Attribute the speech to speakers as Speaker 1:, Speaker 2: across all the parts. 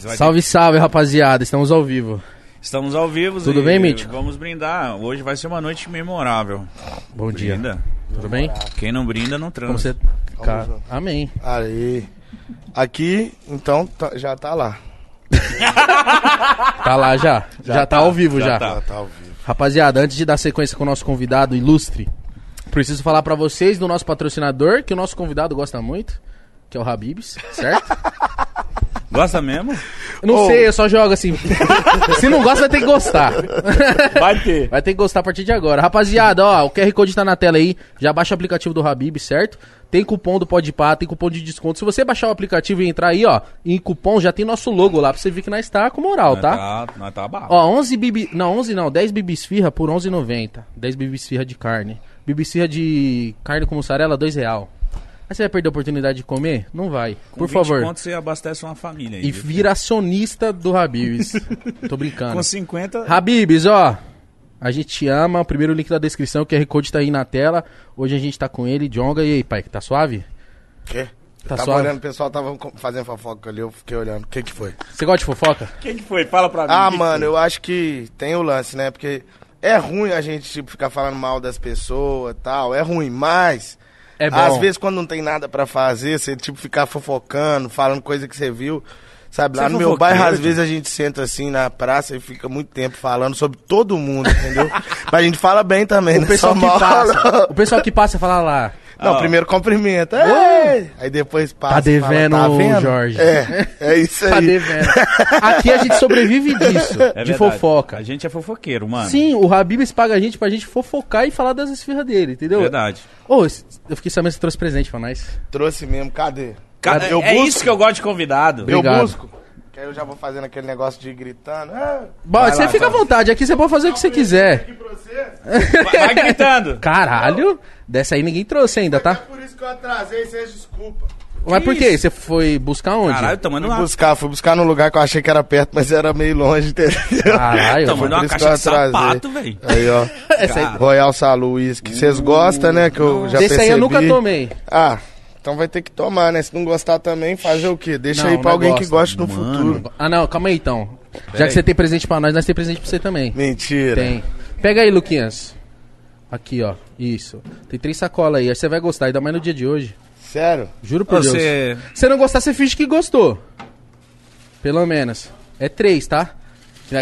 Speaker 1: mas vai
Speaker 2: Salve, salve, rapaziada. Estamos ao vivo.
Speaker 1: ter- Estamos ao vivo.
Speaker 2: Tudo
Speaker 1: e
Speaker 2: bem, Mítico?
Speaker 1: Vamos brindar. Hoje vai ser uma noite memorável.
Speaker 2: Bom dia.
Speaker 1: Brinda.
Speaker 2: Tudo bem?
Speaker 1: Quem não brinda, não transa.
Speaker 2: Como você. Ca- Amém.
Speaker 3: Aí. Aqui, então, tá- já tá lá.
Speaker 2: Tá lá já. Já, tá, ao vivo já.
Speaker 1: já tá.
Speaker 3: Já tá ao vivo.
Speaker 2: Rapaziada, antes de dar sequência com o nosso convidado ilustre, preciso falar pra vocês do nosso patrocinador, que o nosso convidado gosta muito, que é o Habibs, certo?
Speaker 1: Gosta mesmo?
Speaker 2: Eu não
Speaker 3: Oh.
Speaker 2: sei, eu só jogo assim. Se não gosta, vai ter que gostar.
Speaker 1: Vai ter.
Speaker 2: Vai ter que gostar a partir de agora. Rapaziada, ó, o QR Code tá na tela aí. Já baixa o aplicativo do Habib, certo? Tem cupom do Podpah, tem cupom de desconto. Se você baixar o aplicativo e entrar aí, ó, em cupom, já tem nosso logo lá pra você ver que nós tá com moral, tá?
Speaker 1: Tá, nós tá bala.
Speaker 2: Ó, 11 bibi... Não, 11 não, 10 bibisfirra por 11,90. 10 bibisfirra de carne. Bibisfirra de carne com mussarela, 2 real. Aí você vai perder a oportunidade de comer? Não vai.
Speaker 1: Com
Speaker 2: Por
Speaker 1: 20
Speaker 2: favor.
Speaker 1: conto você abastece uma família aí.
Speaker 2: E
Speaker 1: viu?
Speaker 2: vira acionista do Habibs. Tô brincando.
Speaker 1: Com 50...
Speaker 2: Habibs, ó. A gente te ama. O primeiro link da descrição, o QR Code tá aí na tela. Hoje a gente tá com ele, Jonga. E aí, pai, tá suave?
Speaker 3: Quê?
Speaker 2: Tá
Speaker 3: tava
Speaker 2: suave?
Speaker 3: olhando, o pessoal tava fazendo fofoca ali, eu fiquei olhando. O que que foi?
Speaker 2: Você gosta de fofoca?
Speaker 1: Quem que foi? Fala pra mim.
Speaker 3: Ah,
Speaker 1: que
Speaker 3: mano,
Speaker 1: foi?
Speaker 3: eu acho que tem o lance, né? Porque é ruim a gente, tipo, ficar falando mal das pessoas e tal. É ruim, mas...
Speaker 2: É bom.
Speaker 3: Às vezes, quando não tem nada pra fazer, você, tipo, ficar fofocando, falando coisa que você viu. Sabe, lá
Speaker 1: Você
Speaker 3: no meu bairro, às vezes a gente senta assim na praça e fica muito tempo falando sobre todo mundo, entendeu? Mas a gente fala bem também,
Speaker 2: O
Speaker 3: né?
Speaker 2: pessoal
Speaker 3: Só
Speaker 2: que
Speaker 3: mal,
Speaker 2: passa. O pessoal que passa fala lá.
Speaker 3: Não, primeiro cumprimenta. Ei! Aí depois passa.
Speaker 2: Tá
Speaker 3: e fala,
Speaker 2: devendo,
Speaker 3: tá vendo?
Speaker 2: Jorge.
Speaker 3: É, é isso aí.
Speaker 2: Tá devendo. Aqui a gente sobrevive disso.
Speaker 1: É
Speaker 2: de
Speaker 1: verdade.
Speaker 2: fofoca.
Speaker 1: A gente é fofoqueiro, mano.
Speaker 2: Sim, o Habibs paga a gente pra gente fofocar e falar das esfirras dele, entendeu?
Speaker 1: Verdade.
Speaker 2: Ô, esse- eu fiquei sabendo que você trouxe presente pra nós.
Speaker 3: Trouxe mesmo, cadê? Eu
Speaker 1: é
Speaker 3: busco.
Speaker 1: isso que eu gosto de convidado.
Speaker 2: Obrigado.
Speaker 3: Eu busco. Que aí eu já vou fazendo aquele negócio de ir gritando. Ah,
Speaker 2: Bom, você
Speaker 3: lá,
Speaker 2: fica à
Speaker 3: vai.
Speaker 2: vontade, aqui você pode fazer o que você quiser.
Speaker 3: Aqui pra você.
Speaker 1: Vai, vai gritando.
Speaker 2: Caralho, dessa aí ninguém trouxe ainda,
Speaker 3: É
Speaker 2: tá?
Speaker 3: por isso que eu atrasei, vocês desculpa.
Speaker 2: Mas por quê? Você foi buscar onde?
Speaker 1: Caralho, tomando
Speaker 3: Fui
Speaker 1: uma...
Speaker 3: buscar, fui buscar num lugar que eu achei que era perto, mas era meio longe, entendeu?
Speaker 2: Caralho,
Speaker 1: Tomando
Speaker 3: por
Speaker 1: uma
Speaker 3: isso que
Speaker 1: caixa
Speaker 3: eu
Speaker 1: de
Speaker 3: atrasei.
Speaker 1: sapato, velho.
Speaker 3: Aí, ó.
Speaker 2: Essa aí-
Speaker 3: Royal Salu Whisky. Vocês gostam, né? Que eu já
Speaker 2: Desse
Speaker 3: percebi.
Speaker 2: aí eu nunca tomei.
Speaker 3: Ah, então vai ter que tomar, né? Se não gostar também, fazer o quê? Deixa
Speaker 2: Não,
Speaker 3: aí pra
Speaker 2: não
Speaker 3: alguém que
Speaker 2: gosto.
Speaker 3: goste no
Speaker 1: Mano.
Speaker 3: futuro.
Speaker 2: Ah, não, calma aí então. Já
Speaker 1: aí.
Speaker 2: que você tem presente pra nós, nós temos presente pra você também.
Speaker 3: Mentira.
Speaker 2: Tem. Pega aí, Luquinhas. Aqui, ó. Isso. Tem três sacolas aí. Aí você vai gostar, ainda mais no dia de hoje.
Speaker 3: Sério?
Speaker 2: Juro por Deus.
Speaker 1: Você...
Speaker 2: Se não gostar, você finge que gostou. Pelo menos. É três, tá? Aqui,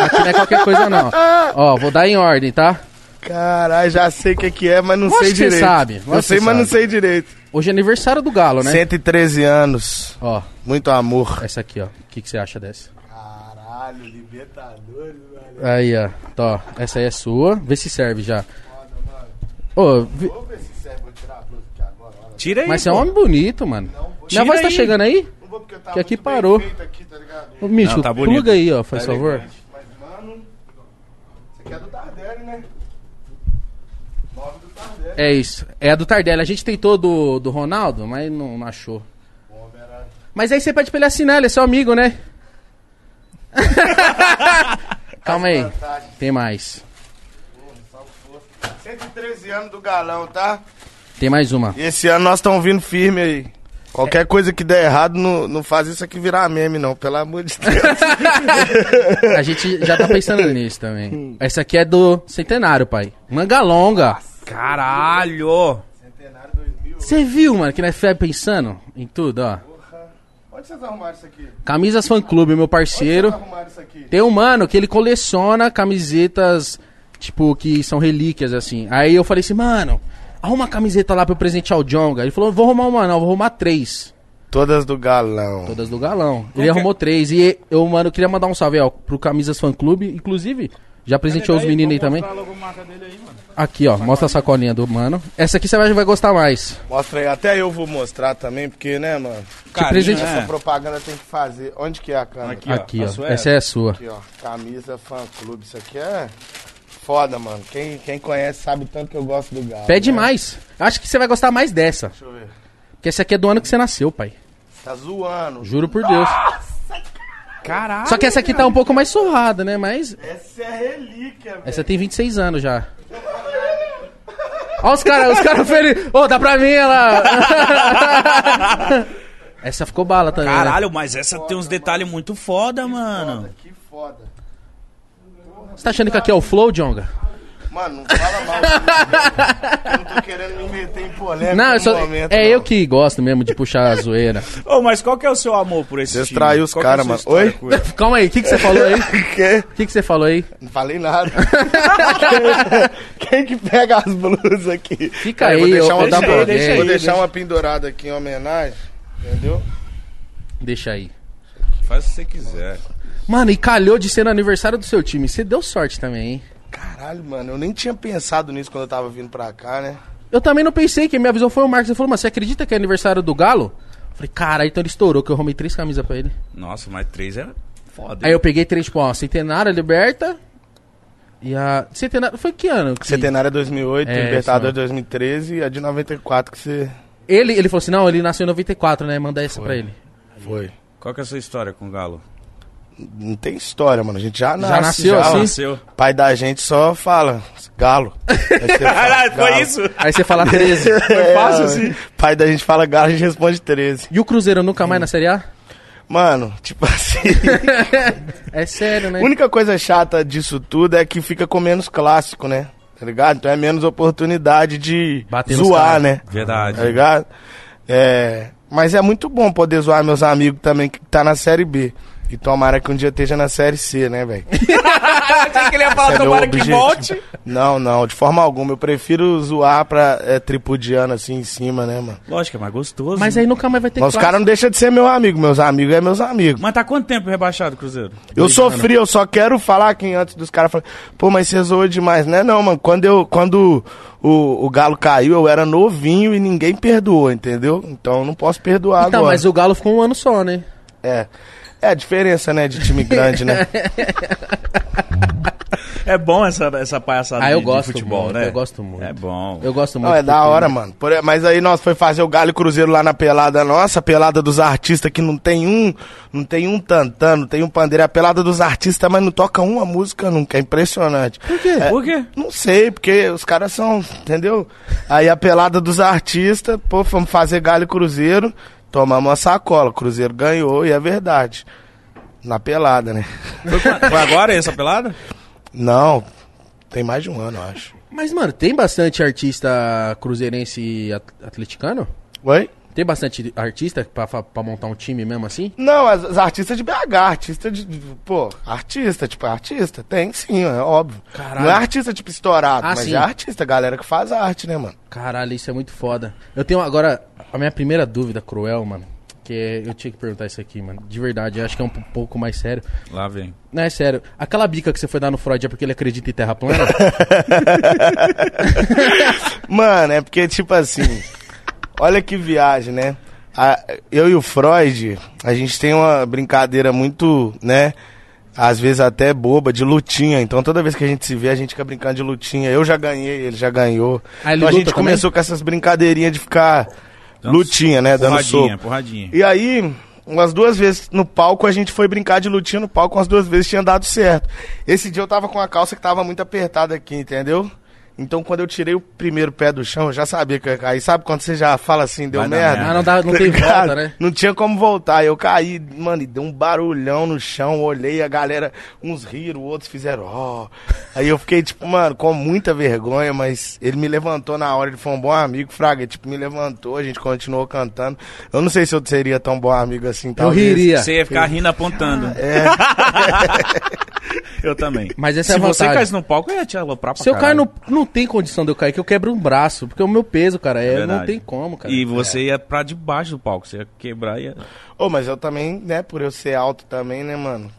Speaker 2: aqui não é qualquer coisa, não. Ó, vou dar em ordem, tá?
Speaker 3: Caralho, já sei o que, que é, mas não
Speaker 2: Lógico
Speaker 3: sei
Speaker 2: que você
Speaker 3: direito.
Speaker 2: sabe, lógico
Speaker 3: Eu
Speaker 2: que
Speaker 3: sei,
Speaker 2: você
Speaker 3: mas não
Speaker 2: sabe.
Speaker 3: sei direito.
Speaker 2: Hoje é aniversário do Galo, né?
Speaker 3: 113 anos.
Speaker 2: Ó,
Speaker 3: Muito amor.
Speaker 2: essa aqui, ó. O que, que você acha dessa?
Speaker 3: Caralho, Libertadores, velho.
Speaker 2: Aí, ó. Tó, essa aí é sua. Vê se serve já. Ô, vi-
Speaker 3: Vou ver se serve, vou tirar a blusa aqui agora. olha.
Speaker 2: mas
Speaker 1: Tira aí,
Speaker 2: você é um
Speaker 1: pô.
Speaker 2: homem bonito, mano. Minha
Speaker 1: Tira
Speaker 2: voz tá
Speaker 1: aí.
Speaker 2: chegando aí?
Speaker 3: Não vou porque tá
Speaker 2: Que aqui
Speaker 3: muito bem
Speaker 2: parou.
Speaker 3: feito aqui, tá ligado?
Speaker 2: Ô, Mítico,
Speaker 1: Não, tá bonito.
Speaker 2: pluga aí, ó, faz
Speaker 1: Tá
Speaker 2: favor.
Speaker 1: elegante.
Speaker 3: Mas, mano, isso aqui é do Tardelli, né? Nove do Tardelli.
Speaker 2: É isso. É a do Tardelli. A gente tentou do, do Ronaldo, mas não, não achou. Mas aí você pede pra ele assinar, ele é seu amigo, né? Calma aí. Tem mais.
Speaker 3: 113 anos do galão, tá?
Speaker 2: Tem mais uma.
Speaker 3: E esse ano nós estamos vindo firme aí. Qualquer coisa que der errado, não, não faz isso aqui virar meme, não, pelo amor de Deus.
Speaker 2: A gente já tá pensando nisso também. Essa aqui é do Centenário, pai. Manga longa.
Speaker 1: Caralho!
Speaker 3: Centenário 2000.
Speaker 2: Você viu, mano, que nós foi pensando em tudo, ó.
Speaker 3: Onde vocês arrumaram isso aqui?
Speaker 2: Camisas Fã Clube, meu
Speaker 3: Onde
Speaker 2: parceiro.
Speaker 3: vocês arrumaram isso aqui?
Speaker 2: Tem um mano que ele coleciona camisetas, tipo, que são relíquias, assim. Aí eu falei assim, mano, arruma uma camiseta lá pra eu presentear o Jonga. Ele falou, vou arrumar uma não, vou arrumar três.
Speaker 3: Todas do galão.
Speaker 2: Todas do galão. ele
Speaker 1: é?
Speaker 2: arrumou três. E eu, mano, queria mandar um salve, ó, pro Camisas Fã Clube. Inclusive, já presenteou os meninos aí também. Aqui, ó, mostra a sacolinha do mano. Essa aqui você vai, vai gostar mais.
Speaker 3: Mostra aí, até eu vou mostrar também, porque, né, mano?
Speaker 1: Carinho,
Speaker 2: presente-
Speaker 3: Essa
Speaker 1: né?
Speaker 3: propaganda tem que fazer. Onde que é a câmera?
Speaker 1: Aqui, ó.
Speaker 2: aqui,
Speaker 1: a
Speaker 2: ó.
Speaker 1: sua é
Speaker 2: Essa é a sua.
Speaker 3: Aqui, ó. Camisa fã clube. Isso aqui é foda, mano. Quem, quem conhece sabe o tanto que eu gosto do galo.
Speaker 2: Pede
Speaker 3: né?
Speaker 2: mais. Acho que você vai gostar mais dessa.
Speaker 3: Deixa eu ver.
Speaker 2: Porque essa aqui é do ano que você nasceu, pai.
Speaker 3: Tá zoando.
Speaker 2: Juro por Deus.
Speaker 1: Caralho!
Speaker 2: Só que essa aqui tá um pouco mais surrada, né? Mas
Speaker 3: Essa é relíquia, velho.
Speaker 2: essa tem 26 anos já. Ó os caras, os caras felizes. Ô, dá pra mim ela. Essa ficou bala também. né?
Speaker 1: Caralho, mas essa tem uns detalhes muito foda, mano.
Speaker 3: Que foda.
Speaker 2: Você tá achando que aqui é o Flow, Jonga?
Speaker 3: Mano, não fala mal. eu não tô querendo me meter em polêmica
Speaker 2: Não, eu
Speaker 3: no
Speaker 2: só-
Speaker 3: momento.
Speaker 2: é
Speaker 3: não.
Speaker 2: eu que gosto mesmo de puxar a zoeira.
Speaker 1: Ô, mas qual que é o seu amor por esse time?
Speaker 3: traiu os
Speaker 1: que é
Speaker 3: mano. Oi?
Speaker 2: Calma aí, o que, que você falou aí? O
Speaker 3: Quê?
Speaker 2: que, que você falou aí?
Speaker 3: Não falei nada. Quem que pega as blusas aqui?
Speaker 2: Fica
Speaker 3: Peraí,
Speaker 2: aí,
Speaker 3: vou deixar
Speaker 2: eu-
Speaker 3: uma,
Speaker 1: Deixa aí, deixa.
Speaker 3: Vou
Speaker 1: aí.
Speaker 3: deixar uma pendurada aqui em homenagem. Entendeu?
Speaker 2: Deixa aí.
Speaker 1: Faz o que você quiser.
Speaker 2: Mano, e calhou de ser no aniversário do seu time. Você deu sorte também, hein?
Speaker 3: Caralho, mano, eu nem tinha pensado nisso quando eu tava vindo pra cá, né?
Speaker 2: Eu também não pensei, quem me avisou foi o Marcos. Ele falou, mas você acredita que é aniversário do Galo? Eu falei, cara, então ele estourou, que eu arrumei três camisas pra ele.
Speaker 1: Nossa, mas três é foda.
Speaker 2: Aí eu peguei três, tipo, ó, Centenária, Liberta. E a. Centenária. Foi que ano? que-
Speaker 3: Centenária 2008,
Speaker 2: É,
Speaker 3: Libertadores
Speaker 2: isso
Speaker 3: 2013 e a de 94 que você
Speaker 2: Ele, ele falou assim: não, ele nasceu em 94, né? Manda essa
Speaker 3: Foi.
Speaker 2: pra ele.
Speaker 3: foi.
Speaker 1: Qual que é a sua história com o Galo?
Speaker 3: Não tem história, mano. A gente já nasce.
Speaker 2: nasceu
Speaker 3: já,
Speaker 2: assim?
Speaker 1: Nasceu.
Speaker 3: Pai da gente só fala, galo. Fala,
Speaker 1: foi
Speaker 3: galo.
Speaker 1: isso?
Speaker 2: Aí você fala 13.
Speaker 1: Foi fácil assim?
Speaker 3: Pai da gente fala galo, a gente responde 13.
Speaker 2: e o Cruzeiro nunca mais na Série A?
Speaker 3: Mano, tipo assim.
Speaker 2: É sério, né?
Speaker 3: A única coisa chata disso tudo é que fica com menos clássico, né? Tá ligado? Então é menos oportunidade de
Speaker 2: Bater
Speaker 3: zoar, né?
Speaker 1: Verdade.
Speaker 3: Tá ligado? É. Mas é muito bom poder zoar meus amigos também que tá na série B. E tomara que um dia esteja na série C, né, velho?
Speaker 1: Achei que ele ia falar,
Speaker 3: Esse é
Speaker 1: tomara que volte.
Speaker 3: Não, não, de forma alguma. Eu prefiro zoar pra é, tripudiano assim em cima, né, mano?
Speaker 1: Lógico, é mais gostoso.
Speaker 2: Mas aí nunca mais vai ter
Speaker 3: Mas os caras não deixam de ser meu amigo. Meus amigos é meus amigos.
Speaker 1: Mas tá quanto tempo rebaixado, Cruzeiro?
Speaker 3: Eu sofri, eu só quero falar que antes dos caras falarem, pô, mas você zoou demais, né? Não, mano, quando, eu, quando o, o Galo caiu, eu era novinho e ninguém perdoou, entendeu? Então eu não posso perdoar
Speaker 2: Então,
Speaker 3: agora.
Speaker 2: mas o Galo ficou um ano só, né?
Speaker 3: É. É a diferença, né, de time grande, né?
Speaker 1: É bom essa, essa palhaçada
Speaker 2: Ah, eu
Speaker 1: de, de
Speaker 2: gosto
Speaker 1: futebol,
Speaker 2: muito,
Speaker 1: né?
Speaker 2: eu gosto muito.
Speaker 1: É bom.
Speaker 2: Eu gosto muito.
Speaker 3: Não, é da hora, mano. Por- mas aí nós foi fazer o Galo e Cruzeiro lá na pelada nossa, a pelada dos artistas que não tem um, não tem um tantã, não tem um pandeiro, é a pelada dos artistas, mas não toca uma música nunca, é impressionante. Por quê?
Speaker 1: Por quê?
Speaker 3: Não sei, porque os caras são, entendeu? Aí a pelada dos artistas, pô, fomos fazer Galo e Cruzeiro, tomamos uma sacola, Cruzeiro ganhou e é verdade. Na pelada, né?
Speaker 1: Foi, agora essa pelada?
Speaker 3: Não, tem mais de um ano, eu acho.
Speaker 2: Mas, mano, tem bastante artista cruzeirense e at- atleticano?
Speaker 3: Oi?
Speaker 2: Tem bastante artista pra, pra montar um time mesmo assim?
Speaker 3: Não, as, as artistas de BH, artista de. de- Pô, artista, tipo, artista, tem sim, é óbvio.
Speaker 2: Caralho.
Speaker 3: Não é artista, tipo, estourado,
Speaker 2: Ah,
Speaker 3: mas
Speaker 2: sim.
Speaker 3: é artista, galera que faz arte, né, mano?
Speaker 2: Caralho, isso é muito foda. Eu tenho agora a minha primeira dúvida cruel, mano. Que é- eu tinha que perguntar isso aqui, mano. De verdade, eu acho que é um pouco mais sério.
Speaker 1: Lá vem.
Speaker 2: Não, é sério. Aquela bica que você foi dar no Freud é porque ele acredita em terra plana?
Speaker 3: Mano, é porque, tipo assim, olha que viagem, né? A- eu e o Freud, a gente tem uma brincadeira muito, né? Às vezes até boba, de lutinha. Então toda vez que a gente se vê, a gente fica brincando de lutinha. Eu já ganhei, ele já ganhou.
Speaker 2: Ah, ele
Speaker 3: então a gente
Speaker 2: também?
Speaker 3: começou com essas brincadeirinhas de ficar
Speaker 1: Dando
Speaker 3: lutinha, né? Dando soco.
Speaker 1: Porradinha, porradinha.
Speaker 3: E aí, umas duas vezes no palco, a gente foi brincar de lutinha no palco, umas duas vezes tinha dado certo. Esse dia eu tava com a calça que tava muito apertada aqui, entendeu? Então quando eu tirei o primeiro pé do chão, eu já sabia que eu ia cair. Sabe quando você já fala assim, deu
Speaker 1: Vai
Speaker 3: merda?
Speaker 1: merda.
Speaker 2: ah, não, dá, não tem
Speaker 3: Ligado?
Speaker 2: volta, né?
Speaker 3: Não tinha como voltar. Eu caí, mano, e deu um barulhão no chão. Olhei a galera, uns riram, outros fizeram ó. Aí eu fiquei, tipo, mano, com muita vergonha, mas ele me levantou na hora. Ele foi um bom amigo, Fraga. Tipo, me levantou, a gente continuou cantando. Eu não sei se eu seria tão bom amigo assim,
Speaker 2: Eu
Speaker 3: talvez.
Speaker 2: riria.
Speaker 1: Você ia ficar rindo apontando.
Speaker 3: É,
Speaker 1: Eu também.
Speaker 2: Mas essa é
Speaker 1: Se você caísse no palco, eu ia te aloprar pra
Speaker 2: Se eu cair,
Speaker 1: caralho.
Speaker 2: não, não tem condição de eu cair, que eu quebro um braço. Porque o meu peso, cara, é, não tem como, cara.
Speaker 1: E você ia pra debaixo do palco, você ia quebrar e ia...
Speaker 3: Ô, mas eu também, né, por eu ser alto também, né, mano?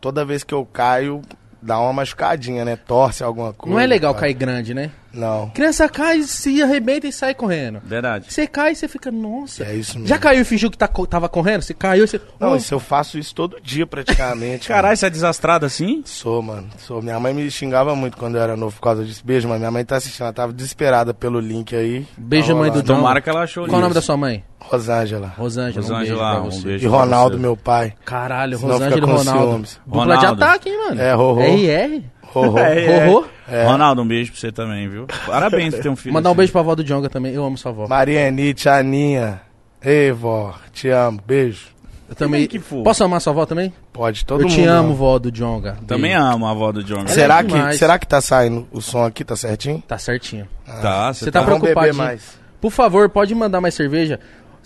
Speaker 3: Toda vez que eu caio, dá uma machucadinha, né? Torce alguma coisa.
Speaker 2: Não é legal
Speaker 3: tá?
Speaker 2: cair grande, né?
Speaker 3: Não.
Speaker 2: Criança cai, se arrebenta e sai correndo.
Speaker 1: Verdade.
Speaker 2: Você cai e você fica, nossa.
Speaker 3: É isso mesmo.
Speaker 2: Já caiu e fingiu que tá, tava correndo? Você caiu e você.
Speaker 3: Não,
Speaker 2: Oh,
Speaker 3: isso eu faço isso todo dia praticamente.
Speaker 1: Caralho, você é desastrado assim?
Speaker 3: Sou, mano. Sou. Minha mãe me xingava muito quando eu era novo por causa disso. Beijo, mãe. Minha mãe tá assistindo. Ela tava desesperada pelo link aí.
Speaker 2: Beijo,
Speaker 3: Tá
Speaker 2: mãe do. John.
Speaker 1: Tomara que ela achou
Speaker 2: Qual o nome da
Speaker 1: isso.
Speaker 2: sua mãe?
Speaker 3: Rosângela.
Speaker 2: Rosângela. Um beijo
Speaker 1: Rosângela,
Speaker 2: pra
Speaker 1: um beijo.
Speaker 3: E
Speaker 1: pra
Speaker 3: Ronaldo,
Speaker 1: você.
Speaker 3: meu pai.
Speaker 2: Caralho,
Speaker 3: Senão
Speaker 2: Rosângela e Ronaldo.
Speaker 3: ciúmes.
Speaker 2: Dupla de
Speaker 1: Ronaldo.
Speaker 2: ataque, hein, mano?
Speaker 3: É, Rorô.
Speaker 2: RR.
Speaker 3: Rorô.
Speaker 1: É, é.
Speaker 2: Rorô.
Speaker 1: Ronaldo, um beijo pra você também, viu? Parabéns por ter um filho
Speaker 2: Mandar um
Speaker 1: assim.
Speaker 2: beijo pra avó do Jonga também. Eu amo sua avó.
Speaker 3: Marianite, Aninha. Ei, vó, te amo. Beijo.
Speaker 2: Eu também.
Speaker 1: que for.
Speaker 2: Posso amar sua avó também?
Speaker 3: Pode, todo
Speaker 2: eu
Speaker 3: mundo.
Speaker 2: te amo,
Speaker 3: ama.
Speaker 2: vó do Jonga.
Speaker 1: Também
Speaker 2: Beijo.
Speaker 1: amo a avó do John.
Speaker 2: Ela
Speaker 3: Será
Speaker 2: é
Speaker 3: que, será que tá saindo o som aqui? Tá certinho?
Speaker 2: Tá certinho.
Speaker 1: Tá,
Speaker 2: Você
Speaker 1: você
Speaker 2: tá
Speaker 1: tá...
Speaker 3: Mais.
Speaker 2: Por favor, pode mandar mais cerveja.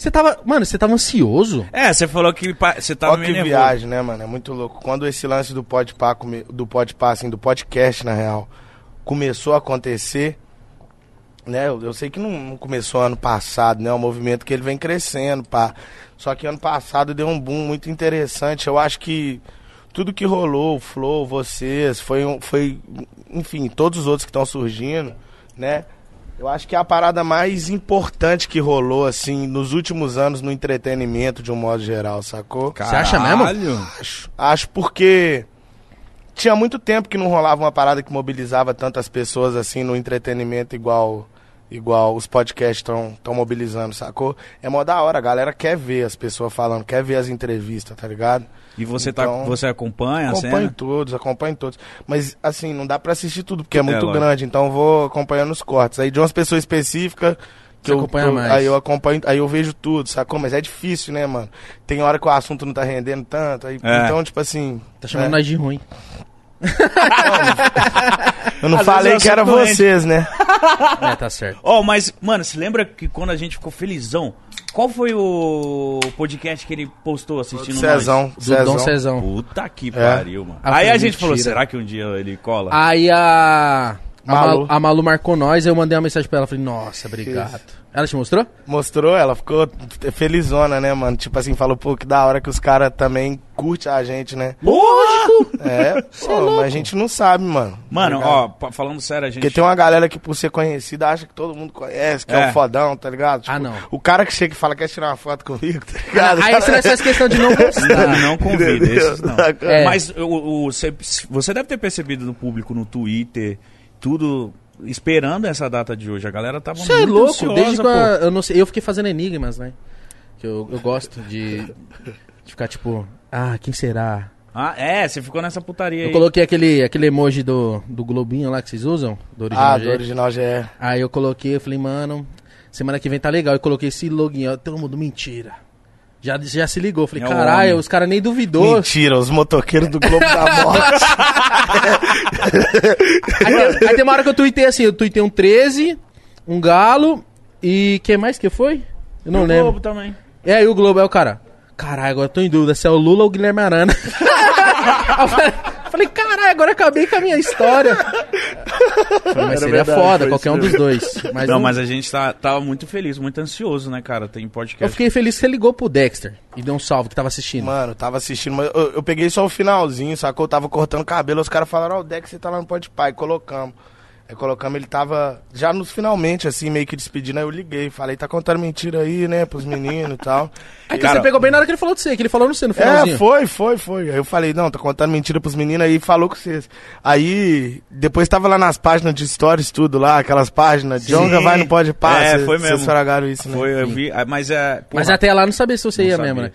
Speaker 2: Você tava. Mano, você tava ansioso?
Speaker 1: É, você falou que você tava meio
Speaker 3: que
Speaker 1: nervoso.
Speaker 3: viagem, né, mano? É muito louco. Quando esse lance do podpar, come- do podpar, assim, do podcast, na real, começou a acontecer, né? Eu, eu sei que não, não começou ano passado, né? É um movimento que ele vem crescendo, pá. Só que ano passado deu um boom muito interessante. Eu acho que tudo que rolou, o Flow, vocês, foi, um- foi enfim, todos os outros que estão surgindo, né? Eu acho que é a parada mais importante que rolou, assim, nos últimos anos no entretenimento, de um modo geral, sacou?
Speaker 2: Você acha mesmo?
Speaker 3: Acho, acho porque tinha muito tempo que não rolava uma parada que mobilizava tantas pessoas assim no entretenimento igual igual os podcasts estão tão mobilizando, sacou? É mó da hora, a galera quer ver as pessoas falando, quer ver as entrevistas, tá ligado?
Speaker 1: E você,
Speaker 3: Então,
Speaker 1: tá, você acompanha a
Speaker 3: Acompanho
Speaker 1: cena?
Speaker 3: todos, acompanho todos. Mas, assim, não dá pra assistir tudo, porque é muito
Speaker 1: lógico.
Speaker 3: grande, então eu vou acompanhando os cortes. Aí de umas pessoas específicas que
Speaker 2: Você
Speaker 3: eu,
Speaker 2: acompanha mais.
Speaker 3: aí eu acompanho, aí eu vejo tudo, sacou? Mas é difícil, né, mano? Tem hora que o assunto não tá rendendo tanto, aí,
Speaker 1: É.
Speaker 3: então, tipo assim...
Speaker 2: Tá chamando
Speaker 3: é.
Speaker 2: nós de ruim.
Speaker 3: Eu não
Speaker 1: Às
Speaker 3: falei que era
Speaker 1: doente.
Speaker 3: vocês, né?
Speaker 2: É, tá certo.
Speaker 1: Ó, mas, mano, você lembra que quando a gente ficou felizão, qual foi o podcast que ele postou assistindo
Speaker 3: Cezão,
Speaker 1: nós?
Speaker 2: Do Dom
Speaker 3: Cezão.
Speaker 2: Cezão.
Speaker 1: Puta que
Speaker 3: É.
Speaker 1: pariu, mano.
Speaker 2: Ah,
Speaker 1: Aí a gente falou,
Speaker 2: mentira.
Speaker 1: será que um dia ele cola?
Speaker 2: Aí a. A
Speaker 3: Malu.
Speaker 2: Malu. a Malu marcou nós, eu mandei uma mensagem pra ela, falei, nossa, obrigado. Ela te mostrou?
Speaker 3: Mostrou, ela ficou felizona, né, mano? Tipo assim, falou, pô, que da hora que os caras também curtem a gente, né?
Speaker 2: Lógico!
Speaker 3: É, pô, mas a gente não sabe, mano.
Speaker 1: Mano,
Speaker 3: Tá
Speaker 1: ó, falando sério, a gente...
Speaker 3: Porque tem uma galera que, por ser conhecida, acha que todo mundo conhece, que é,
Speaker 1: É.
Speaker 3: o fodão, tá ligado?
Speaker 2: Ah, não.
Speaker 3: O cara que chega e fala, quer tirar uma foto comigo, tá ligado?
Speaker 2: Aí você faz questão de não gostar.
Speaker 1: Não convida,
Speaker 3: Entendeu?
Speaker 1: esses não.
Speaker 2: É.
Speaker 1: Mas o, o- você, você deve ter percebido no público, no Twitter, tudo esperando essa data de hoje. A galera tava
Speaker 2: Você é
Speaker 1: muito
Speaker 2: louco,
Speaker 1: ansiosa,
Speaker 2: desde que
Speaker 1: pô.
Speaker 2: eu, eu não sei, eu fiquei fazendo enigmas, né? Que eu, eu gosto de, de ficar tipo, ah, quem será?
Speaker 1: Ah, é, você ficou nessa putaria
Speaker 2: Eu
Speaker 1: aí.
Speaker 2: coloquei aquele, aquele emoji do, do globinho lá que vocês usam, do original
Speaker 3: Ah,
Speaker 2: G.
Speaker 3: do original já é.
Speaker 2: Aí eu coloquei, eu falei, mano, semana que vem tá legal. Eu coloquei esse login, ó, todo mundo, mentira. Já, já se ligou, falei,
Speaker 1: É o
Speaker 2: caralho, os caras nem duvidou.
Speaker 3: Mentira, os motoqueiros do Globo da Morte.
Speaker 2: Aí, tem- aí tem uma hora que eu tuitei assim, eu tuitei um 13, um galo e quem mais que foi? Eu não
Speaker 1: E o
Speaker 2: lembro.
Speaker 1: Globo também.
Speaker 2: É aí o Globo, é o cara. Caralho, agora eu tô em dúvida se é o Lula ou o Guilherme Arana. Eu falei- caralho, agora eu acabei com a minha história. Falei, mas
Speaker 3: Era
Speaker 2: seria
Speaker 3: verdade,
Speaker 2: foda, qualquer
Speaker 3: isso
Speaker 2: um dos dois. Mas
Speaker 1: não,
Speaker 2: não-
Speaker 1: mas a gente tá, tava muito feliz, muito ansioso, né, cara? Tem
Speaker 2: eu
Speaker 1: podcast.
Speaker 2: fiquei feliz que você ligou pro Dexter e deu um salve que tava assistindo.
Speaker 3: Mano, eu tava assistindo, mas eu, eu peguei só o finalzinho, sacou? Eu tava cortando cabelo, os caras falaram, ó, o Dex, você tá lá no Pode Pai, colocamos. Aí colocamos, ele tava já nos finalmente, assim, meio que despedindo, aí eu liguei, falei, tá contando mentira aí, né, pros meninos e tal.
Speaker 2: Aí que
Speaker 1: Cara-
Speaker 2: você pegou bem na hora que ele falou de você, que ele falou no você no
Speaker 3: É,
Speaker 2: finalzinho.
Speaker 3: foi, foi, foi. Aí eu falei, não, tá contando mentira pros meninos aí, falou com vocês. Aí, depois tava lá nas páginas de stories, tudo lá, aquelas páginas, Jonga vai no Pode Pai.
Speaker 1: É,
Speaker 3: cê-
Speaker 1: foi mesmo.
Speaker 3: Vocês fragaram isso, né?
Speaker 1: Foi, eu vi, ah, mas é...
Speaker 2: Mas
Speaker 1: porra,
Speaker 2: até lá não sabia se você
Speaker 1: não
Speaker 2: ia
Speaker 1: sabia.
Speaker 2: mesmo, né?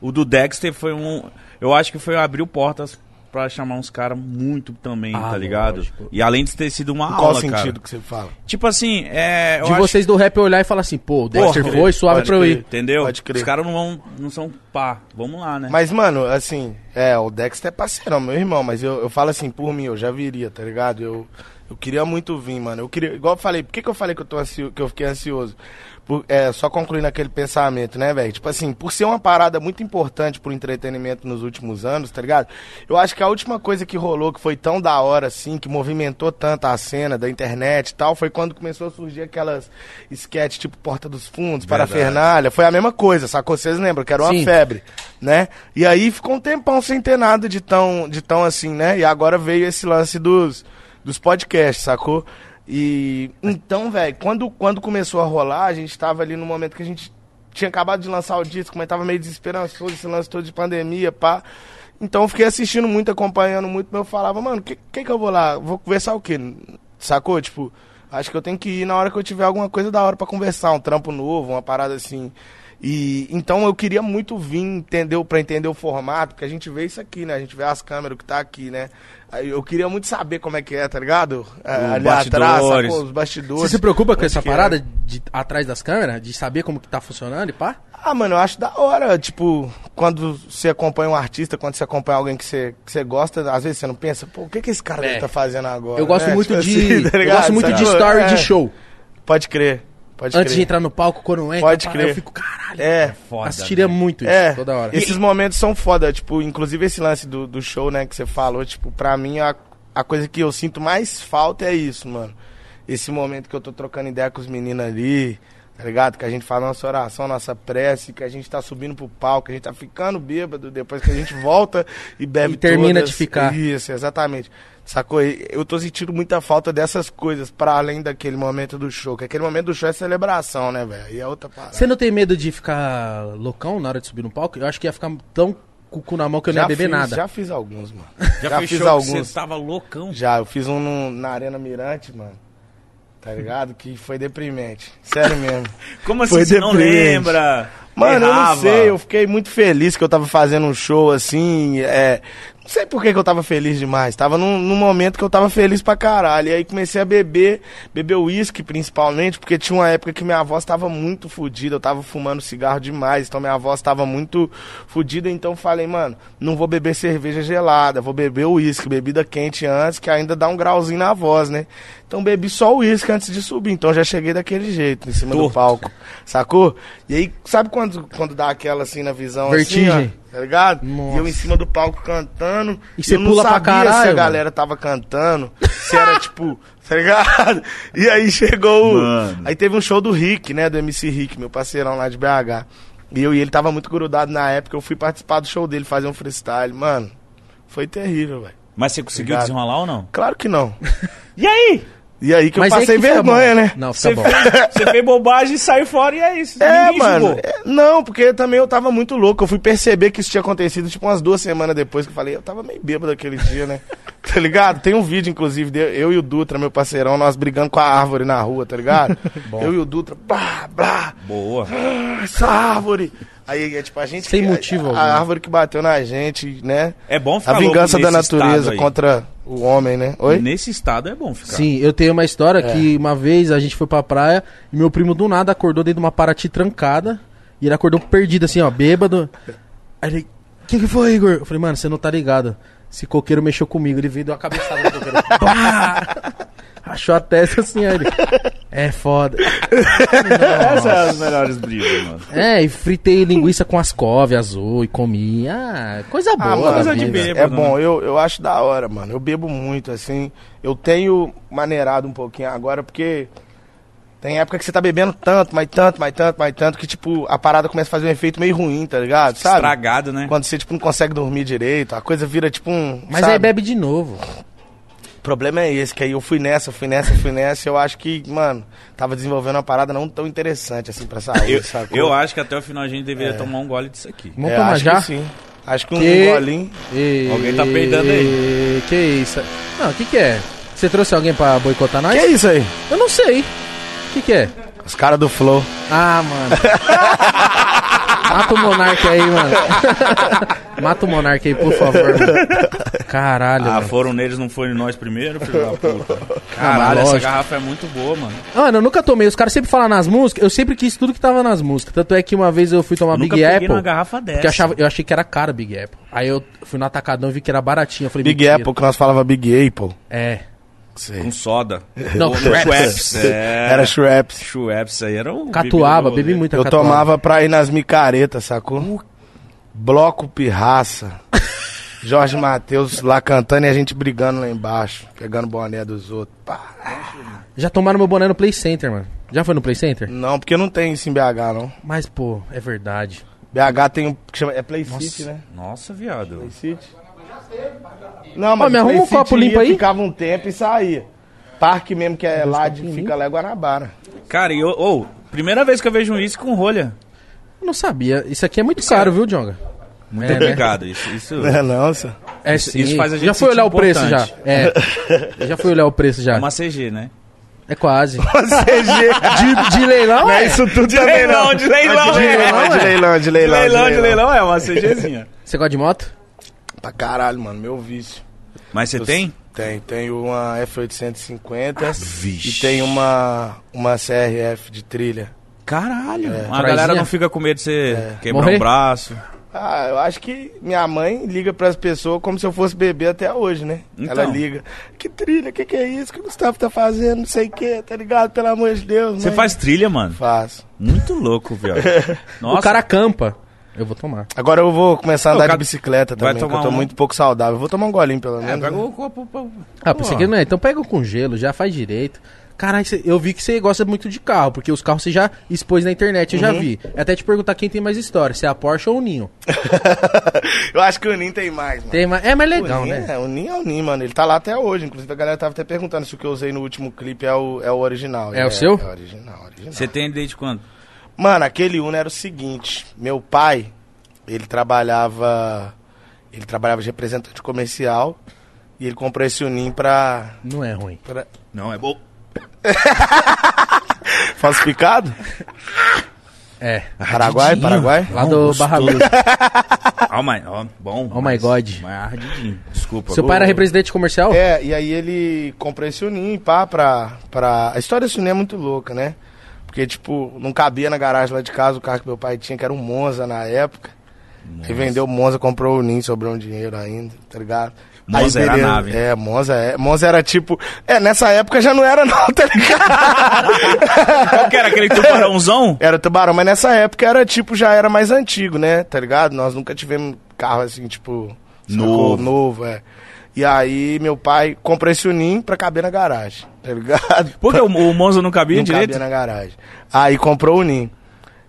Speaker 1: O do Dexter foi um... Eu acho que foi abriu portas pra chamar uns caras muito também,
Speaker 2: Ah,
Speaker 1: tá ligado?
Speaker 2: lógico.
Speaker 1: E além de ter sido uma
Speaker 3: qual
Speaker 1: aula,
Speaker 3: sentido
Speaker 1: cara.
Speaker 3: que você fala?
Speaker 1: Tipo assim, é...
Speaker 2: De
Speaker 1: acho-
Speaker 2: vocês do rap olhar e falar assim, pô, o Dexter
Speaker 1: Porra,
Speaker 2: foi, suave pra eu ir.
Speaker 1: Entendeu?
Speaker 3: Pode crer.
Speaker 1: Os caras não vão, não são pá. Vamos lá, né?
Speaker 3: Mas, mano, assim, é, o Dexter é parceirão, meu irmão, mas eu, eu falo assim, por mim, eu já viria, tá ligado? Eu, eu queria muito vir, mano. Eu queria, igual eu falei, por que, que eu falei que eu, tô ansio, que eu fiquei ansioso? Por- é, só concluindo aquele pensamento, né, velho? Tipo assim, por ser uma parada muito importante pro entretenimento nos últimos anos, tá ligado? Eu acho que a última coisa que rolou, que foi tão da hora, assim, que movimentou tanto a cena da internet e tal, foi quando começou a surgir aquelas sketches tipo Porta dos Fundos,
Speaker 1: Verdade.
Speaker 3: Parafernália. Foi a mesma coisa, sacou? Vocês lembram? Que era uma
Speaker 2: Sim.
Speaker 3: febre, né? E aí ficou um tempão sem ter nada de tão, de tão assim, né? E agora veio esse lance dos, dos podcasts, sacou? E então, velho, quando, quando começou a rolar, a gente tava ali no momento que a gente tinha acabado de lançar o disco, mas tava meio desesperançoso, esse lance todo de pandemia, pá. Então eu fiquei assistindo muito, acompanhando muito, mas eu falava, mano, que, que que eu vou lá? Vou conversar o quê? Sacou? Tipo, acho que eu tenho que ir na hora que eu tiver alguma coisa da hora pra conversar, um trampo novo, uma parada assim. E então eu queria muito vir entender para entender o formato, porque a gente vê isso aqui, né? A gente vê as câmeras que tá aqui, né? Eu queria muito saber como é que é, tá ligado? É, ali atrás, sacou? os bastidores.
Speaker 2: Você se preocupa com
Speaker 3: Onde
Speaker 2: essa
Speaker 3: é.
Speaker 2: parada de atrás das câmeras? De saber como que tá funcionando e pá?
Speaker 3: Ah, mano, eu acho da hora, tipo, quando você acompanha um artista, quando você acompanha alguém que você, que você gosta, às vezes você não pensa, pô, o que que esse cara
Speaker 2: É.
Speaker 3: tá fazendo agora?
Speaker 2: Eu gosto
Speaker 3: né?
Speaker 2: muito
Speaker 3: Tipo
Speaker 2: de.
Speaker 3: assim, tá
Speaker 2: eu gosto muito de story
Speaker 3: É.
Speaker 2: de show.
Speaker 3: Pode crer, pode
Speaker 2: Antes de
Speaker 3: crer.
Speaker 2: entrar no palco, quando entra,
Speaker 3: Pode crer.
Speaker 2: eu fico, caralho.
Speaker 3: É,
Speaker 1: Foda,
Speaker 2: Assistiria
Speaker 1: né?
Speaker 2: muito isso,
Speaker 3: É,
Speaker 2: toda hora.
Speaker 3: esses momentos são foda, tipo, inclusive esse lance do, do show, né, que você falou, tipo, pra mim a, a coisa que eu sinto mais falta é isso, mano. Esse momento que eu tô trocando ideia com os meninos ali, tá ligado? Que a gente faz nossa oração, nossa prece, que a gente tá subindo pro palco, que a gente tá ficando bêbado, depois que a gente volta e bebe
Speaker 2: E termina
Speaker 3: todas.
Speaker 2: de ficar.
Speaker 3: Isso, exatamente. Sacou? Eu tô sentindo muita falta dessas coisas, pra além daquele momento do show. Que aquele momento do show é celebração, né, velho? E é outra parada.
Speaker 2: Você não tem medo de ficar loucão na hora de subir no palco? Eu acho que ia ficar tão com o cu na mão que eu não ia beber
Speaker 3: fiz,
Speaker 2: nada.
Speaker 3: Já fiz alguns, mano.
Speaker 1: Já,
Speaker 3: fiz
Speaker 1: fechou
Speaker 3: alguns.
Speaker 1: que você tava loucão.
Speaker 3: Já, eu fiz um no- na Arena Mirante, mano. Tá ligado? Que foi deprimente. Sério mesmo.
Speaker 1: Como assim
Speaker 3: Foi
Speaker 1: você não
Speaker 3: deprimente.
Speaker 1: lembra?
Speaker 3: Mano, eu não
Speaker 1: Errava?
Speaker 3: sei, eu fiquei muito feliz que eu tava fazendo um show assim. É, não sei por que, que eu tava feliz demais. Tava num, num momento que eu tava feliz pra caralho. E aí comecei a beber, beber uísque principalmente, porque tinha uma época que minha voz tava muito fodida. Eu tava fumando cigarro demais, então minha voz tava muito fodida. Então falei, mano, não vou beber cerveja gelada, vou beber uísque, bebida quente antes, que ainda dá um grauzinho na voz, né? Então bebi só uísque antes de subir. Então já cheguei daquele jeito, em cima do
Speaker 1: Torto.
Speaker 3: palco. Sacou? E aí, sabe quando, quando dá aquela assim na visão
Speaker 2: Vertigem.
Speaker 3: assim, ó, tá ligado?
Speaker 2: Nossa.
Speaker 3: E eu em cima do palco cantando.
Speaker 2: E você pula pra
Speaker 3: sabia se
Speaker 2: caralho,
Speaker 3: a
Speaker 2: mano.
Speaker 3: galera tava cantando, se era tipo, tá ligado? E aí chegou.
Speaker 1: Mano.
Speaker 3: Aí teve um show do Rick, né? Do MC Rick, meu parceirão lá de BH. E eu e ele tava muito grudado na época. Eu fui participar do show dele, fazer um freestyle. Mano, foi terrível, velho.
Speaker 1: Mas você conseguiu
Speaker 3: Obrigado.
Speaker 1: desenrolar ou não?
Speaker 3: Claro que não.
Speaker 1: E aí?
Speaker 3: E aí que
Speaker 2: Mas
Speaker 3: eu passei
Speaker 2: que
Speaker 3: vergonha, né?
Speaker 2: Não, fica
Speaker 1: Você
Speaker 2: bom.
Speaker 1: fez, você fez bobagem e saiu fora e é isso.
Speaker 3: É, mano. é- não, porque também eu tava muito louco. Eu fui perceber que isso tinha acontecido, tipo, umas duas semanas depois que eu falei, eu tava meio bêbado aquele dia, né? tá ligado? Tem um vídeo, inclusive, de eu e o Dutra, meu parceirão, nós brigando com a árvore na rua, tá ligado? eu e o Dutra, blá, blá,
Speaker 1: Boa.
Speaker 3: ah, essa árvore. Aí, é tipo, a gente.
Speaker 2: Sem
Speaker 3: que-
Speaker 2: motivo
Speaker 3: a, a árvore que bateu na gente, né?
Speaker 1: É bom ficar
Speaker 3: A vingança
Speaker 1: louco
Speaker 3: da
Speaker 1: nesse
Speaker 3: natureza contra o homem, né? Oi?
Speaker 1: Nesse estado é bom ficar.
Speaker 2: Sim, eu tenho uma história
Speaker 3: É.
Speaker 2: que uma vez a gente foi pra praia e meu primo do nada acordou dentro de uma Paraty trancada. E ele acordou perdido, assim, ó, bêbado. Aí ele, o que, que foi, Igor? Eu falei, mano, você não tá ligado. Esse coqueiro mexeu comigo. Ele veio deu uma cabeçada no coqueiro. Achou a testa assim, aí ele. É foda.
Speaker 1: Essas são as melhores brigas, mano.
Speaker 2: É, e fritei linguiça com ascove azul e comi. Ah, coisa boa.
Speaker 3: Ah, mano,
Speaker 2: da
Speaker 1: coisa de
Speaker 2: vida.
Speaker 1: bêbado,
Speaker 3: é
Speaker 1: né?
Speaker 3: bom, eu, eu acho da hora, mano. Eu bebo muito, assim. Eu tenho maneirado um pouquinho agora, porque tem época que você tá bebendo tanto, mais tanto, mais tanto, mais tanto, que, tipo, a parada começa a fazer um efeito meio ruim, tá ligado? Sabe?
Speaker 1: Estragado, né?
Speaker 3: Quando você, tipo, não consegue dormir direito, a coisa vira, tipo, um...
Speaker 2: Mas
Speaker 3: sabe?
Speaker 2: aí bebe de novo.
Speaker 3: O problema é esse, que aí eu fui nessa, fui nessa, fui nessa, eu acho que, mano, tava desenvolvendo uma parada não tão interessante, assim, pra saúde,
Speaker 1: Eu,
Speaker 3: sacou?
Speaker 1: eu acho que até o final a gente deveria tomar um gole disso aqui.
Speaker 2: Vamos
Speaker 3: É,
Speaker 2: tomar
Speaker 3: acho
Speaker 2: já?
Speaker 3: que sim. Acho que um
Speaker 2: Que-
Speaker 3: golinho...
Speaker 2: E-
Speaker 1: Alguém tá peidando aí.
Speaker 2: Que isso? Não, o que que é? Você trouxe alguém pra boicotar nós?
Speaker 3: Que é isso aí?
Speaker 2: Eu não sei. O que que é?
Speaker 3: Os caras do Flow.
Speaker 2: Ah, mano. Mata o Monark aí, mano. Mata o Monark aí, por favor. Mano. Caralho,
Speaker 1: Ah,
Speaker 2: mano.
Speaker 1: foram neles, não foi nós primeiro, filho da puta. Caralho, essa garrafa é muito boa, mano.
Speaker 2: Mano, eu nunca tomei. Os caras sempre falam nas músicas. Eu sempre quis tudo que tava nas músicas. Tanto é que uma vez eu fui tomar
Speaker 1: Eu nunca
Speaker 2: Big
Speaker 1: peguei
Speaker 2: Apple.
Speaker 1: numa garrafa dessa.
Speaker 2: Porque eu, achava, eu achei que era caro Big Apple. Aí eu fui no Atacadão e vi que era baratinho. Eu falei,
Speaker 3: Big. Apple, que nós falava Big Apple.
Speaker 2: É.
Speaker 1: Com soda.
Speaker 2: Não, Schweppes.
Speaker 1: Schweppes. É.
Speaker 3: Era Schweppes.
Speaker 1: Schweppes aí era um...
Speaker 2: Catuaba, bebi muita
Speaker 3: Eu
Speaker 2: catuaba.
Speaker 3: tomava pra ir nas micaretas, sacou? Bloco pirraça. Jorge Matheus lá cantando e a gente brigando lá embaixo, pegando boné dos outros. Pá.
Speaker 2: Já tomaram meu boné no Play Center, mano. Já foi no Play Center?
Speaker 3: Não, porque não tem isso em BH, não.
Speaker 2: Mas, pô, é verdade.
Speaker 3: BH tem um que chama. É Play City, né?
Speaker 1: Nossa, viado.
Speaker 3: Play City. Não, mas
Speaker 2: me
Speaker 3: o Play
Speaker 2: arruma um copo limpo aí.
Speaker 3: Ficava um tempo e saía. Parque mesmo que é lá de fica lá é Guanabara.
Speaker 1: Cara, e eu... Ô, primeira vez que eu vejo um isso com rolha.
Speaker 2: Eu não sabia. Isso aqui é muito caro, viu, Jonga?
Speaker 1: Muito
Speaker 2: É, né?
Speaker 1: obrigado. Isso, isso...
Speaker 3: Não é senhor?
Speaker 2: É,
Speaker 1: Isso- isso faz a gente
Speaker 2: já foi olhar o preço já.
Speaker 1: importante.
Speaker 2: É. já foi olhar o preço já.
Speaker 1: É uma CG, né?
Speaker 2: É quase.
Speaker 3: Uma CG.
Speaker 2: De, de leilão,
Speaker 3: Não é
Speaker 2: é?
Speaker 3: isso tudo
Speaker 1: De
Speaker 3: também,
Speaker 1: leilão,
Speaker 3: não.
Speaker 1: de leilão,
Speaker 3: de
Speaker 1: é.
Speaker 3: leilão, de
Speaker 2: É.
Speaker 3: leilão, de
Speaker 1: De
Speaker 3: leilão.
Speaker 1: leilão, de leilão é uma CGzinha.
Speaker 2: Você gosta de moto?
Speaker 3: Pra caralho, mano, meu vício.
Speaker 1: Mas você
Speaker 3: Eu-
Speaker 1: tem?
Speaker 3: Tem, tenho uma F850
Speaker 1: vixe.
Speaker 3: e tenho uma, uma CRF de trilha.
Speaker 1: Caralho. A
Speaker 2: Traizinha?
Speaker 1: galera não fica com medo de você quebrar
Speaker 2: Morrer?
Speaker 1: um braço.
Speaker 3: Ah, eu acho que minha mãe liga pras pessoas como se eu fosse bebê até hoje, né?
Speaker 1: Então.
Speaker 3: Ela liga. Que trilha, que que é isso que o Gustavo tá fazendo? Não sei o que, tá ligado? Pelo amor de Deus.
Speaker 1: Você faz trilha, mano.
Speaker 3: Faço.
Speaker 1: Muito louco. Nossa.
Speaker 2: O cara campa. Eu vou tomar.
Speaker 3: Agora eu vou começar a andar de bicicleta também, que eu tô
Speaker 1: um?
Speaker 3: muito pouco saudável. Vou tomar um golinho pelo
Speaker 1: É,
Speaker 3: menos.
Speaker 1: pega
Speaker 3: né?
Speaker 1: o copo.
Speaker 2: Ah, pensei que não é. Então pega com gelo, já faz direito. Caralho, eu vi que você gosta muito de carro, porque os carros você já expôs na internet, eu já vi. Até te perguntar quem tem mais história, se é a Porsche ou o Ninho.
Speaker 3: eu acho que o Nin tem mais, mano.
Speaker 2: Tem mais... É mais legal,
Speaker 3: o Nin,
Speaker 2: né?
Speaker 3: É, o Nin é o Nin, mano. Ele tá lá até hoje. Inclusive a galera tava até perguntando se o que eu usei no último clipe é o, é o original.
Speaker 2: É o seu?
Speaker 3: É o original, original.
Speaker 1: Você tem desde quando?
Speaker 3: Mano, aquele Uno era o seguinte. Meu pai, ele trabalhava... Ele trabalhava de representante comercial. E ele comprou esse Unim pra...
Speaker 2: Não é ruim.
Speaker 3: pra...
Speaker 1: Não, é bom.
Speaker 3: Falsificado?
Speaker 2: É.
Speaker 3: Paraguai. Paraguai?
Speaker 2: Lá do
Speaker 1: gostoso.
Speaker 2: Barra Music.
Speaker 1: Oh my, oh, bom.
Speaker 2: Oh my God.
Speaker 1: Mas ardidinho. Desculpa.
Speaker 2: Seu pai era representante comercial?
Speaker 3: É, e aí ele comprou esse Unim, pá, pra, pra... A história desse Unim é muito louca, né? Porque, tipo, não cabia na garagem lá de casa o carro que meu pai tinha, que era um Monza na época. Ele vendeu o Monza, comprou o Unim, sobrou um dinheiro ainda, tá ligado?
Speaker 1: Monza era a
Speaker 3: beleza.
Speaker 1: nave.
Speaker 3: É, Monza, é, Monza era tipo... É, nessa época já não era não, tá ligado?
Speaker 1: Qual que era aquele tubarãozão?
Speaker 3: Era tubarão, mas nessa época era tipo, já era mais antigo, né? Tá ligado? Nós nunca tivemos carro assim, tipo.
Speaker 1: Novo.
Speaker 3: sacou? Novo, é. E aí meu pai comprou esse Unim pra caber na garagem, tá ligado?
Speaker 1: Porque o, o Monza não cabia
Speaker 3: não
Speaker 1: direito?
Speaker 3: cabia na garagem. Aí comprou o Unim.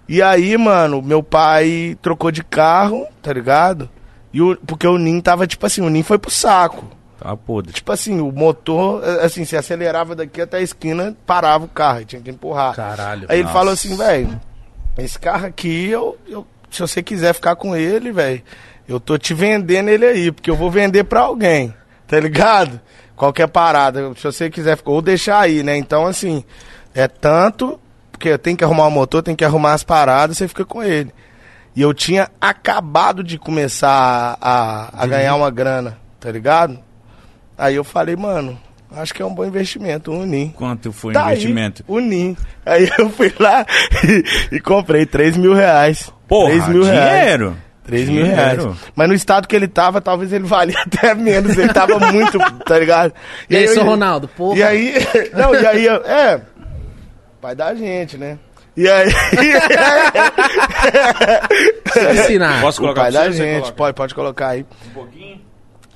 Speaker 3: E aí, mano, meu pai trocou de carro, tá ligado? E o, porque o Nin tava, tipo assim, o Nin foi pro saco.
Speaker 1: Tá podre.
Speaker 3: Tipo assim, o motor, eh, assim, se acelerava daqui até a esquina, parava o carro, e tinha que empurrar.
Speaker 2: Caralho.
Speaker 3: Aí ele
Speaker 1: Nossa.
Speaker 3: falou assim, velho, esse carro aqui, eu, eu- se você quiser ficar com ele, velho, eu tô te vendendo ele aí, porque eu vou vender pra alguém, tá ligado? Qualquer parada, se você quiser ou deixar aí, né? Então, assim, é tanto, porque tem que arrumar o motor, tem que arrumar as paradas, você fica com ele. E eu tinha acabado de começar a, a ganhar uma grana, tá ligado? Aí eu falei, mano, acho que é um bom investimento, um Unim.
Speaker 1: Quanto foi o
Speaker 3: Tá
Speaker 1: investimento?
Speaker 3: Aí, Unim. Aí eu fui lá e, e comprei 3 mil reais.
Speaker 1: Porra,
Speaker 3: 3 mil reais.
Speaker 1: Dinheiro.
Speaker 3: 3 mil reais. Mas no estado que ele tava, talvez ele valia até menos. Ele tava muito, tá ligado?
Speaker 2: E aí,
Speaker 3: eu-
Speaker 2: seu Ronaldo, porra.
Speaker 3: E aí, não, e aí, é, pai da gente, né? E aí,
Speaker 2: ensinar.
Speaker 1: Posso
Speaker 3: o
Speaker 1: colocar
Speaker 3: pai da gente,
Speaker 1: coloca?
Speaker 3: pode, pode colocar aí.
Speaker 1: Um pouquinho?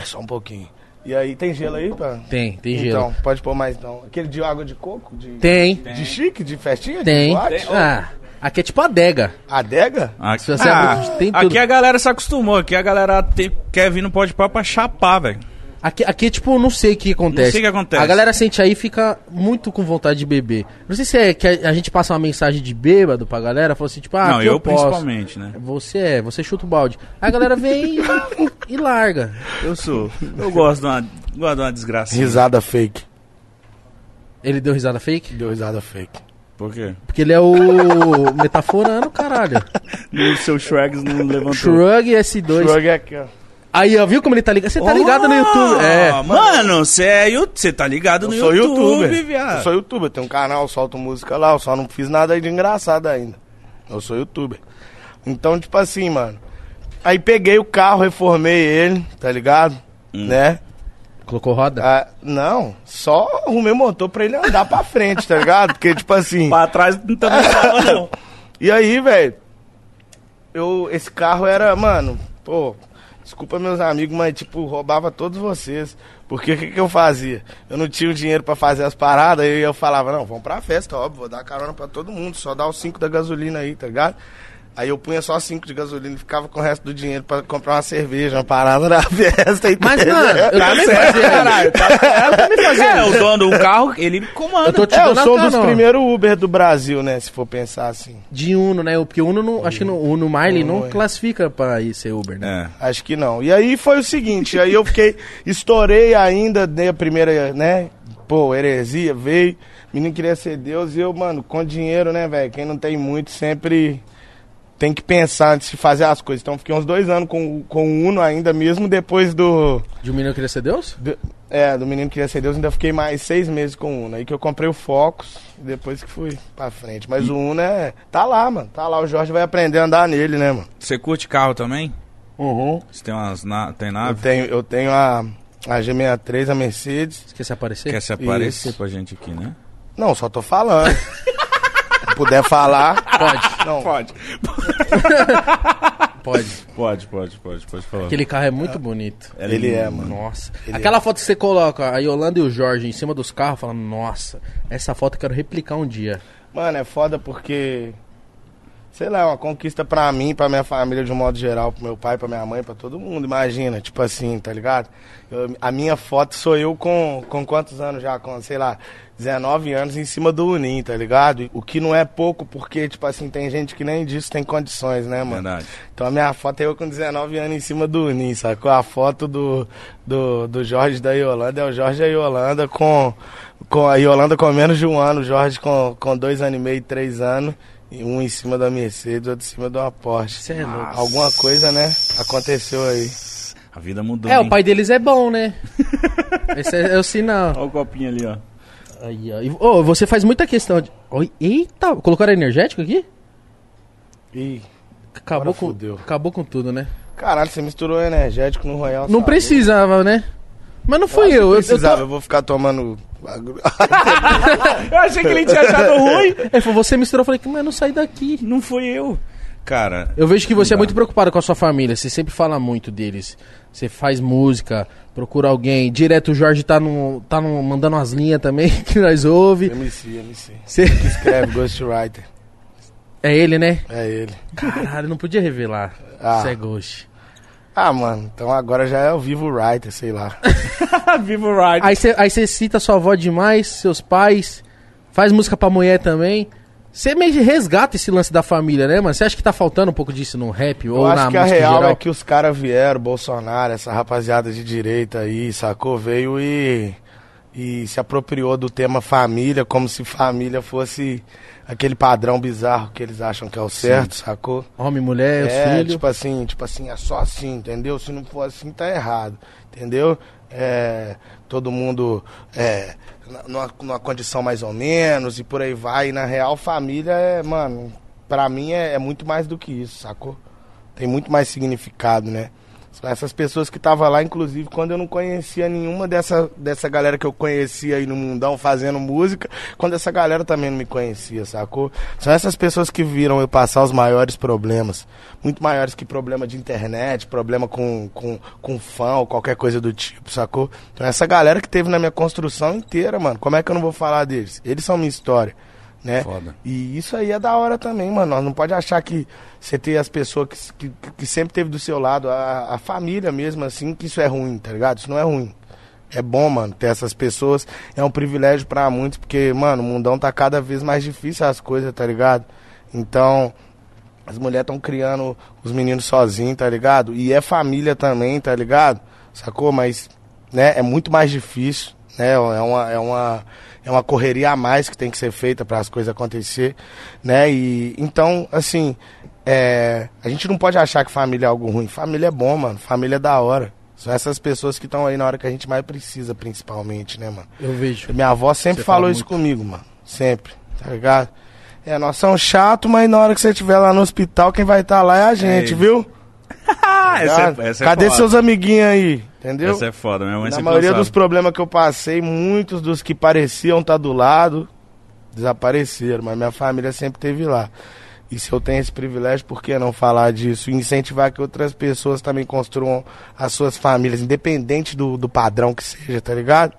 Speaker 3: Só um pouquinho. E aí, tem gelo aí, pá?
Speaker 2: Tem, tem gelo.
Speaker 3: Então, pode pôr mais então. Aquele de água de coco? De,
Speaker 2: Tem,
Speaker 3: de chique, de festinha?
Speaker 2: tem.
Speaker 3: De boate?
Speaker 2: Ah, aqui é tipo adega.
Speaker 3: Adega?
Speaker 1: Aqui,
Speaker 2: você
Speaker 1: ah,
Speaker 2: tem tudo.
Speaker 1: aqui a galera se acostumou. Aqui a galera tem- quer vir no pode pá pra chapar, velho.
Speaker 2: Aqui, aqui, tipo, não sei o que acontece.
Speaker 1: Não sei o que acontece.
Speaker 2: A galera sente aí e fica muito com vontade de beber. Não sei se é que a, a gente passa uma mensagem de bêbado pra galera, fala assim, tipo, ah,
Speaker 1: não,
Speaker 2: aqui
Speaker 1: eu,
Speaker 2: posso.
Speaker 1: principalmente, né?
Speaker 2: Você é, você chuta o balde. Aí a galera vem e, e larga.
Speaker 1: Eu sou. Eu gosto de uma, gosto de uma desgraça.
Speaker 3: Risada fake.
Speaker 2: Ele deu risada fake?
Speaker 3: Deu risada fake.
Speaker 1: Por quê?
Speaker 2: Porque ele é o metaforando, caralho.
Speaker 1: O seu Shregs não levantou.
Speaker 2: Shrug S2.
Speaker 3: Shrug é aqui, ó.
Speaker 2: Aí, ó, viu como ele tá ligado? Você tá ligado no
Speaker 1: Oh,
Speaker 2: YouTube. É.
Speaker 1: Mano, você é, você tá ligado
Speaker 3: Eu
Speaker 1: no
Speaker 3: sou
Speaker 1: YouTube,
Speaker 3: youtuber. Eu
Speaker 1: viado.
Speaker 3: sou youtuber, tenho um canal, solto música lá, eu só não fiz nada de engraçado ainda. Eu sou youtuber. Então, tipo assim, mano. Aí peguei o carro, reformei ele, tá ligado? Né?
Speaker 2: Colocou roda?
Speaker 3: Ah, não, só arrumei o motor pra ele andar pra frente, tá ligado? Porque, tipo assim.
Speaker 1: Pra trás não tá dando não.
Speaker 3: E aí, velho, eu esse carro era, mano, pô, desculpa meus amigos, mas tipo, roubava todos vocês. Porque o que, que eu fazia? Eu não tinha o dinheiro pra fazer as paradas, aí eu falava, não, vamos pra festa, óbvio, vou dar carona pra todo mundo, só dá os 5 da gasolina aí, tá ligado? Aí eu punha só 5 de gasolina e ficava com o resto do dinheiro pra comprar uma cerveja, uma parada na festa e
Speaker 2: Mas, mano, eu
Speaker 3: Tá
Speaker 2: também
Speaker 3: certo,
Speaker 2: fazia.
Speaker 3: caralho.
Speaker 2: Eu também fazia.
Speaker 1: É, o dono do carro, ele comanda.
Speaker 2: Eu tô te
Speaker 3: É, eu sou um dos primeiros Uber do Brasil, né? Se for pensar assim.
Speaker 2: De Uno, né? Porque o Uno, não, acho que no, o Uno Marley
Speaker 3: Uno,
Speaker 2: não
Speaker 3: é.
Speaker 2: classifica pra ir ser Uber, né?
Speaker 1: É.
Speaker 3: Acho que não. E aí foi o seguinte, aí eu fiquei, estourei ainda, dei a primeira, né? pô, heresia, veio. Menino queria ser Deus e eu, mano, com dinheiro, né, velho? Quem não tem muito sempre tem que pensar antes de fazer as coisas. Então fiquei uns dois anos com, com o Uno ainda, mesmo depois do.
Speaker 2: De um menino queria ser Deus?
Speaker 3: do- é, do menino que queria ser Deus, ainda fiquei mais seis meses com o Uno. Aí que eu comprei o Focus, e depois que fui pra frente. Mas o Uno é. Tá lá, mano. Tá lá. O Jorge vai aprender a andar nele, né, mano?
Speaker 1: Você curte carro também?
Speaker 3: Uhum.
Speaker 1: Você tem umas na... tem
Speaker 3: Eu
Speaker 1: nave?
Speaker 3: tenho, eu tenho a, a G63, a Mercedes.
Speaker 2: Esqueci de aparecer?
Speaker 1: Quer se aparecer
Speaker 3: Isso.
Speaker 1: pra gente aqui, né?
Speaker 3: Não, só tô falando. Se puder falar.
Speaker 2: Pode,
Speaker 3: Não,
Speaker 1: Pode.
Speaker 2: pode.
Speaker 1: Pode, pode, pode, pode falar.
Speaker 2: Aquele carro é muito bonito.
Speaker 3: ele é, mano.
Speaker 2: Nossa.
Speaker 3: Ele
Speaker 2: Aquela foto que você coloca a Yolanda e o Jorge em cima dos carros, falando, nossa, essa foto eu quero replicar um dia.
Speaker 3: Mano, é foda porque. Sei lá, é uma conquista pra mim, pra minha família de um modo geral, pro meu pai, pra minha mãe, pra todo mundo. Imagina, tipo assim, tá ligado? Eu- a minha foto sou eu com, com quantos anos já? Com, sei lá, 19 anos em cima do Unim, tá ligado? O que não é pouco, porque, tipo assim, tem gente que nem disso tem condições, né, mano?
Speaker 1: Verdade.
Speaker 3: Então a minha foto é eu com 19 anos em cima do Unim, sacou? A foto do, do, do Jorge da Yolanda é o Jorge e a Yolanda com, com a Yolanda com menos de um ano, o Jorge com, com dois anos e meio, três anos, e um em cima da Mercedes, outro em cima do Porsche.
Speaker 2: Você é louco.
Speaker 3: Alguma coisa, né? Aconteceu aí.
Speaker 1: A vida mudou.
Speaker 2: É,
Speaker 1: hein?
Speaker 2: o pai deles é bom, né? Esse é, é o sinal.
Speaker 1: Olha o copinho ali, ó.
Speaker 2: Aí, ó. E, ô, você faz muita questão de. Oi, eita, colocaram energético aqui?
Speaker 3: Ih,
Speaker 2: Acabou
Speaker 3: Agora
Speaker 2: com,
Speaker 3: fudeu.
Speaker 2: acabou com tudo, né?
Speaker 3: caralho, você misturou energético no Royal.
Speaker 2: Não precisava, né? Mas não fui eu. eu- eu
Speaker 3: precisava,
Speaker 2: tô-
Speaker 3: eu vou ficar tomando.
Speaker 1: Eu achei que ele tinha achado ruim.
Speaker 2: Ele falou, você misturou, eu falei, mas não sai daqui.
Speaker 1: Não foi eu. Cara,
Speaker 2: Eu vejo que você é muito preocupado com a sua família, você sempre fala muito deles. Você faz música, procura alguém. Direto o Jorge tá, no, tá no, mandando umas linhas também que nós ouve.
Speaker 3: MC, MC.
Speaker 2: Você-
Speaker 3: Que escreve Ghostwriter.
Speaker 2: É ele, né?
Speaker 3: É ele.
Speaker 2: Caralho, não podia revelar.
Speaker 3: Ah.
Speaker 2: Você é Ghost.
Speaker 3: Ah, mano, então agora já é o Vivo Writer, sei lá.
Speaker 1: Vivo
Speaker 2: você aí você cita sua avó demais, seus pais, faz música pra mulher também. Você meio que resgata esse lance da família, né, mano? Você acha que tá faltando um pouco disso no rap
Speaker 3: Eu
Speaker 2: ou na
Speaker 3: acho que a
Speaker 2: música
Speaker 3: real
Speaker 2: geral?
Speaker 3: é que os caras vieram, Bolsonaro, essa rapaziada de direita aí, sacou? Veio e, e se apropriou do tema família, como se família fosse aquele padrão bizarro que eles acham que é o certo, sacou?
Speaker 2: Homem, mulher,
Speaker 3: É,
Speaker 2: filhos.
Speaker 3: tipo assim, tipo assim, é só assim, entendeu? Se não for assim, tá errado, entendeu? É, todo mundo é, numa, numa condição mais ou menos e por aí vai. E na real, família é, mano, pra mim é, é muito mais do que isso, sacou? Tem muito mais significado, né? Essas pessoas que estavam lá, inclusive, quando eu não conhecia nenhuma dessa, dessa galera que eu conhecia aí no mundão fazendo música, quando essa galera também não me conhecia, sacou? São essas pessoas que viram eu passar os maiores problemas. Muito maiores que problema de internet, problema com, com, com fã ou qualquer coisa do tipo, sacou? Então essa galera que teve na minha construção inteira, mano, como é que eu não vou falar deles? Eles são minha história. Né?
Speaker 1: Foda.
Speaker 3: E isso aí é da hora também, mano. Nós não pode achar que você ter as pessoas que, que, que sempre teve do seu lado, a, a família mesmo, assim, que isso é ruim, tá ligado? Isso não é ruim. É bom, mano, ter essas pessoas. É um privilégio pra muitos, porque, mano, o mundão tá cada vez mais difícil as coisas, tá ligado? Então, as mulheres estão criando os meninos sozinhos, tá ligado? E é família também, tá ligado? Sacou? Mas, né, é muito mais difícil, né? É uma, é uma, é uma correria a mais que tem que ser feita para as coisas acontecer, né? E então, assim, é, a gente não pode achar que família é algo ruim. Família é bom, mano. Família é da hora. São essas pessoas que estão aí na hora que a gente mais precisa, principalmente, né, mano?
Speaker 2: Eu vejo.
Speaker 3: Minha avó sempre
Speaker 2: Você
Speaker 3: falou isso
Speaker 2: muito.
Speaker 3: comigo, mano. Sempre, tá ligado? É, nós somos chato, mas na hora que você estiver lá no hospital, quem vai estar lá é a gente,
Speaker 1: ele.
Speaker 3: viu?
Speaker 1: Essa é, essa é
Speaker 3: Cadê seus amiguinhos aí? Entendeu?
Speaker 1: Essa é foda, minha mãe
Speaker 3: Na maioria dos problemas que eu passei, muitos dos que pareciam estar do lado, desapareceram, mas minha família sempre esteve lá. E se eu tenho esse privilégio, por que não falar disso? E incentivar que outras pessoas também construam as suas famílias, independente do, do padrão que seja, tá ligado?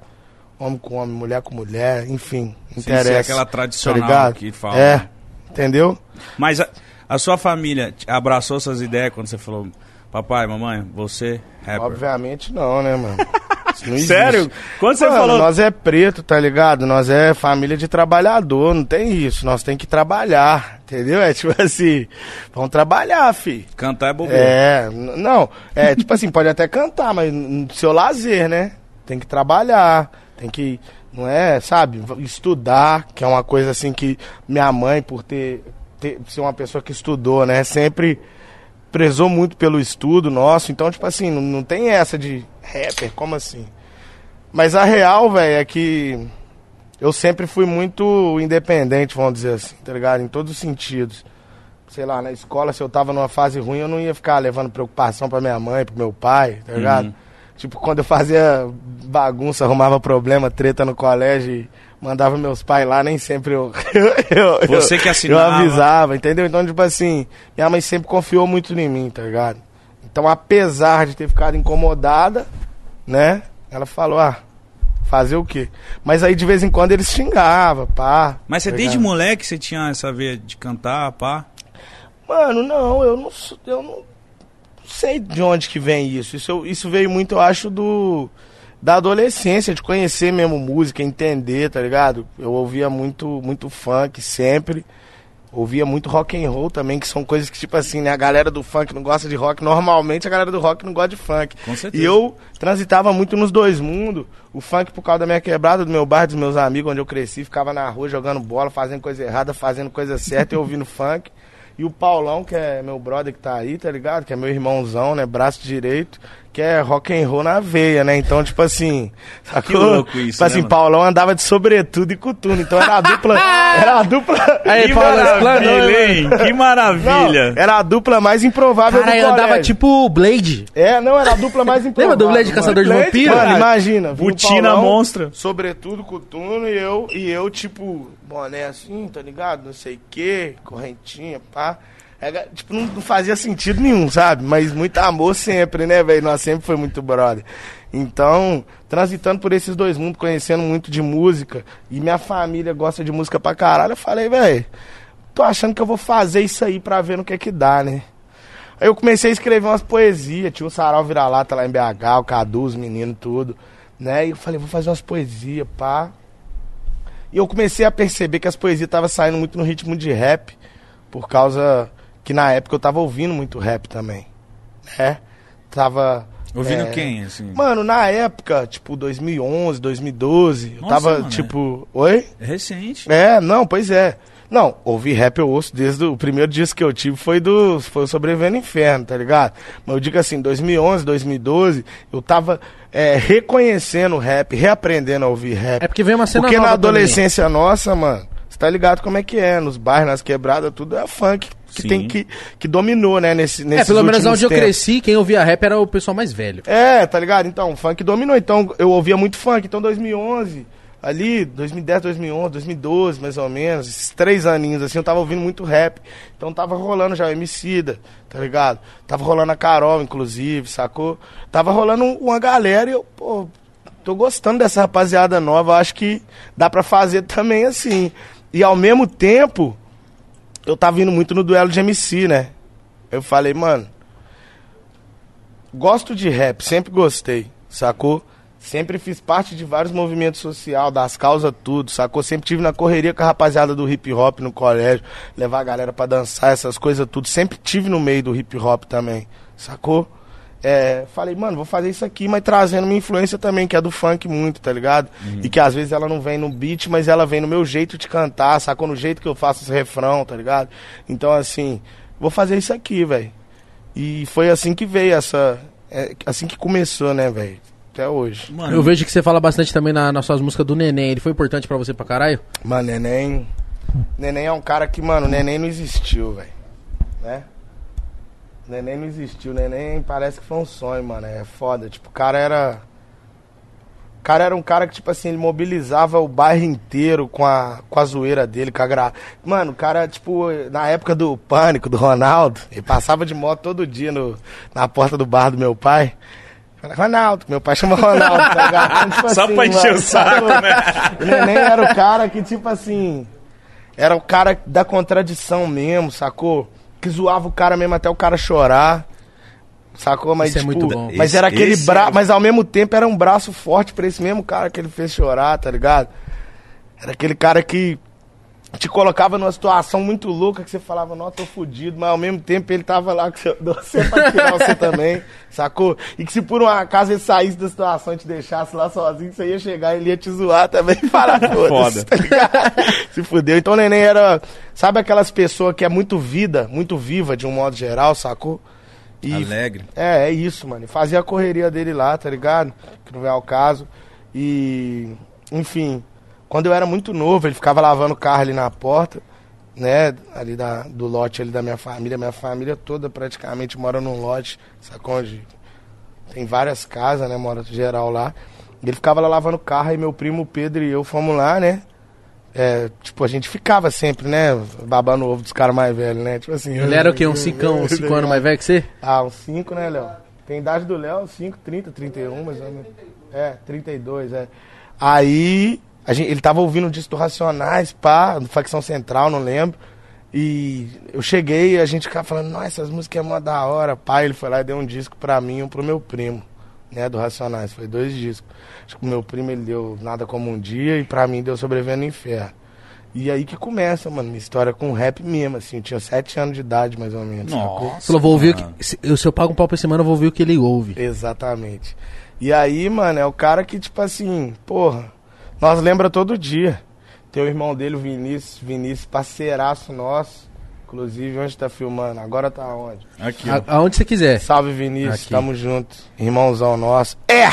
Speaker 3: Homem com homem, mulher com mulher, enfim, interessa.
Speaker 1: ser aquela
Speaker 3: tá
Speaker 1: tradicional
Speaker 3: ligado?
Speaker 1: que fala.
Speaker 3: É,
Speaker 1: né?
Speaker 3: entendeu?
Speaker 1: Mas a, a sua família abraçou suas ideias quando você falou, papai, mamãe, você, rapper.
Speaker 3: Obviamente não, né, mano?
Speaker 1: Sério? Quando você
Speaker 3: Mano,
Speaker 1: falou...
Speaker 3: nós é preto, tá ligado? Nós é família de trabalhador, não tem isso. Nós tem que trabalhar, entendeu? É tipo assim, vamos trabalhar, fi.
Speaker 1: Cantar é bobeira.
Speaker 3: É, não, é tipo assim, pode até cantar, mas no seu lazer, né? Tem que trabalhar, tem que Não é, sabe, estudar, que é uma coisa assim que minha mãe, por ter, ter ser uma pessoa que estudou, né, sempre prezou muito pelo estudo nosso. Então, tipo assim, não, não tem essa de rapper, como assim? Mas a real, velho, é que eu sempre fui muito independente, vamos dizer assim, tá ligado? Em todos os sentidos. Sei lá, na escola, se eu tava numa fase ruim, eu não ia ficar levando preocupação pra minha mãe, pro meu pai, tá ligado?
Speaker 1: Uhum.
Speaker 3: Tipo, quando eu fazia bagunça, arrumava problema, treta no colégio e mandava meus pais lá, nem sempre eu. eu- eu-
Speaker 1: Você que
Speaker 3: Eu
Speaker 1: assinava.
Speaker 3: avisava, entendeu? Então, tipo assim, minha mãe sempre confiou muito em mim, tá ligado? Então, apesar de ter ficado incomodada, né? Ela falou, ah, fazer o quê? Mas aí de vez em quando eles xingavam, pá.
Speaker 1: Mas você
Speaker 3: tá
Speaker 1: desde moleque você tinha essa veia de cantar, pá?
Speaker 3: Mano, não, eu não, eu não sei de onde que vem isso. Isso, eu- isso veio muito, eu acho, do da adolescência, de conhecer mesmo música, entender, tá ligado? Eu ouvia muito, muito funk sempre. Ouvia muito rock and roll também, que são coisas que, tipo assim, né? A galera do funk não gosta de rock. Normalmente a galera do rock não gosta de funk.
Speaker 1: Com certeza.
Speaker 3: E eu transitava muito nos dois mundos. O funk por causa da minha quebrada, do meu bairro, dos meus amigos, onde eu cresci, ficava na rua jogando bola, fazendo coisa errada, fazendo coisa certa e ouvindo funk. E o Paulão, que é meu brother que tá aí, tá ligado? Que é meu irmãozão, né? Braço direito, que é rock and roll na veia, né? Então, tipo assim, sacou?
Speaker 1: louco isso,
Speaker 3: tipo assim,
Speaker 1: né, mano?
Speaker 3: Paulão andava de sobretudo e coturno. Então era a dupla. era a dupla.
Speaker 2: Aí,
Speaker 1: que
Speaker 2: Paulo, explanou,
Speaker 1: maravilha, hein? Que
Speaker 3: Não,
Speaker 1: maravilha.
Speaker 3: era a dupla mais improvável
Speaker 2: Cara,
Speaker 3: do
Speaker 2: eu andava tipo o Blade.
Speaker 3: É, não, era a dupla mais improvável.
Speaker 2: Lembra do Blade
Speaker 3: mano.
Speaker 2: Caçador de
Speaker 3: Blade,
Speaker 2: Vampiro?
Speaker 3: Mano, imagina.
Speaker 1: Butina
Speaker 3: Paulão,
Speaker 1: monstra.
Speaker 3: Sobretudo, coturno, e eu, e eu, tipo, boné assim, tá ligado? Não sei o quê, correntinha, pá. É, tipo, não, não fazia sentido nenhum, sabe? Mas muito amor sempre, né, velho? Nós sempre foi muito brother. Então, transitando por esses dois mundos, conhecendo muito de música, e minha família gosta de música pra caralho, eu falei, velho, tô achando que eu vou fazer isso aí pra ver no que é que dá, né? Aí eu comecei a escrever umas poesias, tinha o Sarau Vira-Lata lá em BH, o Cadu, os meninos, tudo, né? E eu falei, vou fazer umas poesias, pá. E eu comecei a perceber que as poesias estavam saindo muito no ritmo de rap, por causa que na época eu tava ouvindo muito rap também, né? Tava...
Speaker 1: Ouvindo
Speaker 3: é,
Speaker 1: quem, assim?
Speaker 3: Mano, na época, tipo, 2011, 2012, eu
Speaker 1: Nossa,
Speaker 3: tava,
Speaker 1: mano,
Speaker 3: tipo... Oi?
Speaker 1: É recente.
Speaker 3: É, não, pois é. Não, ouvir rap eu ouço desde o primeiro disco que eu tive foi do foi o Sobrevivendo no Inferno, tá ligado? Mas eu digo assim, 2011, 2012, eu tava é, reconhecendo o rap, reaprendendo a ouvir rap.
Speaker 2: É porque veio uma cena
Speaker 3: Porque na adolescência nossa, mano, você tá ligado como é que é, nos bairros, nas quebradas, tudo é funk que
Speaker 1: Sim.
Speaker 3: tem que que dominou, né, nesse nesses
Speaker 2: É, pelo menos onde eu
Speaker 3: tempos.
Speaker 2: cresci, quem ouvia rap era o pessoal mais velho.
Speaker 3: É, tá ligado? Então, o funk dominou. Então, eu ouvia muito funk. Então, 2011, ali, 2010, 2011, 2012, mais ou menos, esses três aninhos, assim, eu tava ouvindo muito rap. Então, tava rolando já o Emicida, tá ligado? Tava rolando a Carol, inclusive, sacou? Tava rolando um- uma galera e eu, pô, tô gostando dessa rapaziada nova. Acho que dá pra fazer também assim. E, ao mesmo tempo, eu tava indo muito no duelo de MC, né? Eu falei, mano, gosto de rap, sempre gostei, sacou? Sempre fiz parte de vários movimentos sociais, das causas, tudo, sacou? Sempre tive na correria com a rapaziada do hip hop no colégio, levar a galera pra dançar, essas coisas, tudo. Sempre tive no meio do hip hop também, sacou? É, falei, mano, vou fazer isso aqui, mas trazendo minha influência também, que é do funk muito, tá ligado? E que às vezes ela não vem no beat, mas ela vem no meu jeito de cantar, sacou? No jeito que eu faço os refrão, tá ligado? Então, assim, vou fazer isso aqui, velho. E foi assim que veio essa. é, assim que começou, né, velho? Até hoje.
Speaker 1: Mano,
Speaker 2: Eu vejo que você fala bastante também na, nas suas músicas do Neném. Ele foi importante pra você pra caralho?
Speaker 3: Mano, Neném. Neném é um cara que, mano, Neném não existiu, velho. Né? Neném não existiu. Neném parece que foi um sonho, mano. É foda. Tipo, o cara era. O cara era um cara que, tipo assim, ele mobilizava o bairro inteiro com a, com a zoeira dele, com a gra... Mano, o cara, tipo, na época do pânico, do Ronaldo, ele passava de moto todo dia no, na porta do bar do meu pai. Ronaldo, meu pai chama Ronaldo, tá ligado? Então, tipo
Speaker 1: Só pra encher o saco,
Speaker 3: sacou? O Neném era o cara que, tipo assim. Era o cara da contradição mesmo, sacou? Que zoava o cara mesmo até o cara chorar. Sacou? Mas,
Speaker 2: Isso é
Speaker 3: tipo,
Speaker 2: muito bom.
Speaker 3: mas
Speaker 1: Esse-
Speaker 3: era aquele braço.
Speaker 1: é-
Speaker 3: Mas ao mesmo tempo era um braço forte pra esse mesmo cara que ele fez chorar, tá ligado? Era aquele cara que te colocava numa situação muito louca que você falava, não, tô fudido, mas ao mesmo tempo ele tava lá com você, pra tirar você também, sacou? E que se por um acaso ele saísse da situação e te deixasse lá sozinho, você ia chegar e ele ia te zoar também e falar,
Speaker 1: Foda.
Speaker 3: Tá se fudeu. Então o neném era, sabe aquelas pessoas que é muito vida, muito viva de um modo geral, sacou? E
Speaker 4: Alegre.
Speaker 3: é, é isso, mano. Fazia a correria dele lá, tá ligado? Que não é o caso. E, enfim, quando eu era muito novo, ele ficava lavando o carro ali na porta, né? Ali da, do lote ali da minha família. Minha família toda praticamente mora num lote, sacou? Onde tem várias casas, né? Mora geral lá. Ele ficava lá lavando o carro e meu primo Pedro e eu fomos lá, né? É, tipo, a gente ficava sempre, né? Babando o ovo dos caras mais velhos, né? Tipo assim.
Speaker 2: Ele era o quê? Uns 5 uns cinco anos mais velho que você?
Speaker 3: Ah, uns 5, né, Léo? Tem idade do Léo, 5, 30, 31, mais ou menos. É, 32, é. Aí, gente, ele tava ouvindo o disco do Racionais, pá, do Facção Central, não lembro. E eu cheguei e a gente ficava falando, nossa, essas músicas é uma da hora, pá. Ele foi lá e deu um disco pra mim e um pro meu primo, né, do Racionais. Foi dois discos. Acho que o meu primo ele deu Nada Como Um Dia e pra mim deu Sobrevivendo no Inferno. E aí que começa, mano, minha história com rap mesmo, assim. Eu tinha sete anos de idade, mais ou menos. sacou?
Speaker 1: Nossa.
Speaker 2: Falou, vou ouvir o
Speaker 1: mano.
Speaker 2: que. Se, eu- se eu pago um pau por semana, eu vou ouvir o que ele ouve.
Speaker 3: Exatamente. E aí, mano, é o cara que, tipo assim, porra, nós lembra todo dia. Tem o irmão dele, o Vinícius, Vinícius, parceiraço nosso. Inclusive, onde tá filmando? Agora tá onde?
Speaker 1: Aqui.
Speaker 2: A- aonde você quiser.
Speaker 3: Salve, Vinícius,
Speaker 2: Aqui.
Speaker 3: tamo junto. Irmãozão nosso. É!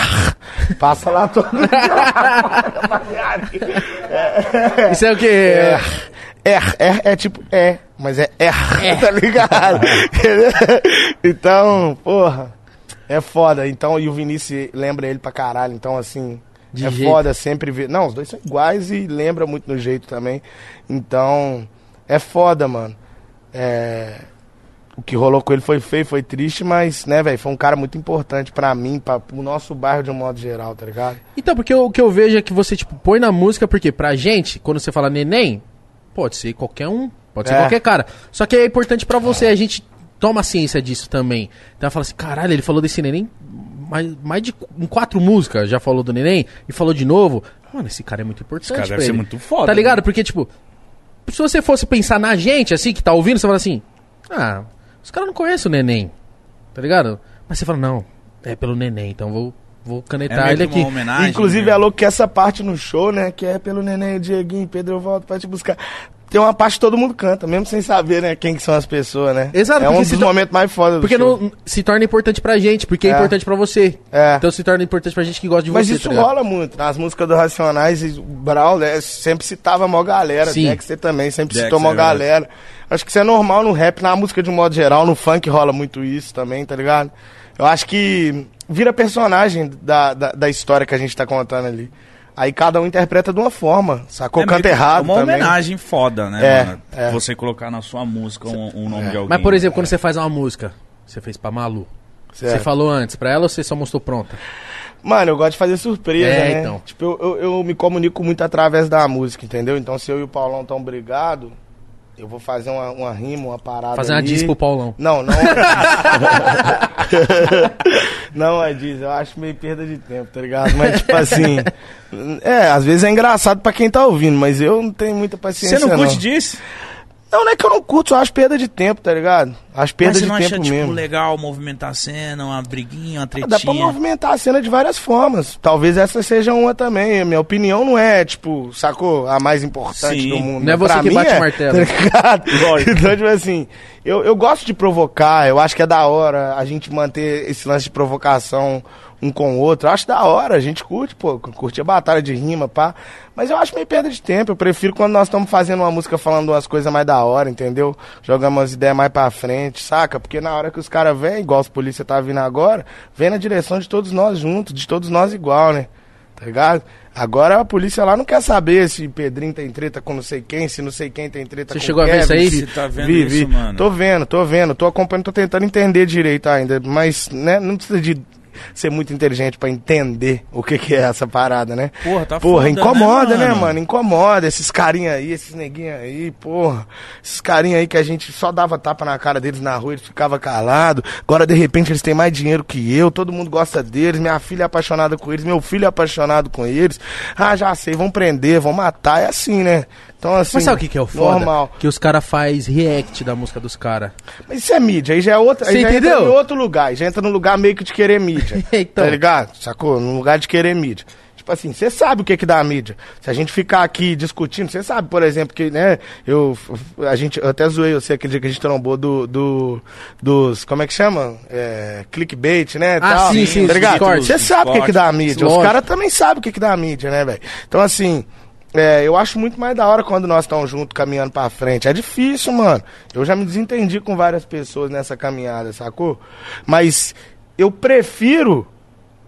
Speaker 3: Passa lá todo dia.
Speaker 2: Isso é o quê?
Speaker 3: É, é, é, é tipo é, mas é é, tá ligado? então, porra, é foda. Então, e o Vinícius lembra ele pra caralho. Então, assim,
Speaker 2: De
Speaker 3: é
Speaker 2: jeito.
Speaker 3: foda sempre ver. Não, os dois são iguais e lembra muito no jeito também. Então, é foda, mano. É. O que rolou com ele foi feio, foi triste, mas, né, velho, foi um cara muito importante pra mim, pra, pro nosso bairro de um modo geral, tá ligado?
Speaker 2: Então, porque o que eu vejo é que você, tipo, põe na música, porque pra gente, quando você fala neném, pode ser qualquer um, pode ser
Speaker 3: É.
Speaker 2: qualquer cara. Só que é importante pra você, a gente toma ciência disso também. Então fala assim, caralho, ele falou desse neném mais, mais de quatro músicas, já falou do neném, e falou de novo. Mano, esse cara é muito importante
Speaker 1: cara
Speaker 2: pra
Speaker 1: deve ser
Speaker 2: ele.
Speaker 1: muito foda,
Speaker 2: Tá ligado?
Speaker 1: né?
Speaker 2: Porque, tipo, se você fosse pensar na gente, assim, que tá ouvindo, você fala assim, ah, os caras não conhecem o neném, tá ligado? Mas você fala, não, é pelo neném, então vou, vou
Speaker 1: É
Speaker 2: canetar
Speaker 1: meio
Speaker 2: ele aqui.
Speaker 3: Inclusive
Speaker 1: né?
Speaker 3: é louco que essa parte no show, né? Que é pelo Neném, o Dieguinho, Pedro, eu volto pra te buscar. Tem uma parte que todo mundo canta, mesmo sem saber, né? Quem que são as pessoas, né?
Speaker 2: Exato,
Speaker 3: É um dos momentos mais fodas do
Speaker 2: Porque
Speaker 3: show.
Speaker 2: não, se torna importante pra gente, porque é,
Speaker 3: É.
Speaker 2: importante pra você.
Speaker 3: É.
Speaker 2: Então se torna importante pra gente que gosta de
Speaker 3: Mas
Speaker 2: você.
Speaker 3: isso
Speaker 2: tá
Speaker 3: rola muito. Nas músicas do Racionais, e o Brawl né, sempre citava mó galera.
Speaker 2: Sim.
Speaker 3: Dexter também sempre
Speaker 4: Dexter,
Speaker 3: citou mó
Speaker 4: é
Speaker 3: galera. Acho que isso é normal no rap, na música de um modo geral. No funk rola muito isso também, tá ligado? Eu acho que vira personagem da, da, da história que a gente tá contando ali. Aí cada um interpreta de uma forma, sacou?
Speaker 1: É
Speaker 3: Canta
Speaker 1: que
Speaker 3: errado
Speaker 1: uma
Speaker 3: também.
Speaker 1: homenagem foda, né,
Speaker 3: É,
Speaker 1: mano?
Speaker 3: é.
Speaker 1: Você colocar na sua música um, um nome de alguém.
Speaker 2: Mas, por exemplo, quando você faz uma música, você fez pra Malu. Você
Speaker 3: Certo.
Speaker 2: falou antes pra ela ou você só mostrou pronta?
Speaker 3: Mano, eu gosto de fazer surpresa,
Speaker 2: É,
Speaker 3: né?
Speaker 2: então.
Speaker 3: Tipo, eu, eu, eu me comunico muito através da música, entendeu? Então, se eu e o Paulão tão brigados, eu vou fazer uma, uma rima, uma parada
Speaker 2: Fazer uma
Speaker 3: ali.
Speaker 2: diss pro Paulão.
Speaker 3: Não, não é Não é diz, eu acho meio perda de tempo, tá ligado? Mas, tipo assim... É, às vezes é engraçado pra quem tá ouvindo, mas eu não tenho muita paciência,
Speaker 1: Você não curte
Speaker 3: não.
Speaker 1: disso?
Speaker 3: Não, não é que eu não curto, eu acho perda de tempo, tá ligado? Acho perda
Speaker 1: Mas você
Speaker 3: de
Speaker 1: não
Speaker 3: tempo
Speaker 1: acha, tipo,
Speaker 3: mesmo.
Speaker 1: legal movimentar a cena, uma briguinha, uma tretinha?
Speaker 3: Dá pra movimentar a cena de várias formas. Talvez essa seja uma também. A minha opinião não é, tipo, sacou? A mais importante
Speaker 1: Sim.
Speaker 3: do mundo.
Speaker 2: Não é você
Speaker 3: Pra
Speaker 2: que
Speaker 3: mim
Speaker 2: bate
Speaker 3: é,
Speaker 2: o martelo.
Speaker 3: Tá ligado?
Speaker 1: Lógico.
Speaker 3: Então, tipo assim, eu, eu gosto de provocar. Eu acho que é da hora a gente manter esse lance de provocação um com o outro. Eu acho da hora. A gente curte, pô. Curte a batalha de rima, pá. Mas eu acho meio perda de tempo. Eu prefiro quando nós estamos fazendo uma música falando umas coisas mais da hora, entendeu? Jogando umas ideias mais pra frente, saca? Porque na hora que os caras vêm, igual os polícia tá vindo agora, vem na direção de todos nós juntos, de todos nós igual, né? Tá ligado? Agora a polícia lá não quer saber se Pedrinho tem treta com não sei quem, se não sei quem tem treta
Speaker 2: Você
Speaker 3: com
Speaker 2: chegou a ver isso aí?
Speaker 3: se-
Speaker 1: Você tá vendo
Speaker 3: vi,
Speaker 1: isso,
Speaker 3: vi.
Speaker 1: mano?
Speaker 3: Tô vendo, tô vendo, tô acompanhando, tô tentando entender direito ainda, mas né, não precisa de ser muito inteligente pra entender o que que é essa parada, né?
Speaker 1: Porra, tá
Speaker 3: Porra,
Speaker 1: foda,
Speaker 3: incomoda,
Speaker 1: né,
Speaker 3: né,
Speaker 1: mano?
Speaker 3: mano? Incomoda esses carinha aí, esses neguinhos aí, porra. Esses carinha aí que a gente só dava tapa na cara deles na rua, eles ficavam calados. Agora, de repente, eles têm mais dinheiro que eu, todo mundo gosta deles, minha filha é apaixonada com eles, meu filho é apaixonado com eles. Ah, já sei, vão prender, vão matar, é assim, né? Então, assim.
Speaker 2: Mas sabe o que, que é o foda?
Speaker 3: Normal.
Speaker 2: Que os caras faz react da música dos caras.
Speaker 3: Mas isso é mídia, aí já é outra.
Speaker 2: Você entendeu?
Speaker 3: entra em outro lugar. aí Já entra no lugar meio que de querer mídia.
Speaker 2: Então.
Speaker 3: Tá ligado? Sacou? No lugar de querer mídia. Tipo assim, você sabe o que que dá a mídia. Se a gente ficar aqui discutindo, você sabe, por exemplo, que, né, eu, a gente, eu até zoei você aquele dia que a gente trombou do, do, dos, como é que chama? É, clickbait, né,
Speaker 2: Ah,
Speaker 3: tal.
Speaker 2: sim, sim,
Speaker 3: tá
Speaker 2: os.
Speaker 3: Você sabe o que que dá a mídia. Os
Speaker 2: Lógico.
Speaker 3: caras também sabem o que que dá a mídia, né, velho? Então, assim, é, eu acho muito mais da hora quando nós estamos juntos caminhando pra frente. É difícil, mano. Eu já me desentendi com várias pessoas nessa caminhada, sacou? Mas eu prefiro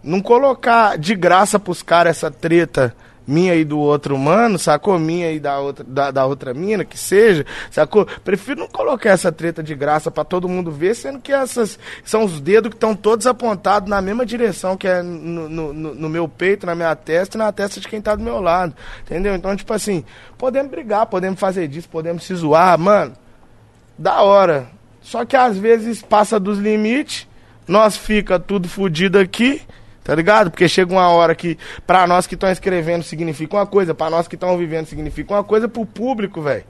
Speaker 3: não colocar de graça pros caras essa treta minha e do outro mano, sacou? Minha e da outra, da, da outra mina, que seja, sacou? Prefiro não colocar essa treta de graça pra todo mundo ver, sendo que essas são os dedos que estão todos apontados na mesma direção, que é no, no, no- meu peito, na minha testa e na testa de quem tá do meu lado, entendeu? Então, tipo assim, podemos brigar, podemos fazer disso, podemos se zoar, mano, da hora. Só que às vezes passa dos limites, nós fica tudo fudido aqui, tá ligado? Porque chega uma hora que pra nós que estão escrevendo significa uma coisa, pra nós que estão vivendo significa uma coisa, pro público, velho.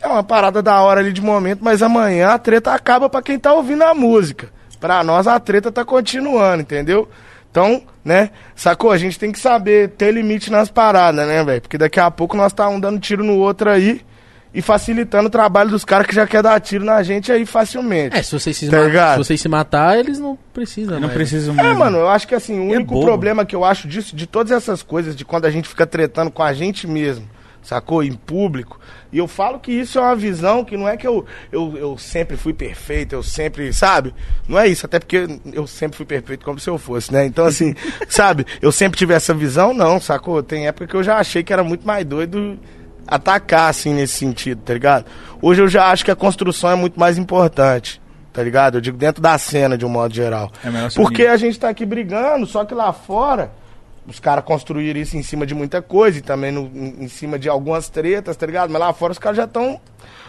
Speaker 3: É uma parada da hora ali de momento, mas amanhã a treta acaba pra quem tá ouvindo a música. Pra nós a treta tá continuando, entendeu? Então, né, sacou? A gente tem que saber ter limite nas paradas, né, velho? Porque daqui a pouco nós tá um dando tiro no outro aí e facilitando o trabalho dos caras que já quer dar tiro na gente aí facilmente.
Speaker 2: É, se vocês se,
Speaker 3: Tá
Speaker 2: ma- se vocês se matar, eles não precisam,
Speaker 1: Não
Speaker 2: mais.
Speaker 1: precisa
Speaker 3: É,
Speaker 1: mesmo.
Speaker 3: mano, eu acho que assim, o
Speaker 1: É
Speaker 3: único
Speaker 1: bobo.
Speaker 3: problema que eu acho disso, de todas essas coisas, de quando a gente fica tretando com a gente mesmo, sacou? Em público. E eu falo que isso é uma visão que não é que eu, eu, eu sempre fui perfeito, eu sempre, sabe? Não é isso, até porque eu sempre fui perfeito como se eu fosse, né? Então, assim, sabe? Eu sempre tive essa visão, não, sacou? Tem época que eu já achei que era muito mais doido atacar, assim, nesse sentido, tá ligado? Hoje eu já acho que a construção é muito mais importante. Tá ligado? Eu digo dentro da cena, de um modo geral.
Speaker 1: É melhor se
Speaker 3: Porque a gente tá aqui brigando, só que lá fora, os caras construíram isso em cima de muita coisa e também no- em, cima de algumas tretas, tá ligado? Mas lá fora os caras já estão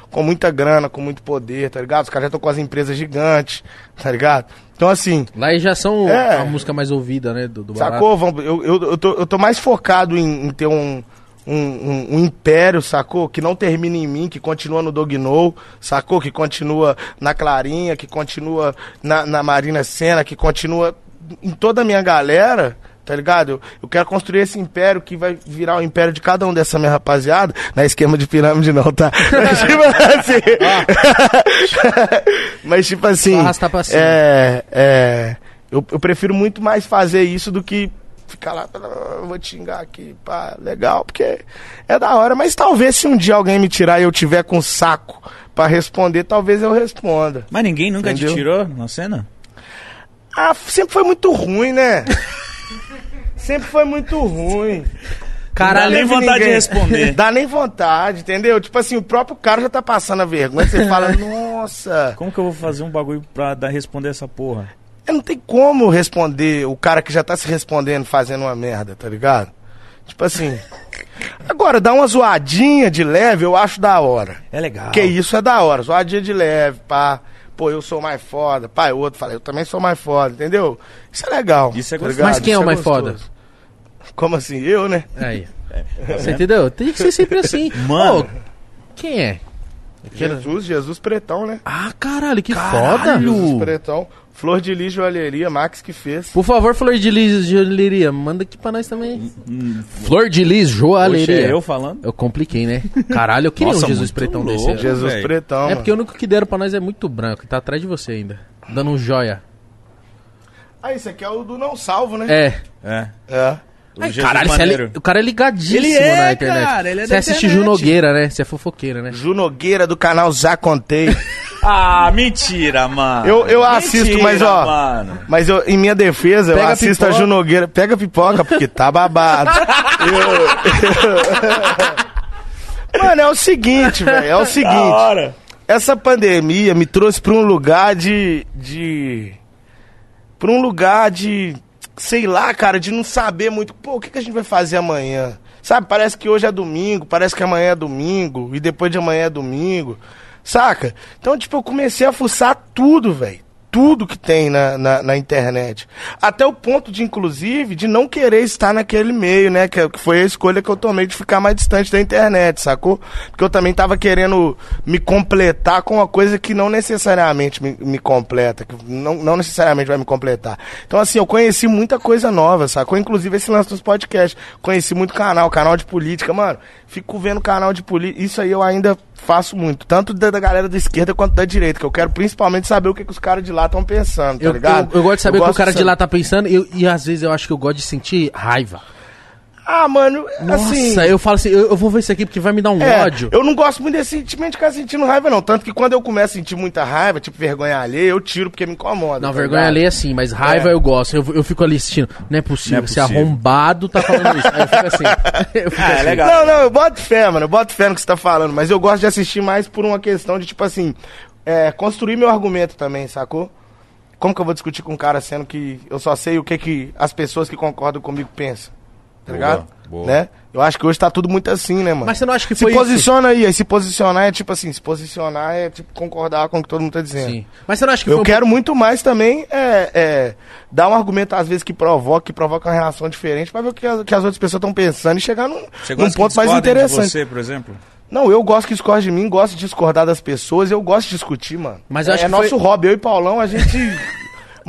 Speaker 3: com muita grana, com muito poder, tá ligado? Os caras já estão com as empresas gigantes, tá ligado? Então, assim,
Speaker 2: Lá já são
Speaker 3: É.
Speaker 2: a música mais ouvida, né? Do, do.
Speaker 3: Sacou? Eu, eu, eu, tô, eu tô mais focado em, em ter um, um, um- um império, sacou? Que não termina em mim, que continua no Dognou, sacou? Que continua na Clarinha, que continua na, na Marina Senna, que continua em toda a minha galera. Tá ligado? Eu, eu quero construir esse império que vai virar o império de cada um dessa minha rapaziada. Não é esquema de pirâmide, não, tá? Mas tipo assim. Mas tipo assim.
Speaker 2: Pra cima.
Speaker 3: É. é eu, eu prefiro muito mais fazer isso do que ficar lá, "Ah, vou te xingar aqui, pá, legal, porque é da hora. Mas talvez se um dia alguém me tirar e eu tiver com saco pra responder, talvez eu responda.
Speaker 1: Mas ninguém nunca
Speaker 3: Entendeu?
Speaker 1: te tirou na cena?
Speaker 3: Ah, sempre foi muito ruim, né? sempre foi muito ruim.
Speaker 1: Caralho,
Speaker 3: Não
Speaker 1: nem vontade de responder.
Speaker 3: Dá nem vontade, entendeu? Tipo assim, o próprio cara já tá passando a vergonha. Você fala, nossa.
Speaker 1: Como que eu vou fazer um bagulho pra dar, responder essa porra?
Speaker 3: É, Não tem como responder o cara que já tá se respondendo fazendo uma merda, tá ligado? Tipo assim. Agora, dar uma zoadinha de leve eu acho da hora.
Speaker 1: É legal.
Speaker 3: Que isso é da hora. Zoadinha de leve, pá. Pô, eu sou mais foda. Pá, e o outro fala, eu também sou mais foda, entendeu? Isso é legal.
Speaker 1: Isso é
Speaker 3: tá
Speaker 1: gostoso.
Speaker 3: ligado?
Speaker 2: Mas quem é
Speaker 3: Isso
Speaker 2: o mais
Speaker 3: gostoso.
Speaker 2: foda?
Speaker 3: Como assim? Eu, né?
Speaker 2: Aí. Você entendeu? Tem que ser sempre assim.
Speaker 1: Mano.
Speaker 2: Ô, quem é?
Speaker 3: Jesus, Jesus Pretão, né?
Speaker 2: Ah, caralho, que
Speaker 1: Caralho.
Speaker 2: foda.
Speaker 3: Jesus Pretão. Flor de Lis Joalheria, Max que fez.
Speaker 2: Por favor, Flor de Lis Joalheria, manda aqui pra nós também. Flor de Lis
Speaker 1: Poxa,
Speaker 2: Joalheria.
Speaker 1: é eu falando?
Speaker 2: Eu compliquei, né? Caralho, eu queria
Speaker 1: Nossa,
Speaker 2: um Jesus pretão
Speaker 1: louco.
Speaker 2: desse.
Speaker 3: Jesus
Speaker 1: velho.
Speaker 3: Pretão.
Speaker 2: É porque o único que deram pra nós é muito branco, tá atrás de você ainda. Dando um joia.
Speaker 3: Ah, esse aqui é o do Não Salvo, né?
Speaker 2: É.
Speaker 1: É.
Speaker 3: É.
Speaker 1: O
Speaker 2: Ai,
Speaker 1: Jesus
Speaker 2: caralho, é o cara é ligadíssimo
Speaker 1: Ele é,
Speaker 2: na internet.
Speaker 1: cara, ele é
Speaker 2: você
Speaker 1: da
Speaker 2: assiste
Speaker 1: internet.
Speaker 2: Ju Nogueira, né? Você é fofoqueira, né?
Speaker 3: Ju Nogueira do canal Já Contei.
Speaker 1: Ah, mentira, mano.
Speaker 3: Eu- eu assisto, mas, ó,
Speaker 1: Mano.
Speaker 3: Mas eu, em minha defesa, eu
Speaker 2: Pega
Speaker 3: assisto a
Speaker 2: pipoca.
Speaker 3: Ju Nogueira. Pega pipoca, porque tá babado. Eu- Mano, é o seguinte, velho. É o seguinte.
Speaker 1: hora.
Speaker 3: Essa pandemia me trouxe pra um lugar de. de. pra um lugar de. sei lá, cara, de não saber muito. Pô, o que, que a gente vai fazer amanhã? Sabe, parece que hoje é domingo, parece que amanhã é domingo, e depois de amanhã é domingo. Saca? Então, tipo, eu comecei a fuçar tudo, velho. tudo que tem na, na, na internet. Até o ponto de, inclusive, de não querer estar naquele meio, né? Que, que foi a escolha que eu tomei de ficar mais distante da internet, sacou? Porque eu também tava querendo me completar com uma coisa que não necessariamente me, me completa, que não, não necessariamente vai me completar. Então, assim, eu conheci muita coisa nova, sacou? Inclusive esse lance dos podcasts. Conheci muito canal, canal de política, mano. Fico vendo canal de política. Isso aí eu ainda faço muito. Tanto da, da galera da esquerda quanto da direita, que eu quero principalmente saber o que, que os caras de lá estão pensando, tá
Speaker 2: Eu,
Speaker 3: ligado?
Speaker 2: eu, eu gosto de saber o que o cara de
Speaker 3: saber-
Speaker 2: lá tá pensando eu- e às vezes eu acho que eu gosto de sentir raiva.
Speaker 3: Ah, mano,
Speaker 2: Nossa,
Speaker 3: assim.
Speaker 2: eu falo assim, eu, eu vou ver isso aqui porque vai me dar um
Speaker 3: É,
Speaker 2: ódio.
Speaker 3: eu não gosto muito desse sentimento de ficar sentindo raiva, não. Tanto que quando eu começo a sentir muita raiva, tipo vergonha alheia, eu tiro porque me incomoda.
Speaker 2: Não,
Speaker 3: tá
Speaker 2: vergonha
Speaker 3: ligado?
Speaker 2: alheia sim, mas raiva
Speaker 3: É.
Speaker 2: eu gosto. Eu, eu fico ali assistindo. Não é possível,
Speaker 1: Não é
Speaker 2: esse
Speaker 1: possível.
Speaker 2: arrombado tá falando isso. Aí eu fico assim. Eu fico
Speaker 1: Ah, é
Speaker 2: assim.
Speaker 1: legal.
Speaker 3: Não, não, eu boto fé, mano. Eu boto fé no que você tá falando. Mas eu gosto de assistir mais por uma questão de, tipo assim, é, construir meu argumento também, sacou? Como que eu vou discutir com um cara sendo que eu só sei o que, que as pessoas que concordam comigo pensam? Tá
Speaker 1: Boa,
Speaker 3: ligado?
Speaker 1: boa.
Speaker 3: Né? Eu acho que hoje tá tudo muito assim, né, mano?
Speaker 2: Mas você não acha que
Speaker 3: se
Speaker 2: foi isso?
Speaker 3: posiciona aí, aí se posicionar é tipo assim, se posicionar é tipo concordar com o que todo mundo tá dizendo.
Speaker 2: Sim. Mas você não acha que
Speaker 3: Eu
Speaker 2: foi um
Speaker 3: quero muito mais também é, é, dar um argumento, às vezes, que provoca, que provoca uma reação diferente, pra ver o que as, que as outras pessoas estão pensando e chegar num, num ponto mais
Speaker 1: de
Speaker 3: interessante.
Speaker 1: você, por exemplo?
Speaker 3: Não, eu gosto que discorde de mim, gosto de discordar das pessoas, eu gosto de discutir, mano.
Speaker 2: Mas eu
Speaker 3: é
Speaker 2: que
Speaker 3: nosso
Speaker 2: foi-
Speaker 3: hobby, eu e Paulão, a gente.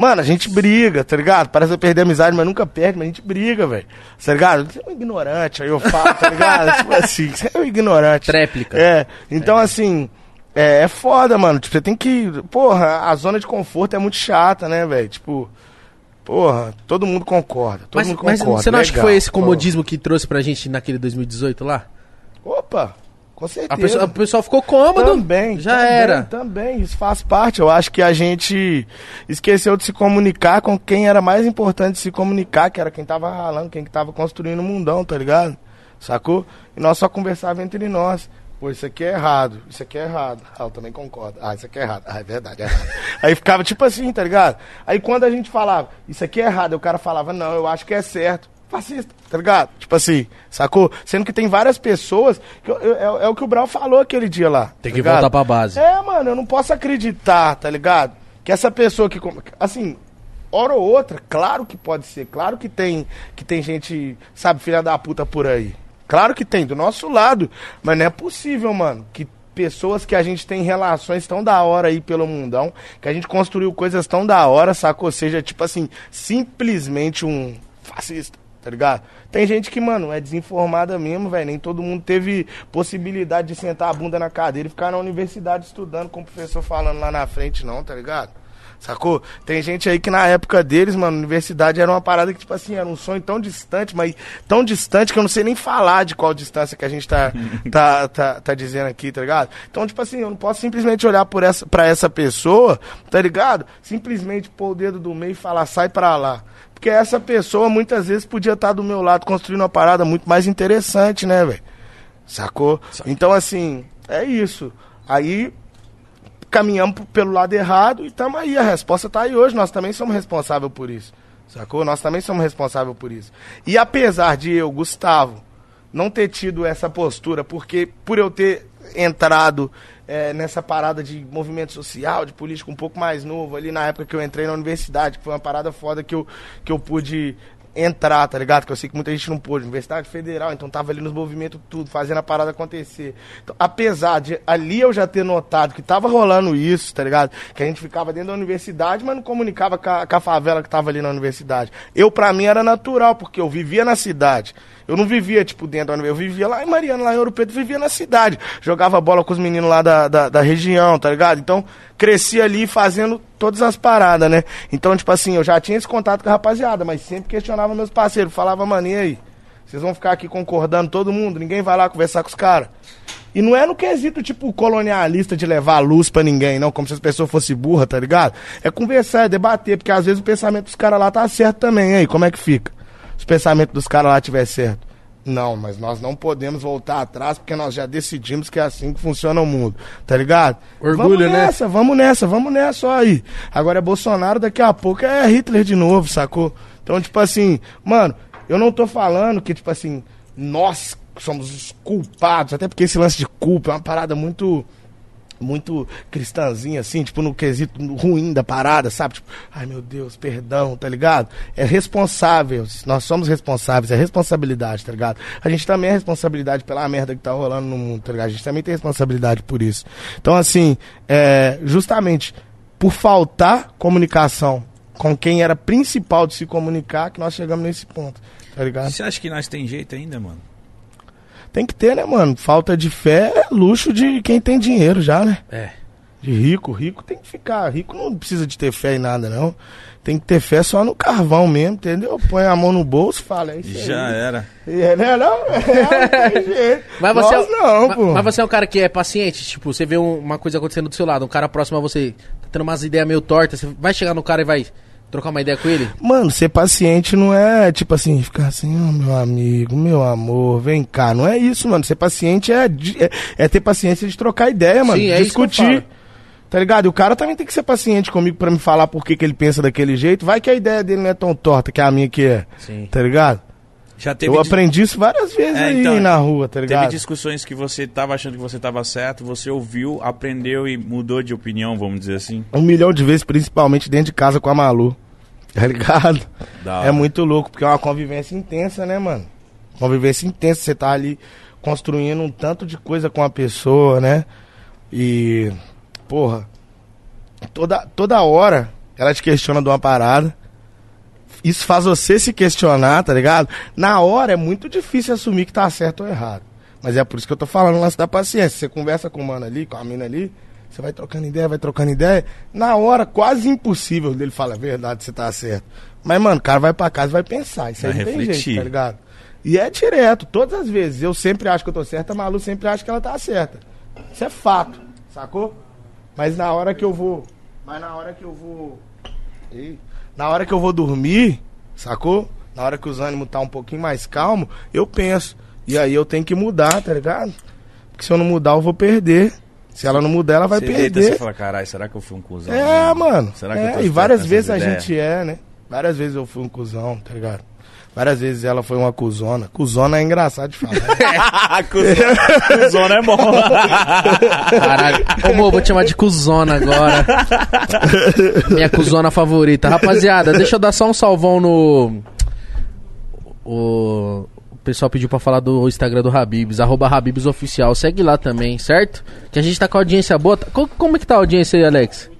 Speaker 3: mano, a gente briga, tá ligado? Parece perder a amizade, mas nunca perde, mas a gente briga, velho. Tá ligado? Você é um ignorante, aí eu falo, tá ligado? tipo assim, você é um ignorante.
Speaker 2: Tréplica.
Speaker 3: É, então assim. É, é foda, mano. Tipo, você tem que. Porra, a zona de conforto é muito chata, né, velho? Tipo. Porra, todo mundo concorda. Todo
Speaker 2: Mas,
Speaker 3: mundo
Speaker 2: mas
Speaker 3: concorda.
Speaker 2: você não acha que
Speaker 3: legal.
Speaker 2: foi esse comodismo que trouxe pra gente naquele 2018 lá?
Speaker 3: Opa, com certeza.
Speaker 2: A pessoa, o pessoal ficou cômodo.
Speaker 3: Também.
Speaker 2: Já
Speaker 3: também,
Speaker 2: era.
Speaker 3: Também, isso faz parte. Eu acho que a gente esqueceu de se comunicar com quem era mais importante se comunicar, que era quem tava ralando, quem que tava construindo o mundão, tá ligado? Sacou? E nós só conversávamos entre nós. Pô, isso aqui é errado, isso aqui é errado. Ah, eu também concordo. Ah, isso aqui é errado. Ah, é verdade, é errado. Aí ficava tipo assim, tá ligado? Aí quando a gente falava, isso aqui é errado, o cara falava, não, eu acho que é certo. Fascista, tá ligado? Tipo assim, sacou? Sendo que tem várias pessoas. Que eu- eu- é, é o que o Brau falou aquele dia lá.
Speaker 2: Tem
Speaker 3: tá
Speaker 2: que
Speaker 3: ligado?
Speaker 2: voltar pra base.
Speaker 3: É, mano, eu não posso acreditar, tá ligado? Que essa pessoa que. Assim, hora ou outra, claro que pode ser. Claro que tem, que tem gente, sabe, filha da puta por aí. Claro que tem, do nosso lado. Mas não é possível, mano, que pessoas que a gente tem relações tão da hora aí pelo mundão, que a gente construiu coisas tão da hora, sacou? Seja, tipo assim, simplesmente um fascista. Tá ligado? Tem gente que, mano, é desinformada mesmo, velho. Nem todo mundo teve possibilidade de sentar a bunda na cadeira e ficar na universidade estudando com o professor falando lá na frente, não, tá ligado? Sacou? Tem gente aí que na época deles, mano, universidade era uma parada que, tipo assim, era um sonho tão distante, mas tão distante que eu não sei nem falar de qual distância que a gente tá, tá, tá, tá dizendo aqui, tá ligado? Então, tipo assim, eu não posso simplesmente olhar por essa, pra essa pessoa, tá ligado? Simplesmente pôr o dedo do meio e falar, sai pra lá. Porque essa pessoa muitas vezes podia estar do meu lado construindo uma parada muito mais interessante, né, velho? Sacou? Então, assim, é isso. Aí caminhamos pelo lado errado e tamo aí. A resposta tá aí hoje. Nós também somos responsáveis por isso. Sacou? Nós também somos responsáveis por isso. E apesar de eu, Gustavo, não ter tido essa postura, porque por eu ter entrado eh, nessa parada de movimento social, de política um pouco mais novo, ali na época que eu entrei na universidade, que foi uma parada foda que eu, que eu pude entrar, tá ligado? Que eu sei que muita gente não pôde. Universidade Federal, então tava ali nos movimentos tudo, fazendo a parada acontecer. Então, apesar de ali eu já ter notado que tava rolando isso, tá ligado? Que a gente ficava dentro da universidade, mas não comunicava com a, com a favela que tava ali na universidade. Eu, pra mim, era natural, porque eu vivia na cidade. Eu não vivia, tipo, dentro da. Eu vivia lá em Mariana, lá em Ouro Preto, vivia na cidade. Jogava bola com os meninos lá da, da, da região, tá ligado? Então, cresci ali fazendo todas as paradas, né? Então, tipo assim, eu já tinha esse contato com a rapaziada, mas sempre questionava meus parceiros. Falava, mano, e aí? Vocês vão ficar aqui concordando todo mundo? Ninguém vai lá conversar com os caras? E não é no quesito, tipo, colonialista de levar luz pra ninguém, não, como se as pessoas fossem burras, tá ligado? É conversar, é debater, porque às vezes o pensamento dos caras lá tá certo também, aí, como é que fica? Se o pensamento dos caras lá tiver certo. Não, mas nós não podemos voltar atrás porque nós já decidimos que é assim que funciona o mundo, tá ligado?
Speaker 2: Orgulho,
Speaker 3: vamos
Speaker 2: né?
Speaker 3: nessa, vamos nessa, vamos nessa, ó aí. Agora é Bolsonaro, daqui a pouco é Hitler de novo, sacou? Então, tipo assim, mano, eu não tô falando que, tipo assim, nós somos os culpados, até porque esse lance de culpa é uma parada muito muito cristãzinha, assim, tipo, no quesito ruim da parada, sabe? Tipo, ai meu Deus, perdão, tá ligado? É responsável, nós somos responsáveis, é responsabilidade, tá ligado? A gente também é responsabilidade pela merda que tá rolando no mundo, tá ligado? A gente também tem responsabilidade por isso. Então, assim, é, justamente por faltar comunicação com quem era principal de se comunicar, que nós chegamos nesse ponto, tá ligado?
Speaker 1: Você acha que nós tem jeito ainda, mano?
Speaker 3: Tem que ter, né, mano? Falta de fé é luxo de quem tem dinheiro já, né?
Speaker 2: É.
Speaker 3: De rico. Rico tem que ficar. Rico não precisa de ter fé em nada, não. Tem que ter fé só no carvão mesmo, entendeu? Põe a mão no bolso e fala, é isso
Speaker 1: Já
Speaker 3: aí.
Speaker 1: era.
Speaker 3: É, né, não? É, não jeito.
Speaker 2: Mas você,
Speaker 3: Nós
Speaker 2: é,
Speaker 3: não,
Speaker 2: ma-
Speaker 3: pô.
Speaker 2: mas você é um cara que é paciente, tipo, você vê um- uma coisa acontecendo do seu lado, um cara próximo a você, tá tendo umas ideias meio tortas, você vai chegar no cara e vai trocar uma ideia com ele?
Speaker 3: Mano, ser paciente não é tipo assim, ficar assim, ó, meu amigo, meu amor, vem cá. Não é isso, mano. Ser paciente é, é, é ter paciência de trocar ideia, mano.
Speaker 2: Sim, é
Speaker 3: discutir. Tá ligado? E o cara também tem que ser paciente comigo pra me falar por que, que ele pensa daquele jeito. Vai que a ideia dele não é tão torta que a minha que é.
Speaker 2: Sim.
Speaker 3: Tá ligado?
Speaker 1: Já teve,
Speaker 3: Eu aprendi isso várias vezes
Speaker 1: É,
Speaker 3: aí
Speaker 1: então,
Speaker 3: na rua, tá
Speaker 1: teve
Speaker 3: ligado?
Speaker 1: discussões que você tava achando que você tava certo, você ouviu, aprendeu e mudou de opinião, vamos dizer assim.
Speaker 3: Um milhão de vezes, principalmente dentro de casa com a Malu. Tá ligado? É muito louco, porque é uma convivência intensa, né, mano? Convivência intensa, você tá ali construindo um tanto de coisa com a pessoa, né? E, porra, toda, toda hora ela te questiona de uma parada. Isso faz você se questionar, tá ligado? Na hora é muito difícil assumir que tá certo ou errado. Mas é por isso que eu tô falando o lance da paciência. Você conversa com o mano ali, com a mina ali, você vai trocando ideia, vai trocando ideia. Na hora, quase impossível dele falar a verdade, você tá certo. Mas, mano, o cara vai pra casa e vai pensar. Isso aí
Speaker 1: Vai
Speaker 3: não tem
Speaker 1: refletir.
Speaker 3: jeito, tá ligado? E é direto, todas as vezes. Eu sempre acho que eu tô certa, a Malu sempre acha que ela tá certa. Isso é fato, sacou? Mas na hora que eu vou. Mas na hora que eu vou. Ih, na hora que eu vou dormir, sacou? Na hora que os ânimos tá um pouquinho mais calmo, eu penso. E aí eu tenho que mudar, tá ligado? Porque se eu não mudar, eu vou perder. Se ela não mudar, ela vai
Speaker 1: você deita,
Speaker 3: perder.
Speaker 1: você fala, caralho, será que eu fui um cuzão?
Speaker 3: É,
Speaker 1: mesmo?
Speaker 3: mano.
Speaker 1: Será que
Speaker 3: é,
Speaker 1: eu tô
Speaker 3: e várias vezes a gente é, né? Várias vezes eu fui um cuzão, tá ligado? Várias vezes ela foi uma cuzona. Cuzona é engraçado de falar.
Speaker 1: Cuzão- Cuzona é bom.
Speaker 2: Caralho. Ô, Mo, vou te chamar de cuzona agora. Minha cuzona favorita. Rapaziada, deixa eu dar só um salvão no. O. O pessoal pediu pra falar do Instagram do Habibs, arroba Habibs Oficial. Segue lá também, certo? Que a gente tá com a audiência boa. Tá- Co- Como é que tá a audiência aí, Alex?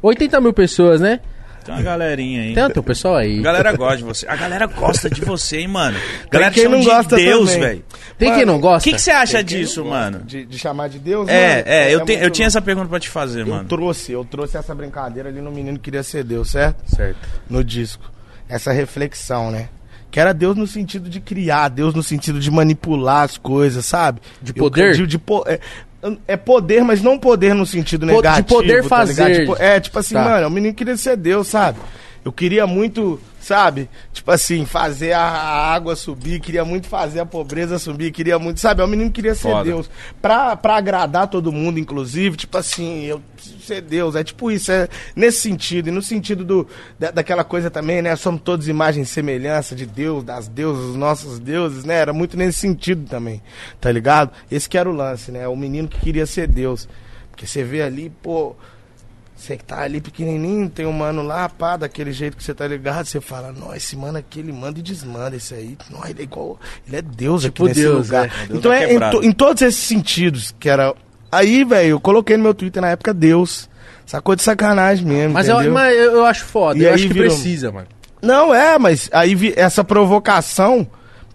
Speaker 2: 80 mil pessoas, né?
Speaker 1: Tem uma galerinha aí.
Speaker 2: Tem o pessoal aí.
Speaker 1: A galera gosta de você. A galera gosta de você, hein, mano. A galera
Speaker 3: quem
Speaker 1: chama
Speaker 3: não
Speaker 1: de
Speaker 3: gosta
Speaker 1: Deus,
Speaker 3: também.
Speaker 1: velho.
Speaker 2: Tem quem não
Speaker 1: O
Speaker 2: gosta?
Speaker 1: que que você acha
Speaker 3: Tem quem
Speaker 1: disso, mano?
Speaker 3: De, de chamar de Deus,
Speaker 1: É,
Speaker 3: mano,
Speaker 1: é, eu, te-
Speaker 3: muito
Speaker 1: eu tinha essa pergunta pra te fazer,
Speaker 3: Eu
Speaker 1: mano.
Speaker 3: trouxe, eu trouxe essa brincadeira ali no menino que queria ser Deus, certo?
Speaker 2: Certo.
Speaker 3: No disco. Essa reflexão, né? Que era Deus no sentido de criar, Deus no sentido de manipular as coisas, sabe?
Speaker 2: De
Speaker 3: Eu-
Speaker 2: poder?
Speaker 3: de, de po- é, poder, mas não poder no sentido
Speaker 2: Po- de
Speaker 3: negativo.
Speaker 2: poder
Speaker 3: tá
Speaker 2: fazer.
Speaker 3: Tipo, é, tipo assim,
Speaker 2: Tá.
Speaker 3: mano, o menino queria ser Deus, sabe? Eu queria muito, sabe? Tipo assim, fazer a água subir, queria muito fazer a pobreza subir, queria muito, sabe? O menino queria ser
Speaker 1: Foda.
Speaker 3: Deus. Pra, pra agradar todo mundo, inclusive, tipo assim, eu preciso ser Deus. É tipo isso, é nesse sentido. E no sentido do, da, daquela coisa também, né? Somos todos imagem e semelhança de Deus, das deusas, os nossos deuses, né? Era muito nesse sentido também, tá ligado? Esse que era o lance, né? O menino que queria ser Deus. Porque você vê ali, pô, você que tá ali pequenininho, tem um mano lá, pá, daquele jeito que você tá ligado, você fala, não, esse mano aqui, ele manda e desmanda esse aí. Não, ele é igual, ele é Deus
Speaker 2: Tipo
Speaker 3: aqui nesse
Speaker 2: Deus,
Speaker 3: lugar.
Speaker 2: né?
Speaker 1: Deus
Speaker 3: Então
Speaker 1: da
Speaker 3: é em, to- em todos esses sentidos, que era... Aí, velho, eu coloquei no meu Twitter na época Deus. Sacou de sacanagem mesmo,
Speaker 2: Mas, eu, mas eu, acho foda,
Speaker 3: E
Speaker 2: eu acho que
Speaker 3: virou-
Speaker 2: precisa, mano.
Speaker 3: Não, é, mas aí vi- essa provocação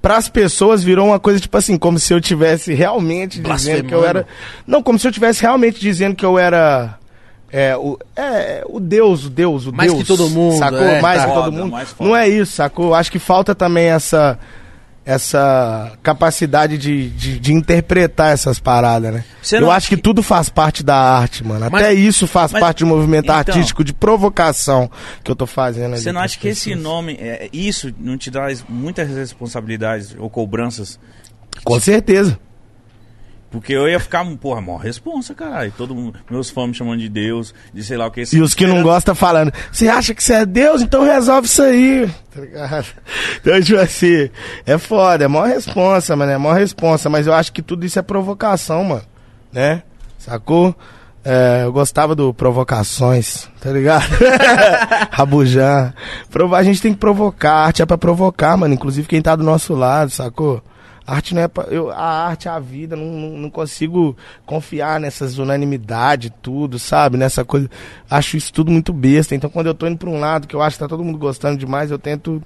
Speaker 3: pras pessoas virou uma coisa tipo assim, como se eu tivesse realmente dizendo que eu era. Não, como se eu tivesse realmente dizendo que eu era. É, o, é, o Deus, o Deus, o
Speaker 2: Mais
Speaker 3: Deus.
Speaker 2: que todo mundo,
Speaker 3: Sacou?
Speaker 2: é,
Speaker 3: mais
Speaker 2: tá.
Speaker 3: que todo mundo.
Speaker 1: mais foda.
Speaker 3: Não é isso, sacou? Acho que falta também essa. Essa capacidade de, de, de interpretar essas paradas, né?
Speaker 1: Você
Speaker 3: eu acho que...
Speaker 1: que-
Speaker 3: tudo faz parte da arte, mano.
Speaker 2: Mas-
Speaker 3: Até isso faz
Speaker 1: mas-
Speaker 3: parte do movimento
Speaker 1: então-
Speaker 3: artístico de provocação que eu tô fazendo ali
Speaker 1: Você não acha que esse
Speaker 3: pessoas.
Speaker 1: nome, é, isso não te traz muitas responsabilidades ou cobranças?
Speaker 3: Com certeza.
Speaker 1: Porque eu ia ficar, porra, mó responsa, caralho. Todo mundo, meus fãs me chamando de Deus, de sei lá o que.
Speaker 3: E os que não gostam falando, você acha que você é Deus? Então resolve isso aí. Tá ligado? Então, tipo assim, é foda, é mó responsa, mano, é mó responsa. Mas eu acho que tudo isso é provocação, mano. Né? Sacou? É, eu gostava do Provocações, tá ligado? Rabujan. A gente tem que provocar, arte é pra provocar, mano. Inclusive quem tá do nosso lado, sacou? A arte não é pra, eu, a arte é a vida, não, não, não consigo confiar nessas unanimidades, tudo, sabe? Nessa coisa. Acho isso tudo muito besta. Então quando eu tô indo pra um lado que eu acho que tá todo mundo gostando demais, eu tento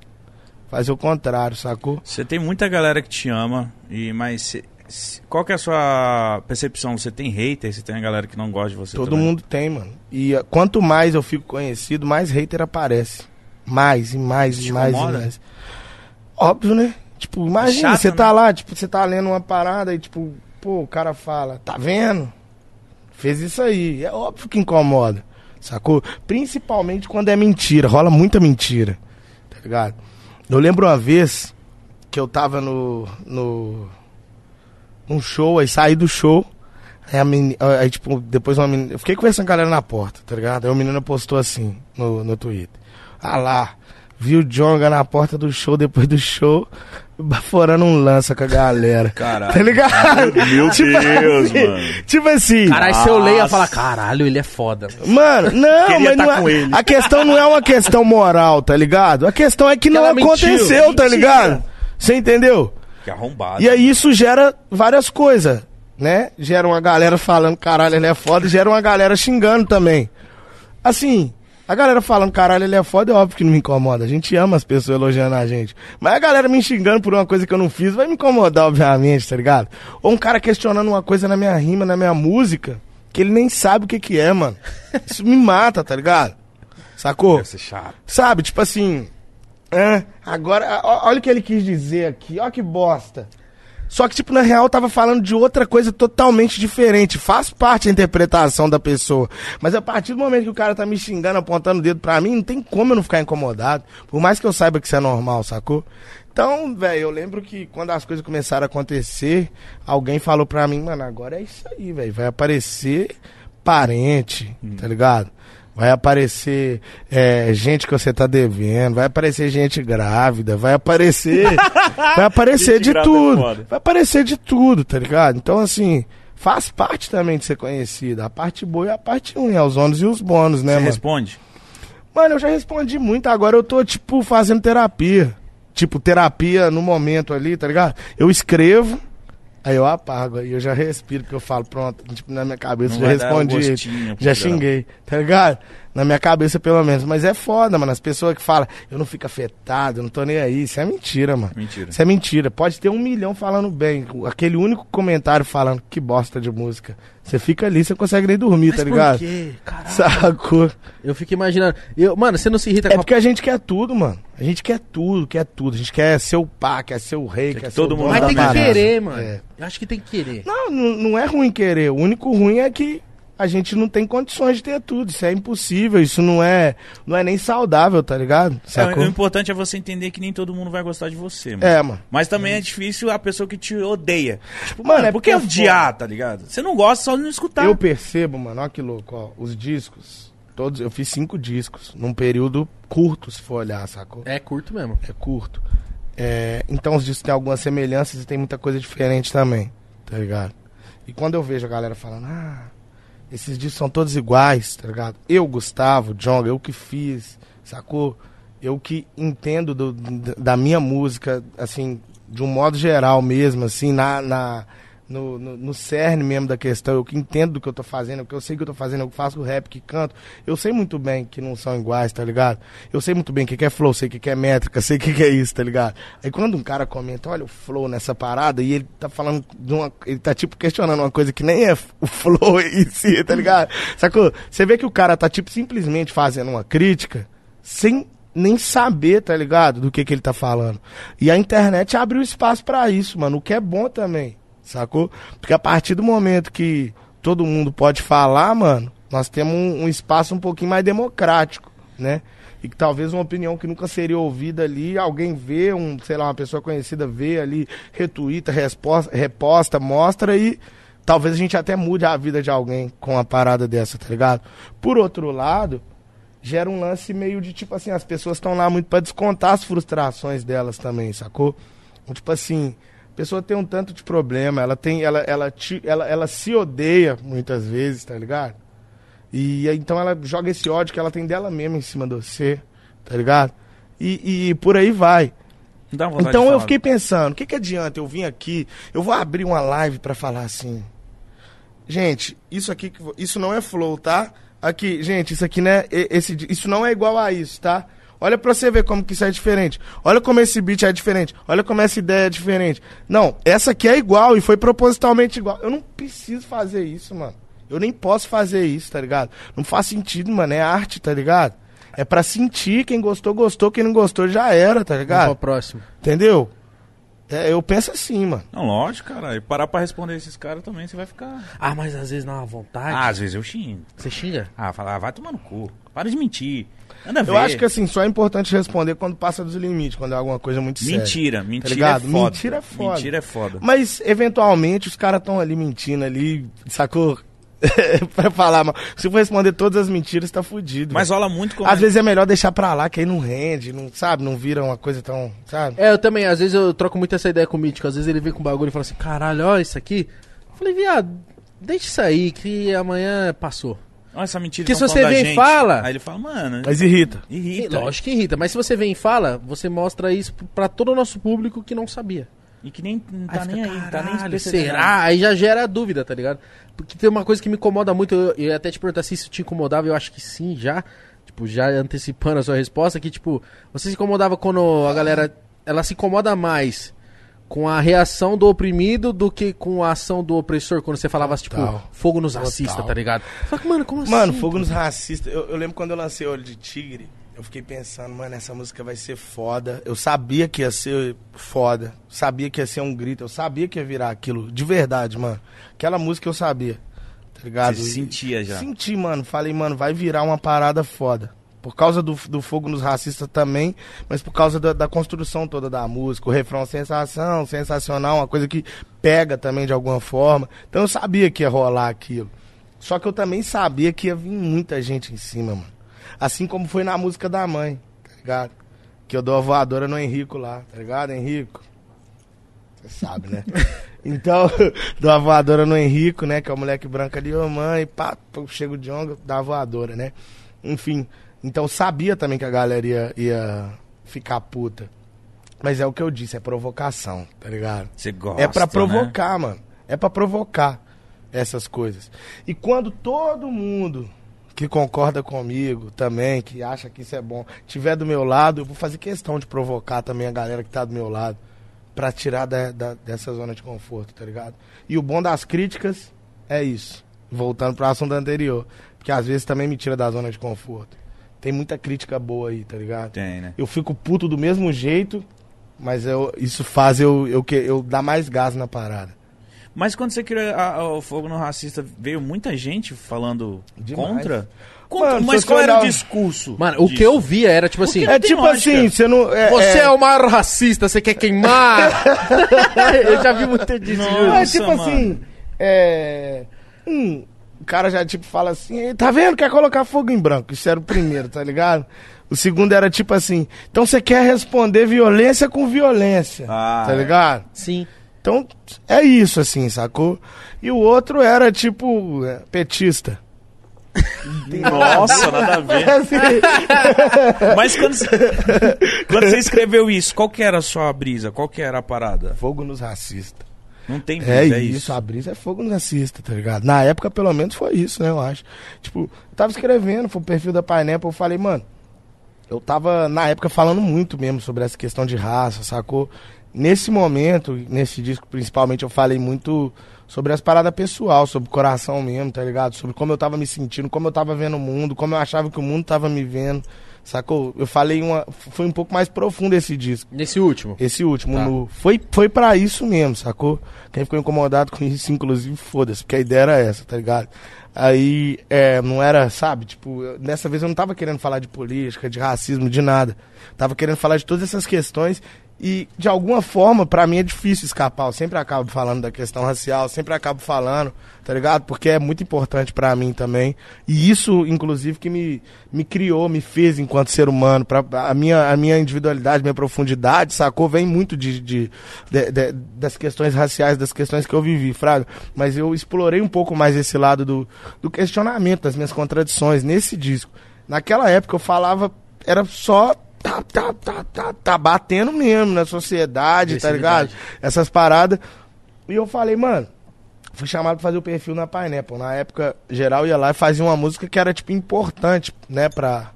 Speaker 3: fazer o contrário, sacou?
Speaker 1: Você tem muita galera que te ama, e mas cê- c- qual que é a sua percepção? Você tem hater? Você tem a galera que não gosta de você
Speaker 3: Todo
Speaker 1: também?
Speaker 3: mundo tem, mano. E uh, quanto mais eu fico conhecido, mais hater aparece. Mais e mais e mais e mais. Óbvio, né? Tipo, imagina,
Speaker 1: chato,
Speaker 3: você
Speaker 1: né?
Speaker 3: tá lá, tipo, você tá lendo uma parada e tipo, pô, o cara fala, tá vendo? Fez isso aí. É óbvio que incomoda. Sacou? Principalmente quando é mentira. Rola muita mentira. Tá ligado? Eu lembro uma vez que eu tava no. no num show, aí saí do show. Aí, a meni- aí, tipo, depois uma menina. Eu fiquei conversando com a galera na porta, tá ligado? Aí uma menina postou assim no, no Twitter. Ah lá, viu o Jonga na porta do show depois do show, baforando um lança com a galera.
Speaker 1: Caralho.
Speaker 3: Tá ligado?
Speaker 1: Meu
Speaker 3: Tipo
Speaker 1: Deus,
Speaker 3: assim,
Speaker 1: mano.
Speaker 3: Tipo assim.
Speaker 2: Caralho, se eu leio, eu falo, caralho, ele é foda.
Speaker 3: Mano, não,
Speaker 1: Queria
Speaker 3: mas
Speaker 1: tá
Speaker 3: não é-
Speaker 1: com ele.
Speaker 3: a questão não é uma questão moral, tá ligado? A questão é que não
Speaker 2: ela mentiu.
Speaker 3: aconteceu, tá
Speaker 1: Mentira.
Speaker 3: ligado? Você entendeu?
Speaker 1: Que arrombado.
Speaker 3: E aí isso gera várias coisas, né? Gera uma galera falando caralho, ele é foda, e gera uma galera xingando também. Assim, a galera falando caralho, ele é foda, é óbvio que não me incomoda. A gente ama as pessoas elogiando a gente. Mas a galera me xingando por uma coisa que eu não fiz vai me incomodar, obviamente, tá ligado? Ou um cara questionando uma coisa na minha rima, na minha música, que ele nem sabe o que que é, mano. Isso me mata, tá ligado? Sacou?
Speaker 1: Deve ser chato.
Speaker 3: Sabe, tipo assim. é, agora, olha o que ele quis dizer aqui, ó que bosta. Só que, tipo, na real, eu tava falando de outra coisa totalmente diferente. Faz parte da interpretação da pessoa. Mas a partir do momento que o cara tá me xingando, apontando o dedo pra mim, não tem como eu não ficar incomodado. Por mais que eu saiba que isso é normal, sacou? Então, velho, eu lembro que quando as coisas começaram a acontecer, alguém falou pra mim, mano, agora é isso aí, velho. Vai aparecer parente, tá ligado? Vai aparecer é, gente que você tá devendo, vai aparecer gente grávida, vai aparecer. vai aparecer
Speaker 1: Gente
Speaker 3: de
Speaker 1: é
Speaker 3: tudo.
Speaker 1: foda.
Speaker 3: Vai aparecer de tudo, tá ligado? Então, assim, faz parte também de ser conhecido. A parte boa e a parte ruim, é os ônus e os bônus, né,
Speaker 1: Você
Speaker 3: mano?
Speaker 1: responde?
Speaker 3: Mano, eu já respondi muito, agora eu tô, tipo, fazendo terapia. Tipo, terapia no momento ali, tá ligado? Eu escrevo, aí eu apago, aí eu já respiro, porque eu falo, pronto, tipo, na minha cabeça,
Speaker 1: Não
Speaker 3: já respondi.
Speaker 1: gostinho pro
Speaker 3: já xinguei, tá ligado? Na minha cabeça, pelo menos. Mas é foda, mano. As pessoas que falam, eu não fico afetado, eu não tô nem aí. Isso é mentira, mano.
Speaker 1: Mentira.
Speaker 3: Isso é mentira. Pode ter um milhão falando bem. Aquele único comentário falando que bosta de música. Você fica ali, você consegue nem dormir,
Speaker 2: Mas
Speaker 3: tá
Speaker 2: por
Speaker 3: ligado?
Speaker 2: quê? Caralho.
Speaker 3: Sacou?
Speaker 2: Eu fico imaginando. Eu, mano, você não se irrita
Speaker 3: É
Speaker 2: com a
Speaker 3: porque a gente quer tudo, mano. A gente quer tudo, quer tudo. A gente quer ser o pá, quer ser o rei,
Speaker 1: Quer
Speaker 3: quer
Speaker 1: que
Speaker 3: ser
Speaker 1: todo
Speaker 3: o
Speaker 1: mundo
Speaker 2: Mas tem que querer, mano.
Speaker 3: É.
Speaker 2: Eu acho que tem que querer.
Speaker 3: Não, não, não é ruim querer. O único ruim é que a gente não tem condições de ter tudo. Isso é impossível. Isso não é, não é nem saudável, tá ligado?
Speaker 1: É, o importante é você entender que nem todo mundo vai gostar de você, mano.
Speaker 3: É, mano.
Speaker 1: Mas também é difícil a pessoa que te odeia. Tipo,
Speaker 3: Mano,
Speaker 1: mano,
Speaker 3: é
Speaker 1: por que
Speaker 3: porque é
Speaker 1: odiar, tá ligado? Você não gosta só de não escutar.
Speaker 3: Eu percebo, mano, olha que louco, ó. Os discos, todos, eu fiz cinco discos num período curto, se for olhar, sacou?
Speaker 2: É curto mesmo.
Speaker 3: É curto. É, então os discos têm algumas semelhanças e tem muita coisa diferente também, tá ligado? E quando eu vejo a galera falando, ah, esses discos são todos iguais, tá ligado? Eu, Gustavo, John, eu que fiz, sacou? Eu que entendo do- da minha música, assim, de um modo geral mesmo, assim, na, na, no, no, no cerne mesmo da questão, eu que entendo do que eu tô fazendo, que eu sei que eu tô fazendo, eu faço o rap, que canto, eu sei muito bem que não são iguais, tá ligado? Eu sei muito bem o que que é flow, sei o que que é métrica, sei o que que é isso, tá ligado? Aí quando um cara comenta, olha o flow nessa parada, e ele tá falando de uma. Ele tá tipo questionando uma coisa que nem é o flow em si, tá ligado? Sacou? Você vê que o cara tá tipo simplesmente fazendo uma crítica sem nem saber, tá ligado? Do que que ele tá falando. E a internet abriu espaço pra isso, mano, o que é bom também, sacou? Porque a partir do momento que todo mundo pode falar, mano, nós temos um, um espaço um pouquinho mais democrático, né? E que talvez uma opinião que nunca seria ouvida ali, alguém vê, um, sei lá, uma pessoa conhecida vê ali, retuita, resposta, reposta, mostra e talvez a gente até mude a vida de alguém com uma parada dessa, tá ligado? Por outro lado, gera um lance meio de tipo assim, as pessoas estão lá muito pra descontar as frustrações delas também, sacou? Tipo assim, a pessoa tem um tanto de problema, ela tem, ela, ela, te- ela, ela se odeia muitas vezes, tá ligado? E então ela joga esse ódio que ela tem dela mesma em cima de você, tá ligado? E, e por aí vai. Então eu fiquei pensando, o que, que adianta eu vir aqui, eu vou abrir uma live pra falar assim. Gente, isso aqui, isso não é flow, tá? Aqui, gente, isso aqui não é, e- esse, isso não é igual a isso, tá? Olha pra você ver como que isso é diferente. Olha como esse beat é diferente. Olha como essa ideia é diferente. Não, essa aqui é igual e foi propositalmente igual. Eu não preciso fazer isso, mano. Eu nem posso fazer isso, tá ligado? Não faz sentido, mano. É arte, tá ligado? É pra sentir. Quem gostou, gostou. Quem não gostou, já era, tá
Speaker 2: Vamos
Speaker 3: ligado?
Speaker 2: pra próximo.
Speaker 3: Entendeu? É, eu penso assim, mano.
Speaker 1: Não, lógico, cara. E parar pra responder esses caras também, você vai ficar.
Speaker 2: Ah, mas às vezes dá uma vontade.
Speaker 1: Ah, às vezes eu xingo.
Speaker 2: Você xinga?
Speaker 1: Ah, falar, ah, vai tomar no cu. Para de mentir. Anda ver.
Speaker 3: Eu acho que assim, só é importante responder quando passa dos limites, quando é alguma coisa muito séria.
Speaker 1: Mentira, mentira
Speaker 3: Tá ligado?
Speaker 1: é foda.
Speaker 3: Mentira é foda.
Speaker 1: Mentira é foda.
Speaker 3: Mas, eventualmente, os caras estão ali mentindo ali, sacou? pra falar, mas se for responder todas as mentiras, tá fudido.
Speaker 1: Mas rola muito como.
Speaker 3: Às vezes é melhor deixar pra lá, que aí não rende, não, sabe? Não vira uma coisa tão, sabe?
Speaker 2: É, eu também, às vezes eu troco muito essa ideia com o Mítico. Às vezes ele vem com bagulho e fala assim, caralho, olha isso aqui. Eu falei, viado, deixa isso aí, que amanhã passou.
Speaker 1: Olha essa mentira
Speaker 2: Porque
Speaker 1: que
Speaker 2: se você vem e fala-
Speaker 1: Aí ele fala, mano,
Speaker 3: Mas irrita.
Speaker 1: irrita.
Speaker 2: Lógico que irrita, mas se você vem e fala, você mostra isso pra todo o nosso público que não sabia.
Speaker 1: E que nem não
Speaker 2: Aí
Speaker 1: tá
Speaker 2: fica,
Speaker 1: nem aí, tá nem
Speaker 2: "Caralho,
Speaker 1: especificando.
Speaker 2: Será? Aí já gera dúvida, tá ligado? Porque tem uma coisa que me incomoda muito, eu, eu ia até te perguntar se isso te incomodava, eu acho que sim, já. Tipo, já antecipando a sua resposta, que tipo, você se incomodava quando a galera. Ela se incomoda mais com a reação do oprimido do que com a ação do opressor, quando você falava, tipo,
Speaker 3: Total.
Speaker 2: fogo nos racistas, tá ligado? Que, mano, como assim?
Speaker 3: Mano, fogo nos racistas. Eu, eu lembro quando eu lancei Olho de Tigre, eu fiquei pensando, mano, essa música vai ser foda. Eu sabia que ia ser foda. Sabia que ia ser um grito. Eu sabia que ia virar aquilo. De verdade, mano. Aquela música eu sabia. Tá ligado?
Speaker 1: Você sentia já.
Speaker 3: Senti, mano. Falei, mano, vai virar uma parada foda. Por causa do, do fogo nos racistas também, mas por causa da, da construção toda da música. O refrão sensação, sensacional, uma coisa que pega também de alguma forma. Então eu sabia que ia rolar aquilo. Só que eu também sabia que ia vir muita gente em cima, mano. Assim como foi na música da mãe, tá ligado? Que eu dou a voadora no Henrico lá, tá ligado, Henrico? Você sabe, né? Então, dou a voadora no Henrico, né? Que é o moleque branco ali, ô mãe, pá, pô, chega o Djonga, dá a voadora, né? Enfim, então eu sabia também que a galera ia, ia ficar puta. Mas é o que eu disse, é provocação, tá ligado?
Speaker 1: Você gosta,
Speaker 3: É pra
Speaker 1: né?
Speaker 3: provocar, mano. É pra provocar essas coisas. E quando todo mundo que concorda comigo também, que acha que isso é bom, tiver do meu lado, eu vou fazer questão de provocar também a galera que tá do meu lado. Pra tirar da- da- dessa zona de conforto, tá ligado? E o bom das críticas é isso. Voltando pro assunto anterior. Porque às vezes também me tira da zona de conforto. Tem muita crítica boa aí, tá ligado?
Speaker 1: Tem, né?
Speaker 3: eu fico puto do mesmo jeito, mas eu, isso faz eu, eu, que- eu dar mais gás na parada.
Speaker 1: Mas quando você criou a- a- o Fogo no Racista, veio muita gente falando
Speaker 3: Demais.
Speaker 1: contra? Contra-
Speaker 3: Mano,
Speaker 1: mas qual era o discurso?
Speaker 2: Mano, o
Speaker 1: disso?
Speaker 2: que eu via era tipo assim.
Speaker 3: É tipo
Speaker 1: lógica.
Speaker 3: assim, você não. É,
Speaker 2: Você é...
Speaker 3: é,
Speaker 2: o maior racista, você quer queimar? eu já vi muito disso. Juro.
Speaker 3: é
Speaker 1: Nossa,
Speaker 3: tipo
Speaker 1: mano.
Speaker 3: assim. É. Hum, o cara já tipo fala assim, tá vendo? Quer colocar fogo em branco. Isso era o primeiro, tá ligado? O segundo era tipo assim, então você quer responder violência com violência.
Speaker 1: Ah,
Speaker 3: tá
Speaker 1: é.
Speaker 3: ligado?
Speaker 2: Sim.
Speaker 3: Então, é isso, assim, sacou? E o outro era tipo, é, petista.
Speaker 1: Nossa, nada a ver.
Speaker 3: Assim,
Speaker 1: Mas quando você, quando você escreveu isso, qual que era a sua brisa? Qual que era a parada?
Speaker 3: fogo nos racistas.
Speaker 1: Não tem brisa,
Speaker 3: É,
Speaker 1: é,
Speaker 3: isso,
Speaker 1: isso.
Speaker 3: a brisa é fogo nos racistas, tá ligado? Na época, pelo menos, foi isso, né, eu acho. Tipo, eu tava escrevendo, foi o perfil da Pineapple, eu falei, mano, eu tava, na época, falando muito mesmo sobre essa questão de raça, sacou? Nesse momento, nesse disco principalmente, eu falei muito sobre as paradas pessoal, sobre o coração mesmo, tá ligado? Sobre como eu tava me sentindo, como eu tava vendo o mundo, como eu achava que o mundo tava me vendo, sacou? Eu falei uma... Foi um pouco mais profundo esse disco.
Speaker 2: Nesse último.
Speaker 3: Esse último,
Speaker 2: Tá.
Speaker 3: no, foi, foi pra isso mesmo, sacou? Quem ficou incomodado com isso, inclusive, foda-se, porque a ideia era essa, tá ligado? Aí, é, não era, sabe, tipo, eu- dessa vez eu não tava querendo falar de política, de racismo, de nada. Tava querendo falar de todas essas questões E de alguma forma, pra mim é difícil escapar. Eu sempre acabo falando da questão racial, sempre acabo falando, tá ligado? Porque é muito importante pra mim também. E isso, inclusive, que me, me criou, me fez enquanto ser humano. Pra, a, minha, a minha individualidade, minha profundidade, sacou? Vem muito de, de, de- de- das questões raciais, das questões que eu vivi, Fraga. Mas eu explorei um pouco mais esse lado do, do questionamento, das minhas contradições nesse disco. Naquela época eu falava, era só tá, tá, tá, tá, tá batendo mesmo na sociedade, tá ligado? Essas paradas. E eu falei, mano, fui chamado pra fazer o perfil na Pineapple. Na época, geral ia lá e fazia uma música que era, tipo, importante, né, pra...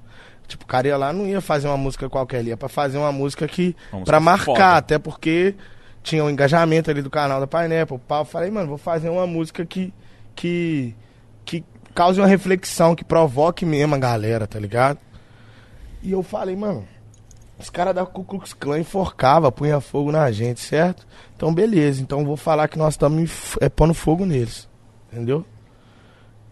Speaker 3: Tipo, o cara ia lá, não ia fazer uma música qualquer, ele ia pra fazer uma música que...
Speaker 1: Uma
Speaker 3: pra marcar,
Speaker 1: foda.
Speaker 3: até porque tinha o engajamento ali do canal da Pineapple. Pau, eu falei, mano, vou fazer uma música que... Que, que cause uma reflexão, que provoque mesmo a galera, tá ligado? E eu falei, mano, os caras da Ku Klux Klan enforcava, punha fogo na gente, certo? Então, beleza. Então, vou falar que nós estamos é, pondo fogo neles. Entendeu?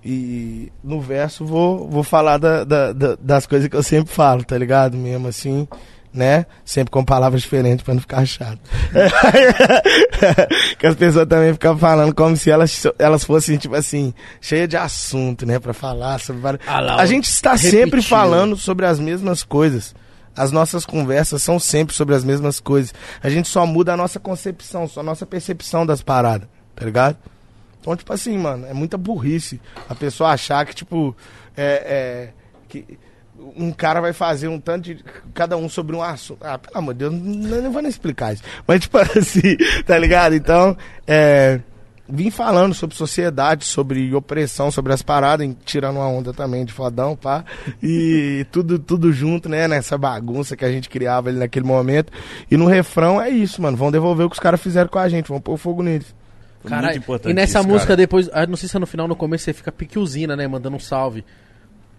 Speaker 3: E no verso vou, vou falar da- da- da- das coisas que eu sempre falo, tá ligado? Mesmo assim, né? Sempre com palavras diferentes pra não ficar chato. que as pessoas também ficam falando como se elas, elas fossem, tipo assim, cheias de assunto, né? Pra falar sobre várias...
Speaker 2: Ah lá,
Speaker 3: A gente está
Speaker 2: repetiu.
Speaker 3: sempre falando sobre as mesmas coisas. As nossas conversas são sempre sobre as mesmas coisas. A gente só muda a nossa concepção, só a nossa percepção das paradas, tá ligado? Então, tipo assim, mano, é muita burrice a pessoa achar que, tipo, é, é, que um cara vai fazer um tanto de. Cada um sobre um assunto. Ah, pelo amor de Deus, não, não vou nem explicar isso. Mas, tipo assim, tá ligado? Então, é. Vim falando sobre sociedade, sobre opressão, sobre as paradas, em- tirando uma onda também de fodão, pá. E tudo, tudo junto, né? Nessa bagunça que a gente criava ali naquele momento. E no refrão é isso, mano. Vão devolver o que os caras fizeram com a gente, vão pôr fogo neles.
Speaker 2: Caralho,
Speaker 1: muito importante
Speaker 2: e nessa
Speaker 1: isso,
Speaker 2: música
Speaker 1: cara.
Speaker 2: depois, ah, não sei se é no final, no começo, você fica pique usina, né? Mandando um salve.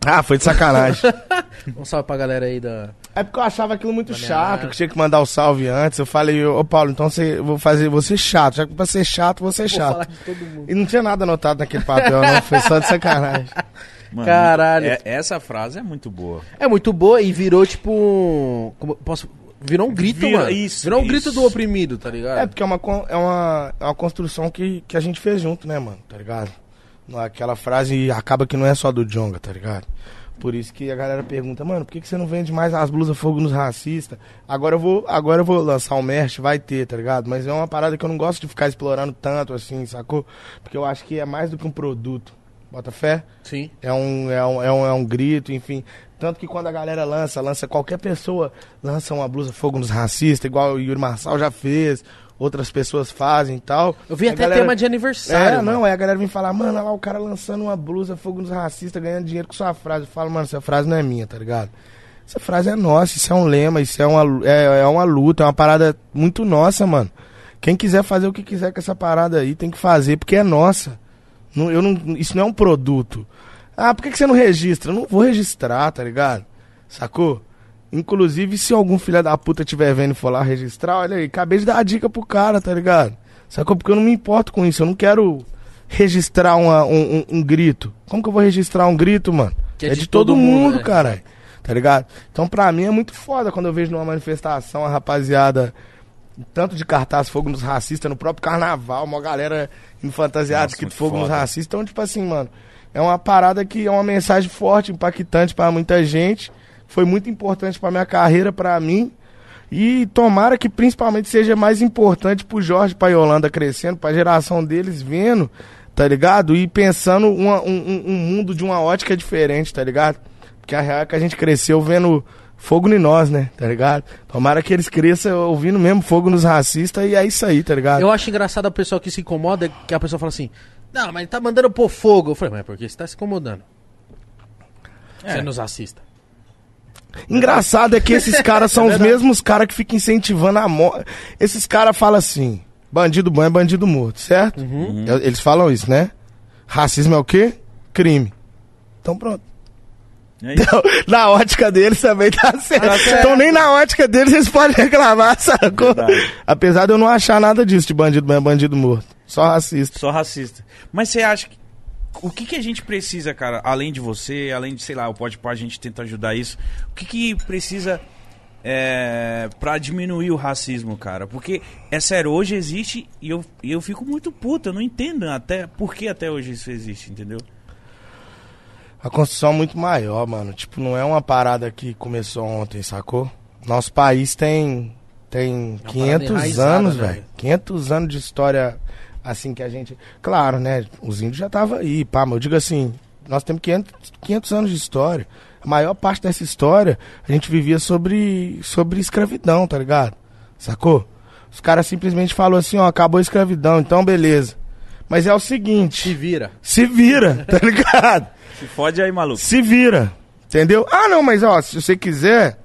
Speaker 3: Ah, foi de sacanagem.
Speaker 2: Um salve pra galera aí da.
Speaker 3: É porque eu achava aquilo muito
Speaker 2: Valeu,
Speaker 3: chato,
Speaker 2: né?
Speaker 3: que tinha que mandar o salve antes. Eu falei, ô Paulo, então você, vou fazer você chato. Já que pra ser chato, vou ser
Speaker 2: Vou
Speaker 3: chato.
Speaker 2: falar de todo mundo.
Speaker 3: E não tinha nada anotado naquele papel, não. Foi só de sacanagem.
Speaker 1: Mano,
Speaker 2: Caralho.
Speaker 1: é- essa frase é muito boa.
Speaker 2: É muito boa e virou tipo. um- Como, posso, virou um grito,
Speaker 1: Vira-
Speaker 2: mano.
Speaker 1: isso,
Speaker 2: virou um
Speaker 1: isso.
Speaker 2: grito do oprimido, tá ligado?
Speaker 3: É porque é uma, é uma, é uma construção que, que a gente fez junto, né, mano? Tá ligado? Aquela frase acaba que não é só do Jonga, tá ligado? Por isso que a galera pergunta, mano, por que, que você não vende mais as blusas fogo nos racistas? Agora eu vou, agora eu vou lançar um merch, vai ter, tá ligado? Mas é uma parada que eu não gosto de ficar explorando tanto assim, sacou? Porque eu acho que é mais do que um produto. Bota fé?
Speaker 2: Sim.
Speaker 3: É um, é, um, é, um, é um grito, enfim. Tanto que quando a galera lança, lança qualquer pessoa, lança uma blusa fogo nos racistas, igual o Yuri Marçal já fez, outras pessoas fazem e tal.
Speaker 2: Eu vi até
Speaker 3: galera-
Speaker 2: tema de aniversário.
Speaker 3: É,
Speaker 2: mano.
Speaker 3: não, aí a galera vem falar, mano, olha lá o cara lançando uma blusa fogo nos racistas, ganhando dinheiro com sua frase. Eu falo, mano, essa frase não é minha, tá ligado? Essa frase é nossa, isso é um lema, isso é uma, é, é uma luta, é uma parada muito nossa, mano. Quem quiser fazer o que quiser com essa parada aí, tem que fazer, porque é nossa. Não, eu não, isso não é um produto. Ah, por que, que você não registra? Eu não vou registrar, tá ligado? Sacou? Inclusive, se algum filho da puta estiver vendo e for lá registrar, olha aí, acabei de dar a dica pro cara, tá ligado? Sacou? Porque eu não me importo com isso, eu não quero registrar uma- um, um- um grito. Como que eu vou registrar um grito, mano?
Speaker 2: Que
Speaker 3: é, de, todo,
Speaker 2: mundo,
Speaker 3: mundo,
Speaker 2: né?
Speaker 3: caralho. Tá ligado? Então, pra mim, é muito foda quando eu vejo numa manifestação a rapaziada tanto de cartaz fogo nos racistas, no próprio carnaval, uma galera escrito
Speaker 1: muito
Speaker 3: fogo nos
Speaker 1: foda.
Speaker 3: racistas. Então, tipo assim, mano, é uma parada que é uma mensagem forte, impactante pra muita gente. Foi muito importante pra minha carreira, pra mim. E tomara que principalmente seja mais importante pro Jorge, pra Yolanda crescendo, pra geração deles vendo, tá ligado? E pensando uma- um, um- um mundo de uma ótica diferente, tá ligado? Porque a real é que a gente cresceu vendo fogo em nós, né? Tá ligado? Tomara que eles cresçam ouvindo mesmo fogo nos racistas e é isso aí, tá ligado?
Speaker 2: Eu acho engraçado a pessoa que se incomoda, que a pessoa fala assim, não, mas ele tá mandando pôr fogo. Eu falei, mas é porque você tá se incomodando.
Speaker 1: É.
Speaker 2: Você nos assista.
Speaker 3: Engraçado é que esses caras são
Speaker 1: É
Speaker 3: os mesmos caras que ficam incentivando a morte. Esses caras falam assim: bandido bom é bandido morto, certo?
Speaker 1: Uhum.
Speaker 3: Eles falam isso, né? Racismo é o quê? Crime. Então pronto.
Speaker 1: É.
Speaker 3: Então, na ótica deles também tá certo.
Speaker 2: Tá certo.
Speaker 3: Então nem na ótica deles eles podem reclamar, sacou?
Speaker 1: Verdade.
Speaker 3: Apesar de eu não achar nada disso de bandido bom é bandido morto. Só racista.
Speaker 1: Só racista. Mas você acha que. O que, que a gente precisa, cara, além de você, além de, sei lá, o Pode a gente tenta ajudar isso. O que, que precisa é, para diminuir o racismo, cara? Porque, é sério, hoje existe e eu, e eu fico muito puto, eu não entendo até por que até hoje isso existe, entendeu?
Speaker 3: A construção é muito maior, mano. Tipo, não é uma parada que começou ontem, sacou? Nosso país tem tem
Speaker 2: É uma
Speaker 3: 500
Speaker 2: parada enraizada,
Speaker 3: anos,
Speaker 2: né,
Speaker 3: velho. 500 anos de história assim que a gente, claro, né, os índios já tava aí, pá, mas eu digo assim, nós temos 500, 500 anos de história. A maior parte dessa história a gente vivia sobre sobre escravidão, tá ligado? Sacou? Os caras simplesmente falaram assim, ó, acabou a escravidão, então beleza. Mas é o seguinte,
Speaker 2: Se vira.
Speaker 3: se vira, tá ligado?
Speaker 1: Se fode aí, maluco.
Speaker 3: Se vira. Entendeu? Ah, não, mas ó, se você quiser,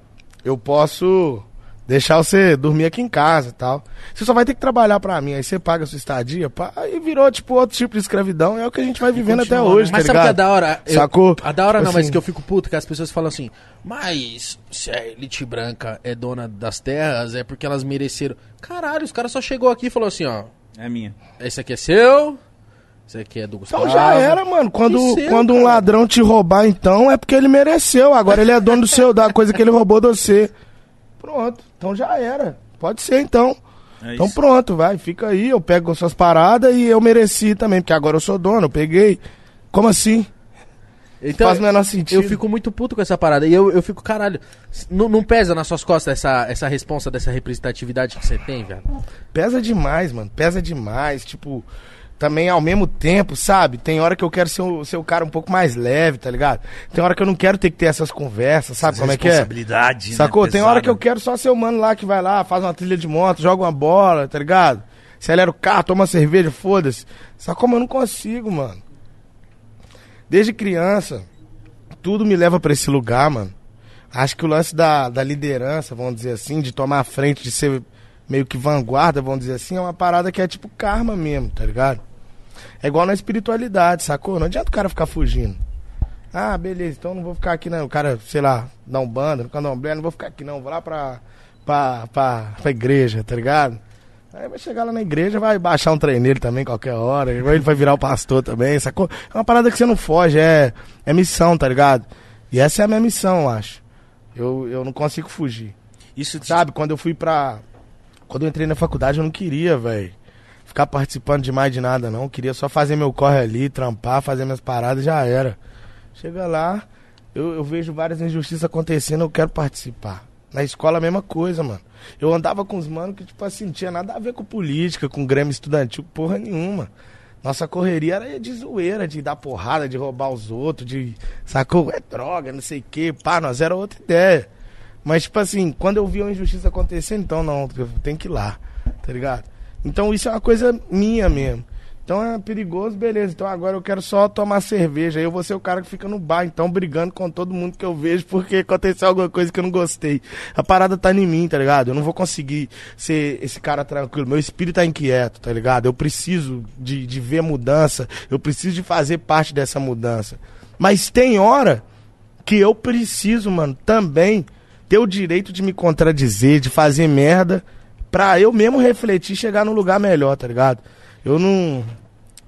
Speaker 3: eu posso deixar você dormir aqui em casa e tal. Você só vai ter que trabalhar pra mim. Aí você paga a sua estadia. Pá, aí virou, tipo, outro tipo de escravidão. É o que a gente vai vivendo até
Speaker 1: continua,
Speaker 3: hoje,
Speaker 1: né?
Speaker 2: Mas
Speaker 3: tá
Speaker 2: sabe o que é
Speaker 3: ligado?
Speaker 2: da hora? Eu-
Speaker 3: Sacou?
Speaker 2: A da hora
Speaker 3: Tipo
Speaker 2: não, mas
Speaker 3: assim.
Speaker 2: que eu fico puto que as pessoas falam assim, mas se a elite branca é dona das terras, é porque elas mereceram. Caralho, os caras só chegou aqui e falou assim, ó,
Speaker 1: É minha.
Speaker 2: esse aqui é seu, esse aqui é do Gustavo.
Speaker 3: Então já era, mano. Quando,
Speaker 2: seu,
Speaker 3: quando um ladrão te roubar, então, é porque ele mereceu. Agora ele é dono do seu, da coisa que ele roubou de você. Pronto. Então já era. Pode ser, então.
Speaker 1: É
Speaker 3: Então pronto, vai, fica aí, eu pego as suas paradas e eu mereci também, porque agora eu sou dono, eu peguei. Como assim?
Speaker 2: Então,
Speaker 3: Faz o menor sentido.
Speaker 2: eu fico muito puto com essa parada. E eu, eu fico, caralho, não, não pesa nas suas costas essa, essa responsa dessa representatividade que você tem, velho?
Speaker 3: Pesa demais, mano, pesa demais, tipo... Também ao mesmo tempo, sabe? Tem hora que eu quero ser o, ser o cara um pouco mais leve, tá ligado? Tem hora que eu não quero ter que ter essas conversas, sabe como é que é?
Speaker 1: Responsabilidade, né,
Speaker 3: Sacou? Tem hora que eu quero só ser o mano lá que vai lá, faz uma trilha de moto, joga uma bola, tá ligado? Acelera o carro, toma uma cerveja, foda-se. Sacou? Mas eu não consigo, mano. Desde criança, tudo me leva pra esse lugar, mano. Acho que o lance da, da liderança, vamos dizer assim, de tomar a frente, de ser meio que vanguarda, vamos dizer assim, é uma parada que é tipo karma mesmo, tá ligado? É igual na espiritualidade, sacou? Não adianta o cara ficar fugindo. Ah, beleza, então não vou ficar aqui não. O cara, sei lá, dá um no candomblé, não vou ficar aqui não. Vou lá pra, pra, pra, pra igreja, tá ligado? Aí vai chegar lá na igreja, vai baixar um trem nele também qualquer hora. Ele vai virar o pastor também, sacou? É uma parada que você não foge, é, é missão, tá ligado? E essa é a minha missão, eu acho. Eu, eu não consigo fugir.
Speaker 1: Isso te-
Speaker 3: Sabe, quando eu fui pra. Quando eu entrei na faculdade, eu não queria, velho. Ficar participando de mais de nada, não. Queria só fazer meu corre ali, trampar, fazer minhas paradas já era. Chega lá, eu, eu vejo várias injustiças acontecendo, eu quero participar. Na escola a mesma coisa, mano. Eu andava com os manos que, tipo assim, tinha nada a ver com política, com grêmio estudantil, porra nenhuma. Nossa correria era de zoeira, de dar porrada, de roubar os outros, de. Sacou? É droga, não sei o quê. Pá, nós era outra ideia. Mas, tipo assim, quando eu vi uma injustiça acontecendo, então não, tenho que ir lá, tá ligado? Então isso é uma coisa minha mesmo. Então é perigoso, beleza. Então agora eu quero só tomar cerveja. Eu vou ser o cara que fica no bar, então brigando com todo mundo que eu vejo porque aconteceu alguma coisa que eu não gostei. A parada tá em mim, tá ligado? Eu não vou conseguir ser esse cara tranquilo. Meu espírito tá inquieto, tá ligado? Eu preciso de, de ver mudança. Eu preciso de fazer parte dessa mudança. Mas tem hora que eu preciso, mano, também ter o direito de me contradizer, de fazer merda, pra eu mesmo refletir e chegar num lugar melhor, tá ligado? Eu não.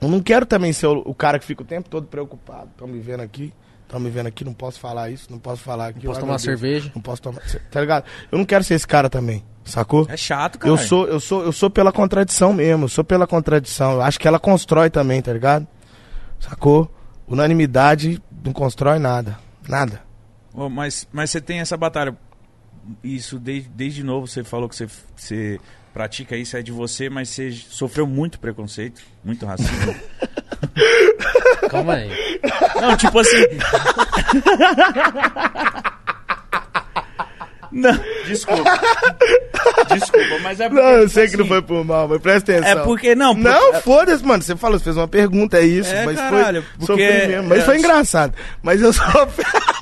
Speaker 3: Eu não quero também ser o, o cara que fica o tempo todo preocupado. Estão me vendo aqui. Estão me vendo aqui, não posso falar isso, não posso falar aqui.
Speaker 2: Posso
Speaker 3: Ai,
Speaker 2: tomar cerveja?
Speaker 3: Não posso tomar. Tá ligado? Eu não quero ser esse cara também, sacou?
Speaker 1: É chato, cara.
Speaker 3: Eu sou, eu sou, eu sou pela contradição mesmo, eu sou pela contradição. Eu acho que ela constrói também, tá ligado? Sacou? Unanimidade não constrói nada. Nada.
Speaker 1: Ô, mas, mas você tem essa batalha. Isso desde, desde novo você falou que você, você pratica isso, é de você, mas você sofreu muito preconceito, muito racismo.
Speaker 2: Calma aí.
Speaker 1: Não, tipo assim. Não, desculpa. Desculpa, mas é porque.
Speaker 3: Não, eu
Speaker 1: tipo
Speaker 3: sei que não
Speaker 1: assim,
Speaker 3: foi por mal, mas presta atenção.
Speaker 1: É porque não, porque-
Speaker 3: Não, foda-se, mano. Você falou, você fez uma pergunta, é isso.
Speaker 1: É,
Speaker 3: mas
Speaker 1: caralho,
Speaker 3: foi.
Speaker 1: porque-
Speaker 3: sofri mesmo, mas
Speaker 1: é,
Speaker 3: foi engraçado. Mas eu sofri.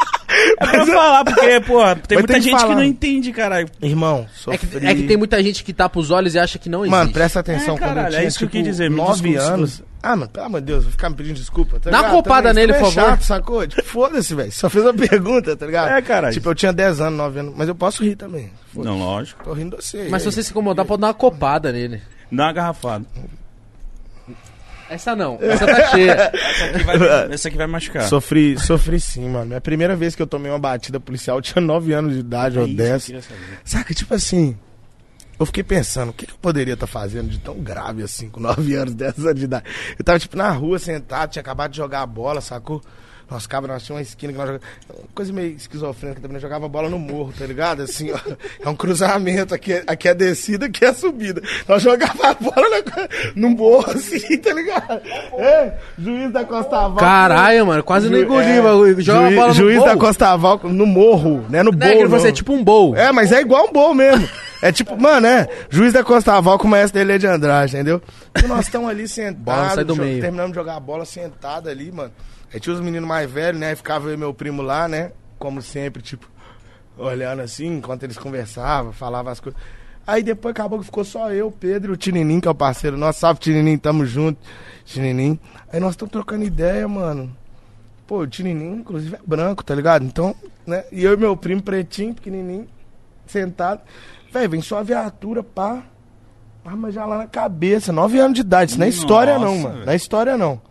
Speaker 1: É pra falar, porque, pô, tem muita
Speaker 3: que
Speaker 1: gente que não entende, caralho.
Speaker 3: Irmão,
Speaker 2: É
Speaker 3: sofri.
Speaker 2: que, é que tem muita gente que tapa os olhos e acha que não existe.
Speaker 3: Mano, presta atenção.
Speaker 1: É,
Speaker 3: quando
Speaker 1: caralho,
Speaker 3: eu tinha,
Speaker 1: é isso que eu
Speaker 3: tipo,
Speaker 1: quis dizer,
Speaker 3: nove anos. Ah, mano, pelo amor de Deus, vou ficar me pedindo desculpa. Tá
Speaker 2: Dá uma
Speaker 3: ligado?
Speaker 2: copada
Speaker 3: Também,
Speaker 2: nele, por
Speaker 3: é
Speaker 2: favor.
Speaker 3: chato, sacou? Tipo, foda-se, velho. Só fez uma pergunta, tá ligado?
Speaker 1: É, caralho.
Speaker 3: Tipo, eu tinha 10 anos, 9 anos. Mas eu posso rir também.
Speaker 1: Não, lógico.
Speaker 3: Tô rindo de você.
Speaker 2: Mas se você se incomodar, pode dar uma copada nele.
Speaker 1: Dá uma garrafada.
Speaker 2: Essa não, essa tá cheia.
Speaker 1: Essa aqui vai, essa aqui vai machucar.
Speaker 3: Sofri, sofri sim, mano. É a primeira vez que eu tomei uma batida policial, eu tinha 9 anos de idade ou
Speaker 1: É eu
Speaker 3: 10.
Speaker 1: queria saber.
Speaker 3: Saca, tipo assim, eu fiquei pensando, o que, que eu poderia estar fazendo de tão grave assim, com 9 anos, 10 anos de idade? Eu tava, tipo, na rua, sentado, tinha acabado de jogar a bola, sacou? Nós cabra, nós tínhamos uma esquina que nós jogávamos. Coisa meio esquizofrênica também, nós jogava bola no morro, tá ligado? Assim, ó. É um cruzamento, aqui é, aqui é descida, aqui é subida. Nós jogava a bola no, no morro, assim, tá ligado? É, juiz da Costa Val.
Speaker 2: Caralho, mano, quase não
Speaker 3: Ju-
Speaker 2: engoli,
Speaker 3: é.
Speaker 2: Joga a
Speaker 3: juiz-
Speaker 2: bola no
Speaker 3: Juiz
Speaker 2: gol.
Speaker 3: da Costa Val no morro, né? No
Speaker 2: Não
Speaker 3: bowl.
Speaker 2: é falou assim, é tipo um bowl.
Speaker 3: É, mas é igual um bom mesmo. É tipo, mano, é. Juiz da Costa Val com o maestro dele de Andrade, entendeu? E nós estamos ali sentados, terminamos de jogar a bola sentado ali, mano. Aí tinha os meninos mais velhos, né? Aí ficava eu e meu primo lá, né? Como sempre, tipo, olhando assim, enquanto eles conversavam, falavam as coisas. Aí depois acabou que ficou só eu, Pedro e o Tininim, que é o parceiro nosso. Salve, Tininim, tamo junto, Tininim. Aí nós estamos trocando ideia, mano. Pô, o Tininim, inclusive, é branco, tá ligado? Então, né? E eu e meu primo pretinho, pequenininho, sentado. Véi, vem só a viatura, pá. Arma já lá na cabeça. Nove anos de idade. Isso não é história, não, mano. Não é história, não.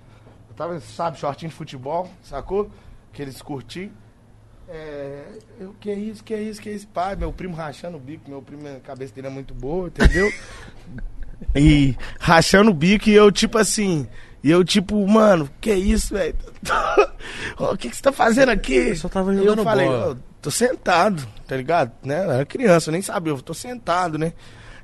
Speaker 3: Eu tava, sabe, shortinho de futebol, sacou? Aqueles curtinhos. É. Eu, que isso, que isso, que isso, pá. Meu primo rachando o bico. Meu primo, a cabeça dele é muito boa, entendeu? e rachando o bico e eu, tipo assim. E eu, tipo, mano, que isso, velho? O que, que você tá fazendo aqui?
Speaker 2: Eu só tava
Speaker 3: E eu
Speaker 2: jogando
Speaker 3: falei,
Speaker 2: bola.
Speaker 3: "Ô, tô sentado, tá ligado? Né? Eu era criança, eu nem sabia, eu tô sentado, né?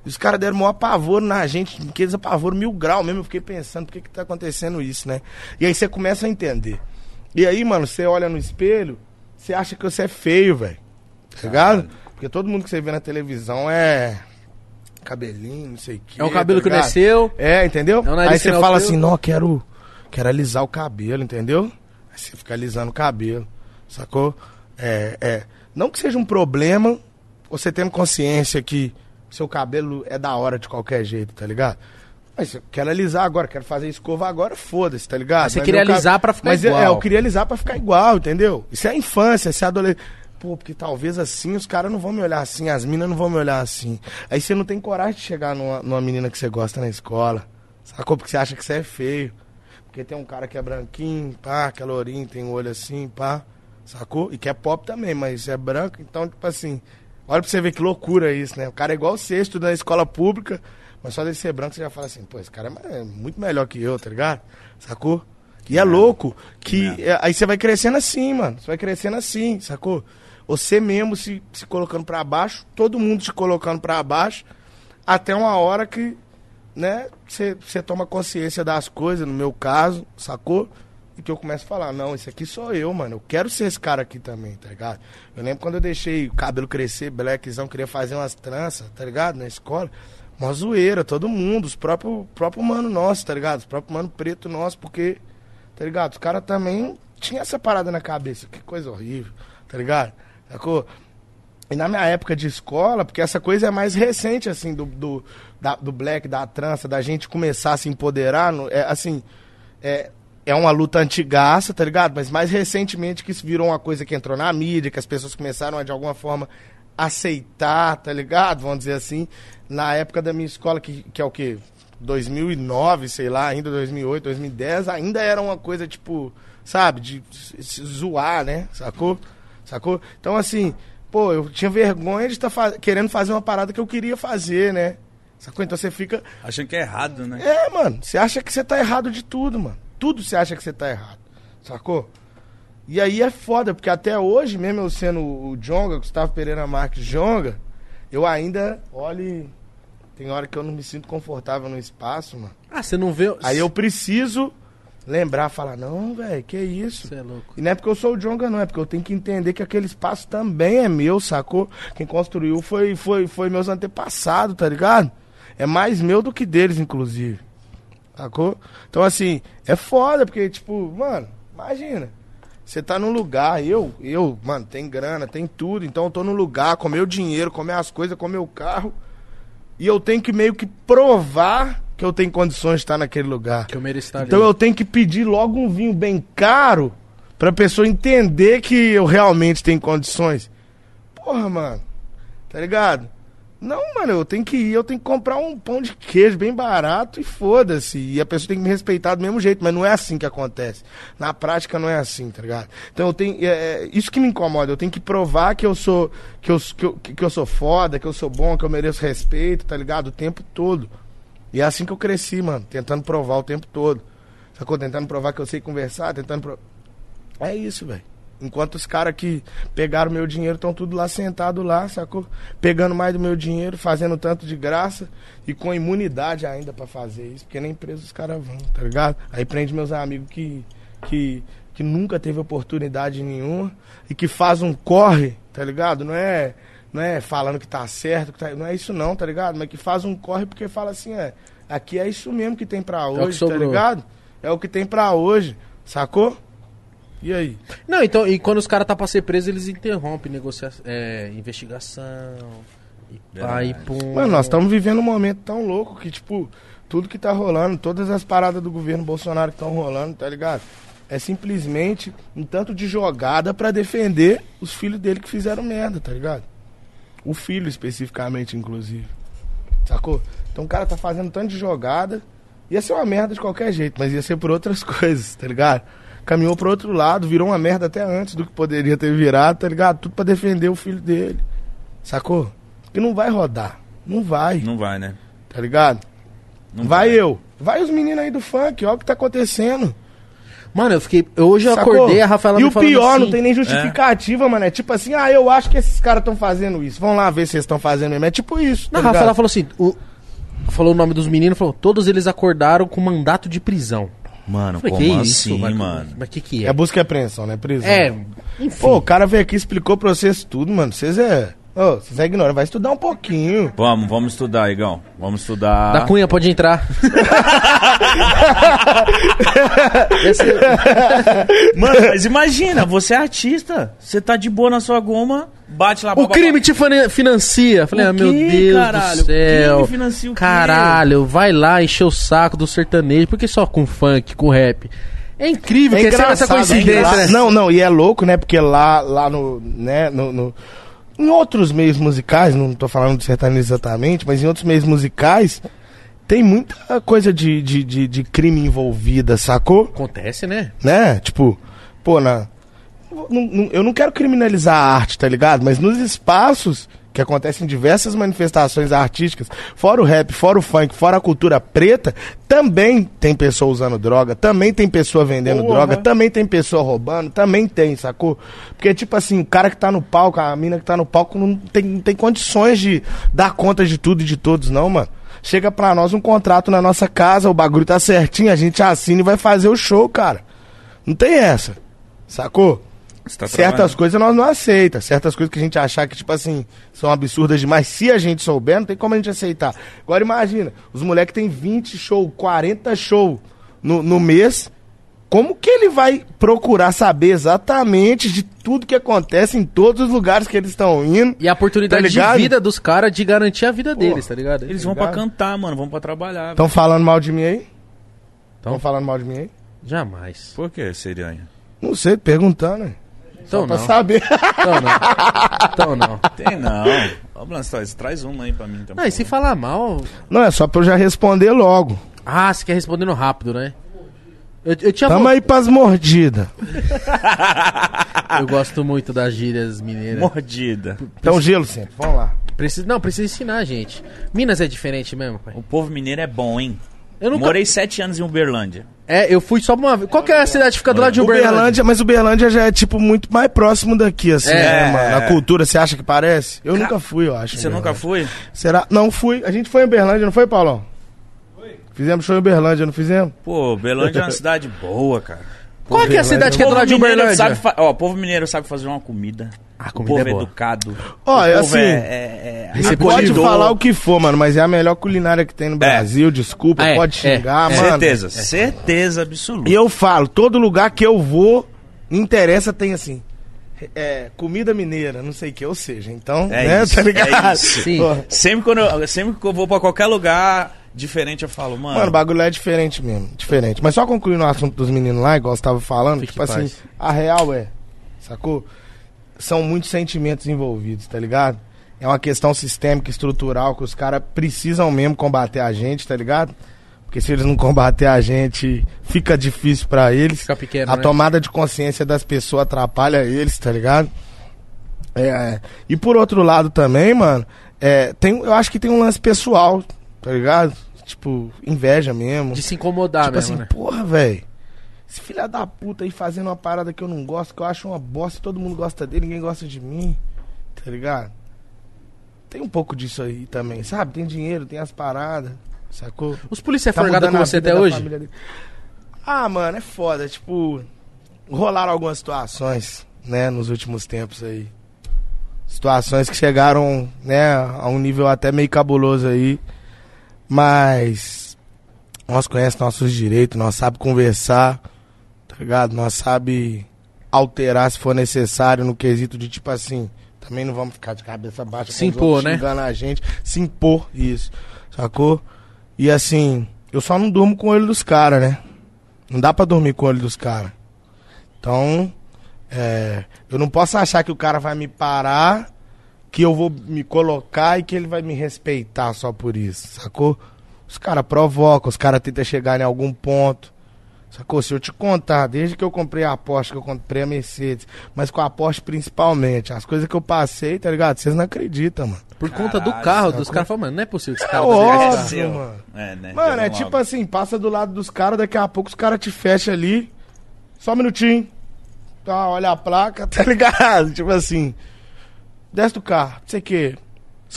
Speaker 3: E os caras deram maior apavoro na gente, aqueles apavoro mil grau mesmo. Eu fiquei pensando, por que que tá acontecendo isso, né? E aí você começa a entender. E aí, mano, você olha no espelho, você acha que você é feio, velho. Tá ligado? Porque todo mundo que você vê na televisão é cabelinho, não sei o que.
Speaker 2: É o cabelo que nasceu.
Speaker 3: É, entendeu?
Speaker 2: É o nariz
Speaker 3: Aí você
Speaker 2: que
Speaker 3: fala
Speaker 2: é teu.
Speaker 3: assim, não, quero, quero alisar o cabelo, entendeu? Aí você fica alisando o cabelo, sacou? É, é. Não que seja um problema, você tendo consciência que seu cabelo é da hora de qualquer jeito, tá ligado? Mas eu quero alisar agora, quero fazer escova agora, foda-se, tá ligado?
Speaker 2: Ah, você
Speaker 3: Mas
Speaker 2: queria
Speaker 3: meu cab-
Speaker 2: alisar pra ficar
Speaker 3: Mas
Speaker 2: igual.
Speaker 3: É, eu queria alisar pra ficar igual, entendeu? Isso é infância, isso é adolescência. Pô, porque talvez assim os caras não vão me olhar assim, as minas não vão me olhar assim. Aí você não tem coragem de chegar numa, numa menina que você gosta na escola. Sacou? Porque você acha que você é feio. Porque tem um cara que é branquinho, pá, que é lourinho, tem um olho assim, pá. Sacou? E que é pop também, mas é branco, então, tipo assim. Olha pra você ver que loucura isso, né? O cara é igual você, estuda na escola pública, mas só de ser branco você já fala assim, pô, esse cara é é muito melhor que eu, tá ligado? Sacou? E é louco que é, aí você vai crescendo assim, mano. Você vai crescendo assim, sacou? Você mesmo se, se colocando pra baixo, todo mundo te colocando pra baixo, até uma hora que, né, você toma consciência das coisas, no meu caso, sacou? Que eu começo a falar, não, esse aqui sou eu, mano. Eu quero ser esse cara aqui também, tá ligado? Eu lembro quando eu deixei o cabelo crescer, blackzão, queria fazer umas tranças, tá ligado? Na escola. Uma zoeira, todo mundo, os próprios próprio mano nosso, tá ligado? Os próprios mano preto nosso, porque, tá ligado? Os caras também tinham essa parada na cabeça. Que coisa horrível, tá ligado? Sacou? E na minha época de escola, porque essa coisa é mais recente, assim, do, do, da- do black, da trança, da gente começar a se empoderar, no- é, assim, é, é uma luta antigaça, tá ligado? Mas mais recentemente que isso virou uma coisa que entrou na mídia, que as pessoas começaram a, de alguma forma, aceitar, tá ligado? Vamos dizer assim, na época da minha escola, que, que é o quê? 2009, sei lá, ainda 2008, 2010, ainda era uma coisa, tipo, sabe, de se- zoar, né? Sacou? Sacou? Então, assim, pô, eu tinha vergonha de estar querendo fazer uma parada que eu queria fazer, né? Sacou? Então você fica.
Speaker 1: Achando que é errado, né?
Speaker 3: É, mano, você acha que você tá errado de tudo, mano. Tudo você acha que você tá errado. Sacou? E aí é foda, porque até hoje, mesmo eu sendo o Jonga, Gustavo Pereira Marques Jonga, eu ainda, olhe, tem hora que eu não me sinto confortável no espaço, mano.
Speaker 2: Ah, você não vê.
Speaker 3: Aí eu preciso lembrar, falar, não, velho, que isso?
Speaker 2: Você é louco.
Speaker 3: E não é porque eu sou o Jonga, não, é porque eu tenho que entender que aquele espaço também é meu, sacou? Quem construiu foi, foi, foi meus antepassados, tá ligado? É mais meu do que deles, inclusive. Sacou? Então, assim, é foda, porque, tipo, mano, imagina. Você tá num lugar, eu, eu, mano, tem grana, tem tudo, então eu tô num lugar com meu dinheiro, com minhas coisas, com meu carro. E eu tenho que meio que provar que eu tenho condições de estar naquele lugar.
Speaker 2: Que eu mereço estar
Speaker 3: Então
Speaker 2: ali.
Speaker 3: eu tenho que pedir logo um vinho bem caro pra pessoa entender que eu realmente tenho condições. Porra, mano. Tá ligado? Não, mano, eu tenho que ir, eu tenho que comprar um pão de queijo bem barato e foda-se. E a pessoa tem que me respeitar do mesmo jeito, mas não é assim que acontece. Na prática não é assim, tá ligado? Então eu tenho. É, é isso que me incomoda, eu tenho que provar que eu sou. Que eu, que, eu, que eu sou foda, que eu sou bom, que eu mereço respeito, tá ligado? O tempo todo. E é assim que eu cresci, mano, tentando provar o tempo todo. Sacou? Tentando provar que eu sei conversar, tentando. Pro... É isso, velho. Enquanto os caras que pegaram meu dinheiro estão tudo lá sentado lá, sacou? Pegando mais do meu dinheiro, fazendo tanto de graça e com imunidade ainda para fazer isso, porque nem preso os caras vão, tá ligado? Aí prende meus amigos que, que, que nunca teve oportunidade nenhuma e que faz um corre, tá ligado? Não é, não é falando que tá certo, que tá, não é isso não, tá ligado? Mas que faz um corre porque fala assim, é, aqui é isso mesmo que tem para hoje, é tá ligado? É o que tem para hoje, sacou? E aí?
Speaker 2: Não, então, e quando os caras tá pra ser preso, eles interrompem negociação, é, investigação. E pá, e pum.
Speaker 3: Mano, nós estamos vivendo um momento tão louco que, tipo, tudo que tá rolando, todas as paradas do governo Bolsonaro que estão rolando, tá ligado? É simplesmente um tanto de jogada para defender os filhos dele que fizeram merda, tá ligado? O filho especificamente, inclusive. Sacou? Então o cara tá fazendo tanto de jogada. Ia ser uma merda de qualquer jeito, mas ia ser por outras coisas, tá ligado? Caminhou pro outro lado, virou uma merda até antes do que poderia ter virado, tá ligado? Tudo pra defender o filho dele. Sacou? Que não vai rodar. Não vai.
Speaker 1: Não vai, né?
Speaker 3: Tá ligado? Não vai, vai eu. Vai os meninos aí do funk, olha o que tá acontecendo.
Speaker 2: Mano, eu fiquei. Hoje eu Sacou? acordei, a Rafaela
Speaker 3: E o pior, assim, não tem nem justificativa, é. mano. É tipo assim, ah, eu acho que esses caras estão fazendo isso. Vamos lá ver se eles estão fazendo mesmo. É tipo isso.
Speaker 2: Tá a Rafaela falou assim: o, falou o nome dos meninos, falou: todos eles acordaram com mandato de prisão.
Speaker 1: Mano, falei, como assim, isso? mano?
Speaker 2: Mas que que é?
Speaker 3: É busca e apreensão, né? Prisão.
Speaker 2: É, enfim.
Speaker 3: Pô, o cara veio aqui e explicou pra vocês tudo, mano. Vocês é... Ô, vocês é ignorando, vai estudar um pouquinho.
Speaker 1: Vamos, vamos estudar, Igão. Vamos estudar.
Speaker 2: Da Cunha, pode entrar.
Speaker 1: Esse... Mano, mas imagina, você é artista, você tá de boa na sua goma, bate lá...
Speaker 2: O crime te financia. Falei, o ah, meu Deus caralho? do céu. O crime financia o quê? Caralho, vai lá encher o saco do sertanejo, porque só com funk, com rap... É incrível
Speaker 3: é que essa coincidência, é né? Não, não, e é louco, né? Porque lá, lá no, né, no, no em outros meios musicais, não estou falando de sertanejo exatamente, mas em outros meios musicais, tem muita coisa de, de, de, de, crime envolvida, sacou?
Speaker 2: Acontece, né?
Speaker 3: Né? Tipo, pô, na. Eu não quero criminalizar a arte, tá ligado? Mas nos espaços que acontecem em diversas manifestações artísticas, fora o rap, fora o funk, fora a cultura preta, também tem pessoa usando droga, também tem pessoa vendendo droga, também tem pessoa roubando, também tem, sacou? Porque, tipo assim, o cara que tá no palco, a mina que tá no palco, não tem, não tem condições de dar conta de tudo e de todos, não, mano. Chega pra nós um contrato na nossa casa, o bagulho tá certinho, a gente assina e vai fazer o show, cara. Não tem essa, sacou? Tá certas coisas nós não aceita, certas coisas que a gente achar que, tipo assim, são absurdas demais, se a gente souber, não tem como a gente aceitar. Agora imagina, os moleques têm 20 show, 40 show no, no mês, como que ele vai procurar saber exatamente de tudo que acontece em todos os lugares que eles estão indo?
Speaker 2: E a oportunidade tá de vida dos caras de garantir a vida Pô, deles, tá ligado?
Speaker 1: Eles tá vão para cantar, mano, vão para trabalhar.
Speaker 3: Estão falando mal de mim aí? Estão falando mal de mim aí?
Speaker 2: Jamais.
Speaker 1: Por que, Serianha?
Speaker 3: Não sei, perguntando, né?
Speaker 2: Então Só
Speaker 3: não. pra saber.
Speaker 2: Então não. Então não.
Speaker 1: Tem não. Ó, Blastoise, traz uma aí pra mim
Speaker 2: também. Ah, e se falar mal.
Speaker 3: Não, é só pra eu já responder logo.
Speaker 2: Ah, você quer respondendo rápido, né? Eu, eu tinha
Speaker 3: Tamo aí pras mordidas.
Speaker 2: eu gosto muito das gírias mineiras.
Speaker 1: Mordida.
Speaker 3: Então gelo sempre, vamos lá.
Speaker 2: Precisa, não, precisa ensinar, gente. Minas é diferente mesmo, pai.
Speaker 1: O povo mineiro é bom, hein? Eu nunca... Morei sete anos em Uberlândia.
Speaker 2: É, eu fui só uma vez. Qual que é a cidade que fica do lado de Uberlândia?
Speaker 3: Uberlândia, mas Uberlândia já é, tipo, muito mais próximo daqui, assim, é, né, mano? A cultura, você acha que parece? Eu Ca... nunca fui, eu acho.
Speaker 1: Você nunca foi?
Speaker 3: Será? Não fui. A gente foi em Uberlândia, não foi, Paulão? Foi. Fizemos show em Uberlândia, não fizemos?
Speaker 1: Pô, Uberlândia é uma cidade boa, cara.
Speaker 2: Qual é, é a cidade que é do lado de Uberlândia?
Speaker 1: Sabe ó, o povo mineiro sabe fazer uma comida.
Speaker 2: A comida o povo
Speaker 1: é, boa. educado.
Speaker 3: Ó, é assim, é, é, é pode falar o que for, mano, mas é a melhor culinária que tem no é. Brasil, desculpa, é, pode xingar, mano.
Speaker 1: Certeza, certeza absoluta.
Speaker 3: E eu falo, todo lugar que eu vou, interessa tem assim, é, comida mineira, não sei o que, ou seja, então,
Speaker 1: é né, isso, tá ligado? É isso. Sim. Sempre, quando eu, sempre que eu vou pra qualquer lugar diferente, eu falo, mano.
Speaker 3: Mano, o bagulho é diferente mesmo. Diferente. Mas só concluindo o assunto dos meninos lá, igual você tava falando, Fique tipo assim, a real é, sacou? São muitos sentimentos envolvidos, tá ligado? é uma questão sistêmica, estrutural, que os caras precisam mesmo combater a gente, tá ligado? Porque se eles não combater a gente, fica difícil pra eles.
Speaker 2: Fica pequeno,
Speaker 3: a
Speaker 2: né?
Speaker 3: tomada de consciência das pessoas atrapalha eles, tá ligado? É, e por outro lado também, mano, é, tem, eu acho que tem um lance pessoal, tá ligado? Tipo, inveja mesmo.
Speaker 2: De se incomodar
Speaker 3: tipo
Speaker 2: mesmo,
Speaker 3: assim,
Speaker 2: né?
Speaker 3: porra, velho. Esse filho da puta aí fazendo uma parada que eu não gosto, que eu acho uma bosta, e todo mundo gosta dele, ninguém gosta de mim, tá ligado? Tem um pouco disso aí também, sabe? Tem dinheiro, tem as paradas, sacou?
Speaker 2: Os policiais
Speaker 3: Tá
Speaker 2: é folgado
Speaker 3: mudando
Speaker 2: com
Speaker 3: a
Speaker 2: você até hoje?
Speaker 3: Ah, mano, é foda. Tipo, rolaram algumas situações, né, nos últimos tempos aí. Situações que chegaram, né, a um nível até meio cabuloso aí. Mas nós conhecemos nossos direitos, nós sabemos conversar, tá ligado? Nós sabemos alterar se for necessário no quesito de tipo assim. Também não vamos ficar de cabeça baixa
Speaker 2: Se impor, né?
Speaker 3: xingando a gente. Se impor, isso. Sacou? E assim, eu só não durmo com o olho dos caras, né? Não dá pra dormir com o olho dos caras. Então, é, eu não posso achar que o cara vai me parar, que eu vou me colocar e que ele vai me respeitar só por isso, sacou? Os caras provocam, os caras tentam chegar em algum ponto. Sacou? Se eu te contar, desde que eu comprei a Porsche, que eu comprei a Mercedes, mas com a Porsche principalmente, as coisas que eu passei, tá ligado? Vocês não acreditam, mano.
Speaker 2: Por conta do
Speaker 1: Caralho,
Speaker 2: carro,
Speaker 3: sacou?
Speaker 2: dos caras falam, mano, não é possível que esse
Speaker 3: É óbvio,
Speaker 2: carro.
Speaker 1: seu.
Speaker 3: mano.
Speaker 1: É, né?
Speaker 3: Mano, é
Speaker 1: vamos
Speaker 3: tipo assim, passa do lado dos caras, daqui a pouco os caras te fecham ali. Só um minutinho. Tá, olha a placa, tá ligado? Tipo assim. Desce do carro, não sei o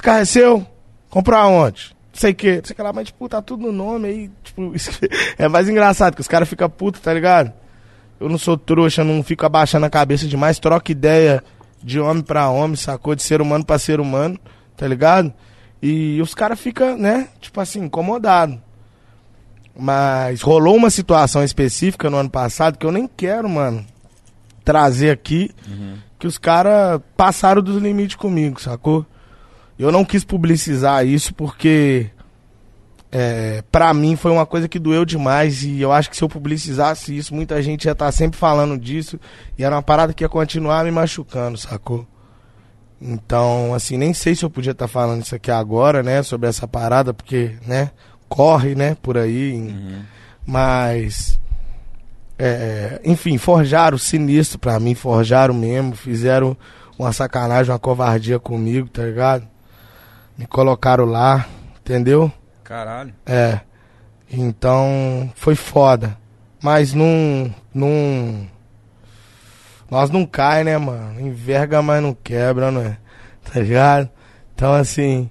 Speaker 3: é seu? Comprou aonde? Não sei o. Não sei o que lá, mas tipo, tá tudo no nome aí. Tipo, é mais engraçado, que os caras ficam putos, tá ligado? Eu não sou trouxa, não fico abaixando a cabeça demais, troca ideia de homem pra homem, sacou? De ser humano pra ser humano, tá ligado? E os caras ficam, né, tipo assim, incomodados. Mas rolou uma situação específica no ano passado que eu nem quero, mano, trazer aqui. Que os caras passaram dos limites comigo, sacou? Eu não quis publicizar isso porque é, pra mim foi uma coisa que doeu demais e eu acho que se eu publicizasse isso, muita gente ia estar sempre falando disso e era uma parada que ia continuar me machucando, sacou? Então, assim, nem sei se eu podia estar falando isso aqui agora, né, sobre essa parada, porque, né, corre, né, por aí,
Speaker 1: Uhum.
Speaker 3: mas é, enfim, forjaram sinistro pra mim, forjaram mesmo, fizeram uma sacanagem, uma covardia comigo, tá ligado? Me colocaram lá, entendeu?
Speaker 1: Caralho.
Speaker 3: É. Então, foi foda. Mas não. não nós não cai, né, mano? Enverga, mas não quebra, não é? Tá ligado? Então, assim.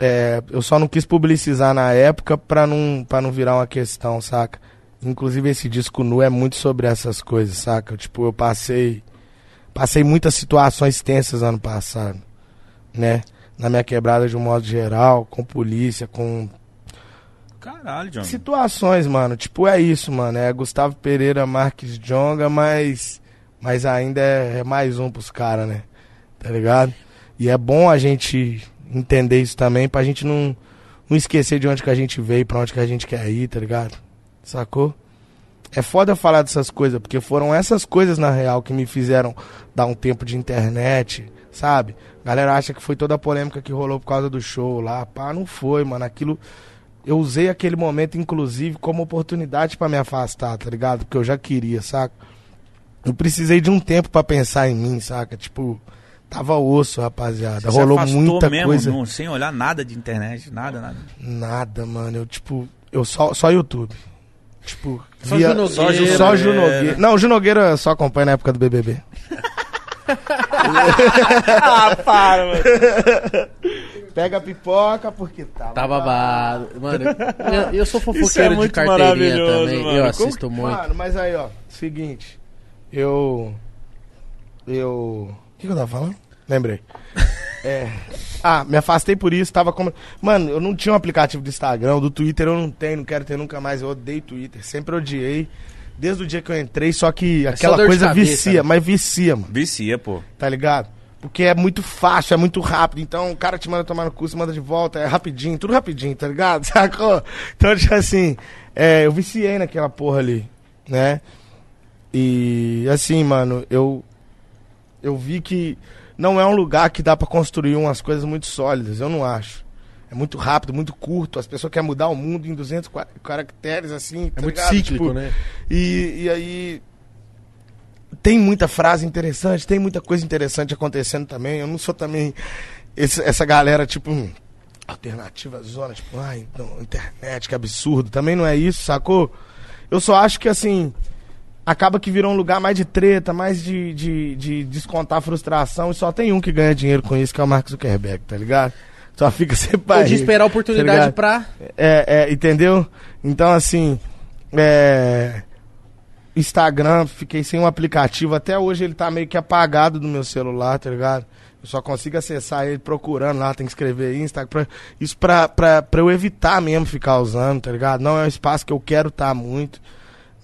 Speaker 3: É, eu só não quis publicizar na época pra não, pra não virar uma questão, saca? Inclusive, esse disco nu é muito sobre essas coisas, saca? Tipo, eu passei. Passei muitas situações tensas ano passado, né? Na minha quebrada de um modo geral, com polícia, com
Speaker 1: Caralho, John.
Speaker 3: situações, mano. Tipo, é isso, mano. É Gustavo Pereira Marques Jonga, mas, mas ainda é, é mais um pros caras, né? Tá ligado? E é bom a gente entender isso também, pra gente não, não esquecer de onde que a gente veio, pra onde que a gente quer ir, tá ligado? Sacou? É foda falar dessas coisas, porque foram essas coisas, na real, que me fizeram dar um tempo de internet, sabe? Galera acha que foi toda a polêmica que rolou por causa do show lá. Pá, não foi, mano. Aquilo. Eu usei aquele momento, inclusive, como oportunidade pra me afastar, tá ligado? Porque eu já queria, saca? Eu precisei de um tempo pra pensar em mim, saca? Tipo, tava osso, rapaziada.
Speaker 1: Você
Speaker 3: Rolou muita
Speaker 1: mesmo,
Speaker 3: coisa.
Speaker 1: não- sem olhar nada de internet, nada, nada.
Speaker 3: Nada, mano. Eu, tipo, eu só, só YouTube. Tipo,
Speaker 2: Só
Speaker 3: via,
Speaker 2: Ju Nogueira.
Speaker 3: só, Ju, só Ju Nogueira. Não, o Ju Nogueira eu só acompanha na época do BBB.
Speaker 1: ah, para, mano.
Speaker 3: Pega a pipoca porque tá.
Speaker 2: Tá babado. Mano, eu, eu sou
Speaker 1: é
Speaker 2: fofoqueiro de
Speaker 1: muito
Speaker 2: carteirinha também.
Speaker 1: mano.
Speaker 2: Eu
Speaker 1: Como
Speaker 2: assisto muito.
Speaker 3: Mano, mas aí, ó. Seguinte. Eu. Eu. O que, que eu tava falando? Lembrei. É. Ah, me afastei por isso, tava como. Mano, eu não tinha um aplicativo do Instagram, do Twitter eu não tenho, não quero ter nunca mais. Eu odeio Twitter, sempre odiei. Desde o dia que eu entrei, só que aquela
Speaker 2: É só dor de
Speaker 3: coisa
Speaker 2: cabeça,
Speaker 3: vicia,
Speaker 2: né?
Speaker 3: mas vicia, mano.
Speaker 1: Vicia, pô.
Speaker 3: tá ligado? Porque é muito fácil, é muito rápido. Então o cara te manda tomar no cu, você manda de volta, é rapidinho, tudo rapidinho, tá ligado? Sacou? Então, tipo assim, é, eu viciei naquela porra ali, né? E assim, mano, eu. Eu vi que. Não é um lugar que dá pra construir umas coisas muito sólidas, eu não acho. É muito rápido, muito curto. As pessoas querem mudar o mundo em 200 qua- caracteres, assim.
Speaker 2: É
Speaker 3: tá
Speaker 2: muito
Speaker 3: ligado?
Speaker 2: cíclico,
Speaker 3: Tipo,
Speaker 2: né?
Speaker 3: E, e aí. Tem muita frase interessante, tem muita coisa interessante acontecendo também. Eu não sou também esse- essa galera, tipo, hum, alternativa zona, tipo, ai, não, internet, que absurdo. Também não é isso, sacou? Eu só acho que, assim, acaba que virou um lugar mais de treta, mais de, de, de descontar frustração. E só tem um que ganha dinheiro com isso, que é o Mark Zuckerberg, tá ligado? Só fica pra
Speaker 2: de esperar a
Speaker 3: tá
Speaker 2: oportunidade
Speaker 3: ligado?
Speaker 2: pra.
Speaker 3: É, é, entendeu? Então, assim, é, Instagram, fiquei sem um aplicativo. Até hoje ele tá meio que apagado do meu celular, tá ligado? Eu só consigo acessar ele procurando lá, tem que escrever Insta. Pra, isso pra, pra, pra eu evitar mesmo ficar usando, tá ligado? Não é um espaço que eu quero estar muito,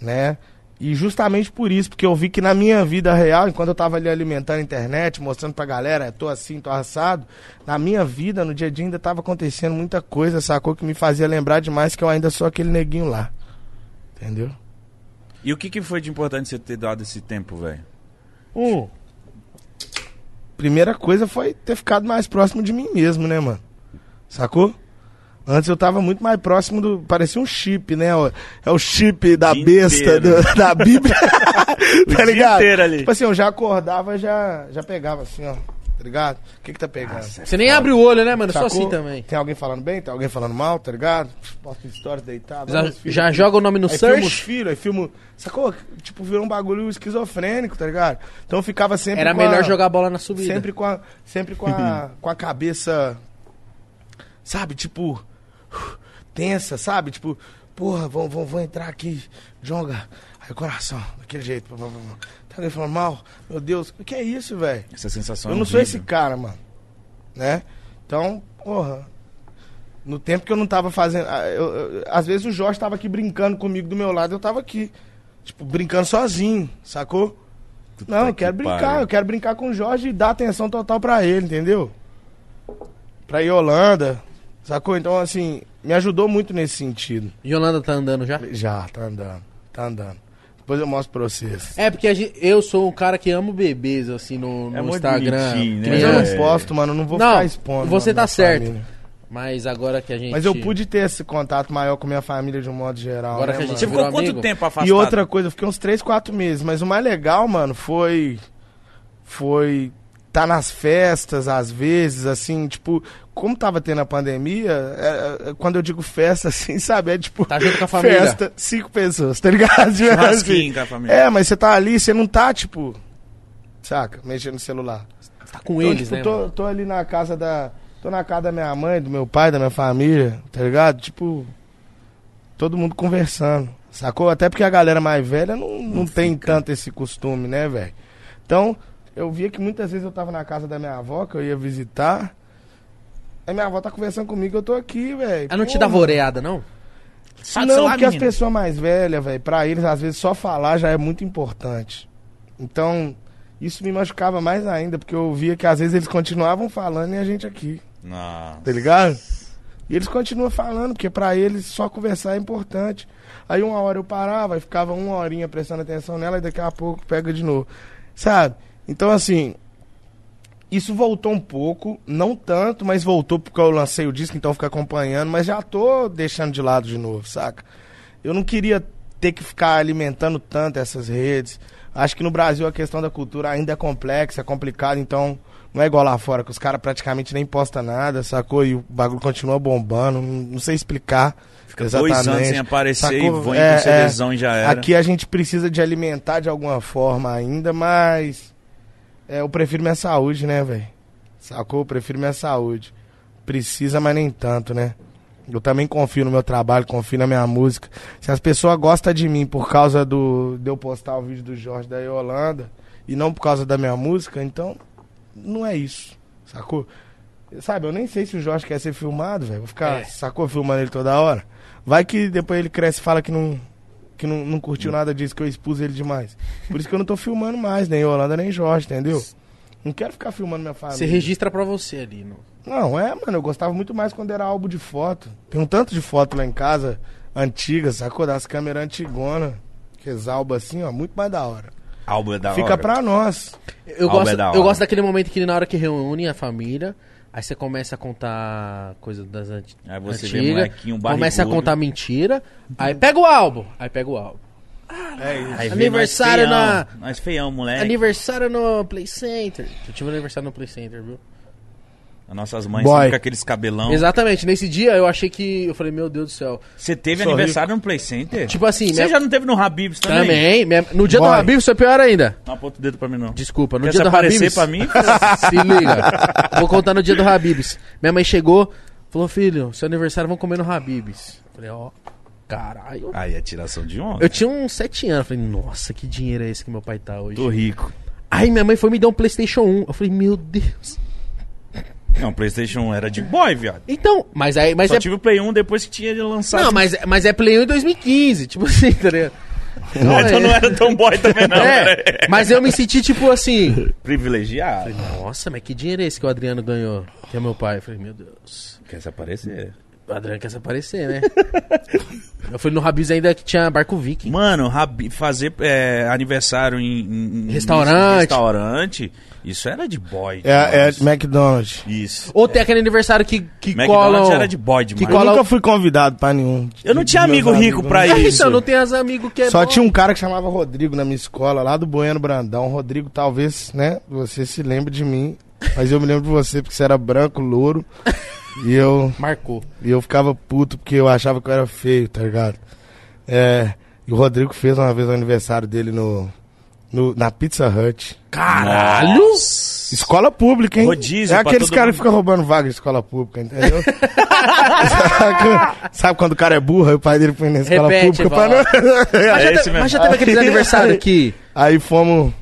Speaker 3: né? E justamente por isso, porque eu vi que na minha vida real, enquanto eu tava ali alimentando a internet, mostrando pra galera, tô assim, tô assado, na minha vida, no dia a dia, ainda tava acontecendo muita coisa, sacou? Que me fazia lembrar demais que eu ainda sou aquele neguinho lá. Entendeu?
Speaker 1: E o que, que foi de importante você ter dado esse tempo, velho?
Speaker 3: Um. Primeira coisa foi ter ficado mais próximo de mim mesmo, né, mano? Sacou? Antes eu tava muito mais próximo do. Parecia um chip, né? É o chip da
Speaker 1: Dia
Speaker 3: besta do- da Bíblia. Tá ligado?
Speaker 1: ali.
Speaker 3: Tipo assim, eu já acordava, já, já pegava assim, ó. Tá ligado? O que que tá pegando?
Speaker 2: Você nem abre o olho, né, mano?
Speaker 3: Sacou?
Speaker 2: assim também.
Speaker 3: Tem alguém falando bem, tem alguém falando mal, tá ligado? Posto stories deitado.
Speaker 2: Já,
Speaker 3: olha os filhos
Speaker 2: já joga o nome no
Speaker 3: Aí filma os
Speaker 2: search.
Speaker 3: filhos, aí filmo. Sacou? Tipo, virou um bagulho esquizofrênico, tá ligado? Então eu ficava sempre.
Speaker 2: Era
Speaker 3: com
Speaker 2: melhor
Speaker 3: a-
Speaker 2: jogar bola na subida.
Speaker 3: Sempre com a, sempre com a, com a cabeça. Sabe, tipo. Tensa, sabe? Tipo, porra, vão, vão, vão entrar aqui, joga. Aí o coração, daquele jeito. pá, pá, pá. Tá falando mal? Meu Deus, o que é isso, velho?
Speaker 1: Essa sensação
Speaker 3: Eu
Speaker 1: é
Speaker 3: não sou
Speaker 1: horrível.
Speaker 3: esse cara, mano. Né? Então, porra. No tempo que eu não tava fazendo. ah, eu- eu- às vezes o Jorge tava aqui brincando comigo do meu lado, eu tava aqui. Tipo, brincando sozinho, sacou? Não, eu
Speaker 1: que
Speaker 3: quero brincar,
Speaker 1: pariu.
Speaker 3: eu quero brincar com o Jorge e dar atenção total pra ele, entendeu? Pra Yolanda, sacou? Então, assim, me ajudou muito nesse sentido.
Speaker 2: Yolanda tá andando já?
Speaker 3: Já, tá andando, tá andando. Depois eu mostro pra vocês.
Speaker 2: É, porque a gente- eu sou um cara que amo bebês, assim, no, no
Speaker 1: É
Speaker 2: Instagram.
Speaker 1: né?
Speaker 3: Mas eu não.
Speaker 1: É.
Speaker 3: posto, mano, não vou
Speaker 2: Não,
Speaker 3: ficar expondo.
Speaker 2: você
Speaker 3: mano,
Speaker 2: tá certo.
Speaker 3: família.
Speaker 2: Mas agora que a gente...
Speaker 3: Mas eu pude ter esse contato maior com minha família de um modo geral.
Speaker 2: Agora
Speaker 3: né,
Speaker 2: que a gente
Speaker 1: Você ficou quanto tempo afastado?
Speaker 3: E outra coisa, eu fiquei uns 3, 4 meses. Mas o mais legal, mano, foi. Foi. Tá nas festas, às vezes, assim, tipo, como tava tendo a pandemia, é, é, quando eu digo festa, assim, sabe? É tipo.
Speaker 2: Tá junto com a família.
Speaker 3: Festa, cinco pessoas, tá ligado?
Speaker 1: Churrasquinho com a família.
Speaker 3: É, mas você tá ali, você não tá, tipo. Saca? Mexendo no celular.
Speaker 2: Tá com
Speaker 3: Então,
Speaker 2: eles,
Speaker 3: tipo,
Speaker 2: né?
Speaker 3: tô, tô ali na casa da. Tô na casa da minha mãe, do meu pai, da minha família, tá ligado? Tipo. Todo mundo conversando. Sacou? Até porque a galera mais velha não, não, tem tanto esse costume, né, velho? Então, eu via que muitas vezes eu tava na casa da minha avó, que eu ia visitar. Aí minha avó tá conversando comigo, eu tô aqui, velho.
Speaker 2: Ela não te dava oreada, não?
Speaker 1: Do
Speaker 3: não,
Speaker 1: celular,
Speaker 3: porque as pessoas mais velhas, velho, pra eles, às vezes, só falar já é muito importante. Então, isso me machucava mais ainda, porque eu via que às vezes eles continuavam falando e a gente aqui,
Speaker 1: Nossa.
Speaker 3: tá ligado? E eles continuam falando, porque pra eles só conversar é importante. Aí uma hora eu parava e ficava uma horinha prestando atenção nela e daqui a pouco pega de novo. Sabe? Então, assim, isso voltou um pouco, não tanto, mas voltou porque eu lancei o disco, então fica acompanhando, mas já tô deixando de lado de novo, saca? Eu não queria ter que ficar alimentando tanto essas redes. Acho que no Brasil a questão da cultura ainda é complexa, é complicada, então não é igual lá fora, que os caras praticamente nem postam nada, sacou? E o bagulho continua bombando, não, sei explicar.
Speaker 1: Fica dois anos sem aparecer e
Speaker 3: Sacou?
Speaker 1: vão
Speaker 3: É,
Speaker 1: com CDzão e já era.
Speaker 3: Aqui a gente precisa de alimentar de alguma forma ainda, mas é, eu prefiro minha saúde, né, velho? Sacou? Eu prefiro minha saúde. Precisa, mas nem tanto, né? Eu também confio no meu trabalho, confio na minha música. Se as pessoas gostam de mim por causa do de eu postar o vídeo do Jorge da Yolanda e não por causa da minha música, então não é isso. Sacou? Sabe, eu nem sei se o Jorge quer ser filmado, velho. Vou ficar,
Speaker 2: É.
Speaker 3: sacou, filmando ele toda hora. Vai que depois ele cresce e fala que não, que não, não curtiu nada disso, que eu expus ele demais. Por isso que eu não tô filmando mais, nem Yolanda, nem Jorge, entendeu? Não quero ficar filmando minha família.
Speaker 2: Você registra pra você ali. No...
Speaker 3: Não, é, mano, eu gostava muito mais quando era álbum de foto. Tem um tanto de foto lá em casa, antigas, sacou? Das câmeras antigonas. Que álbum assim, ó, muito mais da hora.
Speaker 1: Álbum é da
Speaker 3: fica
Speaker 1: hora.
Speaker 3: pra nós.
Speaker 2: Eu
Speaker 1: Álbum
Speaker 2: gosto,
Speaker 1: é da
Speaker 2: eu
Speaker 1: hora.
Speaker 2: gosto daquele momento que na hora que reúne a família, aí você começa a contar coisas das anti
Speaker 1: Aí você vê
Speaker 2: antigas,
Speaker 1: molequinho
Speaker 2: começa a contar mentira, aí pega o álbum, aí pega o álbum.
Speaker 3: É isso.
Speaker 1: Vê
Speaker 2: Aniversário
Speaker 1: nós
Speaker 2: na-
Speaker 1: feião, Nós feião, moleque.
Speaker 2: Aniversário no Play Center. Eu tive um aniversário no Play Center, viu?
Speaker 1: As nossas mães
Speaker 3: Boy.
Speaker 1: sempre com aqueles cabelão.
Speaker 2: Exatamente, nesse dia eu achei que. Eu falei, meu Deus do céu.
Speaker 1: Você teve aniversário no Play Center?
Speaker 2: Tipo assim,
Speaker 1: Você
Speaker 2: minha-
Speaker 1: já não teve no Habibs também?
Speaker 2: Também. minha- no dia do
Speaker 3: Boy.
Speaker 2: Habib foi pior ainda.
Speaker 1: Não aponta o dedo pra mim, não.
Speaker 2: Desculpa, no
Speaker 1: Quer
Speaker 2: dia
Speaker 1: se
Speaker 2: do
Speaker 1: aparecer
Speaker 2: Habibs.
Speaker 1: pra mim?
Speaker 2: Se liga. Vou contar no dia do Habibs. Minha mãe chegou, falou: Filho, seu aniversário vamos comer no Habibs. Falei: Ó, caralho.
Speaker 1: Aí é tiração de onda.
Speaker 2: Eu tinha uns 7 anos. Falei: Nossa, que dinheiro é esse que meu pai tá hoje?
Speaker 1: Tô rico.
Speaker 2: Aí minha mãe foi me dar um PlayStation 1. Eu falei: Meu Deus.
Speaker 1: Não, Playstation 1 era de boy, viado.
Speaker 2: Então, mas aí. Mas
Speaker 1: Só
Speaker 2: é.
Speaker 1: tive o Play 1 depois que tinha lançado.
Speaker 2: Não, mas, mas é Play 1 em 2015. Tipo assim, tá ligado?
Speaker 1: Então não era tão boy também, não.
Speaker 2: É,
Speaker 1: Era
Speaker 2: mas eu me senti tipo assim.
Speaker 1: privilegiado.
Speaker 2: Nossa, mas que dinheiro é esse que o Adriano ganhou? Que é meu pai. Eu falei, meu Deus.
Speaker 1: Quer se aparecer?
Speaker 2: O Adriano quer se aparecer, né? eu fui no Habib's ainda que tinha barco viking.
Speaker 1: Mano, Rabi- fazer é, aniversário em, em-
Speaker 2: Restaurante.
Speaker 1: em restaurante, isso era de boy.
Speaker 3: É, é. McDonald's.
Speaker 1: Isso.
Speaker 2: Ou tem aquele aniversário que, que
Speaker 1: McDonald's
Speaker 2: colam...
Speaker 1: era de boy demais.
Speaker 2: que
Speaker 3: Eu
Speaker 2: cola-
Speaker 3: nunca fui convidado pra nenhum.
Speaker 1: Eu não tinha amigo rico pra?
Speaker 2: É,
Speaker 1: isso.
Speaker 2: então, não tem as amigos que é
Speaker 3: Só
Speaker 2: bom.
Speaker 3: tinha um cara que chamava Rodrigo na minha escola, lá do Bueno Brandão. Rodrigo, talvez, né? Você se lembre de mim. Mas eu me lembro de você porque você era branco, louro. E eu,
Speaker 2: Marcou.
Speaker 3: e eu ficava puto porque eu achava que eu era feio, tá ligado? É. E o Rodrigo fez uma vez o aniversário dele no, no- na Pizza Hut.
Speaker 2: Caralho!
Speaker 1: Nossa.
Speaker 3: Escola pública, hein?
Speaker 1: Rodízio
Speaker 3: é aqueles caras que ficam roubando vaga de escola pública, entendeu? Sabe quando o cara é burro, aí o pai dele põe na escola
Speaker 2: Repete,
Speaker 3: pública pra não...
Speaker 2: Mas,
Speaker 1: É
Speaker 2: mas já teve aqueles aniversários que...
Speaker 3: Aí fomos.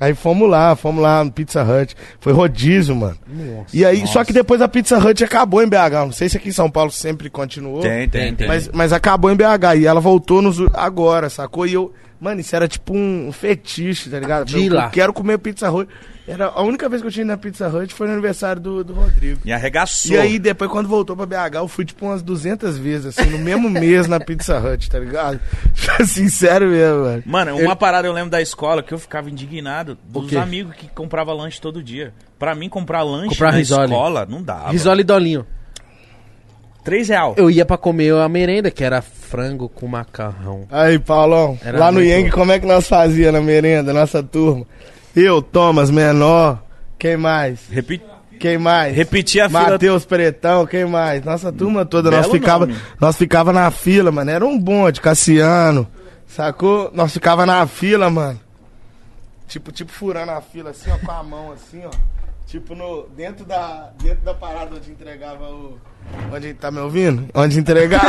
Speaker 3: Aí fomos lá, fomos lá no Pizza Hut. Foi rodízio, mano. E aí, só que depois a Pizza Hut acabou em BH. Não sei se aqui em São Paulo sempre continuou.
Speaker 1: Tem, tem, tem.
Speaker 3: Mas, mas acabou em BH. E ela voltou nos, agora, sacou? E eu. Mano, isso era tipo um fetiche, tá ligado?
Speaker 2: De
Speaker 3: eu, eu quero comer Pizza Hut. Era a única vez que eu tinha ido na Pizza Hut foi no aniversário do, do Rodrigo.
Speaker 1: E arregaçou.
Speaker 3: E aí, depois, quando voltou pra BH, eu fui, tipo, umas 200 vezes, assim, no mesmo mês na Pizza Hut, tá ligado? Sério mesmo, mano.
Speaker 1: Mano, uma parada eu lembro da escola que eu ficava indignado dos amigos que compravam lanche todo dia. Pra mim, comprar lanche
Speaker 2: Comprar
Speaker 1: na
Speaker 2: risole.
Speaker 1: escola não dava.
Speaker 2: Risole e Dolinho.
Speaker 1: Três real.
Speaker 2: Eu ia pra comer a merenda, que era frango com macarrão.
Speaker 3: Aí, Paulão,
Speaker 2: Era
Speaker 3: lá no Yang, como é que nós fazia na merenda, nossa turma? Eu, Thomas, menor, quem mais?
Speaker 1: Repi...
Speaker 3: Quem mais?
Speaker 1: Repetir a fila.
Speaker 3: Matheus Pretão, quem mais? Nossa turma toda, nós ficava,
Speaker 1: nome.
Speaker 3: nós ficava na fila, mano. Era um bonde, Cassiano, sacou? Nós ficava na fila, mano. Tipo, tipo furando a fila assim, ó, com a mão assim, ó. Tipo no dentro da dentro da parada onde entregava o onde tá me ouvindo? Onde entregava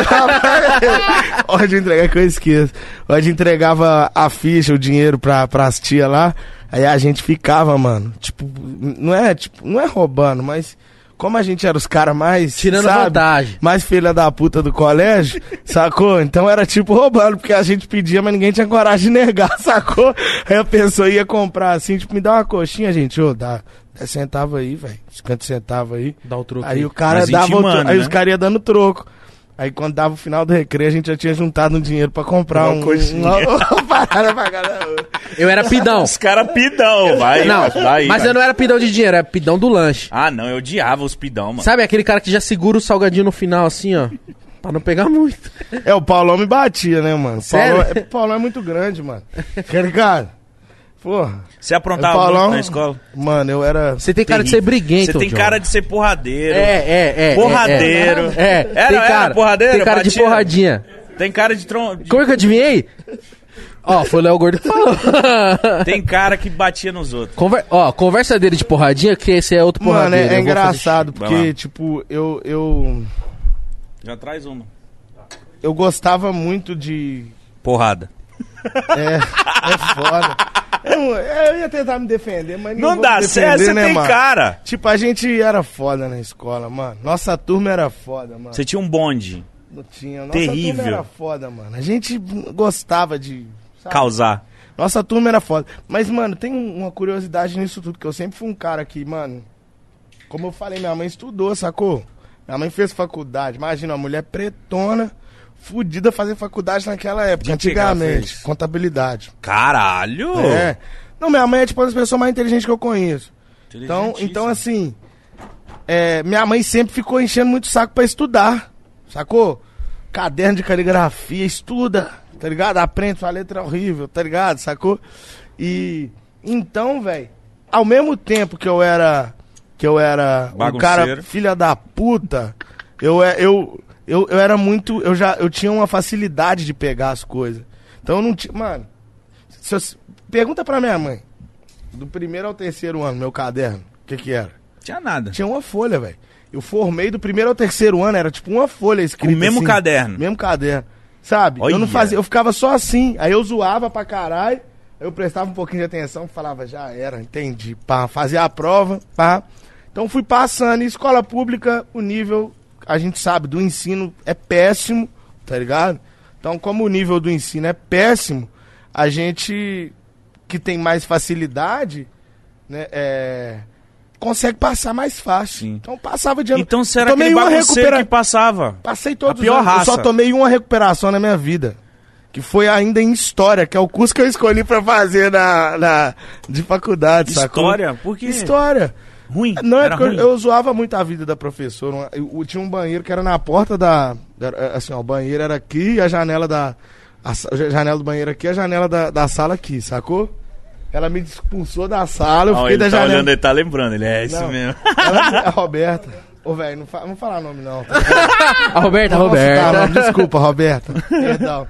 Speaker 3: Onde entregava que eu esqueço. Onde entregava a ficha, o dinheiro pra pras tia lá. Aí a gente ficava, mano, tipo, não é, tipo, não é roubando, mas como a gente era os caras mais.
Speaker 2: Tirando
Speaker 3: sabe,
Speaker 2: vantagem.
Speaker 3: Mais filha da puta do colégio, sacou? Então era tipo roubando, porque a gente pedia, mas ninguém tinha coragem de negar, sacou? Aí a pessoa ia comprar assim, tipo, me dá uma coxinha, gente, ô, dá 10 centavos aí, velho, 50 centavos aí.
Speaker 2: Dá o troco
Speaker 3: Aí o cara
Speaker 1: Mas
Speaker 3: dava o troco, aí
Speaker 1: né?
Speaker 3: os caras iam dando troco. Aí quando dava o final do recreio, a gente já tinha juntado um dinheiro pra comprar
Speaker 1: Uma
Speaker 3: um,
Speaker 1: coxinha.
Speaker 3: uma, uma parada pra cada.
Speaker 2: Eu era pidão.
Speaker 1: Os caras pidão, vai.
Speaker 2: Não,
Speaker 1: vai,
Speaker 2: mas
Speaker 1: vai.
Speaker 2: eu não era pidão de dinheiro, era pidão do lanche.
Speaker 1: Ah, não, eu odiava os pidão, mano.
Speaker 2: Sabe aquele cara que já segura o salgadinho no final, assim, ó? Pra não pegar muito.
Speaker 3: É, o Paulão me batia, né, mano? O
Speaker 2: Sério?
Speaker 3: Paulão, é, Paulão é muito grande, mano. Tá ligado? Porra.
Speaker 1: Você aprontava
Speaker 3: Paulão,
Speaker 1: muito na escola?
Speaker 3: Mano, eu era.
Speaker 2: Você tem cara de ser briguento,
Speaker 1: Você tem
Speaker 2: John.
Speaker 1: cara de ser porradeiro.
Speaker 2: É, é, é.
Speaker 1: Porradeiro.
Speaker 2: É, é.
Speaker 1: Era-
Speaker 2: tem
Speaker 1: era
Speaker 2: cara,
Speaker 1: porradeiro?
Speaker 2: Tem cara de
Speaker 1: Batia?
Speaker 2: porradinha.
Speaker 1: Tem cara de tron... de-
Speaker 2: Como é que eu adivinhei? Ó, foi o Léo Gordo que falou.
Speaker 1: Tem cara que batia nos outros.
Speaker 2: Conver... Ó, conversa dele de porradinha, que esse é outro
Speaker 3: Mano,
Speaker 2: porradeiro.
Speaker 3: é, é
Speaker 2: vou
Speaker 3: engraçado,
Speaker 1: Vai
Speaker 3: porque, tipo, eu, eu.
Speaker 1: Já traz uma.
Speaker 3: Eu gostava muito de.
Speaker 1: Porrada.
Speaker 3: É, é foda. Eu, ia tentar me defender, mas
Speaker 1: Não dá certo, você
Speaker 3: né,
Speaker 1: tem
Speaker 3: mano?
Speaker 1: cara.
Speaker 3: Tipo, a gente era foda na escola, mano. Nossa turma era foda, mano.
Speaker 1: Você tinha um bonde.
Speaker 3: Não tinha. Nossa
Speaker 1: Terrível.
Speaker 3: turma era foda, mano. A gente gostava de. sabe?
Speaker 1: Causar.
Speaker 3: Nossa turma era foda. Mas, mano, tem um- uma curiosidade nisso tudo, que eu sempre fui um cara que, mano. Como eu falei, minha mãe estudou, sacou? Minha mãe fez faculdade. Imagina, uma mulher pretona fudida fazer faculdade naquela época, antigamente.
Speaker 1: fez?
Speaker 3: Contabilidade.
Speaker 1: Caralho!
Speaker 3: É. Não, minha mãe é tipo uma das pessoas mais inteligentes que eu conheço. Então, então assim, é, minha mãe sempre ficou enchendo muito saco pra estudar, sacou? Caderno de caligrafia, estuda, tá ligado? Aprende, sua letra é horrível, tá ligado? Sacou? E então, velho, ao mesmo tempo que eu era que eu era um
Speaker 1: Bagunceiro.
Speaker 3: cara filha da puta, eu é- eu, eu eu era muito, eu já eu tinha uma facilidade de pegar as coisas. Então eu não tinha, mano, se eu- pergunta pra minha mãe. Do primeiro ao terceiro ano, meu caderno, o que que era?
Speaker 1: Tinha nada.
Speaker 3: Tinha uma folha, velho. Eu formei do primeiro ao terceiro ano, era tipo uma folha escrita.
Speaker 1: O mesmo
Speaker 3: assim,
Speaker 1: caderno.
Speaker 3: Mesmo caderno. Sabe? Eu não
Speaker 1: Olha.
Speaker 3: fazia, eu ficava só assim. Aí eu zoava pra caralho. Eu prestava um pouquinho de atenção, falava, já era, entendi. Pá, fazia a prova, pá. Então fui passando. E escola pública, o nível, a gente sabe, do ensino é péssimo, tá ligado? Então, como o nível do ensino é péssimo, a gente que tem mais facilidade, né, é, consegue passar mais fácil.
Speaker 1: Sim.
Speaker 3: Então passava de ano.
Speaker 1: Então era
Speaker 3: Tomei
Speaker 1: aquele
Speaker 3: uma recupera-
Speaker 1: que passava.
Speaker 3: Passei todos
Speaker 1: A pior
Speaker 3: os anos. Eu
Speaker 1: raça.
Speaker 3: só tomei uma recuperação na minha vida. Que foi ainda em História, que é o curso que eu escolhi pra fazer na, na, de faculdade, sacou?
Speaker 1: História? Por quê?
Speaker 3: História.
Speaker 1: Ruim.
Speaker 3: Não, é
Speaker 1: era
Speaker 3: porque eu,
Speaker 1: ruim.
Speaker 3: eu zoava muito a vida da professora. Eu, eu tinha um banheiro que era na porta da. era, Assim, ó, o banheiro era aqui e a janela da. A, a janela do banheiro aqui e a janela da, da sala aqui, sacou? Ela me expulsou da sala, eu fiquei
Speaker 1: ele
Speaker 3: da
Speaker 1: tá
Speaker 3: janela.
Speaker 1: olhando, ele tá lembrando. Ele é isso
Speaker 3: Não.
Speaker 1: mesmo.
Speaker 3: Ela, a Roberta. Ô, velho, não, fa, não fala nome não. tá?
Speaker 2: A Roberta, a
Speaker 3: Não
Speaker 2: Roberta.
Speaker 3: nome, Desculpa, Roberta. Perdão.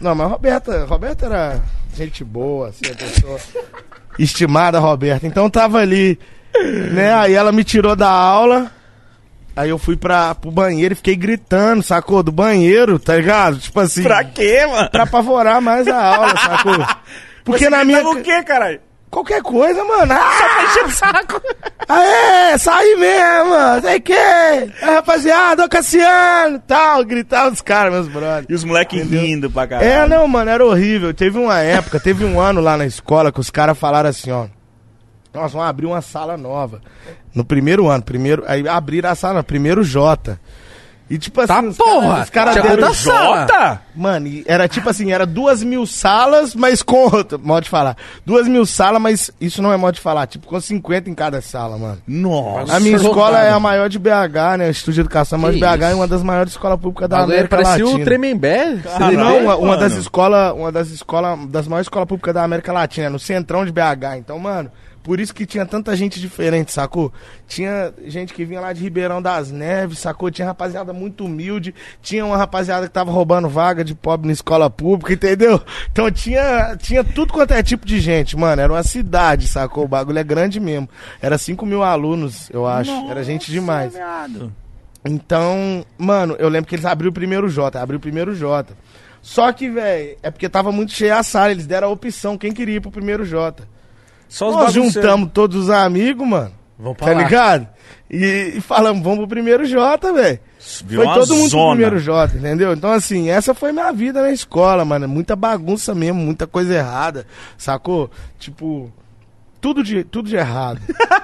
Speaker 3: Não, mas Roberta, Roberta era gente boa, assim, a pessoa estimada, Roberta. Então tava ali, né? Aí ela me tirou da aula. Aí eu fui pra, pro banheiro e fiquei gritando, sacou? Do banheiro, tá ligado? Tipo assim.
Speaker 1: pra quê, mano?
Speaker 3: pra apavorar mais a aula, sacou? Porque
Speaker 1: Você
Speaker 3: na minha.
Speaker 1: o quê, caralho?
Speaker 3: Qualquer coisa, mano. Ah, encher o saco. Aê, saí mesmo, sei que. É, rapaziada, ô Cassiano, tal. Gritava os caras, meus brothers.
Speaker 1: E os moleques rindo pra caralho.
Speaker 3: É, não, mano, era horrível. Teve uma época, teve um ano lá na escola que os caras falaram assim, ó. Nós vamos abrir uma sala nova. No primeiro ano, primeiro. Aí abriram a sala, primeiro J. E tipo assim,
Speaker 2: Tá
Speaker 3: os
Speaker 2: porra!
Speaker 3: caras- os caras deram.
Speaker 2: sala?
Speaker 1: Jota?
Speaker 3: Mano, e era tipo assim, era duas mil salas, mas com. Modo de falar. Duas mil salas, mas isso não é modo de falar. Tipo, com 50 em cada sala, mano.
Speaker 1: Nossa.
Speaker 3: A minha escola é a maior de BH, né? O Estúdio de Educação é a maior
Speaker 2: Que
Speaker 3: de BH e uma das maiores escolas públicas da
Speaker 2: Bagulho
Speaker 3: América
Speaker 2: parecia
Speaker 3: Latina.
Speaker 2: o Tremembé.
Speaker 1: Caralho.
Speaker 3: Não, uma, uma das escolas, uma das escolas, das maiores escolas públicas da América Latina, no centrão de BH. Então, mano, por isso que tinha tanta gente diferente, sacou? Tinha gente que vinha lá de Ribeirão das Neves, sacou? Tinha rapaziada muito humilde, tinha uma rapaziada que tava roubando vaga de pobre na escola pública, entendeu? Então tinha, tinha tudo quanto é tipo de gente, mano. Era uma cidade, sacou? O bagulho é grande mesmo. Era 5 mil alunos, eu acho. Era gente demais.
Speaker 1: viado.
Speaker 3: Então, mano, eu lembro que eles abriram o primeiro J, abriu o primeiro J. Só que, velho, é porque tava muito cheia a sala, eles deram a opção, quem queria ir pro primeiro J.
Speaker 1: Só os
Speaker 3: Nós juntamos todos os amigos, mano,
Speaker 2: Vamos pra
Speaker 3: tá
Speaker 2: lá.
Speaker 3: ligado? E, e falamos, vamos pro primeiro J, velho. Foi todo mundo pro
Speaker 1: zona.
Speaker 3: primeiro J, entendeu? Então, assim, essa foi minha vida na escola, mano. Muita bagunça mesmo, muita coisa errada, sacou? Tipo, tudo de, tudo de errado.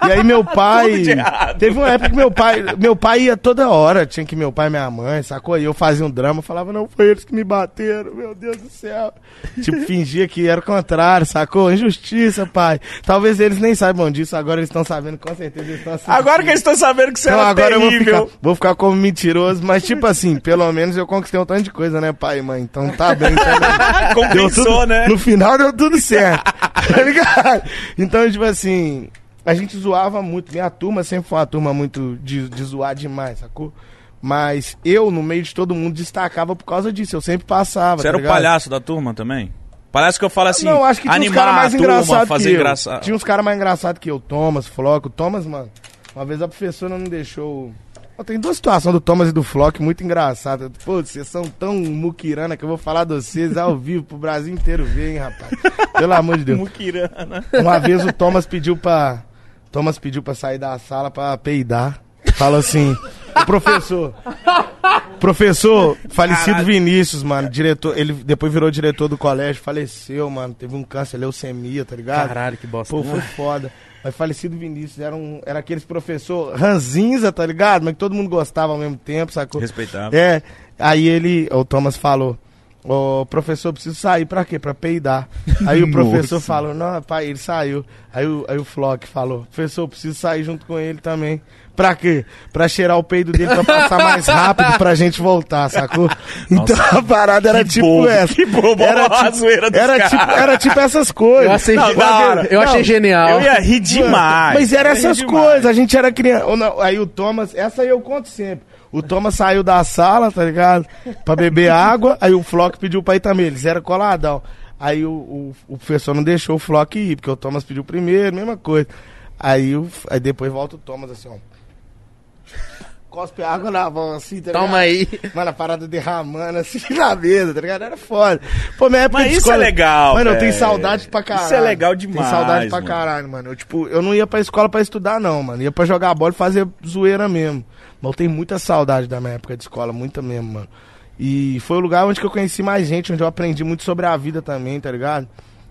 Speaker 3: E aí meu pai.
Speaker 1: Tudo de errado.
Speaker 3: Teve uma época que meu pai. Meu pai ia toda hora, tinha que ir meu pai e minha mãe, sacou? E eu fazia um drama, falava, não, foi eles que me bateram, meu Deus do céu. Tipo, fingia que era o contrário, sacou? Injustiça, pai. Talvez eles nem saibam disso, agora eles estão sabendo, com certeza eles estão assistindo.
Speaker 1: Agora que eles estão sabendo que você
Speaker 3: Não,
Speaker 1: era
Speaker 3: agora eu vou
Speaker 1: terrível.
Speaker 3: ficar, vou ficar como mentiroso, mas tipo assim, pelo menos eu conquistei um tanto de coisa, né, pai e mãe? Então tá bem, tá bem.
Speaker 1: Compensou,
Speaker 3: tudo,
Speaker 1: né?
Speaker 3: No final deu tudo certo. tá ligado? Então, tipo assim, a gente zoava muito. Minha turma sempre foi uma turma muito de, de zoar demais, sacou? Mas eu, no meio de todo mundo, destacava por causa disso. Eu sempre passava.
Speaker 1: Você
Speaker 3: tá
Speaker 1: era o
Speaker 3: ligado?
Speaker 1: palhaço da turma também? Palhaço que eu falo assim,
Speaker 3: não, acho que tinha uns
Speaker 1: animar
Speaker 3: caras mais
Speaker 1: a turma,
Speaker 3: engraçados
Speaker 1: fazer
Speaker 3: que eu.
Speaker 1: engraçado.
Speaker 3: Tinha uns caras mais engraçados que eu. Thomas, Floco. Thomas, mano, uma vez a professora não deixou... Tem duas situações do Thomas e do Flock muito engraçadas. Pô, vocês são tão muquirana que eu vou falar de vocês ao vivo pro Brasil inteiro ver, hein, rapaz. Pelo amor de Deus.
Speaker 1: Muquirana.
Speaker 3: Uma vez o Thomas pediu pra. Thomas pediu pra sair da sala pra peidar. Falou assim, o professor. Professor, falecido
Speaker 1: Caralho.
Speaker 3: Vinícius, mano. Diretor, ele depois virou diretor do colégio, faleceu, mano. Teve um câncer, leucemia, tá ligado?
Speaker 2: Caralho, que bosta.
Speaker 3: Pô, foi foda. Mas falecido Vinícius era, um, era aqueles professor ranzinza, tá ligado? Mas que todo mundo gostava ao mesmo tempo, sacou?
Speaker 1: Respeitava.
Speaker 3: É. Aí ele, o Thomas falou, ô professor, preciso sair pra quê? Pra peidar. Aí o professor
Speaker 1: Nossa.
Speaker 3: falou, não, pai, ele saiu. Aí o, aí o Flock falou, professor, preciso sair junto com ele também. Pra quê? Pra cheirar o peido dele pra passar mais rápido pra gente voltar, sacou? Então a parada era
Speaker 1: Que
Speaker 3: tipo
Speaker 1: bobo,
Speaker 3: essa.
Speaker 1: que bobo,
Speaker 3: era
Speaker 1: a
Speaker 3: tipo,
Speaker 1: zoeira dos
Speaker 3: era, tipo, era tipo essas coisas.
Speaker 2: Eu achei,
Speaker 1: Não, da hora.
Speaker 2: eu achei
Speaker 3: Não,
Speaker 2: genial.
Speaker 1: Eu ia rir demais.
Speaker 3: Mas era essas
Speaker 1: demais.
Speaker 3: coisas, a gente era criança. Aí o Thomas, essa aí eu conto sempre. O Thomas saiu da sala, tá ligado? Pra beber água, aí o Flock pediu pra ir também, eles eram coladão. Aí o, o, o professor não deixou o Flock ir, porque o Thomas pediu primeiro, mesma coisa. Aí, o, aí depois volta o Thomas assim, ó. Cospe água na mão, assim, tá
Speaker 2: Toma
Speaker 3: ligado?
Speaker 2: aí.
Speaker 3: Mano, a parada derramando assim na mesa, tá ligado? Era foda. Pô, minha época
Speaker 1: Mas
Speaker 3: de
Speaker 1: isso
Speaker 3: escola...
Speaker 1: é legal,
Speaker 3: Mano, eu tenho saudade pra caralho.
Speaker 1: Isso é legal demais,
Speaker 3: Tenho saudade pra
Speaker 1: mano.
Speaker 3: caralho, mano. Eu, tipo, eu não ia pra escola pra estudar, não, mano. Ia pra jogar bola e fazer zoeira mesmo. Mas eu tenho muita saudade da minha época de escola, muita mesmo, mano. E foi o lugar onde que eu conheci mais gente, onde eu aprendi muito sobre a vida também, tá ligado?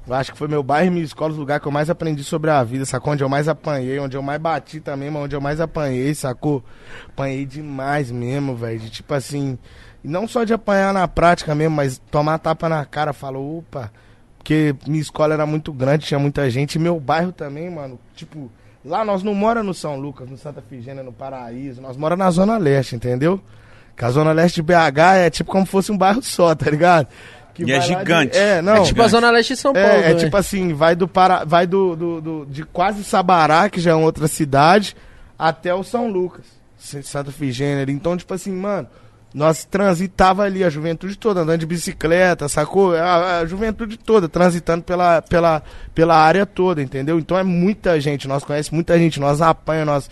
Speaker 3: Eu acho que foi meu bairro e minha escola o lugar que eu mais aprendi sobre a vida, sacou? Onde eu mais apanhei, onde eu mais bati também, mas onde eu mais apanhei, sacou? Apanhei demais mesmo, velho. De tipo assim, não só de apanhar na prática mesmo, mas tomar tapa na cara, falou, opa, porque minha escola era muito grande, tinha muita gente, e meu bairro também, mano, tipo, lá nós não mora no São Lucas, no Santa Figênia, no Paraíso, nós mora na Zona Leste, entendeu? Que a Zona Leste de BH é tipo como fosse um bairro só, tá ligado?
Speaker 1: E é
Speaker 3: lá de-
Speaker 1: gigante.
Speaker 3: É, não.
Speaker 2: É tipo a Zona Leste de São Paulo.
Speaker 3: É, é tipo assim, vai do para, vai do, do, do- de quase Sabará, que já é uma outra cidade, até o São Lucas, Santa Figênia. Então, tipo assim, mano, nós transitava ali a juventude toda andando de bicicleta, sacou? A, a juventude toda transitando pela, pela, pela área toda, entendeu? Então é muita gente, nós conhecemos muita gente, nós apanha, nós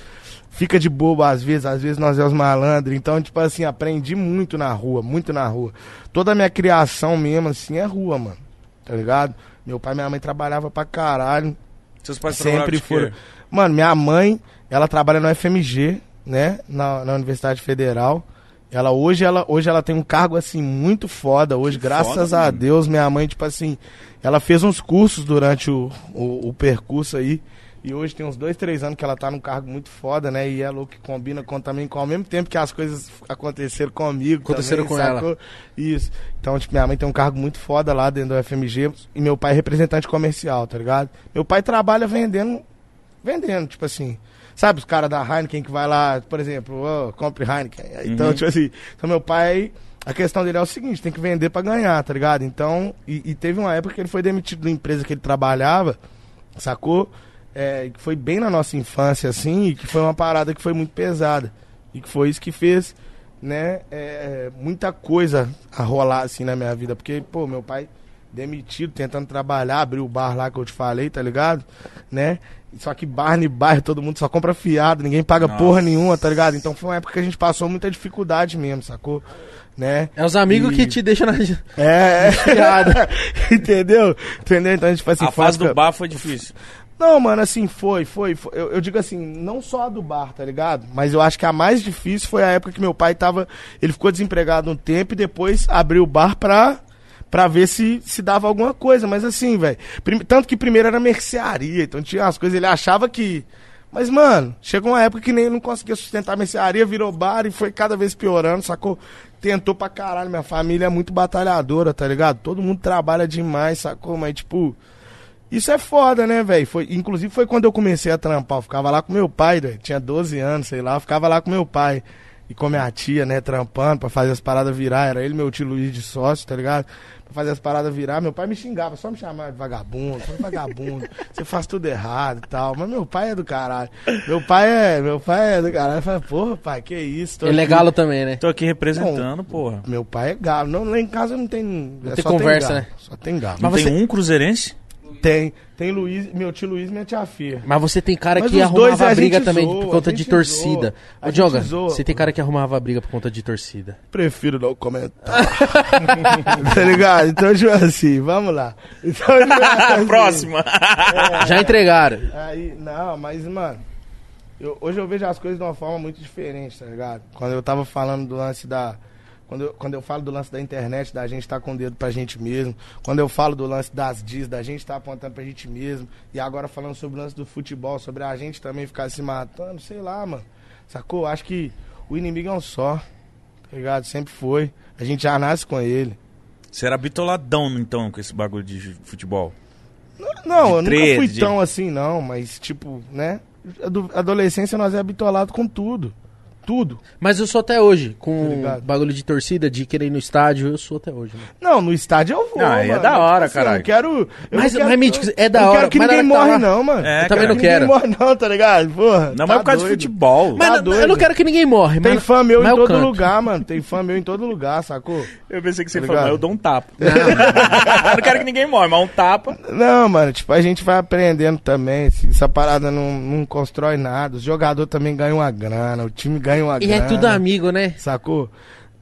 Speaker 3: fica de bobo às vezes, às vezes nós é os malandros. Então, tipo assim, aprendi muito na rua, muito na rua. Toda a minha criação mesmo, assim, é rua, mano. Tá ligado? Meu pai e minha mãe trabalhavam pra caralho.
Speaker 1: Seus pais
Speaker 3: Sempre foram.
Speaker 1: quê?
Speaker 3: Mano, minha mãe, ela trabalha no FMG, né? Na, na Universidade Federal. Ela hoje, ela hoje ela tem um cargo assim muito foda. Hoje,
Speaker 1: Que
Speaker 3: graças
Speaker 1: foda,
Speaker 3: a
Speaker 1: mano.
Speaker 3: Deus, minha mãe, tipo assim, ela fez uns cursos durante o, o, o percurso aí. E hoje tem uns dois, três anos que ela tá num cargo muito foda, né? E é louco que combina com também com ao mesmo tempo que as coisas aconteceram comigo.
Speaker 2: Aconteceram
Speaker 3: também,
Speaker 2: com ela.
Speaker 3: sacou? Isso. Então, tipo, minha mãe tem um cargo muito foda lá dentro do FMG e meu pai é representante comercial, tá ligado? Meu pai trabalha vendendo, vendendo, tipo assim. Sabe os caras da Heineken que vai lá, por exemplo, ô, compre Heineken. Então,
Speaker 1: Uhum.
Speaker 3: tipo assim, então meu pai, a questão dele é o seguinte, tem que vender pra ganhar, tá ligado? Então, e, e teve uma época que ele foi demitido da empresa que ele trabalhava, sacou? É, que foi bem na nossa infância, assim, e que foi uma parada que foi muito pesada. E que foi isso que fez, né, é, muita coisa a rolar, assim, na minha vida. Porque, pô, meu pai demitido, tentando trabalhar, abriu o bar lá que eu te falei, tá ligado? Né? Só que bar e bairro, todo mundo só compra fiado, ninguém paga
Speaker 1: Nossa.
Speaker 3: porra nenhuma, tá ligado? Então foi uma época que a gente passou muita dificuldade mesmo, sacou? Né?
Speaker 2: É os amigos
Speaker 3: E-
Speaker 2: que te deixam na.
Speaker 3: É,
Speaker 2: Fiado.
Speaker 3: entendeu? Entendeu? Então a gente faz assim,
Speaker 1: A fase do bar foi difícil.
Speaker 3: Não, mano, assim, foi, foi. foi. Eu, eu digo assim, não só a do bar, tá ligado? Mas eu acho que a mais difícil foi a época que meu pai tava. Ele ficou desempregado um tempo e depois abriu o bar pra. Pra ver se, se dava alguma coisa, mas assim, velho. Tanto que primeiro era mercearia, então tinha as coisas, ele achava que. Mas, mano, chegou uma época que nem não conseguia sustentar a mercearia, virou bar e foi cada vez piorando, sacou? Tentou pra caralho, minha família é muito batalhadora, tá ligado? Todo mundo trabalha demais, sacou? Mas, tipo, isso é foda, né, velho? Foi, inclusive foi quando eu comecei a trampar. Eu ficava lá com meu pai, velho. Tinha 12 anos, sei lá. Eu ficava lá com meu pai e com minha tia, né, trampando pra fazer as paradas virar. Era ele meu tio Luiz de sócio, tá ligado? Pra fazer as paradas virar. Meu pai me xingava, só me chamava de vagabundo, só vagabundo. Você faz tudo errado e tal. Mas meu pai é do caralho. Meu pai é, meu pai é do caralho. Eu falei, porra, pai, que isso? Tô
Speaker 2: Ele é
Speaker 3: aqui.
Speaker 2: galo também, né?
Speaker 1: Tô aqui representando, porra.
Speaker 3: Meu pai é galo. Não, lá em casa não tem. Não
Speaker 2: tem conversa, né?
Speaker 3: Só tem galo.
Speaker 1: Não
Speaker 2: Mas
Speaker 1: tem
Speaker 2: você-
Speaker 1: um cruzeirense?
Speaker 3: Tem. Tem Luiz, meu tio Luiz e minha tia Fia.
Speaker 2: Mas você tem cara
Speaker 3: Mas
Speaker 2: que
Speaker 3: dois
Speaker 2: arrumava
Speaker 3: a
Speaker 2: briga também
Speaker 3: zoa,
Speaker 2: por conta de torcida.
Speaker 3: zoa,
Speaker 2: Ô, Dioga,
Speaker 3: zoa.
Speaker 2: você tem cara que arrumava briga por conta de torcida.
Speaker 3: Prefiro não comentar. tá ligado? Então, tipo assim, vamos lá. Então, tipo assim,
Speaker 1: Próxima.
Speaker 2: Já entregaram.
Speaker 3: Aí, não, mas, mano, eu- hoje eu vejo as coisas de uma forma muito diferente, tá ligado? Quando eu tava falando do lance da. Quando eu, quando eu falo do lance da internet, da gente estar com o dedo pra gente mesmo. Quando eu falo do lance das diz, da gente estar apontando pra gente mesmo. E agora falando sobre o lance do futebol, sobre a gente também ficar se matando, sei lá, mano. Sacou? Acho que o inimigo é um só. Tá ligado? Sempre foi. A gente já nasce com ele.
Speaker 1: Você era bitoladão, então, com esse bagulho de futebol.
Speaker 3: Não,
Speaker 1: De
Speaker 3: eu nunca
Speaker 1: treta,
Speaker 3: fui
Speaker 1: de-
Speaker 3: tão assim, não, mas tipo, né? Ado- Adolescência nós é bitolado com tudo. Tudo.
Speaker 2: Mas eu sou até hoje,
Speaker 3: Tá
Speaker 2: com
Speaker 3: ligado.
Speaker 2: bagulho de torcida, de querer ir no estádio, eu sou até hoje. Né?
Speaker 3: Não, no estádio eu vou.
Speaker 1: Não, é
Speaker 3: mano.
Speaker 1: da hora,
Speaker 3: Tipo assim,
Speaker 1: caralho.
Speaker 3: Eu quero. eu
Speaker 2: Mas-
Speaker 3: não quero-
Speaker 2: mas, Mítico, é da
Speaker 3: eu
Speaker 2: hora,
Speaker 3: quero que
Speaker 2: mas
Speaker 3: ninguém
Speaker 2: hora que tá
Speaker 3: morre,
Speaker 2: lá-
Speaker 3: não, mano.
Speaker 1: É,
Speaker 2: Eu também
Speaker 1: cara.
Speaker 2: não quero.
Speaker 3: Ninguém morre, não, tá ligado? Porra.
Speaker 1: Não,
Speaker 3: tá
Speaker 1: mas por causa de
Speaker 3: doido.
Speaker 1: futebol.
Speaker 2: Mas
Speaker 3: Tá
Speaker 2: eu-
Speaker 3: doido.
Speaker 2: eu não quero que ninguém morre,
Speaker 3: Tem
Speaker 2: mas,
Speaker 3: fã meu
Speaker 2: mas
Speaker 3: em
Speaker 2: eu
Speaker 3: todo
Speaker 2: canto.
Speaker 3: lugar, mano. Tem fã meu em todo lugar, sacou?
Speaker 1: Eu pensei que você
Speaker 3: Tá
Speaker 1: falou, mas eu dou um tapa. eu não quero que ninguém morre, mas um tapa.
Speaker 3: Não, mano, tipo, a gente vai aprendendo também. Essa parada não, não constrói nada. Os jogadores também ganham uma grana, o time ganha uma
Speaker 2: E
Speaker 3: grana.
Speaker 2: é tudo amigo, né?
Speaker 3: Sacou?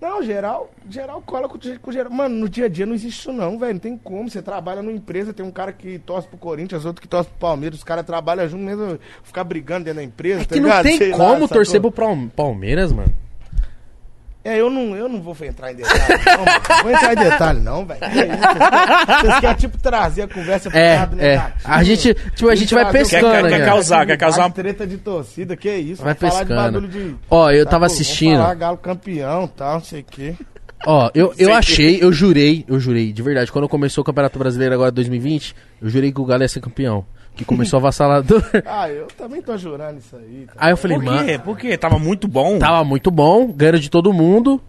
Speaker 3: Não, geral, geral cola com, com geral. Mano, no dia a dia não existe isso não, velho. Não tem como. Você trabalha numa empresa, tem um cara que torce pro Corinthians, outro que torce pro Palmeiras. Os caras trabalham junto mesmo, ficar brigando dentro da empresa,
Speaker 2: É
Speaker 3: tá
Speaker 2: que não
Speaker 3: ligado?
Speaker 2: tem
Speaker 3: Sei lá,
Speaker 2: como
Speaker 3: sacou?
Speaker 2: torcer pro Palme- Palmeiras, mano.
Speaker 3: É, eu não, eu não vou entrar em detalhe, não, mano. Vou entrar em detalhe, não, velho. Que isso? Vocês querem, tipo, trazer a conversa pro
Speaker 2: É,
Speaker 3: lado
Speaker 2: é.
Speaker 3: negativo.
Speaker 2: A gente, tipo, a gente vai pescando,
Speaker 1: Quer- quer
Speaker 2: né?
Speaker 1: causar- quer causar uma-
Speaker 3: treta de torcida, que isso?
Speaker 2: Vai
Speaker 3: Vamos falar de
Speaker 2: pescando.
Speaker 3: bagulho de-
Speaker 2: Ó, eu tava
Speaker 3: Sacou?
Speaker 2: assistindo.
Speaker 3: Falar galo campeão e tal, não sei o quê.
Speaker 2: Ó, eu, eu achei, eu jurei, eu jurei, de verdade, quando começou o Campeonato Brasileiro agora 2020, eu jurei que o Galo ia ser campeão. Que começou avassalador.
Speaker 3: Ah, eu também tô jurando isso aí. tá?
Speaker 2: Aí eu falei,
Speaker 1: Por
Speaker 2: mano,
Speaker 1: quê? Por quê? Tava muito bom.
Speaker 2: tava muito bom, ganhando de todo mundo.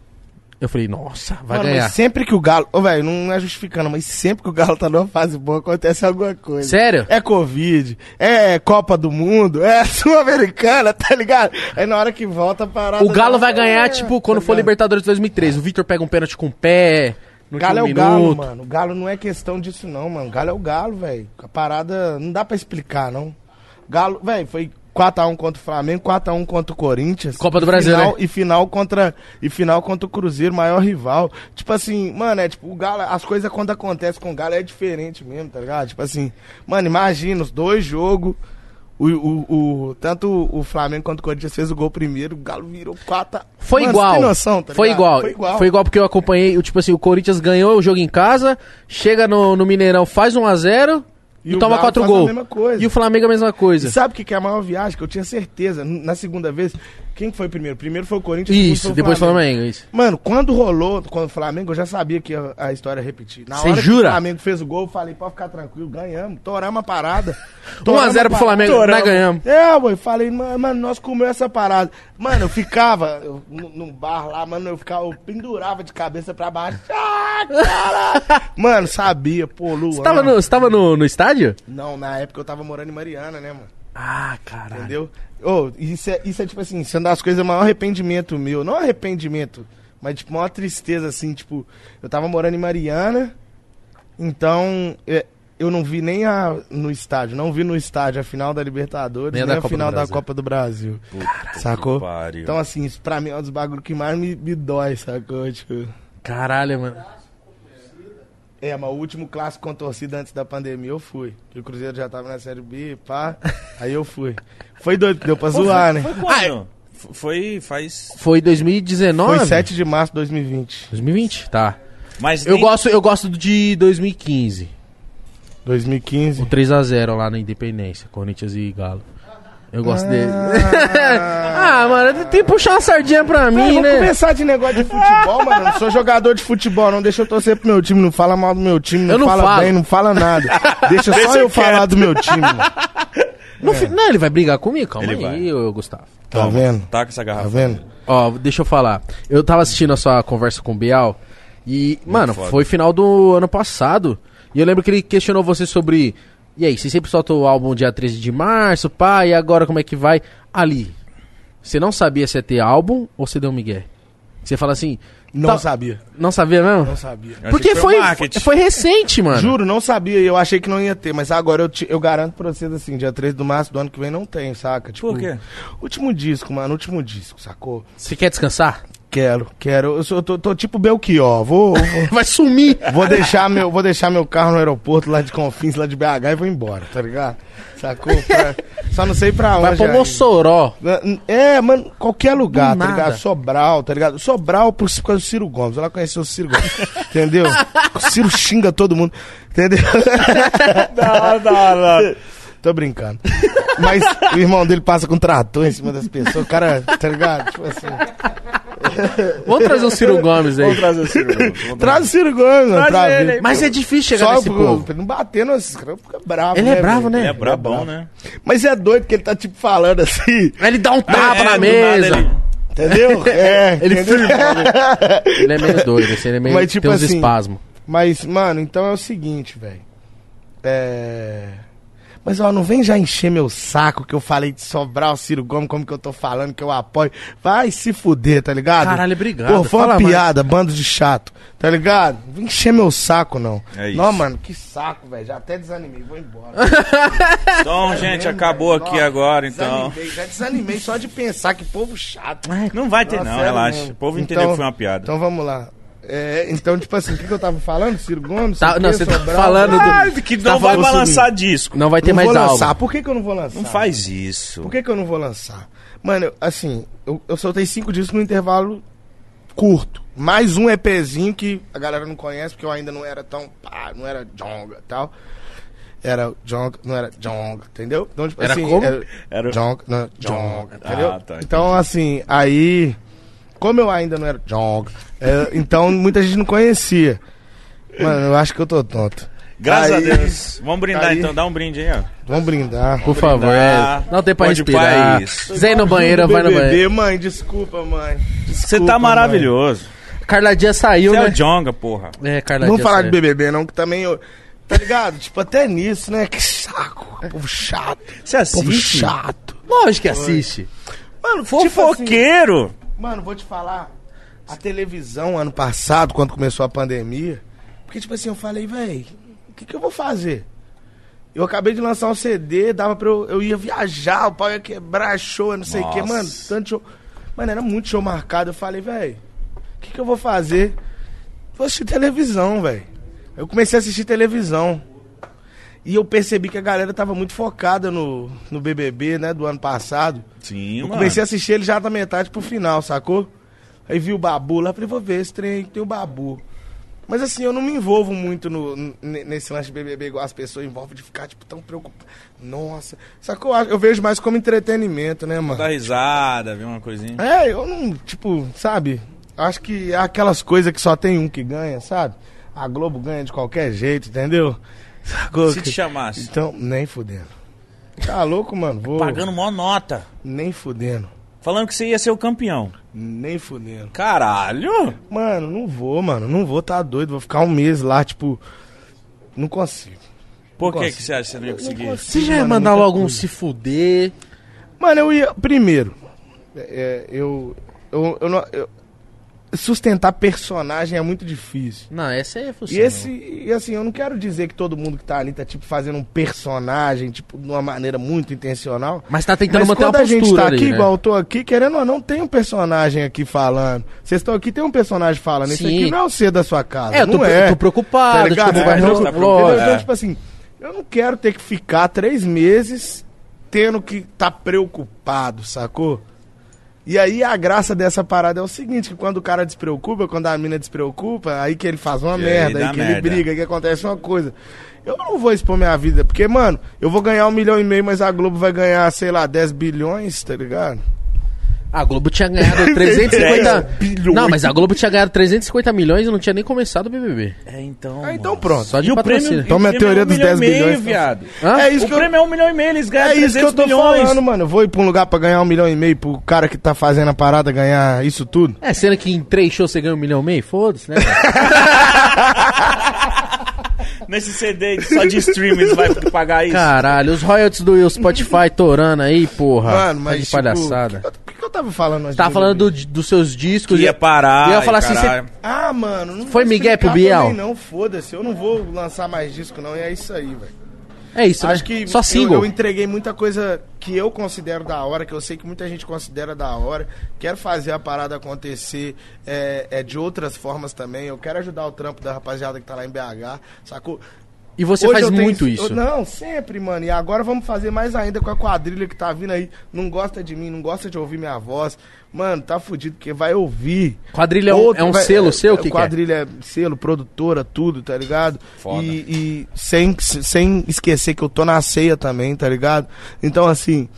Speaker 2: Eu falei, nossa, vai
Speaker 3: Mano,
Speaker 2: ganhar.
Speaker 3: mas sempre que o Galo. Ô, velho, não é justificando, mas sempre que o Galo tá numa fase boa, acontece alguma coisa.
Speaker 2: Sério?
Speaker 3: É Covid, é Copa do Mundo, é Sul-Americana, tá ligado? Aí na hora que volta parada.
Speaker 2: O Galo vai ganhar,
Speaker 3: é,
Speaker 2: tipo, quando
Speaker 3: tá
Speaker 2: for? Libertadores 2013. O Vitor pega um pênalti com o pé. No
Speaker 3: Galo é o
Speaker 2: último
Speaker 3: Galo,
Speaker 2: minuto.
Speaker 3: mano. O Galo não é questão disso, não, mano. O Galo é o Galo, velho. A parada não dá pra explicar, não. Galo, velho, foi 4x1 contra o Flamengo, 4x1 contra o Corinthians.
Speaker 2: Copa do Brasil,
Speaker 3: final,
Speaker 2: né?
Speaker 3: E final contra e final contra o Cruzeiro, maior rival. Tipo assim, mano, é tipo, o Galo, as coisas quando acontecem com o Galo é diferente mesmo, tá ligado? Tipo assim, mano, imagina os dois jogos. O, o, o- tanto o Flamengo quanto o Corinthians fez o gol primeiro, o Galo virou 4
Speaker 2: Foi
Speaker 3: Mano,
Speaker 2: igual.
Speaker 3: noção, tá
Speaker 2: foi, igual.
Speaker 3: Foi igual.
Speaker 2: Foi igual porque eu acompanhei, o tipo assim, o Corinthians ganhou o jogo em casa, chega no, no Mineirão, faz 1 a 0 e,
Speaker 3: E
Speaker 2: toma
Speaker 3: Galo
Speaker 2: 4
Speaker 3: faz a
Speaker 2: gols. E o Flamengo a mesma
Speaker 3: E
Speaker 2: coisa.
Speaker 3: sabe o que que é a maior viagem? Que eu tinha certeza. Na segunda vez, quem que foi primeiro? Primeiro foi o Corinthians,
Speaker 2: Isso,
Speaker 3: segundo
Speaker 2: depois o
Speaker 3: foi o
Speaker 2: Flamengo, isso.
Speaker 3: Mano, quando rolou quando o Flamengo, eu já sabia que a, a história ia repetir. Na
Speaker 2: Cê
Speaker 3: hora
Speaker 2: jura?
Speaker 3: que o Flamengo fez o gol, eu falei, pode ficar tranquilo, ganhamos. Toramos a parada.
Speaker 2: 1 a 0 pro Flamengo, nós
Speaker 3: Toramos.
Speaker 2: ganhamos.
Speaker 3: É, ué, falei, mano, nós comemos essa parada. Mano, eu ficava eu, num bar lá, mano, eu ficava, eu pendurava de cabeça pra baixo. Ah, caralho. Mano, sabia, pô, Luan.
Speaker 2: Você tava no, você tava no, no estádio?
Speaker 3: Não, na época eu tava morando em Mariana, né, mano?
Speaker 2: Ah, caralho.
Speaker 3: Entendeu? Ô, isso, é, isso é tipo assim, isso é uma das coisas, o maior arrependimento meu. Não arrependimento, mas tipo, maior tristeza, assim, tipo, eu tava morando em Mariana, então é, eu não vi nem a, no estádio, não vi no estádio a final da Libertadores,
Speaker 2: Nem
Speaker 3: nem,
Speaker 2: a Copa
Speaker 3: final da. Copa do Brasil.
Speaker 1: Puta
Speaker 3: Sacou? Então, assim, isso pra mim é um dos bagulhos que mais me, me dói, sacou? Tipo.
Speaker 2: Caralho, mano.
Speaker 3: É, mas o último clássico com torcida antes da pandemia eu fui. Que o Cruzeiro já tava na Série B, pá. Aí eu fui. Foi doido, deu pra zoar, né?
Speaker 1: Foi quando? F- Foi faz.
Speaker 2: Foi 2019?
Speaker 3: Foi 7 de março de 2020.
Speaker 2: 2020, tá.
Speaker 1: Mas
Speaker 2: Eu
Speaker 1: nem-
Speaker 2: gosto, eu gosto de 2015.
Speaker 3: 2015.
Speaker 2: O 3x0 lá na Independência, Corinthians e Galo. Eu gosto dele.
Speaker 3: Ah,
Speaker 2: ah, mano, tem que puxar uma sardinha pra mim,
Speaker 3: vamos
Speaker 2: né?
Speaker 3: conversar de negócio de futebol, mano. Eu não sou jogador de futebol, não deixa eu torcer pro meu time, não fala mal do meu time, não,
Speaker 2: Eu não
Speaker 3: fala
Speaker 2: falo.
Speaker 3: bem, não fala nada. Deixa só
Speaker 1: Deixa
Speaker 3: eu falar do meu time. mano.
Speaker 2: No fi- Não, ele vai brigar comigo, calma
Speaker 1: Ele
Speaker 2: aí, ô, Gustavo.
Speaker 3: Tá
Speaker 1: Toma,
Speaker 3: vendo?
Speaker 1: Tá com essa
Speaker 3: Tá
Speaker 1: garrafa.
Speaker 3: vendo?
Speaker 2: Ó, deixa eu falar. Eu tava assistindo a sua conversa com o Bial e, mano,
Speaker 1: foda.
Speaker 2: foi final do ano passado. E eu lembro que ele questionou você sobre. E aí, você sempre soltou o álbum dia 13 de março, pá, e agora como é que vai? Ali, você não sabia se ia ter álbum ou você deu um migué? Você fala assim.
Speaker 3: Não
Speaker 2: tá-
Speaker 3: sabia.
Speaker 2: Não sabia mesmo?
Speaker 3: Não sabia.
Speaker 2: Porque
Speaker 1: que
Speaker 2: foi,
Speaker 1: marketing.
Speaker 2: foi recente, mano.
Speaker 3: Juro, não sabia e eu achei que não ia ter, mas agora eu, te- eu garanto pra vocês assim, dia 13 do março do ano que vem não tem, saca? Tipo,
Speaker 1: Por quê?
Speaker 3: Último disco, mano, último disco, sacou?
Speaker 2: Você quer descansar?
Speaker 3: Quero, quero. Eu, sou, eu tô, tô tipo Belchior, vou, vou,
Speaker 2: Vai sumir.
Speaker 3: vou deixar meu, vou deixar meu carro no aeroporto lá de Confins, lá de BH e vou embora, tá ligado? Sacou? Pra- só não sei pra onde.
Speaker 2: Vai pro. Mossoró.
Speaker 3: É, mano, qualquer lugar, tá ligado? Sobral, tá ligado? Sobral por, por causa do Ciro Gomes. Ela conheceu o Ciro Gomes. entendeu? O Ciro xinga todo mundo. Entendeu?
Speaker 1: Não, não, não.
Speaker 3: Tô brincando. Mas o irmão dele passa com trator em cima das pessoas. O cara, tá ligado? Tipo assim.
Speaker 2: Vamos trazer o Ciro Gomes aí.
Speaker 1: Vamos trazer o Ciro Gomes.
Speaker 3: Traz o Ciro Gomes, mano, pra
Speaker 1: ele
Speaker 3: ver.
Speaker 2: Mas é difícil chegar
Speaker 3: Só
Speaker 2: nesse
Speaker 3: pro-
Speaker 2: povo.
Speaker 3: pra não bater nos caras, fica bravo.
Speaker 2: Ele é bravo,
Speaker 3: velho?
Speaker 2: né?
Speaker 1: Ele é brabão, né?
Speaker 3: Mas é doido que ele tá, tipo, falando assim,
Speaker 2: ele dá um tapa
Speaker 1: É,
Speaker 2: na mesa.
Speaker 3: entendeu? É,
Speaker 2: Ele
Speaker 3: entendeu?
Speaker 2: Ele é meio doido, assim, ele é meio.
Speaker 3: Mas, tipo
Speaker 2: tem uns
Speaker 3: assim,
Speaker 2: espasmos.
Speaker 3: Mas, mano, então é o seguinte, velho. É. Mas, ó, não vem já encher meu saco que eu falei de sobrar o Ciro Gomes, como que eu tô falando que eu apoio. Vai se fuder, tá ligado?
Speaker 2: Caralho, obrigado.
Speaker 3: Pô, foi uma
Speaker 2: mais.
Speaker 3: piada, bando de chato, tá ligado? Não vem encher meu saco, não.
Speaker 1: É isso.
Speaker 3: Não, mano, que saco, velho. Já até desanimei, vou embora.
Speaker 1: Então, gente, acabou aqui
Speaker 3: Nossa,
Speaker 1: agora, então.
Speaker 3: Desanimei, já desanimei só de pensar que povo chato.
Speaker 1: Não vai ter,
Speaker 3: Nossa,
Speaker 1: não,
Speaker 3: sério
Speaker 1: relaxa.
Speaker 3: mesmo.
Speaker 1: O povo entendeu que foi uma piada.
Speaker 3: Então vamos lá. É, então, tipo assim, o que, que eu tava falando? Ciro Gomes?
Speaker 2: Tá- não, você tá
Speaker 3: Sobral?
Speaker 2: falando do-
Speaker 1: Ah, que
Speaker 2: Tá
Speaker 1: não vai
Speaker 2: falando
Speaker 1: pra
Speaker 2: o
Speaker 1: lançar disco.
Speaker 2: Não vai ter
Speaker 3: não
Speaker 2: mais
Speaker 3: vou lançar. Por que, que eu não vou lançar?
Speaker 1: Não faz isso.
Speaker 3: Por que, que eu não vou lançar? Mano, eu- assim, eu, eu soltei cinco discos no intervalo curto. Mais um EPzinho que a galera não conhece, porque eu ainda não era tão. Pá, não era Jonga e tal. Era Jonga, não era Jonga, entendeu? Então, tipo
Speaker 2: Era
Speaker 3: assim.
Speaker 2: como?
Speaker 3: Era
Speaker 1: Era-
Speaker 3: Jonga, não, Jonga,
Speaker 1: Ah,
Speaker 3: entendeu?
Speaker 1: tá,
Speaker 3: então, assim, aí. Como eu ainda não era Jonga, é, então muita gente não conhecia. Mano, eu acho que eu tô tonto.
Speaker 1: Graças
Speaker 3: Aí-
Speaker 1: a Deus. Vamos brindar
Speaker 3: aí-
Speaker 1: então, dá um brinde aí, ó.
Speaker 3: Vamos brindar.
Speaker 2: Por favor,
Speaker 1: brindar.
Speaker 2: é. Não tem pra
Speaker 1: Pode
Speaker 2: respirar. Zé no banheiro, vai no
Speaker 3: BBB,
Speaker 2: banheiro.
Speaker 3: mãe, desculpa, mãe.
Speaker 1: Você tá
Speaker 3: mãe.
Speaker 1: maravilhoso.
Speaker 2: Carla Dias saiu,
Speaker 1: Você é
Speaker 2: né?
Speaker 1: o Jonga, porra.
Speaker 2: É, Carla
Speaker 3: Não vamos
Speaker 2: Dias
Speaker 3: falar de
Speaker 2: saiu.
Speaker 3: BBB, não, que também eu. Tá ligado? Tipo, até nisso, né? Que saco. Povo chato.
Speaker 1: Você
Speaker 3: Povo
Speaker 1: assiste?
Speaker 3: chato.
Speaker 2: Lógico que assiste.
Speaker 3: Mano, tipo assim,
Speaker 1: Fofoqueiro.
Speaker 3: Mano, vou te falar. A televisão, ano passado, quando começou a pandemia. Porque, tipo assim, eu falei, véi, o que, que eu vou fazer? Eu acabei de lançar um CD, dava pra eu. Eu ia viajar, o pau ia quebrar show, não sei o que,
Speaker 1: Nossa.
Speaker 3: mano. Tanto show. Mano, era muito show marcado. Eu falei, véi, o que, que eu vou fazer? Vou assistir televisão, velho. Eu comecei a assistir televisão. E eu percebi que a galera tava muito focada no, no BBB, né, do ano passado.
Speaker 1: Sim,
Speaker 3: Eu
Speaker 1: mano.
Speaker 3: comecei a assistir ele já da metade pro final, sacou? Aí vi o Babu lá, falei, vou ver esse trem aí que tem o Babu. Mas assim, eu não me envolvo muito no, n- nesse lance de BBB igual as pessoas envolvem de ficar, tipo, tão preocupado. Nossa, sacou? Eu vejo mais como entretenimento, né, mano?
Speaker 1: Dá risada, viu uma coisinha.
Speaker 3: É, eu não, tipo, sabe? Acho que é aquelas coisas que só tem um que ganha, sabe? A Globo ganha de qualquer jeito, entendeu? Sacou?
Speaker 1: Se te chamasse.
Speaker 3: Então, nem fudendo. Tá louco, mano? Vou.
Speaker 1: Pagando mó nota.
Speaker 3: Nem fudendo.
Speaker 1: Falando que você ia ser o campeão.
Speaker 3: Nem fudendo.
Speaker 1: Caralho.
Speaker 3: Mano, não vou, mano. Não vou, tá doido. Vou ficar um mês lá, tipo. Não consigo.
Speaker 1: Por que,
Speaker 3: consigo.
Speaker 1: que você acha que você não ia
Speaker 3: Não
Speaker 1: conseguir?
Speaker 3: consigo,
Speaker 2: Você já ia
Speaker 3: mano,
Speaker 2: mandar logo um se fuder?
Speaker 3: Mano, eu ia. Primeiro, é, eu, eu, eu, não- eu- Sustentar personagem é muito difícil.
Speaker 2: Não, essa aí é
Speaker 3: E
Speaker 2: funcional.
Speaker 3: esse, e assim, eu não quero dizer que todo mundo que tá ali tá, tipo, fazendo um personagem, tipo, de uma maneira muito intencional.
Speaker 2: Mas tá tentando
Speaker 3: Mas
Speaker 2: manter
Speaker 3: quando a
Speaker 2: postura
Speaker 3: gente tá
Speaker 2: ali,
Speaker 3: aqui,
Speaker 2: né?
Speaker 3: igual eu tô aqui, querendo ou não, tem um personagem aqui falando. Vocês estão aqui, tem um personagem falando. Isso
Speaker 2: Sim.
Speaker 3: aqui não é o ser da sua casa.
Speaker 2: É, eu tô,
Speaker 3: não é.
Speaker 2: tô preocupado,
Speaker 3: Tá ligado?
Speaker 2: tipo,
Speaker 3: É, não, tá preocupado. Então,
Speaker 1: É.
Speaker 3: tipo assim, eu não quero ter que ficar três meses tendo que tá preocupado, sacou? E aí a graça dessa parada é o seguinte, que quando o cara despreocupa, quando a mina despreocupa, aí que ele faz uma
Speaker 1: E
Speaker 3: merda, aí, que ele
Speaker 1: merda.
Speaker 3: briga, aí que acontece uma coisa. Eu não vou expor minha vida, porque, mano, eu vou ganhar um milhão e meio, mas a Globo vai ganhar, sei lá, 10 bilhões, tá ligado?
Speaker 2: A Globo tinha ganhado 350...
Speaker 3: 10 bilhões.
Speaker 2: Não, mas a Globo tinha ganhado 350 milhões e não tinha nem começado o BBB.
Speaker 1: É, então.
Speaker 3: Ah, então pronto.
Speaker 2: Só de
Speaker 1: E o prêmio.
Speaker 3: Então, minha
Speaker 1: prêmio
Speaker 3: teoria
Speaker 1: é um
Speaker 3: dos
Speaker 1: milhão
Speaker 3: 10
Speaker 1: e meio, viado.
Speaker 2: Hã?
Speaker 3: É isso
Speaker 1: o
Speaker 3: que eu...
Speaker 1: prêmio é um milhão e meio, eles ganham
Speaker 3: É isso
Speaker 1: 300
Speaker 3: que eu tô
Speaker 1: milhões.
Speaker 3: falando, mano. Eu vou ir pra um lugar pra ganhar um milhão e meio pro cara que tá fazendo a parada ganhar isso tudo.
Speaker 2: É, sendo que em três shows você ganha um milhão e meio? Foda-se, né?
Speaker 1: Nesse CD só de stream eles vão pagar isso.
Speaker 2: Caralho, os royalties do Spotify torando aí, porra.
Speaker 3: Mano,
Speaker 2: Tá
Speaker 3: mas
Speaker 2: de
Speaker 3: tipo,
Speaker 2: palhaçada.
Speaker 3: Eu tava falando antes
Speaker 2: Tava falando do- dos seus discos.
Speaker 1: que ia parar.
Speaker 2: Eu ia falar assim,
Speaker 1: caralho.
Speaker 3: Ah, mano, não
Speaker 2: Foi
Speaker 3: vou
Speaker 2: Miguel pro
Speaker 3: explicar
Speaker 2: Biel?
Speaker 3: também Não, foda-se. Eu não vou lançar mais disco, não. E é isso aí, velho.
Speaker 2: É isso,
Speaker 3: Acho
Speaker 2: né?
Speaker 3: que
Speaker 2: Só
Speaker 3: eu,
Speaker 2: single.
Speaker 3: eu entreguei muita coisa que eu considero da hora, que eu sei que muita gente considera da hora. Quero fazer a parada acontecer é, é, de outras formas também. Eu quero ajudar o trampo da rapaziada que tá lá em BH, sacou?
Speaker 2: E você
Speaker 3: Hoje
Speaker 2: faz
Speaker 3: eu tenho-
Speaker 2: muito isso.
Speaker 3: não, sempre, mano. E agora vamos fazer mais ainda com a quadrilha que tá vindo aí. Não gosta de mim, não gosta de ouvir minha voz. Mano, tá fudido, porque vai ouvir.
Speaker 2: Quadrilha é
Speaker 3: Outro
Speaker 2: é um
Speaker 3: vai-
Speaker 2: selo seu? O que, que é?
Speaker 3: Quadrilha é selo, produtora, tudo, tá ligado?
Speaker 1: Foda.
Speaker 3: E, e sem, sem esquecer que eu tô na ceia também, tá ligado? Então, assim,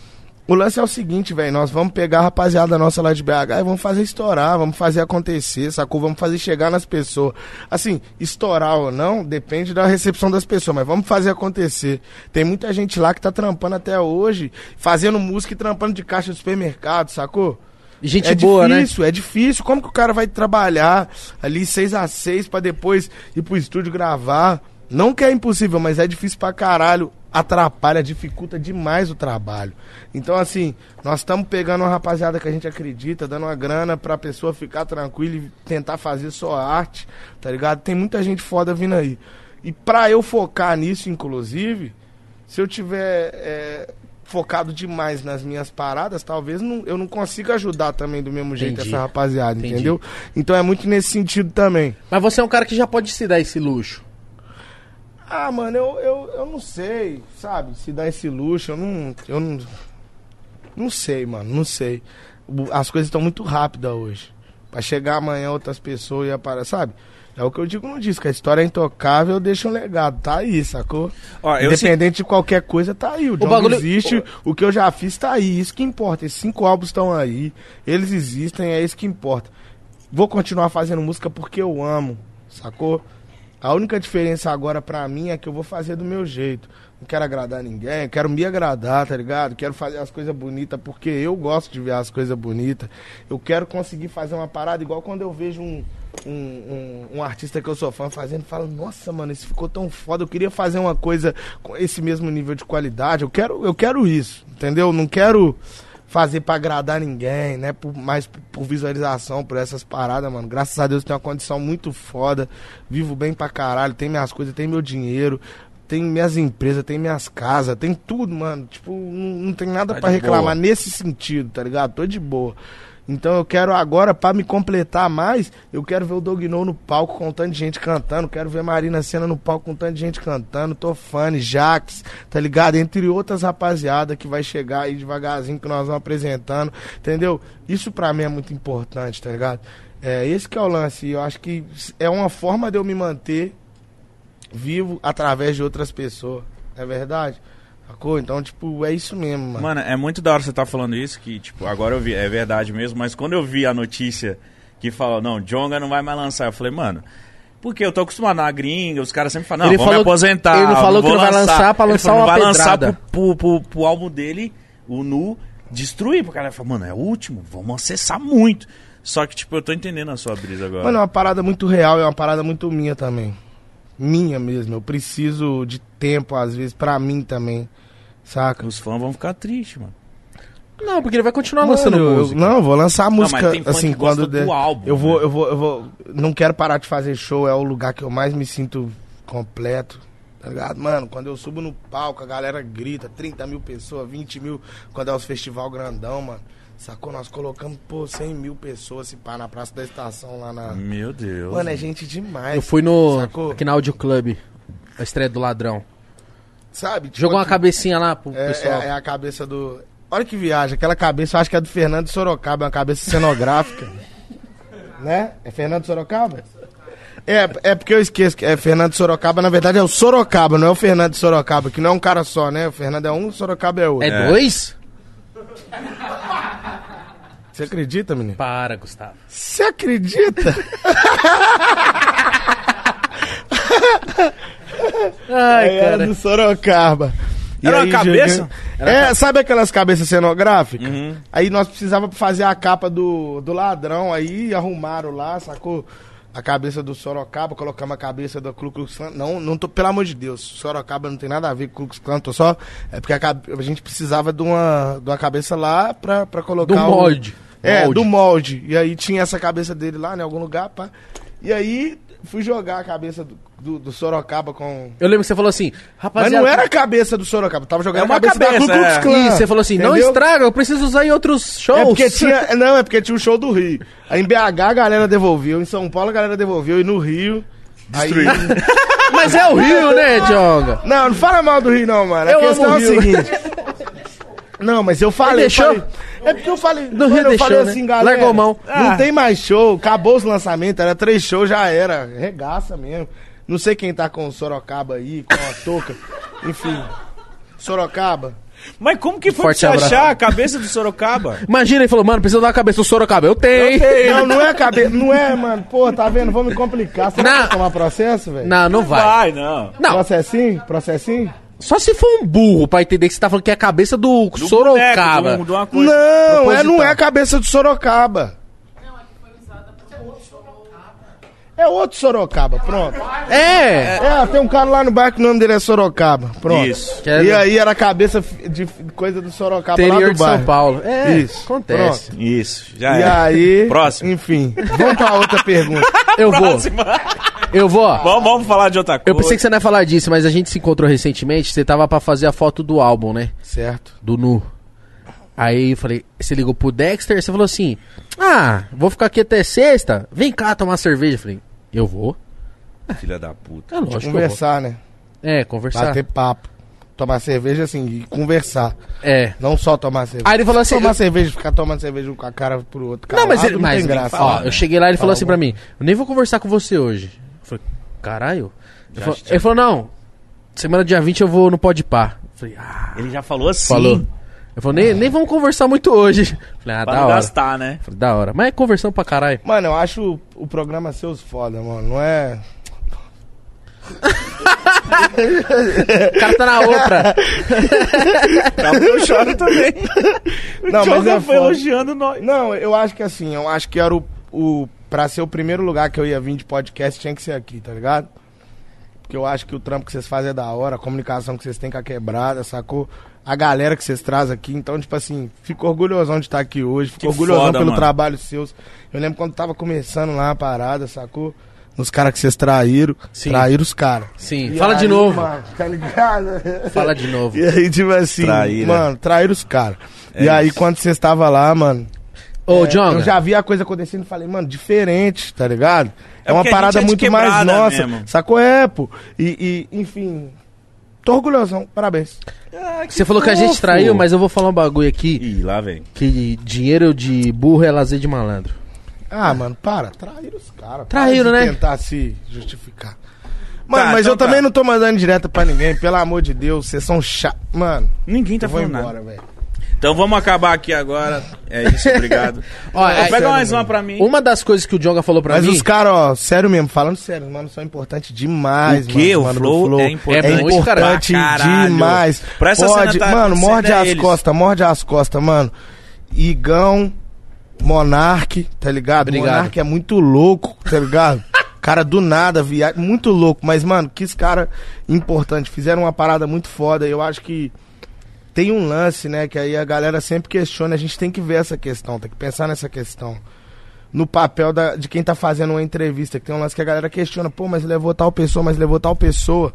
Speaker 3: O lance é o seguinte, velho. Nós vamos pegar a rapaziada nossa lá de BH e vamos fazer estourar, vamos fazer acontecer, sacou? Vamos fazer chegar nas pessoas. Assim, estourar ou não, depende da recepção das pessoas, mas vamos fazer acontecer. Tem muita gente lá que tá trampando até hoje, fazendo música e trampando de caixa de supermercado, sacou?
Speaker 2: Gente
Speaker 3: é
Speaker 2: boa, né?
Speaker 3: difícil, é difícil. Como que o cara vai trabalhar ali seis a seis pra depois ir pro estúdio gravar? Não que é impossível, mas é difícil pra caralho. Atrapalha, dificulta demais o trabalho. Então, assim, nós estamos pegando uma rapaziada que a gente acredita, dando uma grana pra pessoa ficar tranquila e tentar fazer sua arte, tá ligado? Tem muita gente foda vindo aí. E pra eu focar nisso, inclusive, se eu tiver é, focado demais nas minhas paradas, talvez não- eu não consiga ajudar também do mesmo jeito
Speaker 2: Entendi.
Speaker 3: essa rapaziada,
Speaker 2: Entendi.
Speaker 3: entendeu? Então é muito nesse sentido também.
Speaker 2: Mas você é um cara que já pode se dar esse luxo.
Speaker 3: Ah, mano, eu, eu, eu não sei, sabe? Se dá esse luxo, eu não. Eu não. Não sei, mano, não sei. O- As coisas estão muito rápidas hoje. Pra chegar amanhã outras pessoas e aparecer, sabe? É o que eu digo no disco, a história é intocável, deixa um legado, tá aí, sacou?
Speaker 1: Ó,
Speaker 3: Independente de qualquer coisa, tá aí. O John
Speaker 2: bagulho-
Speaker 3: existe, o que eu já fiz tá aí, isso que importa. Esses cinco álbuns estão aí, eles existem, é isso que importa. Vou continuar fazendo música porque eu amo, sacou? A única diferença agora pra mim é que eu vou fazer do meu jeito. Não quero agradar ninguém, quero me agradar, tá ligado? Quero fazer as coisas bonitas porque eu gosto de ver as coisas bonitas. Eu quero conseguir fazer uma parada igual quando eu vejo um, um, um, um artista que eu sou fã fazendo, falo, nossa, mano, isso ficou tão foda. Eu queria fazer uma coisa com esse mesmo nível de qualidade. Eu quero, eu quero isso, entendeu? Não quero fazer pra agradar ninguém, né? Por, mais por, visualização, por essas paradas, mano. Graças a Deus eu tenho uma condição muito foda. Vivo bem pra caralho, tem minhas coisas, tem meu dinheiro. Tem minhas empresas, tem minhas casas, tem tudo, mano. Tipo, não, não tem nada
Speaker 1: Tá
Speaker 3: pra
Speaker 1: de
Speaker 3: reclamar
Speaker 1: boa.
Speaker 3: nesse sentido, tá ligado? Tô de boa. Então eu quero agora, pra me completar mais, eu quero ver o Dognou no palco com um tanto de gente cantando, quero ver Marina Senna no palco com um tanto de gente cantando, Tofane, Jax, tá ligado? Entre outras rapaziada que vai chegar aí devagarzinho que nós vamos apresentando, entendeu? Isso pra mim é muito importante, tá ligado? É, esse que é o lance, eu acho que é uma forma de eu me manter vivo através de outras pessoas, é verdade? Sacou? Então, tipo, é isso mesmo, mano.
Speaker 1: Mano, é muito da hora você tá falando isso, que, tipo, agora eu vi, é verdade mesmo, mas quando eu vi a notícia que fala, não, Jonga não vai mais lançar, eu falei, mano, porque eu tô acostumado na gringa, os caras sempre falam, não,
Speaker 2: Ele
Speaker 1: vamos me
Speaker 2: falou que-
Speaker 1: aposentar.
Speaker 2: ele falou que não vai lançar pra
Speaker 1: Ele
Speaker 2: lançar
Speaker 1: falou,
Speaker 2: uma
Speaker 1: não vai lançar
Speaker 2: pedrada.
Speaker 1: pro, pro, pro, pro álbum dele, o Nu, destruir, porque o cara fala, mano, é o último, vamos acessar muito. Só que, tipo, eu tô entendendo a sua brisa agora.
Speaker 3: Mano, é uma parada muito real, é uma parada muito minha também. Minha mesmo. Eu preciso de tempo, às vezes, pra mim também. Saca?
Speaker 1: Os fãs vão ficar tristes, mano.
Speaker 2: Não, porque ele vai continuar
Speaker 3: Mano,
Speaker 2: lançando
Speaker 3: eu, eu-
Speaker 2: música.
Speaker 3: não, eu vou lançar música
Speaker 1: mas tem fã
Speaker 3: assim quando
Speaker 1: do
Speaker 3: der.
Speaker 1: álbum,
Speaker 3: eu vou,
Speaker 1: né?
Speaker 3: eu vou, eu vou. Não quero parar de fazer show, é o lugar que eu mais me sinto completo. Tá ligado? Mano, quando eu subo no palco, a galera grita, 30 mil pessoas, 20 mil, quando é os festival grandão, mano. Sacou? Nós colocamos, pô, 100 mil pessoas, se pá, na Praça da Estação lá na.
Speaker 1: Meu Deus.
Speaker 3: Mano, é gente demais.
Speaker 2: Eu fui no.
Speaker 3: Sacou?
Speaker 2: Aqui na Audio Club. A estreia do ladrão.
Speaker 3: Sabe? Tipo,
Speaker 2: Jogou uma
Speaker 3: aqui-
Speaker 2: cabecinha lá pro
Speaker 3: É,
Speaker 2: pessoal.
Speaker 3: é- é a cabeça do. Olha que viagem, aquela cabeça, eu acho que é do Fernando de Sorocaba, é uma cabeça cenográfica. né? É Fernando de Sorocaba? É, é porque eu esqueço que é Fernando de Sorocaba, na verdade é o Sorocaba, não é o Fernando de Sorocaba, que não é um cara só, né? O Fernando é um, o Sorocaba é outro.
Speaker 2: É,
Speaker 1: É.
Speaker 2: dois?
Speaker 3: Você acredita, menino?
Speaker 2: Para, Gustavo.
Speaker 3: Você acredita?
Speaker 2: Ai,
Speaker 3: era
Speaker 2: cara.
Speaker 3: do Sorocaba. E
Speaker 1: Era uma cabeça?
Speaker 3: jogando- É, sabe aquelas cabeças cenográficas?
Speaker 1: Uhum.
Speaker 3: Aí nós precisava fazer a capa do, do ladrão, aí arrumaram lá, sacou? A cabeça do Sorocaba, colocamos a cabeça do Ku Klux Klan. Não, não tô, pelo amor de Deus, Sorocaba não tem nada a ver com o Ku Klux Klan, tô só... É porque a, a gente precisava de uma, de uma cabeça lá pra, pra colocar
Speaker 2: Do
Speaker 3: o-
Speaker 2: molde.
Speaker 3: É,
Speaker 2: Molde.
Speaker 3: do molde. E aí tinha essa cabeça dele lá, em algum lugar, pá. E aí fui jogar a cabeça do, do, do Sorocaba com...
Speaker 2: Eu lembro que você falou assim,
Speaker 3: Mas
Speaker 2: rapaziada.
Speaker 3: não era a cabeça do Sorocaba, tava jogando
Speaker 1: É
Speaker 3: a
Speaker 1: uma
Speaker 3: cabeça, da
Speaker 1: cabeça,
Speaker 3: Ku Klux
Speaker 1: é.
Speaker 3: Klan.
Speaker 2: Ih, você falou assim, não
Speaker 3: entendeu?
Speaker 2: estraga, eu preciso usar em outros shows.
Speaker 3: É porque tinha, não, é porque tinha o show do Rio. Aí em BH a galera devolveu, em São Paulo a galera devolveu e no Rio aí.
Speaker 2: Mas é o Rio, né, Jonga?
Speaker 3: Não, não fala mal do Rio não, mano.
Speaker 2: Eu
Speaker 3: a questão
Speaker 2: amo
Speaker 3: é
Speaker 2: o
Speaker 3: seguinte. Não, mas eu falei,
Speaker 2: deixou?
Speaker 3: falei- É porque eu falei,
Speaker 2: No
Speaker 3: mano, eu
Speaker 2: deixou,
Speaker 3: falei
Speaker 2: né?
Speaker 3: assim, galera.
Speaker 2: Largou mão.
Speaker 3: Não
Speaker 1: Ah.
Speaker 3: tem mais show, acabou os lançamentos, era três shows, já era. Regaça mesmo. Não sei quem tá com o Sorocaba aí, com a touca. Enfim. Sorocaba.
Speaker 1: Mas como que foi
Speaker 2: Forte
Speaker 1: pra você
Speaker 2: abraço.
Speaker 1: achar a cabeça do Sorocaba?
Speaker 2: Imagina, ele falou, mano, precisa dar uma cabeça do Sorocaba. Eu tenho.
Speaker 3: Não, não é cabeça. Não é, mano. Pô, tá vendo? Vou me complicar. Você
Speaker 2: Não.
Speaker 3: vai tomar processo, velho?
Speaker 2: Não, não vai.
Speaker 1: Vai, não.
Speaker 2: Não,
Speaker 3: Processinho? Processinho?
Speaker 2: Só se for um burro pra entender que você tá falando que é a cabeça do,
Speaker 1: Do
Speaker 2: Sorocaba.
Speaker 1: boneco, uma coisa.
Speaker 3: Não, é, não é a cabeça do Sorocaba. É outro Sorocaba, pronto.
Speaker 2: É.
Speaker 3: É, tem um cara lá no bairro que o nome dele é Sorocaba. Pronto.
Speaker 1: Isso.
Speaker 2: Que é-
Speaker 3: E aí era a cabeça de coisa do Sorocaba lá do
Speaker 2: de São
Speaker 3: bairro.
Speaker 2: Paulo. É,
Speaker 3: Isso,
Speaker 2: acontece.
Speaker 1: Isso, já
Speaker 3: E
Speaker 1: é.
Speaker 3: aí,
Speaker 1: Próximo.
Speaker 3: enfim, vamos pra outra pergunta.
Speaker 2: Eu vou. Eu vou.
Speaker 1: Vamos, vamos falar de outra coisa.
Speaker 2: Eu pensei que você não ia falar disso, mas a gente se encontrou recentemente. Você tava pra fazer a foto do álbum, né?
Speaker 3: Certo.
Speaker 2: Do Nu. Aí eu falei, você ligou pro Dexter, você falou assim: Ah, vou ficar aqui até sexta. Vem cá tomar cerveja. Eu falei, eu vou.
Speaker 1: Filha da puta.
Speaker 2: É lógico.
Speaker 3: Conversar, né?
Speaker 2: É, conversar.
Speaker 3: Bater papo. Tomar cerveja assim, e conversar.
Speaker 2: É.
Speaker 3: Não só tomar cerveja.
Speaker 2: Aí ele falou assim.
Speaker 3: Tomar
Speaker 2: eu-
Speaker 3: cerveja, ficar tomando cerveja um com a cara pro outro.
Speaker 2: Não, mas, ele, mas
Speaker 3: tem graça.
Speaker 2: ó, eu cheguei lá e ele falou
Speaker 3: Fala,
Speaker 2: assim pra mim: Eu nem vou conversar com você hoje. Eu falei, caralho. Ele falou, ele falou, não. Semana dia 20 eu vou no Pode Par. Eu falei, ah.
Speaker 1: Ele já falou assim.
Speaker 2: Falou. Ele falou, nem, nem vamos conversar muito hoje. Eu Falei, ah,
Speaker 1: Pra
Speaker 2: da
Speaker 1: não
Speaker 2: hora.
Speaker 1: gastar, né?
Speaker 2: Falei, da hora. Mas é conversando pra caralho.
Speaker 3: Mano, eu acho o, o programa seus foda, mano. Não é.
Speaker 2: O cara tá na outra.
Speaker 1: Calma que eu choro também.
Speaker 3: Não,
Speaker 1: o
Speaker 3: mas
Speaker 1: Jonga
Speaker 3: é
Speaker 1: foi
Speaker 3: foda.
Speaker 1: elogiando nós.
Speaker 3: Não, eu acho que assim, eu acho que era o, o. Pra ser o primeiro lugar que eu ia vir de podcast, tinha que ser aqui, tá ligado? Porque eu acho que o trampo que vocês fazem é da hora, a comunicação que vocês têm com a quebrada, sacou? A galera que vocês trazem aqui. Então, tipo assim, fico orgulhosão de estar aqui hoje, fico
Speaker 1: Que
Speaker 3: orgulhosão
Speaker 1: foda,
Speaker 3: pelo
Speaker 1: mano.
Speaker 3: trabalho seus. Eu lembro quando tava começando lá a parada, sacou? Nos caras que vocês traíram.
Speaker 2: Sim.
Speaker 3: Traíram os caras.
Speaker 2: Sim,
Speaker 3: E
Speaker 2: fala de
Speaker 3: aí,
Speaker 2: novo.
Speaker 3: Mano, tá ligado?
Speaker 2: Fala de novo.
Speaker 3: E aí, tipo assim,
Speaker 1: Traíra.
Speaker 3: mano, traíram os caras.
Speaker 1: É
Speaker 3: e aí,
Speaker 1: isso.
Speaker 3: quando você estava lá, mano,
Speaker 2: Ô,
Speaker 3: é,
Speaker 2: Jonga.
Speaker 3: eu já vi a coisa acontecendo e falei, mano, diferente, tá ligado? É,
Speaker 1: É
Speaker 3: uma parada
Speaker 1: é de
Speaker 3: muito mais nossa.
Speaker 1: mesmo.
Speaker 3: Sacou? É, pô. E, e, enfim. Tô orgulhosão, parabéns.
Speaker 2: Você falou que a gente
Speaker 1: fofo.
Speaker 2: traiu, mas eu vou falar um bagulho aqui.
Speaker 1: Ih, lá vem.
Speaker 2: Que dinheiro de burro é lazer de malandro.
Speaker 3: Ah, mano, para. Traíram os caras.
Speaker 2: Traíram, né?
Speaker 3: tentar se justificar. Mano,
Speaker 1: Tá,
Speaker 3: mas
Speaker 1: então
Speaker 3: eu
Speaker 1: tá.
Speaker 3: também não tô mandando direto pra ninguém, pelo amor de Deus. Vocês são chatos. Mano,
Speaker 1: Ninguém tá
Speaker 3: eu vou
Speaker 1: falando
Speaker 3: embora,
Speaker 1: nada.
Speaker 3: velho.
Speaker 1: Então vamos acabar aqui agora. É isso, obrigado.
Speaker 2: Ó, é-
Speaker 1: Pega
Speaker 3: sério
Speaker 1: mais uma pra mim.
Speaker 2: Uma das coisas que o Jonga falou pra
Speaker 3: Mas
Speaker 2: mim.
Speaker 3: os caras, ó, sério mesmo, falando sério, mano, são importantes demais,
Speaker 1: O quê?
Speaker 3: mano.
Speaker 1: O
Speaker 3: mano,
Speaker 1: flow
Speaker 3: do
Speaker 1: é importante
Speaker 3: É importante
Speaker 1: caralho.
Speaker 3: demais.
Speaker 1: Pra essa
Speaker 3: Pode,
Speaker 1: cena tá
Speaker 3: mano, morde
Speaker 1: é
Speaker 3: as
Speaker 1: eles.
Speaker 3: costas, morde as costas, mano. Igão, Monark, tá ligado?
Speaker 2: Obrigado.
Speaker 3: Monark é muito louco, tá ligado? Cara do nada, viagem, muito louco. Mas, mano, que esse cara importante. Fizeram uma parada muito foda. Eu acho que tem um lance, né? Que aí a galera sempre questiona. A gente tem que ver essa questão, tem que pensar nessa questão. No papel da- de quem tá fazendo uma entrevista, que tem um lance que a galera questiona, pô, mas levou tal pessoa, mas levou tal pessoa.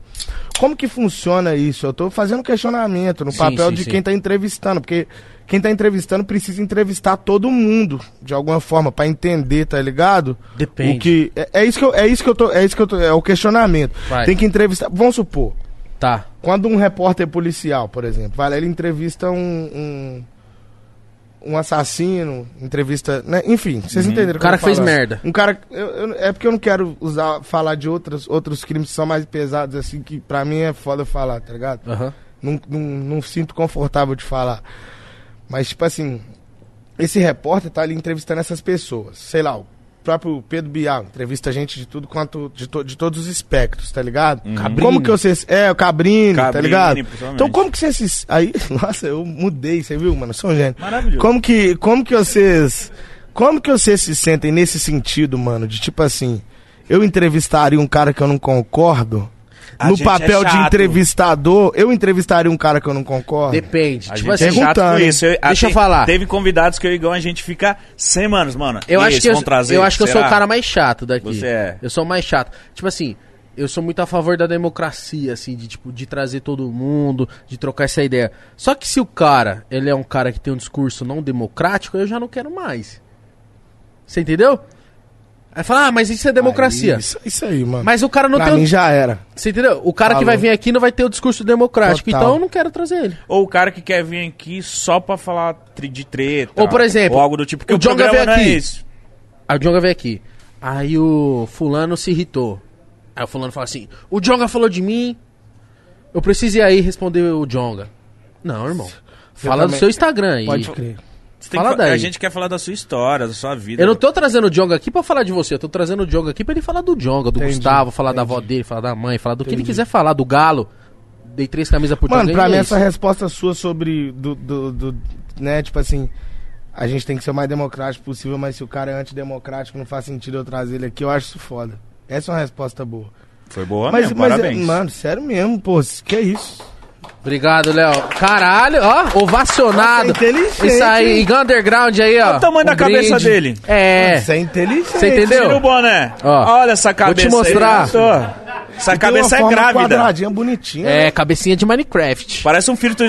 Speaker 3: Como que funciona isso? Eu tô fazendo questionamento no
Speaker 2: Sim,
Speaker 3: papel
Speaker 2: sim,
Speaker 3: de
Speaker 2: sim.
Speaker 3: quem tá entrevistando, porque quem tá entrevistando precisa entrevistar todo mundo, de alguma forma, pra entender, tá ligado?
Speaker 2: Depende.
Speaker 3: O que é, é isso que eu, é isso que eu tô, é isso que eu tô, é o questionamento.
Speaker 2: Vai.
Speaker 3: Tem que entrevistar, vamos supor,
Speaker 2: Tá.
Speaker 3: quando um repórter policial, por exemplo, vai lá, ele entrevista um, um, um assassino, entrevista. Né? Enfim, vocês entenderam
Speaker 2: O cara
Speaker 3: eu tô
Speaker 2: fez merda.
Speaker 3: Um cara. eu- eu- é porque eu não quero usar, falar de outros, outros crimes que são mais pesados, assim, que pra mim é foda falar, tá ligado?
Speaker 2: Aham.
Speaker 3: Não, não, não sinto confortável de falar. Mas, tipo assim, esse repórter tá ali entrevistando essas pessoas. Sei lá, o próprio Pedro Bial entrevista gente de tudo quanto. de, to- de todos os espectros, tá ligado?
Speaker 2: Cabrini.
Speaker 3: Como que você. É, o Cabrini, tá
Speaker 1: Cabrini,
Speaker 3: ligado?
Speaker 1: principalmente.
Speaker 3: Então, como que vocês. Aí, nossa, eu mudei, você viu, mano? Eu sou um gênio.
Speaker 1: Maravilhoso.
Speaker 3: Como que, como que vocês. Como que vocês se sentem nesse sentido, mano? De tipo assim, eu entrevistaria um cara que eu não concordo.
Speaker 1: A
Speaker 3: no
Speaker 1: é
Speaker 3: papel de
Speaker 1: chato.
Speaker 3: entrevistador, eu entrevistaria um cara que eu não concordo.
Speaker 2: Depende.
Speaker 1: A
Speaker 2: tipo
Speaker 1: gente
Speaker 2: assim,
Speaker 1: é chato com isso. Eu-
Speaker 2: Deixa eu
Speaker 1: tem-
Speaker 2: falar.
Speaker 1: Teve convidados que eu e Igão, a gente fica semanas, mano.
Speaker 2: eu
Speaker 1: E
Speaker 2: acho
Speaker 1: eles
Speaker 2: que eu,
Speaker 1: trazer?
Speaker 2: eu acho que eu sou o cara mais chato daqui.
Speaker 1: Você é.
Speaker 2: Eu sou o mais chato. Tipo assim, eu sou muito a favor da democracia, assim, de tipo, de trazer todo mundo, de trocar essa ideia. Só que se o cara, ele é um cara que tem um discurso não democrático, eu já não quero mais. Você entendeu? Aí fala, ah, mas isso é democracia.
Speaker 3: Aí, isso, isso aí, mano.
Speaker 2: Mas o cara não
Speaker 3: pra
Speaker 2: tem.
Speaker 3: mim
Speaker 2: o-
Speaker 3: já era.
Speaker 2: Você entendeu? O cara que
Speaker 3: Falou.
Speaker 2: vai vir aqui não vai ter o discurso democrático.
Speaker 3: Total.
Speaker 2: Então eu não quero trazer ele.
Speaker 1: Ou o cara que quer vir aqui só pra falar de treta.
Speaker 2: Ou, por exemplo,
Speaker 1: Ou algo do tipo. Porque
Speaker 2: o
Speaker 1: o, programa
Speaker 2: veio
Speaker 1: é
Speaker 2: aqui.
Speaker 1: isso.
Speaker 2: Aí o Jonga veio aqui. Aí o fulano se irritou. Aí o fulano fala assim: O Jonga falou de mim. Eu preciso ir aí responder o Jonga. Não, irmão. Fala do
Speaker 3: também-
Speaker 2: seu Instagram aí.
Speaker 3: Pode crer.
Speaker 2: Fala daí.
Speaker 1: A gente quer falar da sua história, da sua vida.
Speaker 2: Eu não tô trazendo o Jonga aqui pra falar de você, eu tô trazendo o Jonga aqui pra ele falar do Jonga, do
Speaker 3: Entendi,
Speaker 2: Gustavo, falar da
Speaker 3: entendi.
Speaker 2: avó dele, falar da mãe, falar do que ele
Speaker 3: Entendi.
Speaker 2: quiser falar, do Galo. Dei três camisas por
Speaker 3: Mano,
Speaker 2: Jonga,
Speaker 3: pra
Speaker 2: e
Speaker 3: mim
Speaker 2: é
Speaker 3: essa resposta sua sobre do, do, do- né, tipo assim, a gente tem que ser o mais democrático possível, mas se o cara é antidemocrático, não faz sentido eu trazer ele aqui, eu acho isso foda. Essa é uma resposta boa.
Speaker 1: Foi boa
Speaker 3: mas,
Speaker 1: mesmo,
Speaker 3: mas,
Speaker 1: parabéns.
Speaker 3: mano, sério mesmo, pô, que é isso?
Speaker 2: Obrigado, Léo. Caralho, ó, ovacionado.
Speaker 3: Nossa, é inteligente,
Speaker 2: Isso aí,
Speaker 3: hein?
Speaker 2: Igual underground aí, ó.
Speaker 1: Olha o tamanho da cabeça dele.
Speaker 2: É.
Speaker 3: Isso é inteligente.
Speaker 2: Você entendeu?
Speaker 1: Tira o boné.
Speaker 2: Ó,
Speaker 1: Olha essa cabeça
Speaker 2: te mostrar.
Speaker 1: aí. Essa
Speaker 3: Tem
Speaker 1: cabeça é grávida.
Speaker 3: quadradinha, bonitinha. né?
Speaker 2: É, cabecinha de Minecraft.
Speaker 1: Parece um filtro...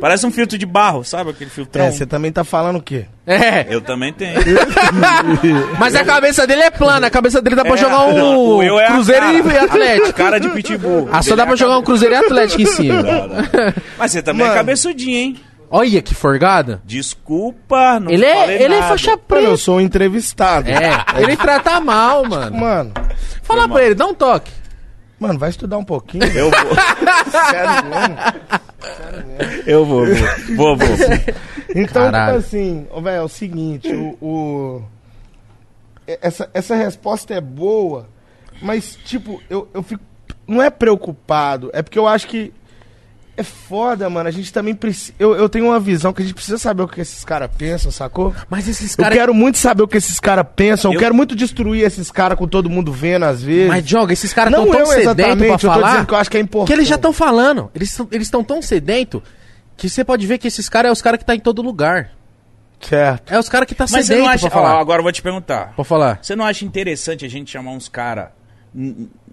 Speaker 1: Parece um filtro de barro, sabe aquele filtrão?
Speaker 3: É, você também tá falando o quê?
Speaker 2: É.
Speaker 1: Eu também tenho.
Speaker 2: Mas a cabeça dele é plana, a cabeça dele dá pra
Speaker 1: É,
Speaker 2: jogar um
Speaker 1: não, o eu é
Speaker 2: Cruzeiro
Speaker 1: cara.
Speaker 2: e Atlético.
Speaker 1: cara de pitbull.
Speaker 2: Ah, só dá
Speaker 1: é
Speaker 2: pra jogar um Cruzeiro e Atlético em cima.
Speaker 1: Mas você também
Speaker 3: Mano.
Speaker 1: é cabeçudinho, hein?
Speaker 2: Olha que forgada.
Speaker 1: Desculpa, não
Speaker 2: Ele
Speaker 1: falei
Speaker 2: é, ele é faixa
Speaker 3: Mano,
Speaker 2: preta.
Speaker 3: eu sou um entrevistado.
Speaker 2: É, ele trata mal, mano.
Speaker 3: Mano,
Speaker 2: Fala pra ele, dá um toque.
Speaker 3: Mano, vai estudar um pouquinho.
Speaker 1: Eu vou,
Speaker 3: Sério mesmo.
Speaker 1: eu vou, vou. Vou, vou.
Speaker 3: Então,
Speaker 2: Caralho.
Speaker 3: tipo assim, velho, é o seguinte, o, o- Essa, essa resposta é boa, mas, tipo, eu, eu fico. Não é preocupado, é porque eu acho que. É foda, mano. A gente também precisa. Eu, eu tenho uma visão que a gente precisa saber o que esses caras pensam, sacou?
Speaker 2: Mas esses
Speaker 3: Eu
Speaker 2: caras.
Speaker 3: quero muito saber o que esses caras pensam. Eu,
Speaker 1: Eu-
Speaker 3: quero muito destruir esses caras com todo mundo vendo, às vezes.
Speaker 2: Mas, Joga, esses caras
Speaker 3: não
Speaker 2: estão tão
Speaker 3: eu
Speaker 2: sedentos pra
Speaker 3: eu
Speaker 2: falar.
Speaker 3: dizendo que eu acho que é importante.
Speaker 2: Que eles já estão falando. Eles tão- eles estão tão sedentos que você pode ver que esses caras é os caras que tá em todo lugar.
Speaker 3: Certo.
Speaker 2: É os caras que tá
Speaker 1: Mas você
Speaker 2: sedento
Speaker 1: não acha...
Speaker 2: pra falar.
Speaker 1: Ó, agora eu vou te perguntar.
Speaker 2: Pra falar.
Speaker 1: Você não acha interessante a gente chamar uns cara...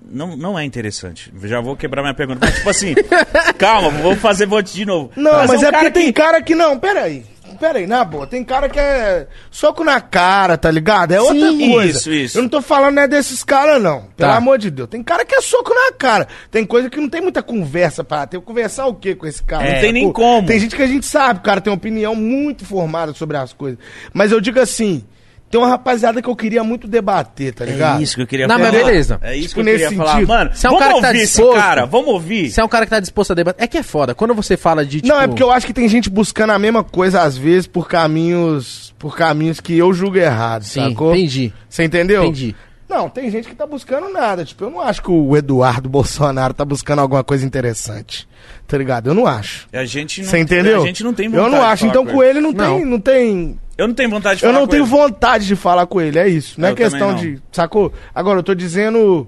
Speaker 1: Não, não é interessante. Já vou quebrar minha pergunta. Mas, tipo assim, calma, vou fazer voto de novo.
Speaker 3: Não,
Speaker 1: Trazer
Speaker 3: mas
Speaker 1: um
Speaker 3: é porque
Speaker 1: cara
Speaker 3: tem
Speaker 1: que-
Speaker 3: cara que não, peraí. Peraí, na boa, tem cara que é soco na cara, tá ligado? É outra
Speaker 1: Sim,
Speaker 3: coisa.
Speaker 1: isso, isso.
Speaker 3: Eu não tô falando né, desses caras, não. Pelo
Speaker 2: Tá.
Speaker 3: amor de Deus. Tem cara que é soco na cara. Tem coisa que não tem muita conversa pra ter. Conversar o quê com esse cara?
Speaker 1: É, não tem nem
Speaker 3: Sacou?
Speaker 1: como.
Speaker 3: Tem gente que a gente sabe, o cara tem uma opinião muito formada sobre as coisas. Mas eu digo assim, tem uma rapaziada que eu queria muito debater, tá ligado?
Speaker 1: É isso que eu queria
Speaker 2: Não,
Speaker 1: falar.
Speaker 2: mas beleza.
Speaker 1: É isso
Speaker 3: Tipo,
Speaker 1: que eu queria
Speaker 3: nesse
Speaker 1: falar.
Speaker 3: sentido.
Speaker 1: Mano,
Speaker 2: Se é um
Speaker 1: vamos
Speaker 2: cara que tá
Speaker 1: ouvir
Speaker 2: disposto-
Speaker 1: esse cara. Vamos ouvir.
Speaker 2: Se é um cara que tá disposto a debater. É que é foda. Quando você fala de. Tipo,
Speaker 3: Não, é porque eu acho que tem gente buscando a mesma coisa, às vezes, por caminhos. Por caminhos que eu julgo errado,
Speaker 2: Sim,
Speaker 3: sacou?
Speaker 2: entendi.
Speaker 3: Você entendeu?
Speaker 2: Entendi.
Speaker 3: Não, tem gente que tá buscando nada. Tipo, eu não acho que o Eduardo Bolsonaro tá buscando alguma coisa interessante. Tá ligado? Eu não acho.
Speaker 1: A gente não,
Speaker 3: Você entendeu?
Speaker 1: A gente não tem
Speaker 3: Eu
Speaker 1: vontade
Speaker 3: não
Speaker 1: de
Speaker 3: acho.
Speaker 1: falar
Speaker 3: Então
Speaker 1: com
Speaker 3: com ele não tem,
Speaker 2: Não.
Speaker 3: não tem.
Speaker 1: Eu não tenho vontade de
Speaker 3: Eu
Speaker 1: falar
Speaker 3: não
Speaker 1: com
Speaker 3: tenho
Speaker 1: ele.
Speaker 3: vontade de falar com ele, é isso. Não é
Speaker 1: Eu
Speaker 3: questão
Speaker 1: também não.
Speaker 3: de. Sacou? Agora, eu tô dizendo.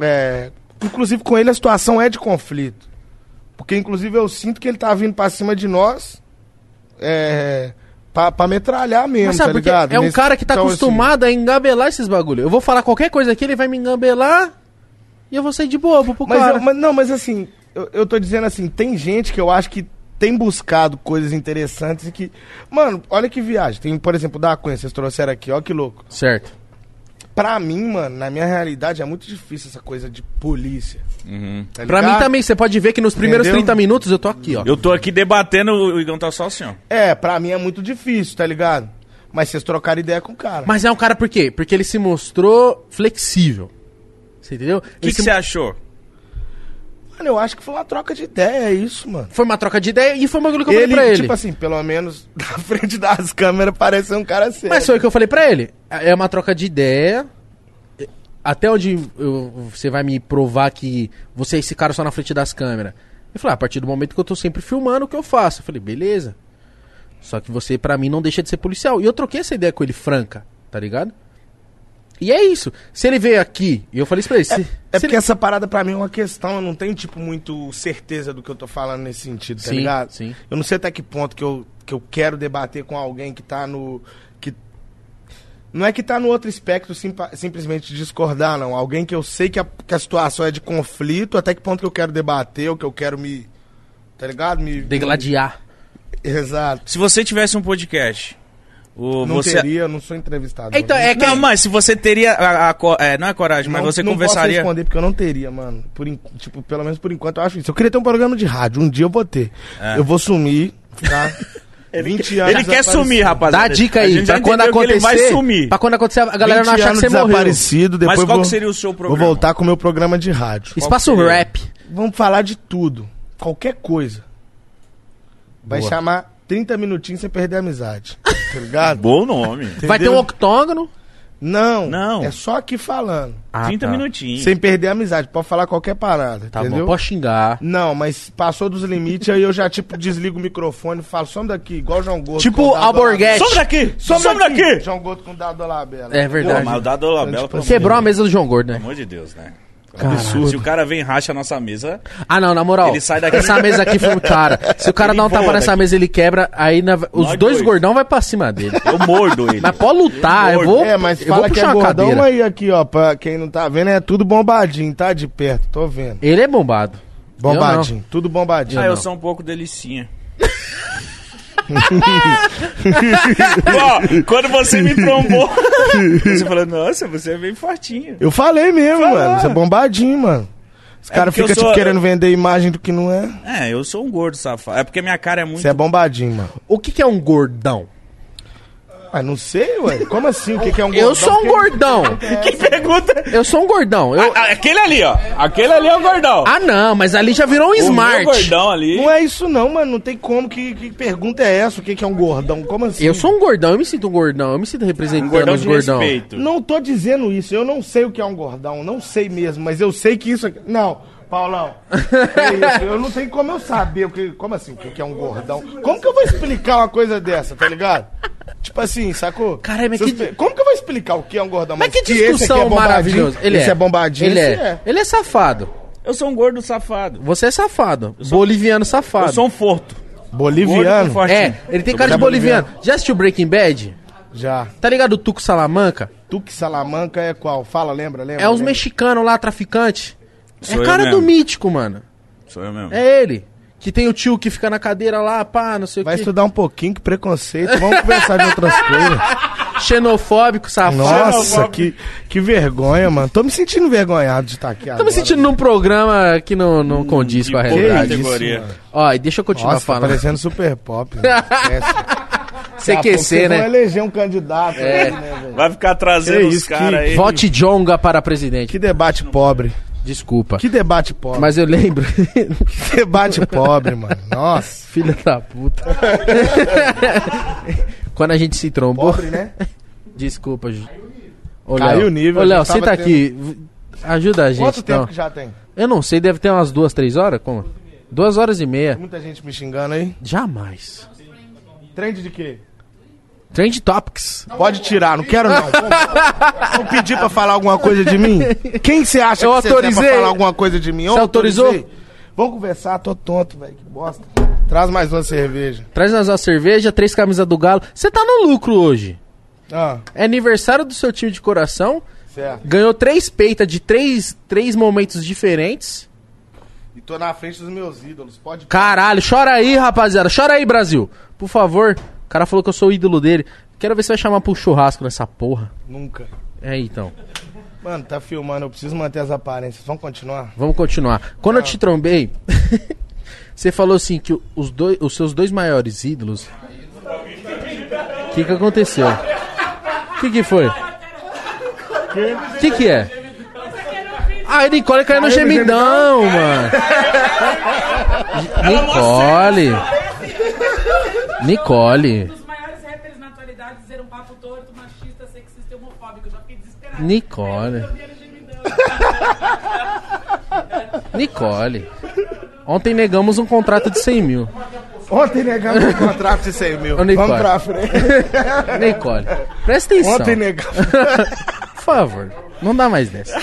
Speaker 3: é, inclusive com ele a situação é de conflito. Porque, inclusive, eu sinto que ele tá vindo pra cima de nós. É. Pra, pra metralhar mesmo,
Speaker 2: Mas sabe
Speaker 3: tá ligado?
Speaker 2: é um
Speaker 3: Nesse-
Speaker 2: cara que tá
Speaker 3: então, assim,
Speaker 2: acostumado a engabelar esses bagulho. Eu vou falar qualquer coisa aqui, ele vai me engabelar e eu vou sair de bobo pro
Speaker 3: Mas,
Speaker 2: cara.
Speaker 3: eu- mas- não, mas assim, eu, eu tô dizendo assim, tem gente que eu acho que tem buscado coisas interessantes e que. Mano, olha que viagem. Tem, por exemplo, da Cunha, vocês trouxeram aqui, ó que louco.
Speaker 2: Certo.
Speaker 3: Pra mim, mano, na minha realidade é muito difícil essa coisa de polícia.
Speaker 1: Uhum.
Speaker 3: tá
Speaker 2: Pra mim também, você pode ver que nos primeiros
Speaker 3: Entendeu?
Speaker 2: 30 minutos eu tô aqui, ó.
Speaker 1: Eu tô aqui debatendo, o Igão tá só assim, ó.
Speaker 3: É, pra mim é muito difícil, tá ligado? Mas vocês trocaram ideia com o cara.
Speaker 2: Mas é um cara por quê? Porque ele se mostrou flexível. Você entendeu?
Speaker 1: O que você achou?
Speaker 3: Mano, eu acho que foi uma troca de ideia, é isso, mano.
Speaker 2: Foi uma troca de ideia e foi um bagulho que eu
Speaker 3: Ele,
Speaker 2: falei pra ele.
Speaker 3: tipo assim, pelo menos na frente das câmeras parece um cara sério.
Speaker 2: Mas foi o que eu falei pra ele. É uma troca de ideia. Até onde eu- você vai me provar que você é esse cara só na frente das câmeras. Eu falei, ah, a partir do momento que eu tô sempre filmando, o que eu faço? Eu falei, beleza. Só que você, pra mim, não deixa de ser policial. E eu troquei essa ideia com ele franca, tá ligado? E é isso. Se ele veio aqui, e eu falei isso pra ele. se-
Speaker 3: É
Speaker 2: se
Speaker 3: porque
Speaker 2: ele-
Speaker 3: essa parada pra mim é uma questão, eu não tenho, tipo, muito certeza do que eu tô falando nesse sentido, tá
Speaker 2: Sim,
Speaker 3: ligado?
Speaker 2: sim.
Speaker 3: Eu não sei até que ponto que eu, que eu quero debater com alguém que tá no. que Não é que tá no outro espectro simpa- simplesmente discordar, não. Alguém que eu sei que a, que a situação é de conflito, até que ponto que eu quero debater, ou que eu quero me. Tá ligado? Me.
Speaker 2: Degladiar.
Speaker 3: Exato.
Speaker 1: Se você tivesse um podcast, o,
Speaker 3: Não
Speaker 1: você...
Speaker 3: teria, eu não sou entrevistado.
Speaker 2: Então, é que-
Speaker 1: Não, mas se você teria a, a co- é, não é coragem, mas
Speaker 3: não,
Speaker 1: você
Speaker 3: não
Speaker 1: conversaria...
Speaker 3: posso responder porque eu não teria, mano. Por, en- tipo, pelo menos por enquanto eu acho isso. Eu queria ter um programa de rádio, um dia eu vou ter.
Speaker 1: É.
Speaker 3: Eu vou sumir, tá? 20 anos
Speaker 1: Ele quer sumir, rapaziada.
Speaker 2: Dá a dica
Speaker 1: A
Speaker 2: aí,
Speaker 1: já
Speaker 2: pra quando acontecer.
Speaker 1: Ele vai sumir.
Speaker 2: Pra quando acontecer, a galera não
Speaker 3: 20
Speaker 2: achar que você morreu.
Speaker 3: desaparecido, depois
Speaker 1: Mas qual
Speaker 3: vou,
Speaker 1: que seria o seu
Speaker 3: vou
Speaker 1: programa?
Speaker 3: voltar com o meu programa de rádio.
Speaker 2: Espaço rap.
Speaker 3: Vamos falar de tudo. Qualquer coisa. Vai
Speaker 2: Boa.
Speaker 3: chamar 30 minutinhos sem perder a amizade. Tá ligado?
Speaker 1: Bom nome.
Speaker 2: Vai ter um octógono.
Speaker 3: Não,
Speaker 1: Não.
Speaker 3: É só aqui falando.
Speaker 2: Ah,
Speaker 1: 30
Speaker 2: tá.
Speaker 1: minutinhos.
Speaker 3: Sem perder a amizade. Pode falar qualquer parada,
Speaker 2: Tá
Speaker 3: entendeu?
Speaker 2: bom, pode xingar.
Speaker 3: Não, mas passou dos limites, aí eu já, tipo, desligo o microfone e falo, some daqui, igual o João Gordo.
Speaker 2: Tipo Alborguete.
Speaker 1: Some daqui!
Speaker 3: Some,
Speaker 1: Some
Speaker 3: daqui!
Speaker 1: daqui!
Speaker 3: João Gordo com o Dado Dolabella.
Speaker 2: É
Speaker 1: Pô,
Speaker 2: verdade.
Speaker 1: mas o Dado Labela,
Speaker 3: Tipo
Speaker 1: pelo
Speaker 2: Quebrou a mesa do João Gordo, né?
Speaker 1: amor de Deus, né?
Speaker 2: Caralho.
Speaker 1: Se o cara vem e racha a nossa mesa,
Speaker 2: Ah, não, na moral.
Speaker 1: Ele sai daqui-
Speaker 2: Essa mesa aqui foi. Cara, se o cara
Speaker 1: Ele
Speaker 2: dá um tapa nessa
Speaker 1: daqui.
Speaker 2: mesa ele quebra, aí na- os
Speaker 1: Nós
Speaker 2: dois
Speaker 1: dois.
Speaker 2: gordão vai pra cima dele.
Speaker 1: eu mordo ele.
Speaker 2: Mas pode lutar, eu
Speaker 1: Eu
Speaker 2: vou.
Speaker 3: É, mas
Speaker 2: eu vou
Speaker 3: fala que é gordão
Speaker 2: cadeira.
Speaker 3: aí aqui, ó, pra quem não tá vendo, é tudo bombadinho, tá? De perto, tô vendo.
Speaker 2: Ele é bombado.
Speaker 3: Bombadinho, tudo bombadinho.
Speaker 1: Ah, eu
Speaker 2: não.
Speaker 1: sou um pouco delicinha. Ó, quando você me trombou, você falou, nossa, você é bem fortinho.
Speaker 3: Eu falei mesmo,
Speaker 1: Fala.
Speaker 3: mano. Você é bombadinho, mano. Os
Speaker 1: É
Speaker 3: caras
Speaker 1: porque eu
Speaker 3: ficam, tipo,
Speaker 1: sou-
Speaker 3: querendo vender imagem do que não é.
Speaker 1: É, eu sou um gordo safado. É porque minha cara é muito...
Speaker 3: Você é bombadinho, mano.
Speaker 2: O que, que é um gordão?
Speaker 3: Ah, não sei, ué. Como assim? O que, que é um
Speaker 2: Eu
Speaker 3: gordão?
Speaker 2: sou um gordão.
Speaker 1: Que pergunta...
Speaker 2: Eu sou um gordão. Eu...
Speaker 1: Ah, ah, aquele ali, ó. Aquele ali é o gordão.
Speaker 2: Ah, não, mas ali já virou um
Speaker 1: o meu
Speaker 2: smart.
Speaker 1: gordão ali...
Speaker 3: Não é isso não, mano. Não tem como. Que, que pergunta é essa? O que, que é um gordão? Como assim?
Speaker 2: Eu sou um gordão, eu me sinto um gordão, eu me sinto
Speaker 1: Um
Speaker 2: representando
Speaker 1: gordão
Speaker 2: os
Speaker 1: de
Speaker 2: gordão.
Speaker 1: respeito.
Speaker 3: Não tô dizendo isso. Eu não sei o que é um gordão. Não sei mesmo. Mas eu sei que isso aqui... Não, Paulão. É isso. Eu não tenho como eu saber o que... Como assim? O que, que é um gordão? Como que eu vou explicar uma coisa dessa, tá ligado? Tipo assim, sacou?
Speaker 2: Caralho, mas que-
Speaker 3: Como que eu vou explicar o que é um gordão?
Speaker 2: Mas que
Speaker 3: esse aqui
Speaker 2: discussão
Speaker 3: é
Speaker 2: maravilhosa. Ele
Speaker 3: esse
Speaker 2: é.
Speaker 3: é bombadinho,
Speaker 2: Ele
Speaker 3: esse
Speaker 2: é. Ele é safado.
Speaker 1: Eu sou um gordo safado.
Speaker 2: Você é safado. Boliviano safado.
Speaker 1: Eu sou um forto.
Speaker 3: Boliviano?
Speaker 2: É, ele tem
Speaker 3: Sou
Speaker 2: cara de
Speaker 3: boliviano.
Speaker 2: boliviano. Já assistiu Breaking Bad?
Speaker 3: Já.
Speaker 2: Tá ligado o Tuco Salamanca?
Speaker 3: Tuque Salamanca é qual? Fala, lembra? lembra
Speaker 2: É uns mexicanos lá, traficante.
Speaker 1: Sou
Speaker 2: é cara do mítico, mano.
Speaker 1: Sou eu mesmo.
Speaker 2: É ele. Que tem o tio que fica na cadeira lá, pá, não sei
Speaker 3: Vai
Speaker 2: o quê.
Speaker 3: estudar um pouquinho, que preconceito. Vamos conversar de outras coisas.
Speaker 2: Xenofóbico, safado.
Speaker 3: Nossa, que, que vergonha, mano. Tô me sentindo envergonhado de estar aqui
Speaker 2: Tô
Speaker 3: agora.
Speaker 2: me sentindo num programa que não, não condiz com a realidade.
Speaker 3: isso,
Speaker 1: categoria.
Speaker 3: mano.
Speaker 2: Ó, e deixa eu continuar
Speaker 3: Nossa, tá
Speaker 2: falando.
Speaker 3: parecendo super pop. né? Esquece.
Speaker 2: CQC, né?
Speaker 3: eleger um candidato.
Speaker 2: É.
Speaker 3: aí, né, velho?
Speaker 1: Vai ficar trazendo
Speaker 3: Que
Speaker 1: os
Speaker 3: isso,
Speaker 1: caras aí.
Speaker 2: Vote Jonga para presidente.
Speaker 3: Que debate pobre.
Speaker 2: Desculpa.
Speaker 3: Que debate pobre.
Speaker 2: Mas eu lembro.
Speaker 3: Que debate pobre, mano. Nossa.
Speaker 2: Filha da puta. Quando a gente se trombou.
Speaker 3: Pobre, né?
Speaker 2: Desculpa, Ju. Ô,
Speaker 3: Caiu
Speaker 2: Léo.
Speaker 3: o nível,
Speaker 2: Ô, Léo,
Speaker 3: gente tava
Speaker 2: senta aqui. Ajuda a gente,
Speaker 3: Quanto
Speaker 2: então.
Speaker 3: tempo que já tem?
Speaker 2: Eu não sei, deve ter umas duas, três horas? Como? Duas horas e meia.
Speaker 3: Muita gente me xingando aí.
Speaker 2: Jamais.
Speaker 3: Trend de quê?
Speaker 2: Trend Topics.
Speaker 3: Pode tirar, não quero não. Vamos pedir pra falar alguma coisa de mim? Quem você acha
Speaker 2: Eu
Speaker 3: que você
Speaker 2: autorizei.
Speaker 3: pra falar alguma coisa de mim? Eu
Speaker 2: Você autorizou?
Speaker 3: autorizei. Vamos conversar, tô tonto, velho. Que bosta. Traz mais uma cerveja.
Speaker 2: Traz nós uma cerveja, três camisas do Galo. Você tá no lucro hoje.
Speaker 3: Ah,
Speaker 2: É aniversário do seu time de coração.
Speaker 3: certo.
Speaker 2: Ganhou três peitas de três, três momentos diferentes.
Speaker 3: E tô na frente dos meus ídolos. Pode.
Speaker 2: Caralho, chora aí, rapaziada. Chora aí, Brasil. Por favor. O cara falou que eu sou o ídolo dele. Quero ver se vai chamar pro churrasco nessa porra.
Speaker 3: Nunca.
Speaker 2: É, então.
Speaker 3: Mano, tá filmando, eu preciso manter as aparências. Vamos continuar?
Speaker 2: Vamos continuar. Quando eu te trombei, você falou assim que os, dois, os seus dois maiores ídolos. O que, que aconteceu? O que, que foi? O que, que é? Ah, Nicole caiu no gemidão, mano. Nicole. Nicole.
Speaker 4: dos maiores rappers na atualidade dizer um papo torto, machista, sexista e homofóbico. Eu já fiquei desesperado.
Speaker 2: Nicole. Nicole. Ontem negamos um contrato de 100 mil.
Speaker 3: Ontem negamos o contrato de 100 mil.
Speaker 2: Ô, Nicole.
Speaker 3: Vamos pra frente.
Speaker 2: Nicole. Presta atenção.
Speaker 3: Ontem negamos.
Speaker 2: Por favor, não dá mais dessa.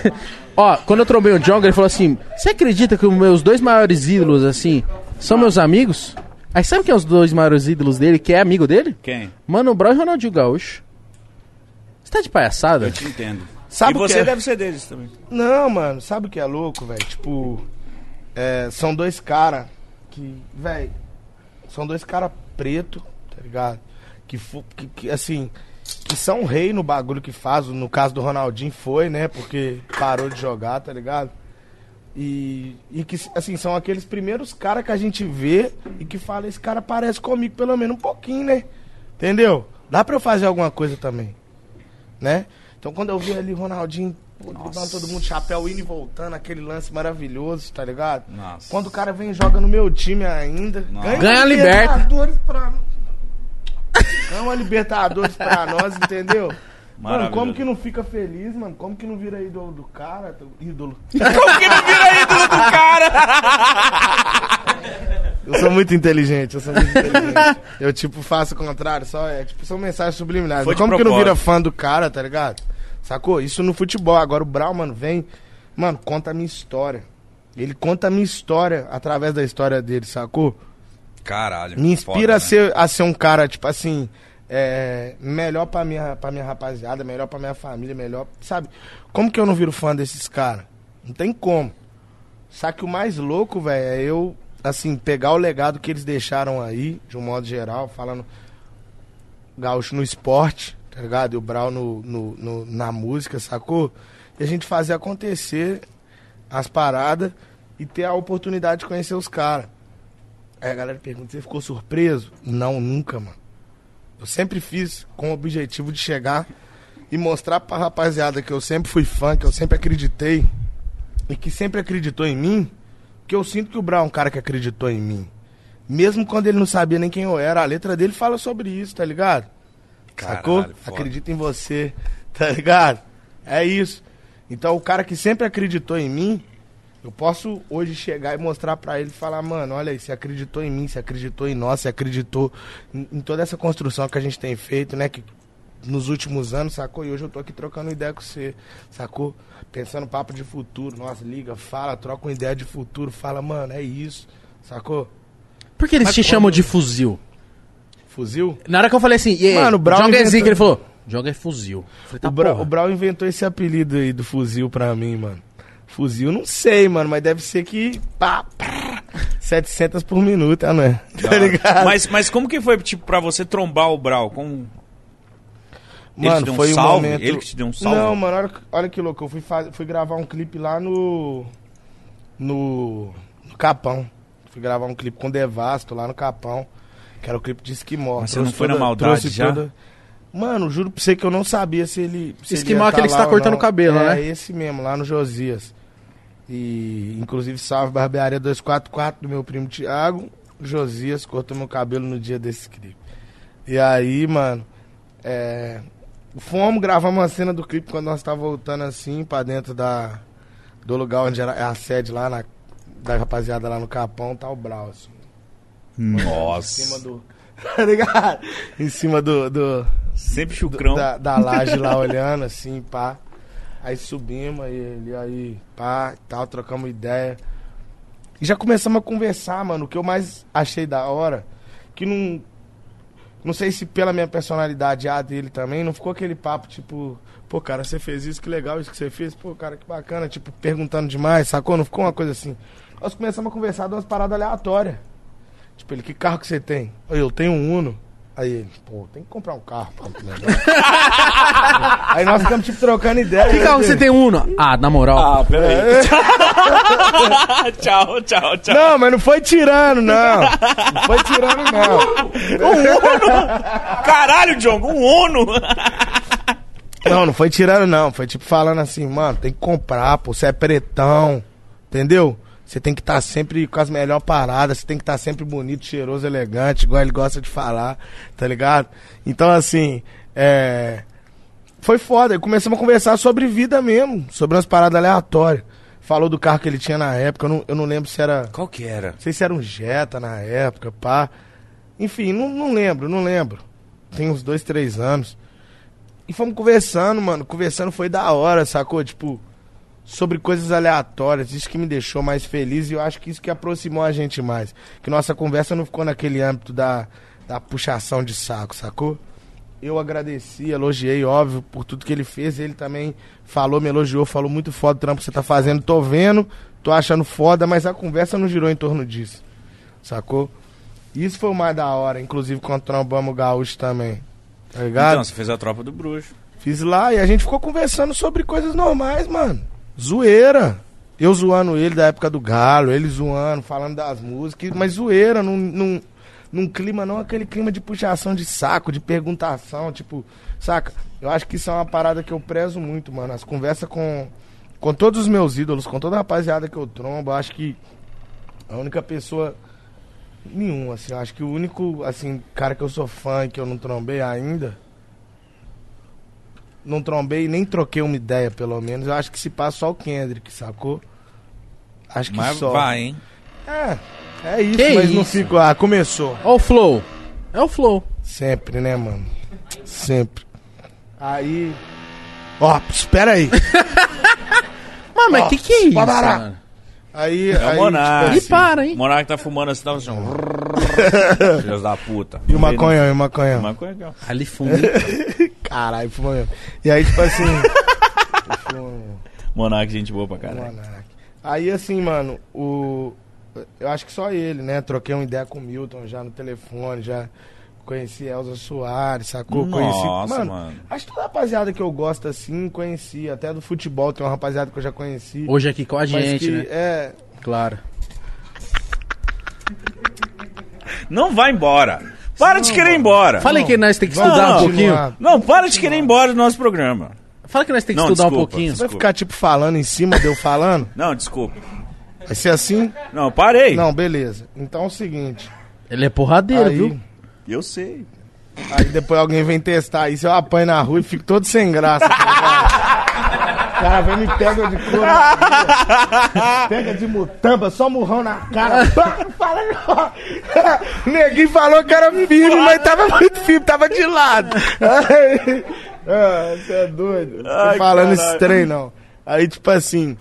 Speaker 2: Ó, quando eu trombei o Jonga, ele falou assim: Você acredita que os meus dois maiores ídolos, assim, são meus amigos? Aí sabe quem é os dois maiores ídolos dele, que é amigo dele?
Speaker 1: Quem?
Speaker 2: Mano Brown e Ronaldinho Gaúcho. Você tá de palhaçada?
Speaker 1: Eu te entendo.
Speaker 3: Sabe
Speaker 1: e
Speaker 3: o que
Speaker 1: você
Speaker 3: é?
Speaker 1: deve ser deles também.
Speaker 3: Não, mano, sabe o que é louco, velho? Tipo, é, são dois caras que, velho, são dois caras preto, tá ligado? Que, que, que, assim, que são rei no bagulho que faz. No caso do Ronaldinho foi, né? Porque parou de jogar, tá ligado? E, e que, assim, são aqueles primeiros caras que a gente vê e que fala, esse cara parece comigo pelo menos um pouquinho, né? Entendeu? Dá pra eu fazer alguma coisa também, né? Então quando eu vi ali o Ronaldinho driblando todo mundo, chapéu indo e voltando, aquele lance maravilhoso, tá ligado?
Speaker 1: Nossa.
Speaker 3: Quando o cara vem e joga no meu time ainda,
Speaker 1: Nossa.
Speaker 2: Ganha a
Speaker 3: Libertadores pra Ganha uma Libertadores pra nós, entendeu? Mano, como que não fica feliz, mano? Como que não vira ídolo do cara? Ídolo.
Speaker 1: Como que não vira ídolo do cara?
Speaker 3: Eu sou muito inteligente, eu sou muito inteligente. Eu, tipo, faço o contrário, só é, tipo, são mensagens subliminares. Como que não vira
Speaker 1: propósito.
Speaker 3: fã do cara, tá ligado? Sacou? Isso no futebol. Agora o Brown, mano, vem, mano, conta a minha história. Ele conta a minha história através da história dele, sacou?
Speaker 1: Caralho.
Speaker 3: Me inspira
Speaker 1: foda,
Speaker 3: a,
Speaker 1: né?
Speaker 3: ser, a ser um cara, tipo assim, é, melhor pra minha, pra minha rapaziada, melhor pra minha família, melhor, sabe? Como que eu não viro fã desses caras? Não tem como. Só que o mais louco, velho, é eu, assim, pegar o legado que eles deixaram aí, de um modo geral, falando gaúcho no esporte, tá ligado? E o Brau no, no- no- na música, sacou? E a gente fazer acontecer as paradas e ter a oportunidade de conhecer os caras. Aí a galera pergunta, você ficou surpreso? Não, nunca, mano. Eu sempre fiz com o objetivo de chegar e mostrar pra rapaziada que eu sempre fui fã, que eu sempre acreditei e que sempre acreditou em mim, que eu sinto que o Brown é um cara que acreditou em mim. Mesmo quando ele não sabia nem quem eu era, a letra dele fala sobre isso, tá ligado? Sacou?
Speaker 1: Caralho, foda.
Speaker 3: Acredita em você, tá ligado? É isso. Então o cara que sempre acreditou em mim, eu posso hoje chegar e mostrar pra ele e falar, mano, olha aí, você acreditou em mim, você acreditou em nós, você acreditou em, em toda essa construção que a gente tem feito, né? Que nos últimos anos, sacou? E hoje eu tô aqui trocando ideia com você, sacou? Pensando papo de futuro, nossa, liga, fala, troca uma ideia de futuro, fala, mano, é isso, sacou?
Speaker 2: Por que eles
Speaker 3: Mas
Speaker 2: te chamam de fuzil?
Speaker 3: Fuzil?
Speaker 2: Na hora que eu falei assim, e aí,
Speaker 3: Mano, o Brown
Speaker 2: joga é
Speaker 3: inventou-
Speaker 2: ele falou, joga é fuzil. Falei, tá
Speaker 3: o, Bra
Speaker 2: porra.
Speaker 3: o Brau inventou esse apelido aí do fuzil pra mim, mano. Fuzil, não sei, mano, mas deve ser que. Pá, pá, 700 por minuto, ah, não é? Tá ligado?
Speaker 1: Mas, mas como que foi, tipo, pra você trombar o Brau? Como... Ele te
Speaker 3: Mano,
Speaker 1: deu um
Speaker 3: foi um
Speaker 1: salve?
Speaker 3: momento.
Speaker 1: Ele que te deu um salve?
Speaker 3: Não, mano, olha, olha que louco. Eu fui, faz... fui gravar um clipe lá no. No. No Capão. Fui gravar um clipe com Devasto lá no Capão. Que era o clipe de Esquimó.
Speaker 1: Mas você não foi na maldade já?
Speaker 3: Mano, juro pra você que eu não sabia se ele. Se ele
Speaker 2: Esquimó
Speaker 3: ia
Speaker 2: é aquele
Speaker 3: tá
Speaker 2: que
Speaker 3: lá
Speaker 2: tá
Speaker 3: ou
Speaker 2: cortando o cabelo,
Speaker 3: é,
Speaker 2: né?
Speaker 3: É esse mesmo, lá no Josias. E inclusive salve Barbearia 244 do meu primo Thiago. Josias cortou meu cabelo no dia desse clipe. E aí, mano, é, fomos gravar uma cena do clipe quando nós tava voltando assim pra dentro da do lugar onde era a sede lá na da rapaziada lá no Capão, tá o Brau assim, em cima
Speaker 1: Nossa.
Speaker 3: do tá ligado? Em cima do, do
Speaker 1: Sempre
Speaker 3: do-
Speaker 1: chucrão.
Speaker 3: da, da laje lá olhando assim, pá. Aí subimos, aí ele aí, pá, tal, trocamos ideia. E já começamos a conversar, mano. O que eu mais achei da hora, que não. Não sei se pela minha personalidade a dele também, não ficou aquele papo tipo, pô, cara, você fez isso, que legal isso que você fez, pô, cara, que bacana, tipo, perguntando demais, sacou? Não ficou uma coisa assim. Nós começamos a conversar de umas paradas aleatórias. Tipo, ele, que carro que você tem? Eu tenho um Uno. Aí ele, pô, tem que comprar um carro, legal. Aí nós ficamos, tipo, trocando ideia.
Speaker 2: Que carro você tem Uno? Ah, na moral.
Speaker 1: Ah, peraí. tchau, tchau, tchau.
Speaker 3: Não, mas não foi tirando, não. Não foi tirando, não.
Speaker 1: Caralho, John, um Uno.
Speaker 3: Não, não foi tirando, não. Foi tipo falando assim, mano, tem que comprar, pô. Você é pretão. Entendeu? Você tem que estar sempre com as melhores paradas. Você tem que estar sempre bonito, cheiroso, elegante, igual ele gosta de falar, tá ligado? Então, assim, é. Foi foda. Começamos a conversar sobre vida mesmo, sobre umas paradas aleatórias. Falou do carro que ele tinha na época. Eu não, eu não lembro se era.
Speaker 1: Qual que era?
Speaker 3: Não sei se era um Jetta na época, pá. Enfim, não, não lembro, não lembro. Tem uns dois, três anos. E fomos conversando, mano. Conversando foi da hora, sacou? Tipo, sobre coisas aleatórias. Isso que me deixou mais feliz e eu acho que isso que aproximou a gente mais. Que nossa conversa não ficou naquele âmbito da, da puxação de saco, sacou? Eu agradeci, elogiei, óbvio, por tudo que ele fez. Ele também falou, me elogiou, falou muito foda o trampo que você tá fazendo. Tô vendo, tô achando foda, mas a conversa não girou em torno disso. Sacou? Isso foi o mais da hora, inclusive quando trombamos o gaúcho também. Tá ligado?
Speaker 1: Então, você fez a tropa do bruxo.
Speaker 3: Fiz lá e a gente ficou conversando sobre coisas normais, mano. Zoeira. Eu zoando ele da época do Galo, ele zoando, falando das músicas, mas zoeira, não, não, num clima, não aquele clima de puxação de saco, de perguntação, tipo, saca? Eu acho que isso é uma parada que eu prezo muito, mano. As conversas com, com todos os meus ídolos, com toda a rapaziada que eu trombo, eu acho que a única pessoa. Nenhum, assim, eu acho que o único, assim, cara que eu sou fã e que eu não trombei ainda. Não trombei e nem troquei uma ideia, pelo menos. Eu acho que se passa só o Kendrick, sacou? Acho que
Speaker 1: Mas
Speaker 3: só.
Speaker 1: vai, hein?
Speaker 3: É, é isso,
Speaker 2: Que
Speaker 3: mas não
Speaker 2: isso?
Speaker 3: fico. Ah, começou.
Speaker 2: Ó o flow. É o flow.
Speaker 3: Sempre, né, mano? Sempre. Aí. Ó, espera aí.
Speaker 2: Mano, mas
Speaker 3: Ó,
Speaker 2: que que é isso,
Speaker 3: pabará.
Speaker 2: mano?
Speaker 3: Aí.
Speaker 1: É o
Speaker 3: aí,
Speaker 1: Monark.
Speaker 2: E para, hein?
Speaker 1: O Monark tá fumando assim, tava assim. Filhos da puta.
Speaker 3: E o maconhão, e o maconhão.
Speaker 1: Aqui, ó.
Speaker 2: Ali fundo.
Speaker 3: Caralho, fuma mesmo. E aí, tipo assim.
Speaker 1: Monark, gente boa pra caralho.
Speaker 3: Monark. Aí, assim, mano, o. Eu acho que só ele, né? Troquei uma ideia com o Milton já no telefone, já conheci Elza Soares, sacou?
Speaker 1: Nossa,
Speaker 3: conheci. Mano,
Speaker 1: mano.
Speaker 3: acho que toda rapaziada que eu gosto assim, conheci. Até do futebol tem uma rapaziada que eu já conheci.
Speaker 2: Hoje aqui com a gente,
Speaker 3: que,
Speaker 2: né?
Speaker 3: É.
Speaker 2: Claro.
Speaker 1: Não vai embora. Para de querer ir embora.
Speaker 2: Fala aí que nós tem que
Speaker 3: Vamos
Speaker 2: estudar um pouquinho.
Speaker 1: Não, para de querer ir embora do nosso programa.
Speaker 2: Fala que nós tem que
Speaker 1: Não,
Speaker 2: estudar um
Speaker 1: desculpa.
Speaker 2: pouquinho.
Speaker 3: Você vai ficar, tipo, falando em cima de eu falando?
Speaker 1: Não, desculpa.
Speaker 3: Vai ser assim?
Speaker 1: Não, parei.
Speaker 3: Não, beleza. Então é o seguinte.
Speaker 2: Ele é porradeiro,
Speaker 3: Aí,
Speaker 2: viu?
Speaker 1: Eu sei.
Speaker 3: aí depois alguém vem testar isso, eu apanho na rua e fico todo sem graça. tá ligado? Cara vem me pega de rua, pega de mutamba, só murrão na cara. Fala. Neguinho falou que era firme, mas tava muito firme, tava de lado. Aí, ah, você é doido. Não tô
Speaker 1: Ai,
Speaker 3: falando
Speaker 1: caralho.
Speaker 3: esse trem, não. Aí, tipo assim,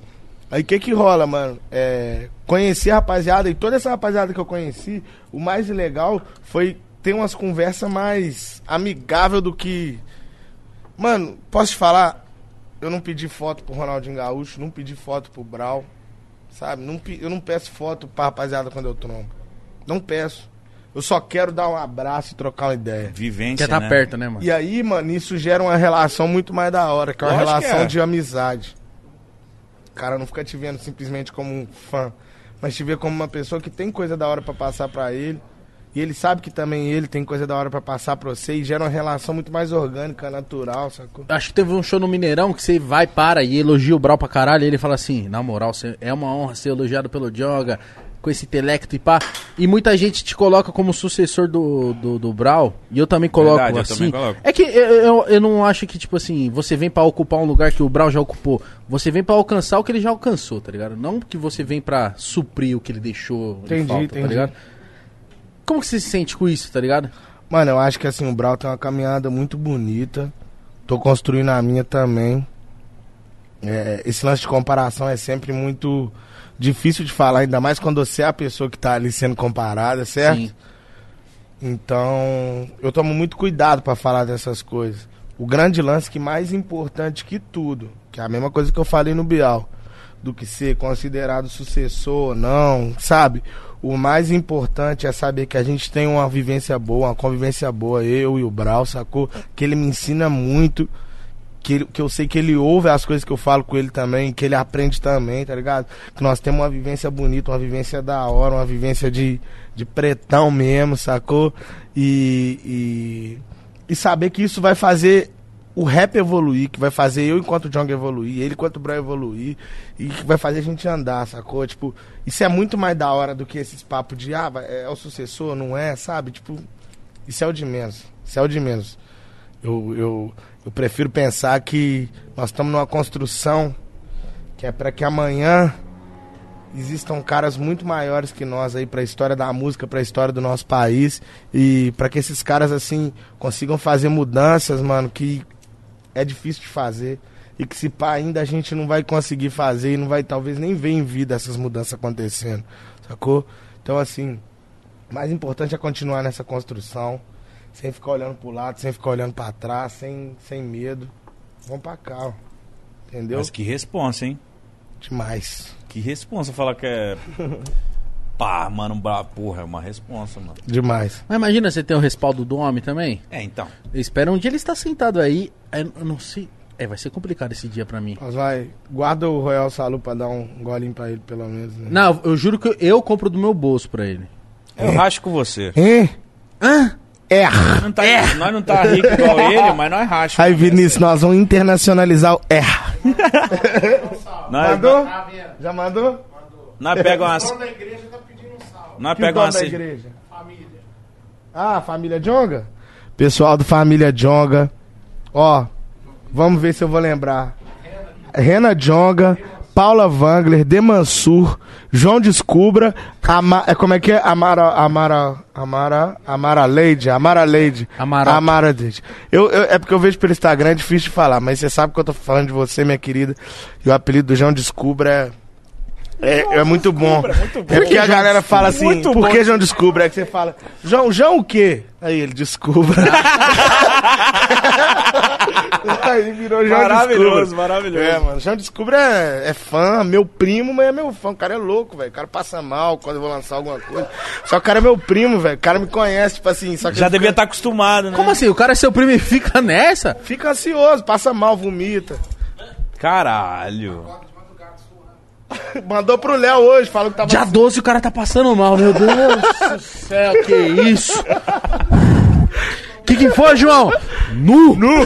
Speaker 3: aí o que que rola, mano? É, conheci a rapaziada e toda essa rapaziada que eu conheci, o mais legal foi ter umas conversas mais amigável do que. Mano, posso te falar? Eu não pedi foto pro Ronaldinho Gaúcho, não pedi foto pro Brau, sabe? Não, eu não peço foto pra rapaziada quando eu trombo. Não peço. Eu só quero dar um abraço e trocar uma ideia.
Speaker 1: Vivência,
Speaker 2: Quer tá
Speaker 1: né?
Speaker 2: perto, né, mano?
Speaker 3: E aí, mano, isso gera uma relação muito mais da hora, que é uma
Speaker 1: Lógico
Speaker 3: relação
Speaker 1: é.
Speaker 3: de amizade. O cara não fica te vendo simplesmente como um fã, mas te vê como uma pessoa que tem coisa da hora pra passar pra ele. E ele sabe que também ele tem coisa da hora pra passar pra você e gera uma relação muito mais orgânica, natural, sacou?
Speaker 2: Acho que teve um show no Mineirão que você vai, para e elogia o Brau pra caralho. E ele fala assim: na moral, é uma honra ser elogiado pelo Dioga, com esse intelecto e pá. E muita gente te coloca como sucessor do, do, do Brau. E eu também coloco
Speaker 1: Verdade, eu
Speaker 2: assim.
Speaker 1: também coloco.
Speaker 2: É que eu, eu, eu não acho que, tipo assim, você vem pra ocupar um lugar que o Brau já ocupou. Você vem pra alcançar o que ele já alcançou, tá ligado? Não que você vem pra suprir o que ele deixou
Speaker 3: Entendi,
Speaker 2: falta, tá
Speaker 3: entendi.
Speaker 2: ligado? Como que você se sente com isso, tá ligado?
Speaker 3: Mano, eu acho que assim, o Brau tem uma caminhada muito bonita. Tô construindo a minha também. É, esse lance de comparação é sempre muito difícil de falar, ainda mais quando você é a pessoa que tá ali sendo comparada, certo?
Speaker 2: Sim.
Speaker 3: Então, eu tomo muito cuidado pra falar dessas coisas. O grande lance que mais importante que tudo, que é a mesma coisa que eu falei no Bial, do que ser considerado sucessor ou não, sabe? O mais importante é saber que a gente tem uma vivência boa, uma convivência boa, eu e o Brau, sacou? Que ele me ensina muito, que, ele- que eu sei que ele ouve as coisas que eu falo com ele também, que ele aprende também, tá ligado? Que nós temos uma vivência bonita, uma vivência da hora, uma vivência de, de pretão mesmo, sacou? E, e, e saber que isso vai fazer o rap evoluir, que vai fazer eu enquanto o Jong evoluir, ele enquanto o Brian evoluir, e que vai fazer a gente andar, sacou? Tipo, isso é muito mais da hora do que esses papos de, ah, vai- é o sucessor, não é, sabe? Tipo, isso é o de menos, isso é o de menos. Eu, eu, eu prefiro pensar que nós estamos numa construção que é para que amanhã existam caras muito maiores que nós aí para a história da música, para a história do nosso país e para que esses caras assim consigam fazer mudanças, mano, que é difícil de fazer e que se pá ainda a gente não vai conseguir fazer e não vai talvez nem ver em vida essas mudanças acontecendo, sacou? Então assim, o mais importante é continuar nessa construção, sem ficar olhando pro lado, sem ficar olhando para trás, sem, sem medo. Vamos pra cá, ó. Entendeu?
Speaker 1: Mas que responsa, hein?
Speaker 3: Demais.
Speaker 1: Que responsa falar que é. Pá, mano, porra, é uma responsa, mano.
Speaker 3: Demais.
Speaker 2: Mas imagina você ter o respaldo do homem também.
Speaker 1: É, então.
Speaker 2: Eu espero um dia ele estar sentado aí. aí Eu não sei. É, vai ser complicado esse dia pra mim.
Speaker 3: Nós vai. Guarda o Royal Salu pra dar um golinho pra ele, pelo menos. Né?
Speaker 2: Não, eu juro que eu compro do meu bolso pra ele.
Speaker 1: Eu racho com você.
Speaker 3: Hein? R.
Speaker 1: Não tá, Nós não tá rico igual ele, mas nós racha.
Speaker 3: Aí, Vinícius, nós vamos internacionalizar o.
Speaker 1: Nós,
Speaker 3: Mandou? Já mandou?
Speaker 1: nós pega umas.
Speaker 3: Da igreja tá pedindo um salve.
Speaker 1: Nós
Speaker 3: Que o
Speaker 1: pega
Speaker 3: dono
Speaker 1: umas.
Speaker 3: da igreja? Família. Ah, família Jonga? Pessoal do Família Jonga. Ó, vamos ver se eu vou lembrar. Rena Jonga, Paula Wangler, Demansur, João Descubra, Ama, é, como é que é? Amara, Amara, Amara, Amara Leide, Amara Leide.
Speaker 2: Amara.
Speaker 3: Amara Leide. Eu, eu- é porque eu vejo pelo Instagram, é difícil de falar, mas você sabe que eu tô falando de você, minha querida. E o apelido do João Descubra é, é, é muito bom. É porque a galera fala assim,
Speaker 1: Muito
Speaker 3: por
Speaker 1: bom.
Speaker 3: que João Descubra? Aí que você fala, João, João o quê? Aí ele, descubra. Aí virou João
Speaker 1: Maravilhoso,
Speaker 3: Descubra.
Speaker 1: maravilhoso.
Speaker 3: É, mano, João Descubra é, é fã, meu primo, mas é meu fã. O cara é louco, velho. O cara passa mal quando eu vou lançar alguma coisa. Só que o cara é meu primo, velho. O cara me conhece, tipo assim. Só que
Speaker 1: Já devia
Speaker 3: fica,
Speaker 1: estar acostumado, né?
Speaker 2: Como assim? O cara é seu primo e fica nessa?
Speaker 3: fica ansioso, passa mal, vomita.
Speaker 1: Caralho.
Speaker 3: Mandou pro Léo hoje, falou que tava.
Speaker 2: Dia 12 o cara tá passando mal, meu Deus do céu, que isso? Que que foi, João? Nu! Nu!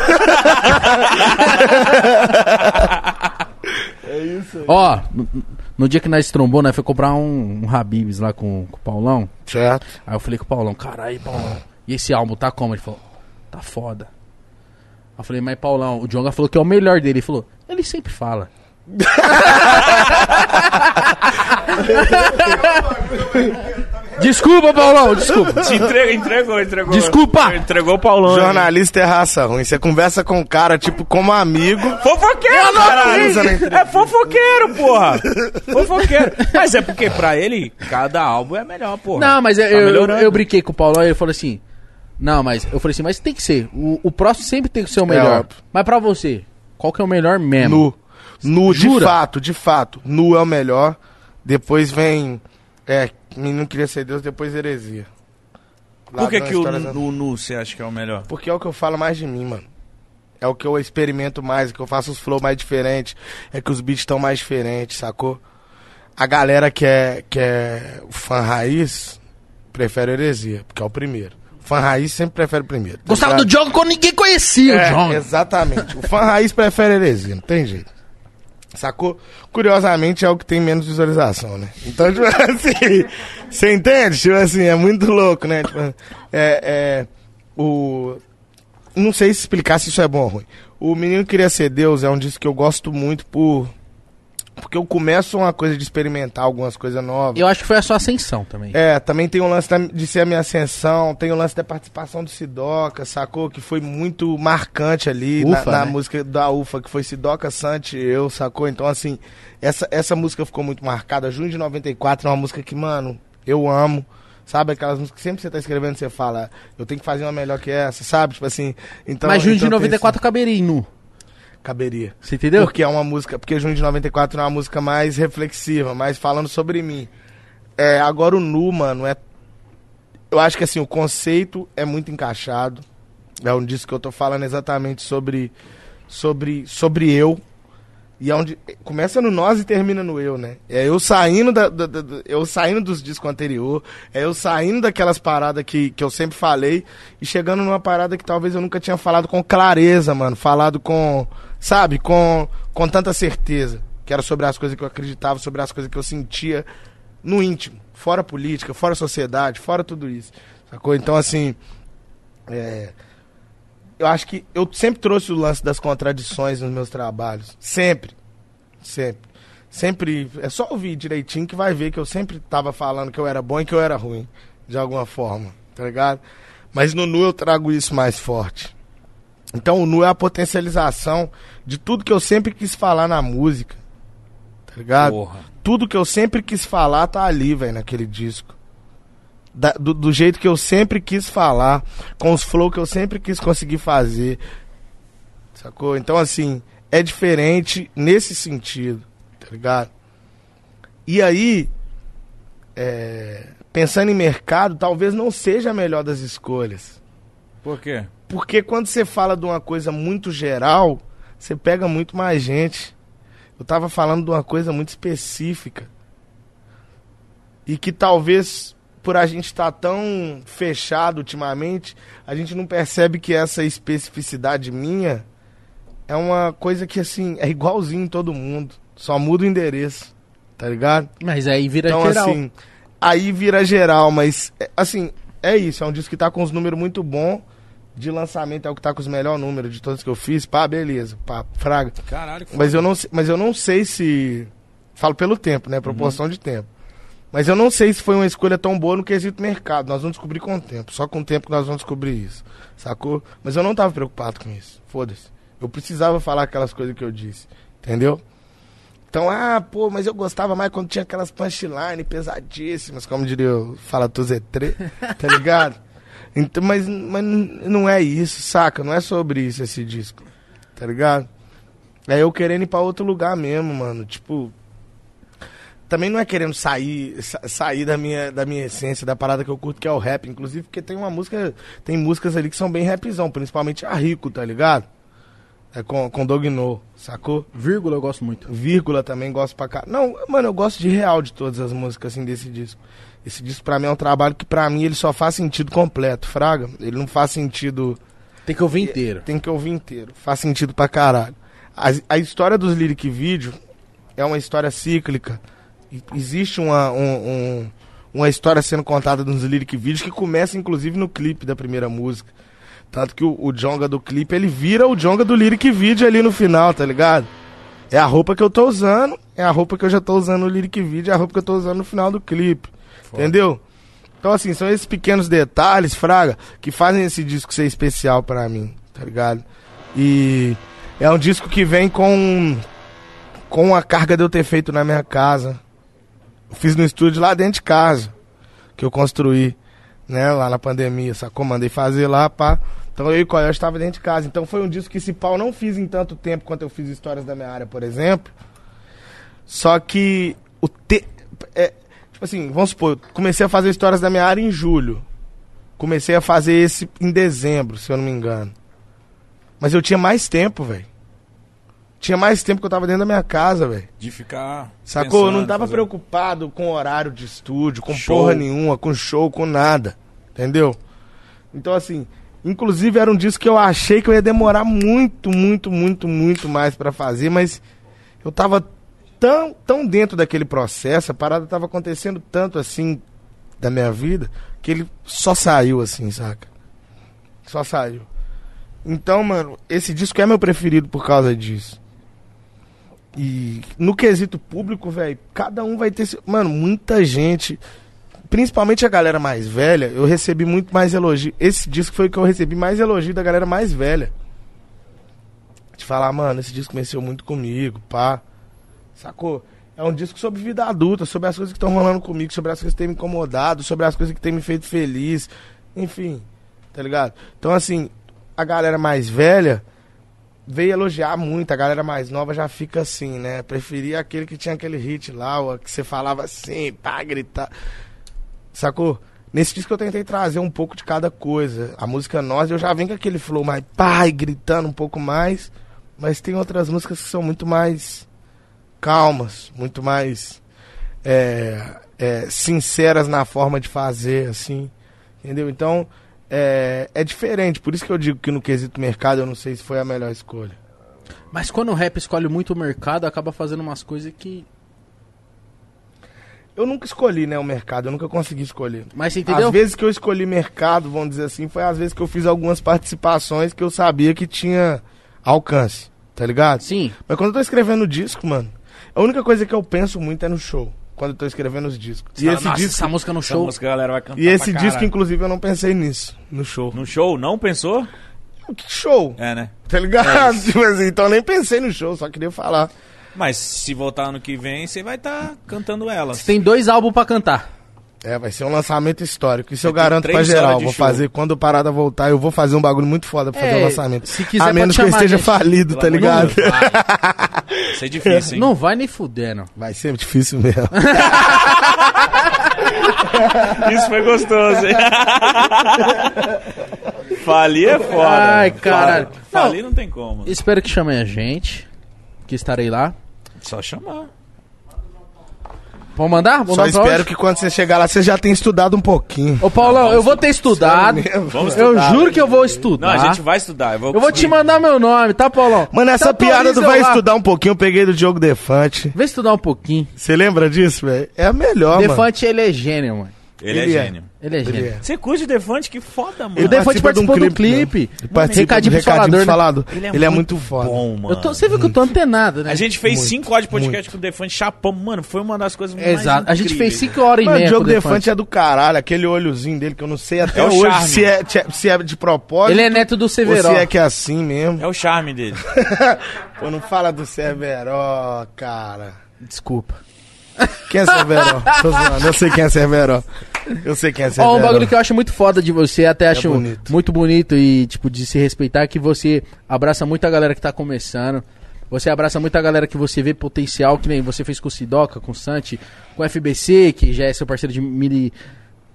Speaker 2: é isso aí. Ó, no, no dia que nós trombou, nós foi comprar um, um Habibs lá com, com o Paulão.
Speaker 3: Certo.
Speaker 2: Aí eu falei com o Paulão, caralho, Paulão, e esse álbum tá como? Ele falou, tá foda. Aí eu falei, mas Paulão, o Jonga falou que é o melhor dele. Ele falou, ele sempre fala. desculpa, Paulão, desculpa.
Speaker 1: Te entrega, entregou, entregou.
Speaker 2: Desculpa.
Speaker 1: Entregou o Paulão.
Speaker 3: Jornalista é raça ruim. Você conversa com o cara, tipo, como amigo.
Speaker 1: Fofoqueiro, caralho.
Speaker 3: entrevista.
Speaker 1: É fofoqueiro, porra. Fofoqueiro. Mas é porque pra ele, cada álbum é melhor, porra.
Speaker 2: Não, mas eu,
Speaker 1: Tá
Speaker 2: eu, eu brinquei com o Paulão e ele falou assim, não, mas eu falei assim, mas tem que ser, o, o próximo sempre tem que ser o melhor.
Speaker 3: óbvio.
Speaker 2: mas pra você, qual que é o melhor mesmo?
Speaker 3: Nu. Nu, de
Speaker 2: Jura?
Speaker 3: fato, de fato. Nu é o melhor. Depois vem. É, menino queria ser Deus, depois heresia. Lá
Speaker 1: Por que, que o nu, nu você acha que é o melhor?
Speaker 3: Porque é o que eu falo mais de mim, mano. É o que eu experimento mais, é que eu faço os flow mais diferentes, é que os beats estão mais diferentes, sacou? A galera que é, que é o fã raiz prefere heresia, porque é o primeiro. O fã raiz sempre prefere o primeiro. tá
Speaker 2: Gostava
Speaker 3: ligado?
Speaker 2: do Jonga quando ninguém conhecia
Speaker 3: É,
Speaker 2: o Jonga.
Speaker 3: exatamente. O fã raiz prefere heresia, não tem jeito. Sacou? Curiosamente é o que tem menos visualização, né? Então, tipo assim, você entende? Tipo assim, é muito louco, né? Tipo, é, é, o... Não sei se explicar se isso é bom ou ruim. O Menino Queria Ser Deus é um disco que eu gosto muito por... Porque eu começo uma coisa de experimentar algumas coisas novas.
Speaker 2: Eu acho que foi a sua ascensão também.
Speaker 3: É, também tem o lance da- de ser a minha ascensão, tem o lance da participação do Sidoca, sacou? Que foi muito marcante ali na-
Speaker 2: Ufa,
Speaker 3: na,
Speaker 2: né?
Speaker 3: música da UFA, que foi Sidoca, Sante eu, sacou? Então, assim, essa, essa música ficou muito marcada. Junho de 94 é uma música que, mano, eu amo. Sabe aquelas músicas que sempre você tá escrevendo, você fala, eu tenho que fazer uma melhor que essa, sabe? Tipo assim. Então,
Speaker 2: Mas Junho de
Speaker 3: então tem
Speaker 2: 94 caberia em nu.
Speaker 3: Caberia.
Speaker 2: Você entendeu?
Speaker 3: Porque é uma música. Porque Junho de 94 é uma música mais reflexiva, mais falando sobre mim. É, agora o Nu, mano, é. Eu acho que assim, o conceito é muito encaixado. É um disco que eu tô falando exatamente sobre. Sobre, sobre eu. E é onde. Começa no nós e termina no eu, né? É eu saindo da, da- da- da- eu saindo dos discos anterior, é eu saindo daquelas paradas que, que eu sempre falei e chegando numa parada que talvez eu nunca tinha falado com clareza, mano. Falado com. Sabe? Com, com tanta certeza. Que era sobre as coisas que eu acreditava, sobre as coisas que eu sentia no íntimo. Fora política, fora sociedade, fora tudo isso. Sacou? Então, assim. É, eu acho que eu sempre trouxe o lance das contradições nos meus trabalhos. Sempre. Sempre. Sempre. É só ouvir direitinho que vai ver que eu sempre tava falando que eu era bom e que eu era ruim. De alguma forma. Tá ligado? Mas no Nu eu trago isso mais forte. Então o Nu é a potencialização de tudo que eu sempre quis falar na música. Tá ligado?
Speaker 1: Porra.
Speaker 3: Tudo que eu sempre quis falar tá ali, velho, naquele disco. Da- do, do jeito que eu sempre quis falar, com os flow que eu sempre quis conseguir fazer. Sacou? Então, assim, é diferente nesse sentido, tá ligado? E aí, é, pensando em mercado, talvez não seja a melhor das escolhas.
Speaker 1: Por quê?
Speaker 3: Porque quando você fala de uma coisa muito geral, você pega muito mais gente. Eu tava falando de uma coisa muito específica. E que talvez por a gente estar tão fechado ultimamente, a gente não percebe que essa especificidade minha é uma coisa que, assim, é igualzinho em todo mundo. Só muda o endereço, tá ligado?
Speaker 2: Mas aí vira
Speaker 3: Então,
Speaker 2: geral.
Speaker 3: assim, aí vira geral, mas, é, assim, é isso. É um disco que tá com os números muito bons. De lançamento é o que tá com os melhores números de todos que eu fiz. Pá, beleza. Pá, fraga.
Speaker 1: Caralho, que
Speaker 3: Mas eu não, mas eu não sei se. Falo pelo tempo, né? Proporção de tempo. Mas eu não sei se foi uma escolha tão boa no quesito mercado. Nós vamos descobrir com o tempo. Só com o tempo que nós vamos descobrir isso. Sacou? Mas eu não tava preocupado com isso. Foda-se. Eu precisava falar aquelas coisas que eu disse. Entendeu? Então, ah, pô, mas eu gostava mais quando tinha aquelas punchline pesadíssimas, como diria o Fala Tu Z3, tá ligado? Então, mas, mas não é isso, saca? Não é sobre isso esse disco, tá ligado? É eu querendo ir pra outro lugar mesmo, mano. Tipo. Também não é querendo sair, sa- sair da minha, da minha essência, da parada que eu curto, que é o rap. Inclusive, porque tem uma música. Tem músicas ali que são bem rapzão, principalmente a Rico, tá ligado? É com, com Dog No, sacou?
Speaker 2: Vírgula eu gosto muito.
Speaker 3: Vírgula também gosto pra cá. Não, mano, eu gosto de real de todas as músicas assim desse disco. Esse disco pra mim é um trabalho que pra mim ele só faz sentido completo, fraga. Ele não faz sentido
Speaker 2: Tem que ouvir inteiro.
Speaker 3: tem que ouvir inteiro. Faz sentido pra caralho. A, a história dos lyric video é uma história cíclica. Existe uma, um- um- uma história sendo contada nos lyric videos que começa inclusive no clipe da primeira música. Tanto que o, o Jonga do clipe, ele vira o Jonga do lyric video ali no final, tá ligado? É a roupa que eu tô usando, é a roupa que eu já tô usando no lyric video, é a roupa que eu tô usando no final do clipe. Entendeu? Então, assim, são esses pequenos detalhes, Fraga, que fazem esse disco ser especial pra mim, tá ligado? E é um disco que vem com, com a carga de eu ter feito na minha casa. Eu fiz no estúdio lá dentro de casa, que eu construí, né, lá na pandemia, sacou? Mandei fazer lá, pá. Então eu e o Coyote estava dentro de casa. Então foi um disco que esse pau não fiz em tanto tempo quanto eu fiz Histórias da Minha Área, por exemplo. Só que o te... é, tipo assim, vamos supor, eu comecei a fazer Histórias da Minha Área em julho. Comecei a fazer esse em dezembro, se eu não me engano. Mas eu tinha mais tempo, velho. Tinha mais tempo que eu tava dentro da minha casa, velho.
Speaker 1: De ficar.
Speaker 3: Sacou? eu não
Speaker 1: pensando,
Speaker 3: tava
Speaker 1: fazendo-
Speaker 3: preocupado com horário de estúdio, com
Speaker 1: Show.
Speaker 3: porra nenhuma, com show, com nada. Entendeu? Então, assim, inclusive era um disco que eu achei que eu ia demorar muito, muito, muito, muito mais pra fazer, mas eu tava tão, tão dentro daquele processo, a parada tava acontecendo tanto assim da minha vida, que ele só saiu assim, saca? Só saiu. Então, mano, esse disco é meu preferido por causa disso. E no quesito público, velho, cada um vai ter. Mano, muita gente, principalmente a galera mais velha, eu recebi muito mais elogio. Esse disco foi o que eu recebi mais elogio da galera mais velha. De falar, mano, esse disco mexeu muito comigo, pá. Sacou? É um disco sobre vida adulta, sobre as coisas que estão rolando comigo, sobre as coisas que têm me incomodado, sobre as coisas que têm me feito feliz. Enfim, tá ligado? Então, assim, a galera mais velha veio elogiar muito, a galera mais nova já fica assim, né? Preferia aquele que tinha aquele hit lá, que você falava assim, pá, gritar. Sacou? Nesse disco eu tentei trazer um pouco de cada coisa. A música Nós, eu já venho com aquele flow mais pai, gritando um pouco mais. Mas tem outras músicas que são muito mais calmas, muito mais é, é, sinceras na forma de fazer, assim. Entendeu? Então, é, é diferente. Por isso que eu digo que no quesito mercado eu não sei se foi a melhor escolha.
Speaker 2: Mas quando o rap escolhe muito o mercado, acaba fazendo umas coisas que.
Speaker 3: Eu nunca escolhi, né, o mercado. Eu nunca consegui escolher.
Speaker 2: Mas você entendeu?
Speaker 3: Às vezes que eu escolhi mercado, vamos dizer assim, foi às vezes que eu fiz algumas participações que eu sabia que tinha alcance, tá ligado?
Speaker 2: Sim.
Speaker 3: Mas quando eu tô escrevendo disco, mano, a única coisa que eu penso muito é no show. Quando eu tô escrevendo os discos. E esse
Speaker 2: Nossa,
Speaker 3: disco,
Speaker 2: essa música no
Speaker 1: Essa
Speaker 2: show.
Speaker 1: música a galera vai cantar
Speaker 3: e esse
Speaker 1: pra
Speaker 3: disco,
Speaker 1: caralho.
Speaker 3: inclusive, eu não pensei nisso, no show.
Speaker 1: No show, não pensou?
Speaker 3: Que show?
Speaker 1: É, né?
Speaker 3: Tá ligado? tipo assim, então eu nem pensei no show, só queria falar.
Speaker 1: Mas se voltar ano que vem, você vai estar cantando elas.
Speaker 2: Você tem dois álbuns pra cantar.
Speaker 3: É, vai ser um lançamento histórico. Isso eu garanto pra geral. Vou
Speaker 1: show.
Speaker 3: fazer, quando o Parada voltar, eu vou fazer um bagulho muito foda pra fazer
Speaker 2: É,
Speaker 3: o lançamento.
Speaker 2: se quiser,
Speaker 3: a menos que eu esteja
Speaker 2: gente.
Speaker 3: falido,
Speaker 1: Pelo
Speaker 3: tá ligado?
Speaker 1: Deus. Isso é difícil, hein?
Speaker 2: Não vai nem fudendo.
Speaker 3: Vai ser difícil mesmo.
Speaker 1: Isso foi gostoso, hein? Falir é foda.
Speaker 2: Ai, caralho.
Speaker 1: Fa- Falir não tem como.
Speaker 2: Espero que chamem a gente. Que estarei lá.
Speaker 1: Só chamar.
Speaker 2: Vamos mandar? Vamos
Speaker 3: Só
Speaker 2: mandar
Speaker 3: espero que quando você chegar lá, você já tenha estudado um pouquinho.
Speaker 2: Ô, Paulão, eu vou ter estudado.
Speaker 1: Vamos
Speaker 2: Eu
Speaker 1: estudar.
Speaker 2: juro que eu vou
Speaker 1: Não,
Speaker 2: estudar.
Speaker 1: a gente vai estudar. Eu vou,
Speaker 2: Eu vou te mandar meu nome, tá, Paulão?
Speaker 3: Mano, essa
Speaker 2: Então
Speaker 3: piada tu
Speaker 2: atualiza
Speaker 3: vai
Speaker 2: lá.
Speaker 3: estudar um pouquinho. Eu peguei do Diogo Defante.
Speaker 2: Vem estudar um pouquinho.
Speaker 3: Você lembra disso, velho? É a melhor, mano.
Speaker 2: Defante, ele é gênio, mano.
Speaker 1: Ele,
Speaker 3: Ele
Speaker 1: é
Speaker 3: é.
Speaker 1: gênio.
Speaker 2: Ele é gênio.
Speaker 3: Ele é.
Speaker 1: Você curte o Defante? Que foda, mano.
Speaker 2: O Defante
Speaker 3: participa de um
Speaker 2: participou do
Speaker 3: clipe. Ele participa
Speaker 2: Recadinho
Speaker 3: do
Speaker 2: pro falador, né?
Speaker 3: falador. Ele é, muito foda.
Speaker 1: bom, mano.
Speaker 2: Eu tô, você viu que eu tô antenado, né?
Speaker 1: A gente fez
Speaker 3: Muito,
Speaker 1: cinco horas de podcast com o Defante Chapão. Mano, foi uma das coisas mais
Speaker 2: Exato. A gente fez
Speaker 1: incríveis.
Speaker 2: 5 horas e
Speaker 3: Mano, o
Speaker 2: meia o Defante.
Speaker 3: Defante é do caralho. Aquele olhozinho dele que eu não sei até
Speaker 1: É o
Speaker 3: hoje
Speaker 1: charme.
Speaker 3: se é, se é de propósito.
Speaker 2: Ele é neto do
Speaker 3: ou
Speaker 2: Severo.
Speaker 3: se é que é assim mesmo.
Speaker 1: É o charme dele.
Speaker 3: Pô, não fala do Cerveró, cara.
Speaker 2: Desculpa.
Speaker 3: Quem é Cerveró? Tô zoando. Eu sei quem é Cerveró. Eu sei quem é Cerveró.
Speaker 2: Ó, um bagulho que eu acho muito foda de você, até acho
Speaker 3: bonito.
Speaker 2: muito bonito e, tipo, de se respeitar, é que você abraça muita galera que tá começando. Você abraça muita galera que você vê potencial, que nem você fez com o Sidoca, com o Santi, com o FBC, que já é seu parceiro de mili,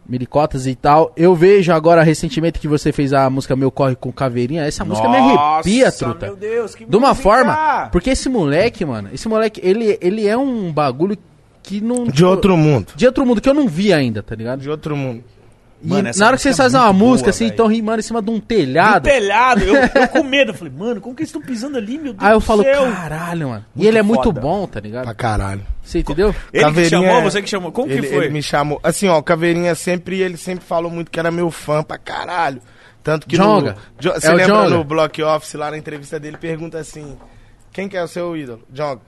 Speaker 2: milicotas e tal. Eu vejo agora, recentemente, que você fez a música Meu Corre com Caveirinha. Essa música me arrepia,
Speaker 1: Nossa,
Speaker 2: truta.
Speaker 1: meu Deus, que
Speaker 2: De uma
Speaker 1: música!
Speaker 2: forma, porque esse moleque, mano, esse moleque, ele, ele é um bagulho que não...
Speaker 3: De outro mundo.
Speaker 2: De outro mundo, que eu não vi ainda, tá ligado?
Speaker 3: De outro mundo.
Speaker 2: E
Speaker 1: Mano,
Speaker 2: na hora que vocês
Speaker 1: é
Speaker 2: fazem uma
Speaker 1: muito
Speaker 2: música,
Speaker 1: boa,
Speaker 2: assim, estão rimando em cima de um
Speaker 1: Do
Speaker 2: telhado.
Speaker 1: telhado, eu, eu com medo. Eu falei, mano, como que eles estão pisando ali, meu Deus
Speaker 2: Aí eu
Speaker 1: do
Speaker 2: falo,
Speaker 1: céu?
Speaker 2: caralho, mano. e
Speaker 1: Muito
Speaker 2: ele é muito
Speaker 1: foda.
Speaker 2: bom, tá
Speaker 3: Pra
Speaker 2: ligado?
Speaker 3: caralho.
Speaker 2: Você entendeu?
Speaker 1: Ele que
Speaker 3: Caveirinha
Speaker 1: chamou,
Speaker 3: é-
Speaker 1: você que chamou. Como
Speaker 3: ele,
Speaker 1: que foi?
Speaker 3: ele me chamou. Assim, ó, o Caveirinha sempre, ele sempre falou muito que era meu fã pra caralho. Tanto que
Speaker 2: Jonga.
Speaker 3: no. Jo-
Speaker 2: É
Speaker 3: Você
Speaker 2: o
Speaker 3: lembra
Speaker 2: Jonga.
Speaker 3: no Block Office, lá na entrevista dele, pergunta assim: Quem que é o seu ídolo? Jonga.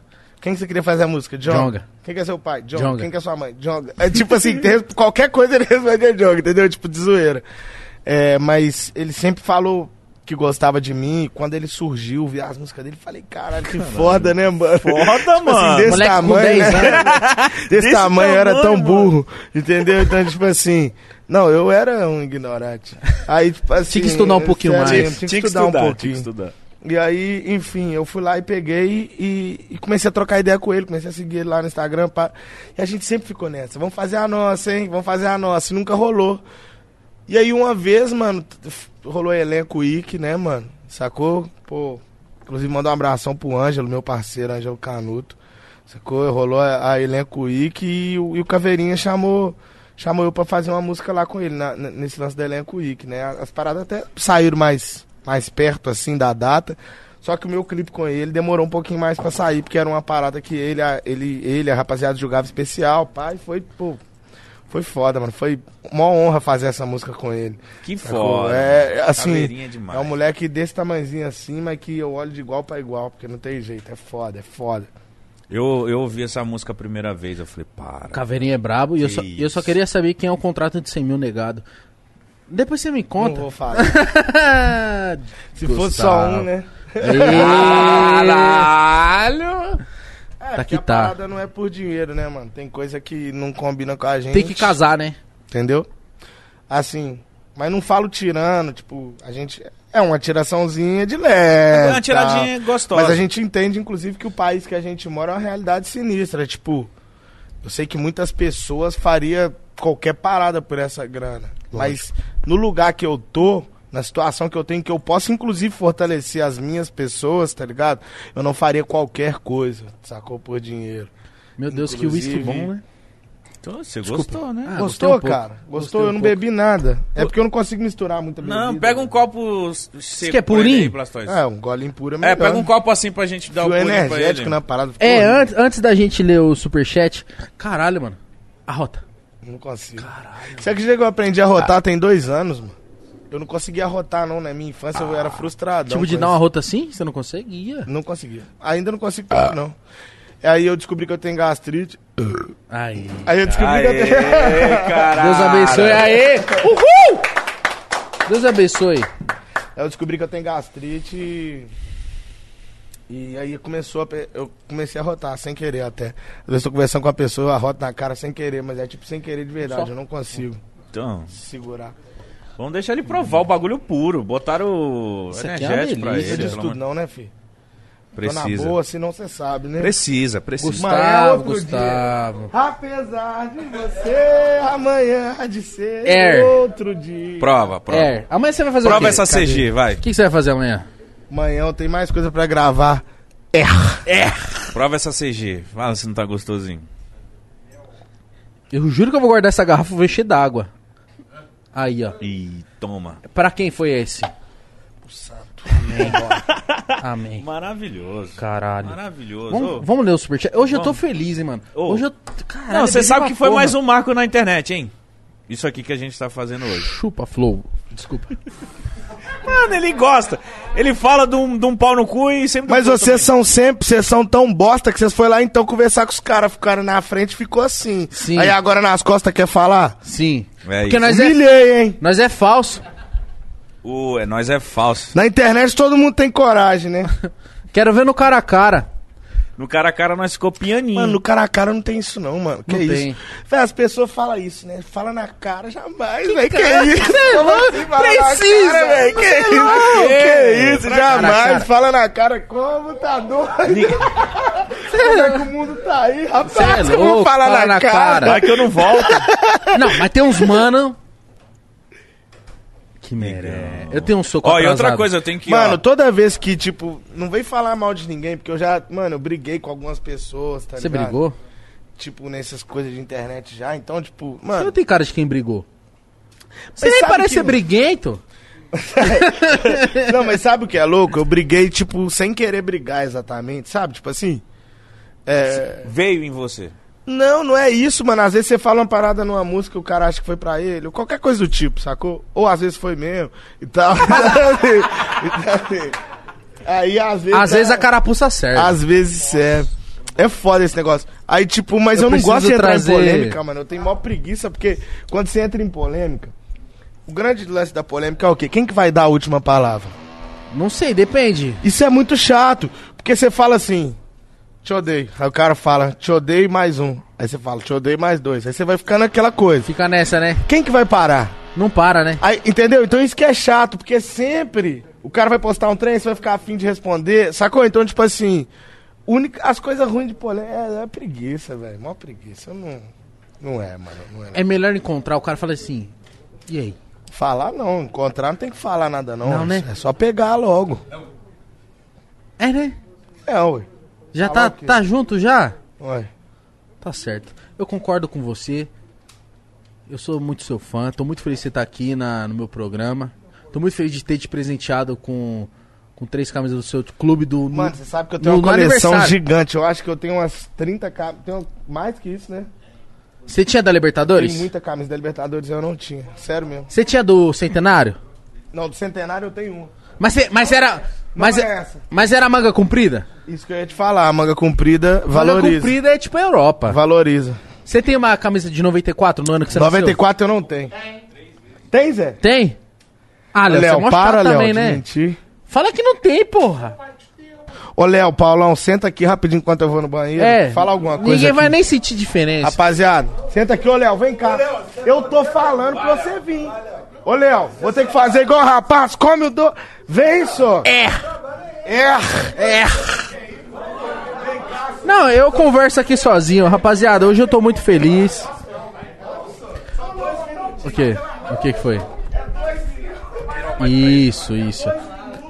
Speaker 3: Quem que você queria fazer a música? Jonga.
Speaker 2: Jonga.
Speaker 3: Quem que é seu pai? Jonga.
Speaker 2: Jonga.
Speaker 3: Quem que é sua mãe? Jonga. É tipo assim, tem- qualquer coisa ele responde a Jonga, entendeu? Tipo de zoeira. É, mas ele sempre falou que gostava de mim. Quando ele surgiu, vi as músicas dele, falei, caralho, que foda, né, mano?
Speaker 1: Foda,
Speaker 3: Tipo
Speaker 1: mano.
Speaker 3: assim, desse
Speaker 2: Moleque com
Speaker 3: tamanho,
Speaker 2: 10
Speaker 3: né?
Speaker 2: anos.
Speaker 3: Desse,
Speaker 1: Desse
Speaker 3: tamanho, eu era tão burro, entendeu? Então, tipo assim, não, eu era um ignorante. Aí, tipo assim...
Speaker 2: Tinha que estudar um pouquinho
Speaker 3: sério,
Speaker 2: mais.
Speaker 3: Tinha que estudar um
Speaker 1: tinha que
Speaker 3: pouquinho.
Speaker 1: estudar.
Speaker 3: E aí, enfim, eu fui lá e peguei e, e comecei a trocar ideia com ele, comecei a seguir ele lá no Instagram. E a gente sempre ficou nessa, vamos fazer a nossa, hein? Vamos fazer a nossa. E nunca rolou. E aí, uma vez, mano, rolou elenco Ike, né, mano? Sacou? Pô, inclusive mandar um abração pro Ângelo, meu parceiro, Ângelo Canuto. Sacou? Rolou a, a elenco Ike e, o- e o Caveirinha chamou, chamou eu pra fazer uma música lá com ele, na- nesse lance do elenco Ike, né? As paradas até saíram mais, mais perto, assim, da data. Só que o meu clipe com ele demorou um pouquinho mais pra sair, porque era uma parada que ele, a, ele, ele, a rapaziada jogava especial, pai, foi, pô, foi foda, mano. Foi uma honra fazer essa música com ele.
Speaker 1: Que
Speaker 3: Sacou?
Speaker 1: foda.
Speaker 3: É, assim,
Speaker 1: Caveirinha demais.
Speaker 3: é um moleque desse tamanhozinho assim, mas que eu olho de igual pra igual, porque não tem jeito, é foda, é foda.
Speaker 1: Eu, eu ouvi essa música a primeira vez, eu falei, para.
Speaker 2: Caveirinha é brabo. E eu só, eu só queria saber quem é o contrato de 100 mil negado. Depois você me
Speaker 3: Não
Speaker 2: conta.
Speaker 3: vou falar. Se fosse só um, né?
Speaker 2: Caralho!
Speaker 3: É,
Speaker 2: Tá que
Speaker 3: a
Speaker 2: tá.
Speaker 3: parada não é por dinheiro, né, mano? Tem coisa que não combina com a gente.
Speaker 2: Tem que casar, né?
Speaker 3: Entendeu? Assim, mas não falo tirando, tipo, a gente. É uma tiraçãozinha de leve.
Speaker 1: É uma tiradinha
Speaker 3: tal.
Speaker 1: gostosa.
Speaker 3: Mas a gente entende, inclusive, que o país que a gente mora é uma realidade sinistra. Tipo, eu sei que muitas pessoas faria qualquer parada por essa grana. Mas no lugar que eu tô, na situação que eu tenho, que eu posso, inclusive, fortalecer as minhas pessoas, tá ligado? Eu não faria qualquer coisa, sacou? Por dinheiro.
Speaker 2: Meu Deus, que uísque
Speaker 3: Inclusive-
Speaker 2: bom, né?
Speaker 1: Então, você
Speaker 2: Desculpa.
Speaker 1: gostou, né?
Speaker 2: Ah,
Speaker 3: Gostou,
Speaker 2: um
Speaker 3: cara? Gostou?
Speaker 2: Um
Speaker 3: eu não
Speaker 2: pouco.
Speaker 3: bebi nada. É porque eu não consigo misturar muita bebida.
Speaker 1: Não, pega um copo seco.
Speaker 2: que é
Speaker 1: pra
Speaker 2: purinho?
Speaker 1: aí.
Speaker 3: É, um golinho puro é
Speaker 1: É,
Speaker 3: melhor.
Speaker 1: pega um copo assim pra gente dar o purinho pra
Speaker 3: energético
Speaker 1: ele.
Speaker 3: na parada. ficou
Speaker 2: É, antes, antes da gente ler o superchat. Caralho, mano. A rota.
Speaker 3: Não consigo. Caralho. Você acredita que eu aprendi a rotar tem dois anos, mano? Eu não conseguia rotar, não. Na minha infância eu era frustrado.
Speaker 2: tipo de dar uma rota assim? Você não conseguia?
Speaker 3: Não conseguia. Ainda não consigo tanto, não. Aí eu descobri que eu tenho gastrite.
Speaker 2: Aí.
Speaker 3: Aí eu descobri que eu tenho...
Speaker 1: Aê, caralho.
Speaker 2: Deus abençoe. Aê! Uhul! Deus abençoe.
Speaker 3: Aí eu descobri que eu tenho gastrite e... E aí começou a eu comecei a rotar sem querer até. Às vezes eu tô conversando com a pessoa, eu arroto na cara sem querer, mas é tipo sem querer de verdade,
Speaker 2: Só.
Speaker 3: eu não consigo
Speaker 1: Então,
Speaker 3: segurar.
Speaker 1: vamos deixar ele provar o bagulho puro. Botaram o
Speaker 2: Isso aqui é uma
Speaker 1: energético pra
Speaker 2: delícia.
Speaker 3: Não
Speaker 1: ele.
Speaker 3: tudo não, né, filho? Tô na
Speaker 1: Precisa.
Speaker 3: boa, senão você sabe, né?
Speaker 1: Precisa, precisa.
Speaker 3: Amanhã é
Speaker 2: Gustavo, Gustavo.
Speaker 3: Apesar de você, amanhã há de ser
Speaker 2: Air.
Speaker 3: outro dia.
Speaker 1: Prova, prova.
Speaker 2: É, amanhã você vai fazer o
Speaker 1: Prova
Speaker 2: quê?
Speaker 1: essa
Speaker 3: Cadê?
Speaker 1: CG, vai.
Speaker 2: O que que você vai fazer amanhã?
Speaker 3: Amanhã eu tenho mais coisa pra gravar.
Speaker 1: Prova essa CG. Fala se não tá gostosinho.
Speaker 2: Eu juro que eu vou guardar essa garrafa e vou encher d'água. Aí, ó.
Speaker 1: E toma.
Speaker 2: Pra quem foi esse? Amém. Amém.
Speaker 1: Maravilhoso.
Speaker 2: Caralho.
Speaker 1: Maravilhoso. Ô,
Speaker 2: Vamos, vamos ler o superchat. Hoje eu tô
Speaker 1: Vamos.
Speaker 2: feliz, hein, mano.
Speaker 1: Ô.
Speaker 2: Hoje eu. Caralho,
Speaker 1: Não, você
Speaker 2: bebi
Speaker 1: sabe que foi
Speaker 2: porra.
Speaker 1: mais um marco na internet, hein? Isso aqui que a gente tá fazendo hoje.
Speaker 2: Chupa, Flow. Desculpa.
Speaker 1: Mano, ele gosta. Ele fala de um, de um pau no cu e sempre.
Speaker 3: Mas vocês são sempre, vocês são tão bosta que vocês foram lá então conversar com os caras, ficaram na frente e ficou assim.
Speaker 2: Sim.
Speaker 3: Aí agora nas costas quer falar?
Speaker 2: Sim.
Speaker 1: É
Speaker 2: Porque
Speaker 1: isso.
Speaker 2: nós é,
Speaker 3: Humilhei, hein?
Speaker 2: nós é falso.
Speaker 1: O, é, nós é falso.
Speaker 3: Na internet todo mundo tem coragem, né?
Speaker 2: Quero ver no cara a cara.
Speaker 1: No cara a cara nós ficou pianinho.
Speaker 3: Mano, no cara a cara não tem isso não, mano. Que
Speaker 2: Não
Speaker 3: isso?
Speaker 2: tem.
Speaker 3: Véi, as pessoas falam isso, né? Fala na cara jamais, velho. Que isso? Como assim, fala na
Speaker 2: Precisa.
Speaker 3: cara, velho? Que isso?
Speaker 1: quê?
Speaker 3: Que isso? Jamais.
Speaker 2: cara.
Speaker 3: Fala na cara. Como tá doido? Como é que o mundo tá aí, rapaz?
Speaker 2: Cê é louco,
Speaker 3: falar
Speaker 2: fala
Speaker 3: na,
Speaker 2: na
Speaker 3: cara.
Speaker 2: cara.
Speaker 1: Vai que eu não volto.
Speaker 2: Não, mas tem uns mano. Que merda. Eu tenho um soco
Speaker 1: Ó, e
Speaker 2: atrasado.
Speaker 1: outra coisa, eu tenho que.
Speaker 3: Mano,
Speaker 1: ó,
Speaker 3: toda vez que, tipo, não vem falar mal de ninguém, porque eu já, mano, eu briguei com algumas pessoas, tá
Speaker 2: Você
Speaker 3: ligado?
Speaker 2: brigou?
Speaker 3: Tipo, nessas coisas de internet já, então, tipo,
Speaker 2: Você
Speaker 3: mano.
Speaker 2: não tem cara de quem brigou. Você nem parece
Speaker 3: que-
Speaker 2: ser briguento.
Speaker 3: Não, mas sabe o que é louco? Eu briguei, tipo, sem querer brigar exatamente, sabe? Tipo assim. É.
Speaker 1: Veio em você.
Speaker 3: Não, não é isso, mano. Às vezes você fala uma parada numa música e o cara acha que foi pra ele, ou qualquer coisa do tipo, sacou? Ou às vezes foi mesmo e tal. Aí às vezes.
Speaker 2: Às vezes a carapuça serve.
Speaker 3: Às vezes é. É foda esse negócio. Aí, tipo, mas
Speaker 2: Eu
Speaker 3: eu, não gosto de entrar
Speaker 2: trazer-
Speaker 3: em polêmica, mano. Eu tenho maior preguiça, porque quando você entra em polêmica, o grande lance da polêmica é o quê? Quem que vai dar a última palavra?
Speaker 2: Não sei, depende.
Speaker 3: Isso é muito chato, porque você fala assim, te odeio. Aí o cara fala, te odeio mais um. Aí você fala, te odeio mais dois. Aí você vai ficando aquela coisa.
Speaker 2: Fica nessa, né?
Speaker 3: Quem que vai parar?
Speaker 2: Não para, né?
Speaker 3: Aí, entendeu? Então isso que é chato, porque sempre o cara vai postar um trem, você vai ficar afim de responder, sacou? Então, tipo assim, única, as coisas ruins de polêmica é, é preguiça, velho. Mó preguiça. Eu não, não é, mano. Não é,
Speaker 2: É melhor encontrar o cara falar assim. E aí?
Speaker 3: Falar não, encontrar não tem que falar nada não.
Speaker 2: Não, né?
Speaker 3: É só pegar logo.
Speaker 2: É, né?
Speaker 3: É, ué.
Speaker 2: Já
Speaker 3: Falar
Speaker 2: tá, tá junto já?
Speaker 3: ué.
Speaker 2: Tá certo. Eu concordo com você. Eu sou muito seu fã. Tô muito feliz de você estar aqui na, no meu programa. Tô muito feliz de ter te presenteado com, com três camisas do seu clube do. no-
Speaker 3: Mano, você sabe que eu tenho
Speaker 2: no-
Speaker 3: uma coleção gigante. Eu acho que eu tenho umas 30 camisas. Tenho mais que isso, né?
Speaker 2: Você tinha da Libertadores?
Speaker 3: Tem muita camisa da Libertadores eu não tinha. Sério mesmo.
Speaker 2: Você tinha do Centenário?
Speaker 3: Não, do Centenário eu tenho uma.
Speaker 2: Mas, você- mas era. Mas,
Speaker 3: é
Speaker 2: mas era manga comprida?
Speaker 3: Isso que eu ia te falar. A manga comprida
Speaker 2: Manga
Speaker 3: valoriza.
Speaker 2: comprida é tipo a Europa.
Speaker 3: Valoriza.
Speaker 2: Você tem uma camisa de 94 no ano que você
Speaker 3: 94 eu não tenho. Tem, Zé?
Speaker 2: nasceu? Tem? Ah, Léo, você é
Speaker 3: Léo,
Speaker 2: mó
Speaker 3: para, Léo,
Speaker 2: também, né?
Speaker 3: mentir.
Speaker 2: Fala que não tem, porra.
Speaker 3: Ô, Léo, Paulão, senta aqui rapidinho enquanto eu vou no banheiro.
Speaker 2: É.
Speaker 3: Fala alguma coisa
Speaker 2: Ninguém
Speaker 3: aqui.
Speaker 2: vai nem sentir diferença.
Speaker 3: Rapaziada, senta aqui, ô Léo, vem cá. Eu tô falando pra você vir. Ô Léo, vou ter que fazer igual o rapaz, come o do... Vem, só.
Speaker 2: É.
Speaker 3: É.
Speaker 2: É. Não, eu converso aqui sozinho, rapaziada. Hoje eu tô muito feliz. O quê? O que que foi? Isso, isso.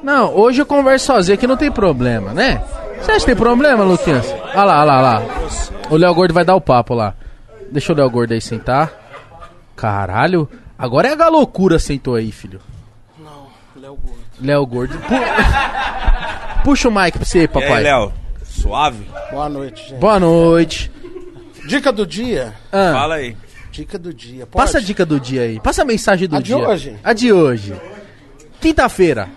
Speaker 2: Não, hoje eu converso sozinho aqui, não tem problema, né? Você acha que tem problema, Luquinhas? Olha lá, olha lá, olha lá. O Léo Gordo vai dar o papo lá. Deixa o Léo Gordo aí sentar. Caralho, agora é a loucura sentou aí, filho.
Speaker 5: Não, Léo Gordo.
Speaker 2: Léo Gordo. Pu- Puxa o mic pra você,
Speaker 1: E aí,
Speaker 2: papai.
Speaker 1: Léo? Suave?
Speaker 5: Boa noite, gente.
Speaker 2: Boa noite.
Speaker 5: Dica do dia.
Speaker 2: Ah,
Speaker 1: Fala aí.
Speaker 5: Dica do dia. Pode?
Speaker 2: passa a dica do dia aí. Passa a mensagem do
Speaker 5: A de
Speaker 2: dia.
Speaker 5: hoje?
Speaker 2: A de hoje. Quinta-feira.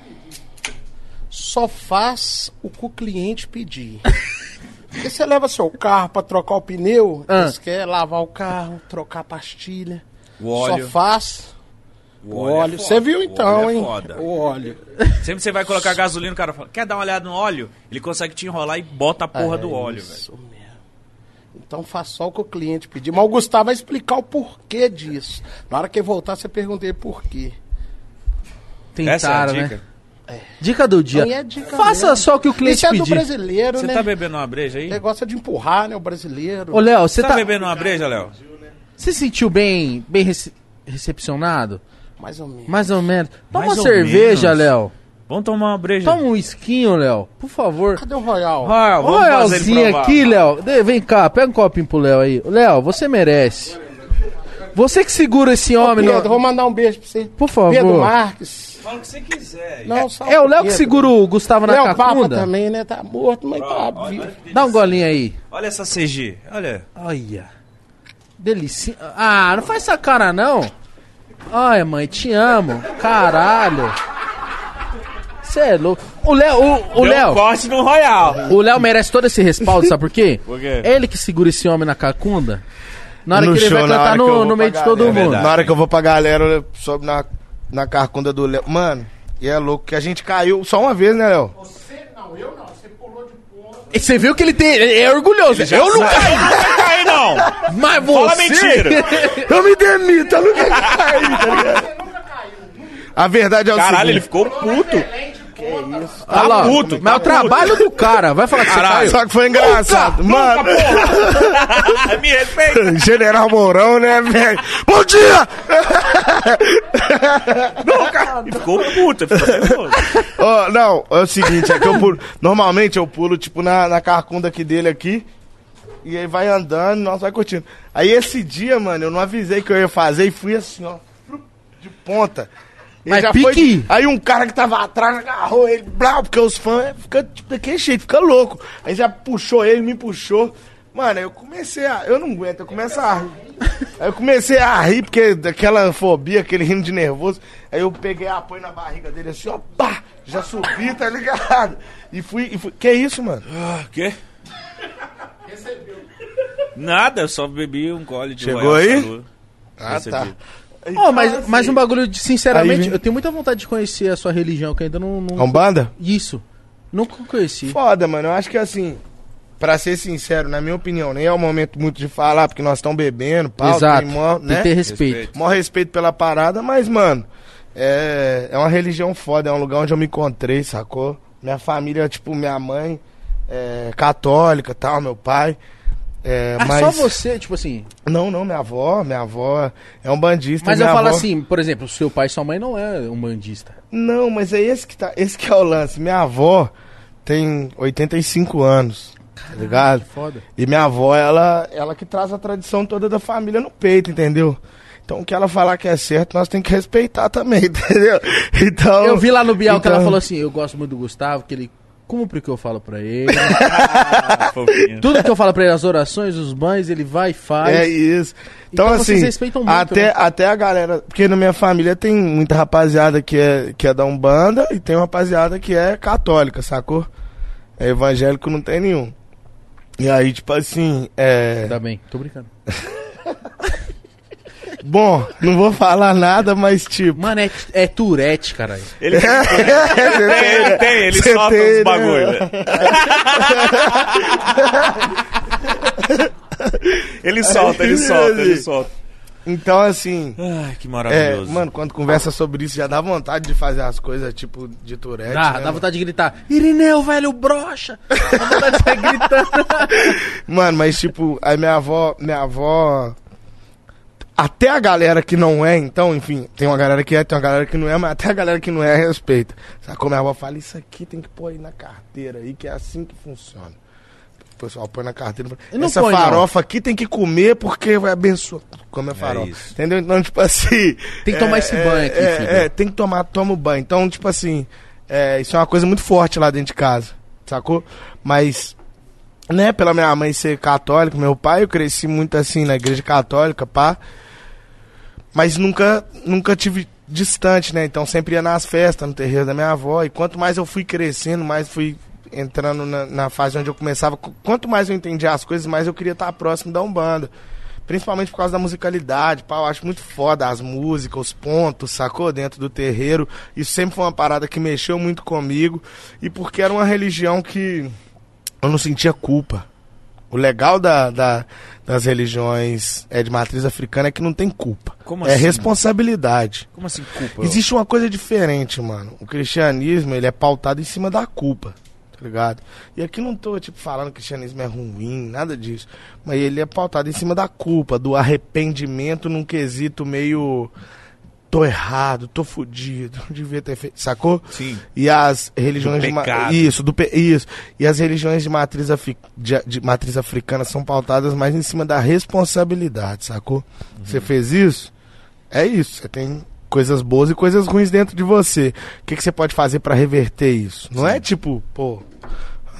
Speaker 5: Só faz o que o cliente pedir. Porque você leva seu carro pra trocar o pneu,
Speaker 2: Ah.
Speaker 5: eles querem lavar o carro, trocar a pastilha.
Speaker 1: O óleo.
Speaker 5: Só faz o
Speaker 1: O óleo é
Speaker 5: óleo.
Speaker 1: foda.
Speaker 5: Você viu
Speaker 1: O
Speaker 5: então,
Speaker 1: é
Speaker 5: hein?
Speaker 1: foda.
Speaker 5: O óleo.
Speaker 1: Sempre que você vai colocar gasolina, o cara fala, quer dar uma olhada no óleo? Ele consegue te enrolar e bota a porra
Speaker 5: É
Speaker 1: do óleo, velho.
Speaker 5: Isso mesmo. Então faz só o que o cliente pedir. Mas o Gustavo vai explicar o porquê disso. Na hora que ele voltar, você pergunta ele por quê.
Speaker 2: Tentaram,
Speaker 1: Essa é a
Speaker 2: né?
Speaker 1: dica.
Speaker 2: Dica do dia.
Speaker 5: É dica
Speaker 2: Faça
Speaker 5: mesmo.
Speaker 2: só o que o cliente
Speaker 5: Isso é do
Speaker 2: pedir.
Speaker 5: brasileiro,
Speaker 1: Você
Speaker 5: né?
Speaker 1: tá bebendo uma breja aí?
Speaker 5: Gosta de empurrar, né? O brasileiro.
Speaker 2: Ô, Léo, você
Speaker 1: Você tá
Speaker 2: tá.
Speaker 1: bebendo uma breja, Léo?
Speaker 2: Você se sentiu bem, bem rece- recepcionado?
Speaker 5: Mais ou menos.
Speaker 2: Mais ou menos. Toma
Speaker 1: Mais
Speaker 2: uma cerveja. Léo.
Speaker 1: Vamos tomar uma breja.
Speaker 2: Toma um esquinho, Léo. Por favor.
Speaker 5: Cadê o Royal?
Speaker 2: Ô,
Speaker 1: vamos provar.
Speaker 2: aqui, Léo. Vem cá, pega um copinho pro Léo aí. Léo, você merece. Você que segura esse
Speaker 5: Ô,
Speaker 2: homem,
Speaker 5: Pedro,
Speaker 2: no-
Speaker 5: vou mandar um beijo pra você.
Speaker 2: por favor.
Speaker 5: Pedro Marques.
Speaker 1: Fala o que você quiser.
Speaker 5: Não, só
Speaker 2: É o Léo que segura o Gustavo na
Speaker 5: Léo Papa
Speaker 2: cacunda?
Speaker 5: também, né? Tá morto, mas tá vivo.
Speaker 2: Dá um golinho aí.
Speaker 1: Olha essa CG. Olha.
Speaker 2: Olha. Delícia. Ah, não faz essa cara, não. Ai, mãe, te amo. Caralho. Você é louco. O Léo, o, o Léo,
Speaker 1: corte no Royal.
Speaker 2: o Léo merece todo esse respaldo, sabe por quê?
Speaker 1: Por quê?
Speaker 2: É ele que segura esse homem na cacunda. Na hora
Speaker 3: No
Speaker 2: que ele
Speaker 3: show,
Speaker 2: vai cantar no, no meio de todo
Speaker 3: galera.
Speaker 2: mundo.
Speaker 1: verdade.
Speaker 3: Na hora que eu vou pra galera, eu sobe na, na carcunda do Léo. Mano, e é louco que a gente caiu só uma vez, né, Léo?
Speaker 5: Você, não, eu não. Você pulou de ponta.
Speaker 2: E você viu que ele tem. ele é orgulhoso. Eu não caí,
Speaker 1: Não vai cair, não.
Speaker 2: mas você.
Speaker 1: Fala mentira.
Speaker 3: Eu me demito, eu nunca caí, tá ligado? A verdade é o
Speaker 1: Caralho, ele
Speaker 3: seguinte.
Speaker 1: ficou puto.
Speaker 2: Olha lá,
Speaker 1: puto,
Speaker 2: Mas
Speaker 1: tá
Speaker 2: o trabalho do cara. Vai falar que você
Speaker 1: Caralho.
Speaker 2: caiu.
Speaker 3: Só que foi engraçado. Mano,
Speaker 1: Me respeita.
Speaker 3: General Mourão, né, velho? Bom dia!
Speaker 1: Não, cara. Ficou puto. Ficou nervoso.
Speaker 3: Ó, não, é o seguinte, é que eu pulo. Normalmente eu pulo, tipo, na, na carcunda aqui dele aqui. E aí vai andando, nós vai curtindo. Aí esse dia, mano, eu não avisei que eu ia fazer e fui assim, ó. De ponta.
Speaker 2: Mas
Speaker 3: já
Speaker 2: pique-
Speaker 3: foi- Aí um cara que tava atrás agarrou ele, brau, porque os fãs ficam tipo, daquele jeito, fica louco. Aí já puxou ele, me puxou. Mano, aí eu comecei a. Eu não aguento, eu começo a rir. Aí eu comecei a rir, porque daquela fobia, aquele rindo de nervoso. Aí eu peguei apoio na barriga dele assim, ó, pá! Já subi, tá ligado? E fui, e fui. Que isso, mano?
Speaker 1: Ah, quê? Nada, eu só bebi um gole de
Speaker 3: Chegou
Speaker 1: Royal
Speaker 3: aí?
Speaker 1: Salud.
Speaker 3: Ah,
Speaker 1: Recebi.
Speaker 3: tá.
Speaker 2: Ó, mas, mas um bagulho de, sinceramente,
Speaker 3: Aí-
Speaker 2: eu tenho muita vontade de conhecer a sua religião, que ainda não. não...
Speaker 3: A Umbanda?
Speaker 2: Isso. Nunca conheci.
Speaker 3: Foda, mano. Eu acho que assim, pra ser sincero, na minha opinião, nem é o momento muito de falar, porque nós estamos bebendo, pau,
Speaker 2: Exato.
Speaker 3: tem mó,
Speaker 2: Tem
Speaker 3: né?
Speaker 2: que ter respeito.
Speaker 1: Respeito.
Speaker 3: Maior respeito pela parada, mas, mano, é, é uma religião foda, é um lugar onde eu me encontrei, sacou? Minha família, tipo, minha mãe é católica tal, meu pai. É,
Speaker 2: Ah,
Speaker 3: mas...
Speaker 2: só você, tipo assim.
Speaker 3: Não, não, minha avó, minha avó é um bandista.
Speaker 2: Mas eu
Speaker 3: minha
Speaker 2: falo
Speaker 3: avó-
Speaker 2: assim, por exemplo, seu pai e sua mãe não é um bandista.
Speaker 3: Não, mas é esse que tá. Esse que é o lance. Minha avó tem 85 anos. Tá ligado?
Speaker 2: Foda.
Speaker 3: E minha avó, ela, ela que traz a tradição toda da família no peito, entendeu? Então o que ela falar que é certo, nós temos que respeitar também, entendeu? Então.
Speaker 2: Eu vi lá no Bial que ela
Speaker 3: então-
Speaker 2: falou assim: eu gosto muito do Gustavo, que ele cumpre o que eu falo pra ele.
Speaker 1: Ah.
Speaker 2: Tudo que eu falo pra ele, as orações, os banhos, ele vai e faz.
Speaker 3: É isso. Então,
Speaker 2: Então vocês
Speaker 3: assim,
Speaker 2: respeitam muito,
Speaker 3: até,
Speaker 2: né?
Speaker 3: até a galera. Porque na minha família tem muita rapaziada que é, que é da Umbanda e tem uma rapaziada que é católica, sacou? É evangélico não tem nenhum. E aí, tipo assim, é.
Speaker 2: Tá bem, tô brincando.
Speaker 3: Bom, não vou falar nada, mas tipo.
Speaker 2: Mano, é, é Tourette, caralho.
Speaker 1: Ele tem, ele tem, ele solta
Speaker 3: tem,
Speaker 1: uns
Speaker 3: né?
Speaker 1: bagulho. velho. ele solta, ele solta, ele solta.
Speaker 3: Então, assim.
Speaker 1: Ai, que
Speaker 3: É,
Speaker 1: maravilhoso.
Speaker 3: mano, quando conversa sobre isso, já dá vontade de fazer as coisas tipo de Tourette.
Speaker 2: Dá,
Speaker 3: né,
Speaker 2: dá
Speaker 3: mano?
Speaker 2: vontade de gritar: Irineu, velho, brocha! Dá vontade de sair gritando.
Speaker 3: Mano, mas tipo, aí minha avó, minha avó. Até a galera que não é, então, enfim, tem uma galera que é, tem uma galera que não é, mas até a galera que não é respeita. Sacou? Minha avó fala, isso aqui tem que pôr aí na carteira aí, que é assim que funciona. O pessoal põe na carteira.
Speaker 2: E não
Speaker 3: Essa
Speaker 2: põe, não.
Speaker 3: farofa aqui tem que comer porque vai abençoar. Come a farofa.
Speaker 1: isso.
Speaker 3: Entendeu? Então, tipo assim.
Speaker 2: Tem que tomar esse banho aqui,
Speaker 3: é,
Speaker 2: filho.
Speaker 3: É, tem que tomar, toma o banho. Então, tipo assim, é, isso é uma coisa muito forte lá dentro de casa. Sacou? Mas né, pela minha mãe ser católica, meu pai, eu cresci muito assim na igreja católica, pá. Mas nunca, nunca tive distante, né? Então sempre ia nas festas, no terreiro da minha avó. E quanto mais eu fui crescendo, mais fui entrando na, na fase onde eu começava. qu- Quanto mais eu entendia as coisas, mais eu queria estar próximo da Umbanda. Principalmente por causa da musicalidade, pá, eu acho muito foda as músicas, os pontos, sacou? Dentro do terreiro. Isso sempre foi uma parada que mexeu muito comigo. E porque era uma religião que eu não sentia culpa. O legal da, da- das religiões é, de matriz africana é que não tem culpa.
Speaker 1: Como
Speaker 3: é
Speaker 1: assim?
Speaker 3: responsabilidade.
Speaker 1: Como assim, culpa?
Speaker 3: Existe uma coisa diferente, mano. O cristianismo, ele é pautado em cima da culpa, tá ligado? E aqui não tô, tipo, falando que o cristianismo é ruim, nada disso. Mas ele é pautado em cima da culpa, do arrependimento num quesito meio tô errado, tô fudido, não devia ter feito, sacou?
Speaker 1: Sim.
Speaker 3: E as religiões
Speaker 1: Do
Speaker 3: de ma- isso, do pe- isso. E as religiões de matriz, afri- de, de matriz africana são pautadas mais em cima da responsabilidade, sacou?
Speaker 1: Uhum.
Speaker 3: Você fez isso? É isso. Você tem coisas boas e coisas ruins dentro de você. O que, que você pode fazer pra reverter isso? Não é tipo, pô,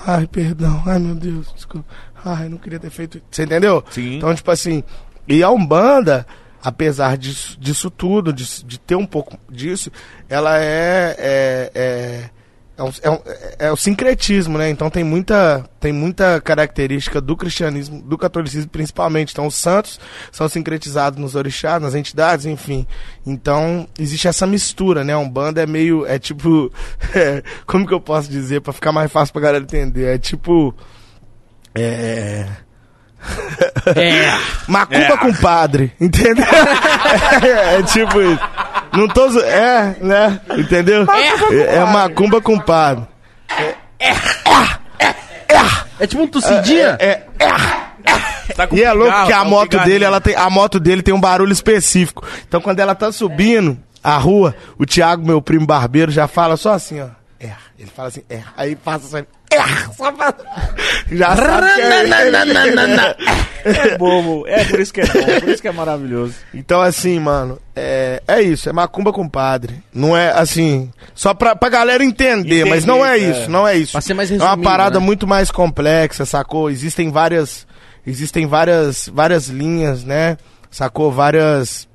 Speaker 3: ai, perdão, ai meu Deus, desculpa, ai, não queria ter feito. Você entendeu?
Speaker 1: Sim.
Speaker 3: Então, tipo assim, e a Umbanda, apesar disso, disso tudo, de, de ter um pouco disso, ela é. é, é é, um, é, um- é o sincretismo, né? Então tem muita, tem muita característica do cristianismo, do catolicismo principalmente. Então os santos são sincretizados nos orixás, nas entidades, enfim. Então existe essa mistura, né? A Umbanda é meio, é tipo, é, como que eu posso dizer para ficar mais fácil pra galera entender? É tipo, é,
Speaker 2: É.
Speaker 3: Macumba com padre, entendeu? é, é tipo isso. Não tô. É, né? Entendeu? É, é macumba com padre.
Speaker 2: É tipo um tossidinha?
Speaker 3: É,
Speaker 1: Tá com
Speaker 3: e é louco que a
Speaker 1: tá
Speaker 3: moto dele, ela tem, a moto dele tem um barulho específico. Então quando ela tá subindo a rua, o Thiago, meu primo barbeiro, já fala só assim, ó. É. Ele fala assim, é. Aí passa só. É, só pra... Já sabe que é...
Speaker 1: É bobo. É por isso que é bom, por isso que é maravilhoso.
Speaker 3: Então, assim, mano, é, é isso, é macumba com padre. Não é assim, só pra, pra galera entender,
Speaker 1: Entender,
Speaker 3: mas não é
Speaker 1: é.
Speaker 3: isso, não é isso.
Speaker 2: Pra ser mais
Speaker 3: é uma
Speaker 2: resumido,
Speaker 3: parada
Speaker 2: né?
Speaker 3: muito mais complexa, sacou? Existem várias. Existem várias, várias linhas, né? Sacou? Várias.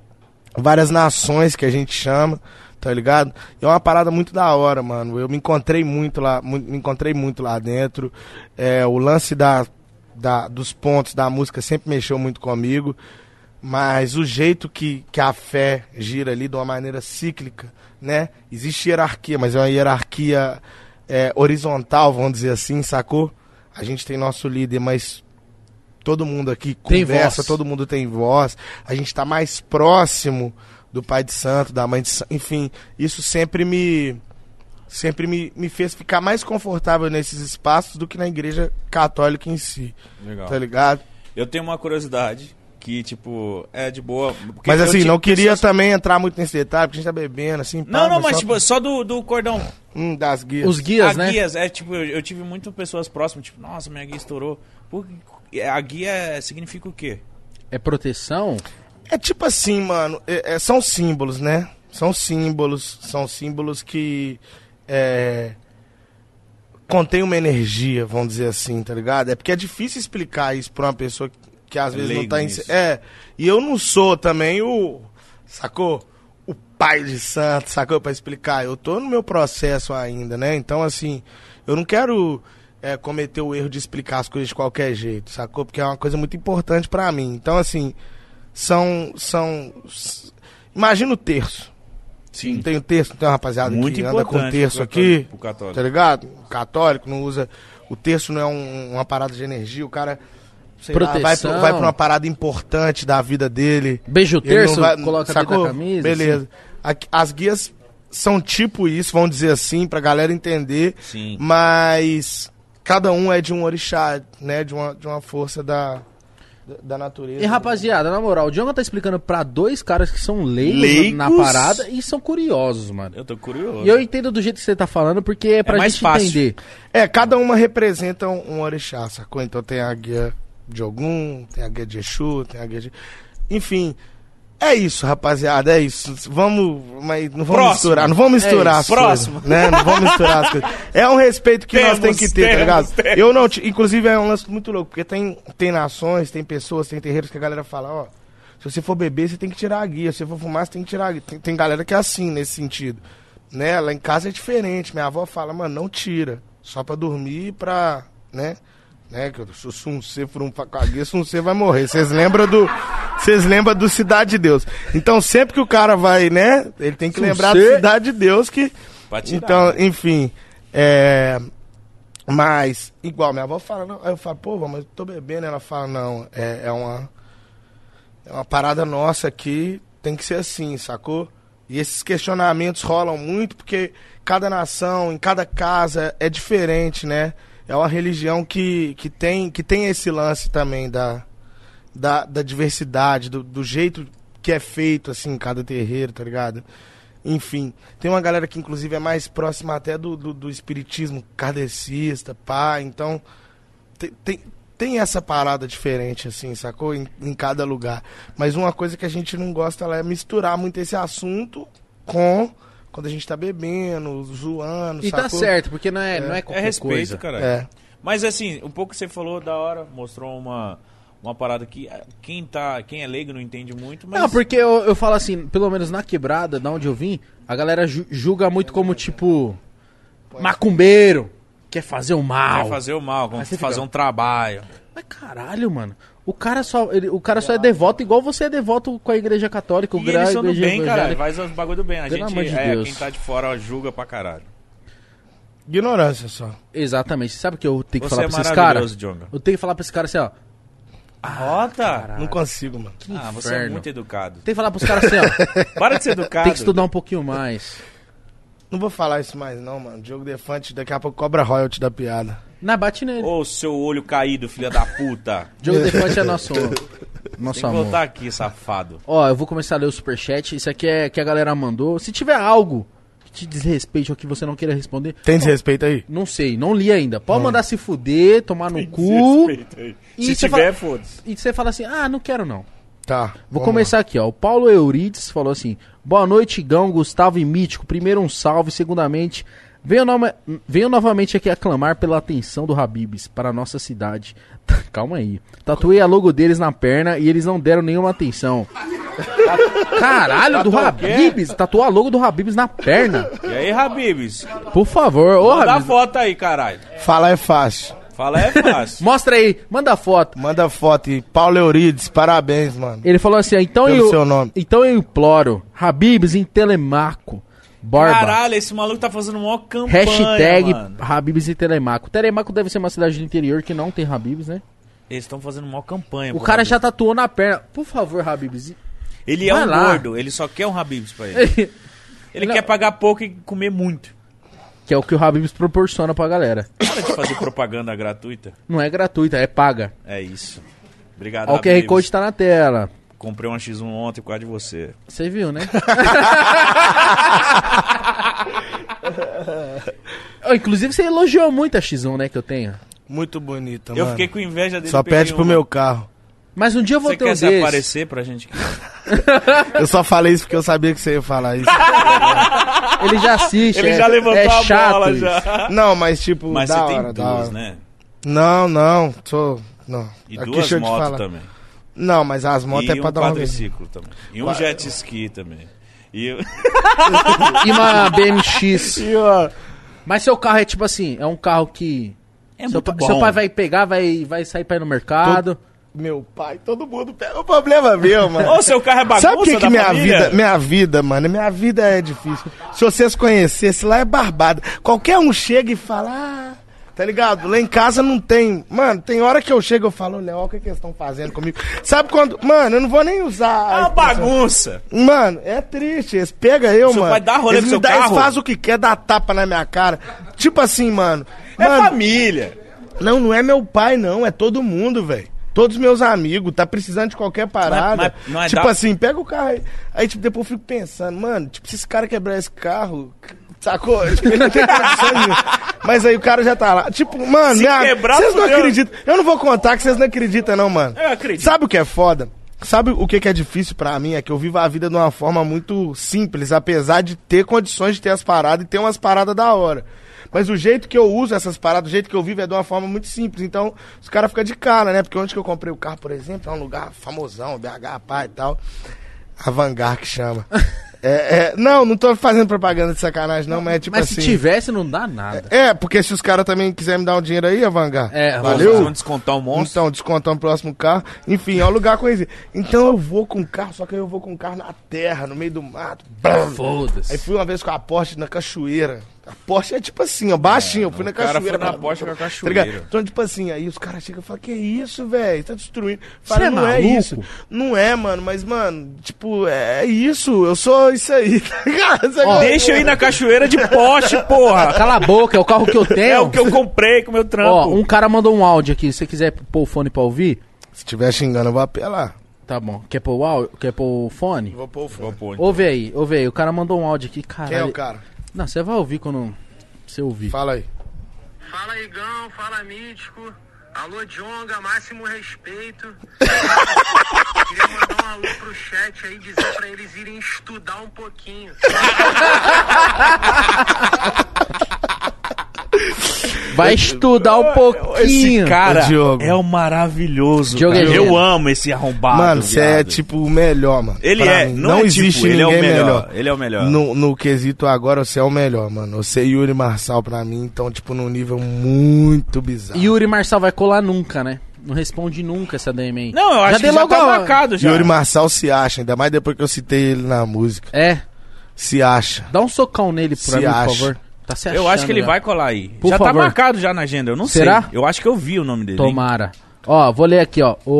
Speaker 3: Várias nações que a gente chama, tá ligado? E é uma parada muito da hora, mano. Eu me encontrei muito lá, me encontrei muito lá dentro. É, o lance da, da, dos pontos da música sempre mexeu muito comigo. Mas o jeito que, que a fé gira ali de uma maneira cíclica, né? Existe hierarquia, mas é uma hierarquia é, horizontal, vamos dizer assim, sacou? A gente tem nosso líder, mas todo mundo aqui
Speaker 2: Tem
Speaker 3: conversa,
Speaker 2: voz.
Speaker 3: todo mundo tem voz. A gente tá mais próximo do pai de santo, da mãe de santo, enfim, isso sempre me sempre me, me fez ficar mais confortável nesses espaços do que na igreja católica em si,
Speaker 1: Legal.
Speaker 3: tá ligado?
Speaker 1: Eu tenho uma curiosidade que, tipo, é de boa. porque
Speaker 3: Mas
Speaker 1: eu
Speaker 3: assim, não queria
Speaker 1: pessoas-
Speaker 3: também entrar muito nesse detalhe, porque a gente tá bebendo, assim.
Speaker 1: Não,
Speaker 3: pá,
Speaker 1: não, mas
Speaker 3: só-
Speaker 1: tipo, só do, do cordão.
Speaker 3: Hum, das guias.
Speaker 2: Os guias,
Speaker 1: a
Speaker 2: né?
Speaker 1: guias, é tipo, eu, eu tive muitas pessoas próximas, tipo, nossa, minha guia estourou. Por que- a guia significa o quê?
Speaker 2: É proteção?
Speaker 3: É tipo assim, mano, é- é- são símbolos, né? São símbolos, são símbolos que é, contém uma energia, vamos dizer assim, tá ligado? É porque é difícil explicar isso pra uma pessoa que, que às
Speaker 1: É
Speaker 3: vezes não tá em... É, e eu não sou também o, sacou? O pai de santo, sacou? Pra explicar, eu tô no meu processo ainda, né? Então, assim, eu não quero é, cometer o erro de explicar as coisas de qualquer jeito, sacou? Porque é uma coisa muito importante pra mim. Então, assim, são. são Imagina o terço.
Speaker 1: Sim.
Speaker 3: Não tem o terço, não tem uma rapaziada
Speaker 1: Muito
Speaker 3: que anda com
Speaker 1: importante
Speaker 3: terço
Speaker 1: pro
Speaker 3: aqui.
Speaker 1: pro católico.
Speaker 3: Tá ligado? O católico não usa. O terço não é um- uma parada de energia, o cara. Lá, vai, pro- vai pra uma parada importante da vida dele.
Speaker 2: Beijo
Speaker 3: não
Speaker 2: terço,
Speaker 3: vai-
Speaker 2: coloca
Speaker 3: sacou?
Speaker 2: da camisa. assim.
Speaker 3: Beleza. Aqui- As guias são tipo isso, vamos dizer assim, pra galera entender.
Speaker 1: Sim.
Speaker 3: Mas cada um é de um orixá, né? De uma, de uma força da, da, natureza.
Speaker 2: E rapaziada, na moral, o Djonga tá explicando pra dois caras que são leigos,
Speaker 1: Leigos?
Speaker 2: na parada e são curiosos, mano.
Speaker 1: Eu tô curioso.
Speaker 2: E eu entendo do jeito que você tá falando, porque é pra
Speaker 1: mais
Speaker 2: gente
Speaker 1: fácil.
Speaker 2: entender.
Speaker 3: É, cada uma representa um, um orixá, sacou? Então tem a guia de Ogum, tem a guia de Exu, tem a guia de... Enfim, é isso, rapaziada, é isso. Vamos, mas não vamos
Speaker 1: Próximo.
Speaker 3: misturar, não vamos misturar
Speaker 2: É
Speaker 3: as.
Speaker 1: Próximo.
Speaker 3: coisas, né? Não vamos misturar as coisas. É um respeito que nós
Speaker 1: Temos,
Speaker 3: temos que ter, tá
Speaker 1: temos,
Speaker 3: ligado?
Speaker 1: temos.
Speaker 3: Eu não, inclusive é um lance muito louco, porque tem, tem nações, tem pessoas, tem terreiros que a galera fala, ó, se você for beber, você tem que tirar a guia, se você for fumar, você tem que tirar a guia. Tem, tem galera que é assim, nesse sentido. Né? Lá em casa é diferente. Minha avó fala, mano, não tira. Só pra dormir pra. né? Né? Que eu sou Sun C por um com a guia, Sun C vai morrer. Vocês lembram do. Vocês lembram do Cidade de Deus. Então sempre que o cara vai, né? Ele tem que lembrar da Cidade de Deus que. Então, enfim. É. Mas, igual, minha avó fala, não, aí eu falo, pô, mas eu tô bebendo. Ela fala, não, é, é uma. É uma parada nossa aqui, tem que ser assim, sacou? E esses questionamentos rolam muito porque cada nação, em cada casa é diferente, né? É uma religião que, que, tem, que tem esse lance também da, da, da diversidade, do, do jeito que é feito, assim, em cada terreiro, tá ligado? Enfim, tem uma galera que inclusive é mais próxima até do, do, do espiritismo kardecista, pá, então tem, tem, tem essa parada diferente, assim, sacou? Em, em cada lugar. Mas uma coisa que a gente não gosta ela é misturar muito esse assunto com quando a gente tá bebendo, zoando,
Speaker 2: E tá
Speaker 3: sacou?
Speaker 2: certo, porque não é, não é
Speaker 1: É
Speaker 2: qualquer
Speaker 1: respeito,
Speaker 2: coisa.
Speaker 1: cara.
Speaker 3: É.
Speaker 1: Mas assim, um pouco que você falou da hora, mostrou uma, uma parada que ah, quem tá, quem é leigo não entende muito, mas
Speaker 2: Não, porque eu, eu falo assim, pelo menos na quebrada, da onde eu vim, a galera ju- julga muito como tipo. Macumbeiro, quer fazer o mal.
Speaker 1: vai fazer o mal, como fazer
Speaker 2: fica-
Speaker 1: um trabalho.
Speaker 2: Mas caralho, mano. O cara só, ele- o cara só é devoto igual você é devoto com a igreja católica, o
Speaker 1: E
Speaker 2: gra-
Speaker 1: eles são do bem, cara, faz os bagulho do bem. A
Speaker 2: Pelo
Speaker 1: gente,
Speaker 2: de
Speaker 1: é,
Speaker 2: Deus.
Speaker 1: quem tá de fora julga pra caralho.
Speaker 3: Ignorância só.
Speaker 2: Exatamente. Sabe o que eu tenho que
Speaker 1: Você
Speaker 2: falar
Speaker 1: é
Speaker 2: pra esses caras?
Speaker 1: maravilhoso.
Speaker 2: Eu tenho que falar pra esse cara assim, ó.
Speaker 1: Rota!
Speaker 3: Não consigo, mano.
Speaker 1: Ah, você é
Speaker 2: inferno.
Speaker 1: muito educado.
Speaker 2: Tem que falar pros caras assim, ó.
Speaker 1: Para de ser educado.
Speaker 2: tem que estudar um pouquinho mais.
Speaker 3: Não vou falar isso mais, não, mano. Diogo Defante daqui a pouco cobra royalty da piada.
Speaker 2: Na bate nele.
Speaker 1: Ô, seu olho caído, filha da puta.
Speaker 2: Diogo Defante é nosso, nosso
Speaker 1: Tem que
Speaker 2: amor.
Speaker 1: voltar aqui, safado.
Speaker 2: Ó, eu vou começar a ler o superchat. Isso aqui é que a galera mandou. Se tiver algo que te desrespeite ou que você não queira responder,
Speaker 3: Tem desrespeito aí?
Speaker 2: não sei, não li ainda. Pode mandar se fuder, tomar no cu. E
Speaker 1: Se
Speaker 2: você
Speaker 1: tiver,
Speaker 2: fala-
Speaker 1: foda-se.
Speaker 2: E você fala assim, ah, não quero não.
Speaker 3: Tá.
Speaker 2: Vou
Speaker 3: vamos
Speaker 2: começar aqui, ó. O Paulo Eurides falou assim: Boa noite, Gão, Gustavo e Mítico. Primeiro, um salve. Segundamente, venho, nova- venho novamente aqui aclamar pela atenção do Habibs para a nossa cidade. Calma aí. Tatuei a logo deles na perna e eles não deram nenhuma atenção. Caralho, do? Habibs. Tatuou a logo do Habibs na perna.
Speaker 1: E aí, Habibs?
Speaker 2: Por favor, ô
Speaker 1: Manda a
Speaker 2: Habibs.
Speaker 1: foto aí, caralho.
Speaker 3: lá. Falar é fácil.
Speaker 1: Fala é fácil.
Speaker 2: Mostra aí, manda a foto.
Speaker 3: Manda foto aí. Paulo Eurides, parabéns, mano.
Speaker 2: Ele falou assim: ó, então
Speaker 3: Pelo
Speaker 2: eu,
Speaker 3: seu nome.
Speaker 2: então eu imploro, Habibs em Telemaco. Borba.
Speaker 1: Caralho, esse maluco tá fazendo uma campanha,
Speaker 2: Hashtag
Speaker 1: mano.
Speaker 2: Habibs e Telemaco. Telemaco deve ser uma cidade do interior que não tem Habibs, né?
Speaker 1: Eles estão fazendo uma campanha.
Speaker 2: O cara
Speaker 1: Habibs.
Speaker 2: já tatuou na perna. Por favor, Habibs.
Speaker 1: Ele é
Speaker 2: Vai
Speaker 1: um
Speaker 2: lá.
Speaker 1: gordo, ele só quer um Habibs pra ele. Ele
Speaker 2: Não.
Speaker 1: quer pagar pouco e comer muito.
Speaker 2: que é o que o Habibs proporciona pra galera.
Speaker 1: Para de fazer propaganda gratuita.
Speaker 2: Não é gratuita, é paga.
Speaker 1: É isso. Obrigado,
Speaker 2: Ó, o QR
Speaker 1: Habibs.
Speaker 2: Code tá na tela.
Speaker 1: Comprei uma X1 ontem por causa de você.
Speaker 2: Você viu, né? Ó, Inclusive, você elogiou muito a X1, né, que eu tenho.
Speaker 3: Muito bonita,
Speaker 1: Eu
Speaker 3: mano.
Speaker 1: fiquei com inveja dele.
Speaker 3: Só pede pro
Speaker 1: uma.
Speaker 3: meu carro.
Speaker 2: Mas um dia eu vou
Speaker 1: Você
Speaker 2: ter um
Speaker 1: quer se
Speaker 2: desse.
Speaker 1: aparecer pra gente?
Speaker 3: Eu só falei isso porque eu sabia que você ia falar isso.
Speaker 2: Ele já assiste.
Speaker 1: Ele
Speaker 2: é-
Speaker 1: já levantou
Speaker 2: é
Speaker 1: a
Speaker 2: chato
Speaker 1: bola já.
Speaker 3: Não, mas tipo,
Speaker 1: Mas
Speaker 3: da
Speaker 1: você
Speaker 3: hora,
Speaker 1: tem
Speaker 3: da
Speaker 1: duas,
Speaker 3: hora.
Speaker 1: né?
Speaker 3: Não, não, tô... Não.
Speaker 1: E
Speaker 3: Aqui,
Speaker 1: duas motos também.
Speaker 3: Não, mas as motos
Speaker 1: e
Speaker 3: é pra
Speaker 1: um
Speaker 3: dar uma vez.
Speaker 1: quadriciclo também. E um
Speaker 3: Vai.
Speaker 1: jet ski também. E.
Speaker 2: E uma BMX.
Speaker 3: E, ó,
Speaker 2: Mas seu carro é tipo assim, é um carro que...
Speaker 1: É
Speaker 2: seu,
Speaker 1: muito
Speaker 2: pa-
Speaker 1: bom.
Speaker 2: seu pai vai pegar, vai, vai sair pra ir no mercado.
Speaker 3: meu pai, todo mundo pega o problema meu, mano.
Speaker 1: Ô, seu carro é bagunça
Speaker 3: Sabe o que, que minha
Speaker 1: família?
Speaker 3: vida, minha vida, mano, minha vida é difícil. Se vocês conhecessem, lá é barbada. Qualquer um chega e fala, ah, tá ligado? Lá em casa não tem. Mano, tem hora que eu chego e falo, Léo, o que, que eles estão fazendo comigo. Sabe quando. Mano, eu não vou nem usar.
Speaker 1: É uma bagunça.
Speaker 3: Mano, é triste. Eles pegam eu,
Speaker 1: Seu
Speaker 3: mano.
Speaker 1: pai dá rolê
Speaker 3: eles me
Speaker 1: seu
Speaker 3: dá,
Speaker 1: carro?
Speaker 3: Eles fazem o que quer, dá tapa na minha cara. Tipo assim, mano.
Speaker 1: É
Speaker 3: mano,
Speaker 1: família.
Speaker 3: não, não é meu pai, não. É todo mundo, velho. Todos meus amigos, tá precisando de qualquer parada.
Speaker 1: Mas- mas não é
Speaker 3: tipo
Speaker 1: da-
Speaker 3: assim, pega o carro aí. Aí, tipo, depois eu fico pensando, mano, tipo, se esse cara quebrar esse carro, sacou? Tipo, ele não tem condições. Mas aí o cara já tá lá. Tipo, mano,
Speaker 1: Se
Speaker 3: minha-
Speaker 1: quebrar,
Speaker 3: vocês não
Speaker 1: fudeu.
Speaker 3: acreditam. Eu não vou contar que vocês não acreditam, não, mano.
Speaker 1: Eu acredito.
Speaker 3: Sabe o que é foda? Sabe o que, que é difícil pra mim? É que eu vivo a vida de uma forma muito simples, apesar de ter condições de ter as paradas e ter umas paradas da hora. Mas o jeito que eu uso essas paradas, o jeito que eu vivo é de uma forma muito simples. Então, os caras ficam de cara, né? Porque onde que eu comprei o carro, por exemplo, é um lugar famosão, BH, pá e tal. Avangar que chama. É, é, não, não tô fazendo propaganda de sacanagem, não, mas é tipo
Speaker 2: Mas
Speaker 3: assim.
Speaker 2: se tivesse, não dá nada.
Speaker 3: É, porque se os caras também quiserem me dar um dinheiro aí, Avangar.
Speaker 2: É,
Speaker 3: valeu.
Speaker 1: Vão descontar um monstro.
Speaker 3: Então, descontar no próximo carro. Enfim, é um lugar conhecido. Então eu vou com o carro, só que aí eu vou com o carro na terra, no meio do mato. Bam! Aí
Speaker 2: Foda-se.
Speaker 3: fui uma vez com a Porsche na cachoeira. A Porsche é tipo assim, ó, baixinho. eu fui na
Speaker 1: o cara
Speaker 3: cachoeira.
Speaker 1: foi na Porsche com a
Speaker 3: tá
Speaker 1: cachoeira.
Speaker 3: ligado? Então, tipo assim, aí os caras chegam e falam, que isso, velho? Tá destruindo. Fala,
Speaker 2: Você é
Speaker 3: não é isso. Não é, mano, mas, mano, tipo, é isso. Eu sou isso aí, tá?
Speaker 2: Ó,
Speaker 1: Deixa eu ir na cachoeira de poste, porra.
Speaker 2: Cala a boca, é o carro que eu tenho.
Speaker 1: É o que eu comprei com o meu trampo.
Speaker 2: Ó, um cara mandou um áudio aqui. Se você quiser pôr o fone pra ouvir,
Speaker 3: Se tiver xingando, eu vou apelar.
Speaker 2: Tá bom. Quer pôr o, áudio? Quer pôr o fone?
Speaker 3: Vou pôr o
Speaker 1: Vou
Speaker 3: fone.
Speaker 1: pôr, então.
Speaker 2: Ouve aí, ouve aí. O cara mandou um áudio aqui, caralho.
Speaker 3: Quem é o cara?
Speaker 2: Não, você vai ouvir quando você ouvir.
Speaker 3: Fala aí.
Speaker 6: Fala Igão, fala Mítico. Alô Jonga, máximo respeito. Queria mandar um alô pro chat aí, dizer pra eles irem estudar um pouquinho.
Speaker 2: Vai estudar um pouquinho.
Speaker 1: Esse cara
Speaker 3: Diogo.
Speaker 1: é o maravilhoso.
Speaker 2: Diogo
Speaker 1: cara.
Speaker 2: é
Speaker 1: Eu
Speaker 2: gênio.
Speaker 1: amo esse arrombado.
Speaker 3: Mano, você é
Speaker 1: viado.
Speaker 3: tipo o melhor, mano.
Speaker 1: Ele
Speaker 3: Pra
Speaker 1: é,
Speaker 3: mim.
Speaker 1: não é
Speaker 3: existe
Speaker 1: tipo, ele é o
Speaker 3: ninguém
Speaker 1: melhor.
Speaker 3: melhor.
Speaker 1: Ele é o melhor.
Speaker 3: No, no quesito agora, você é o melhor, mano. Você e Yuri Marçal pra mim, então, tipo, num nível muito bizarro.
Speaker 2: Yuri Marçal vai colar nunca, né? Não responde nunca essa DM aí.
Speaker 1: Não, eu acho que
Speaker 2: dei
Speaker 1: já
Speaker 2: logo
Speaker 1: tá
Speaker 2: a-
Speaker 1: marcado já.
Speaker 3: Yuri Marçal se acha, ainda mais depois que eu citei ele na música.
Speaker 2: É,
Speaker 3: Se acha.
Speaker 2: dá um socão nele pra
Speaker 3: Se
Speaker 2: mim,
Speaker 3: acha.
Speaker 2: por favor. Tá se
Speaker 1: Eu acho que ele
Speaker 2: achando
Speaker 1: vai
Speaker 2: já.
Speaker 1: colar aí.
Speaker 2: Por
Speaker 1: já tá
Speaker 2: favor.
Speaker 1: marcado já na agenda, eu não
Speaker 2: Será?
Speaker 1: sei. Eu acho que eu vi o nome dele. hein?
Speaker 2: Tomara. Ó, vou ler aqui, ó. O,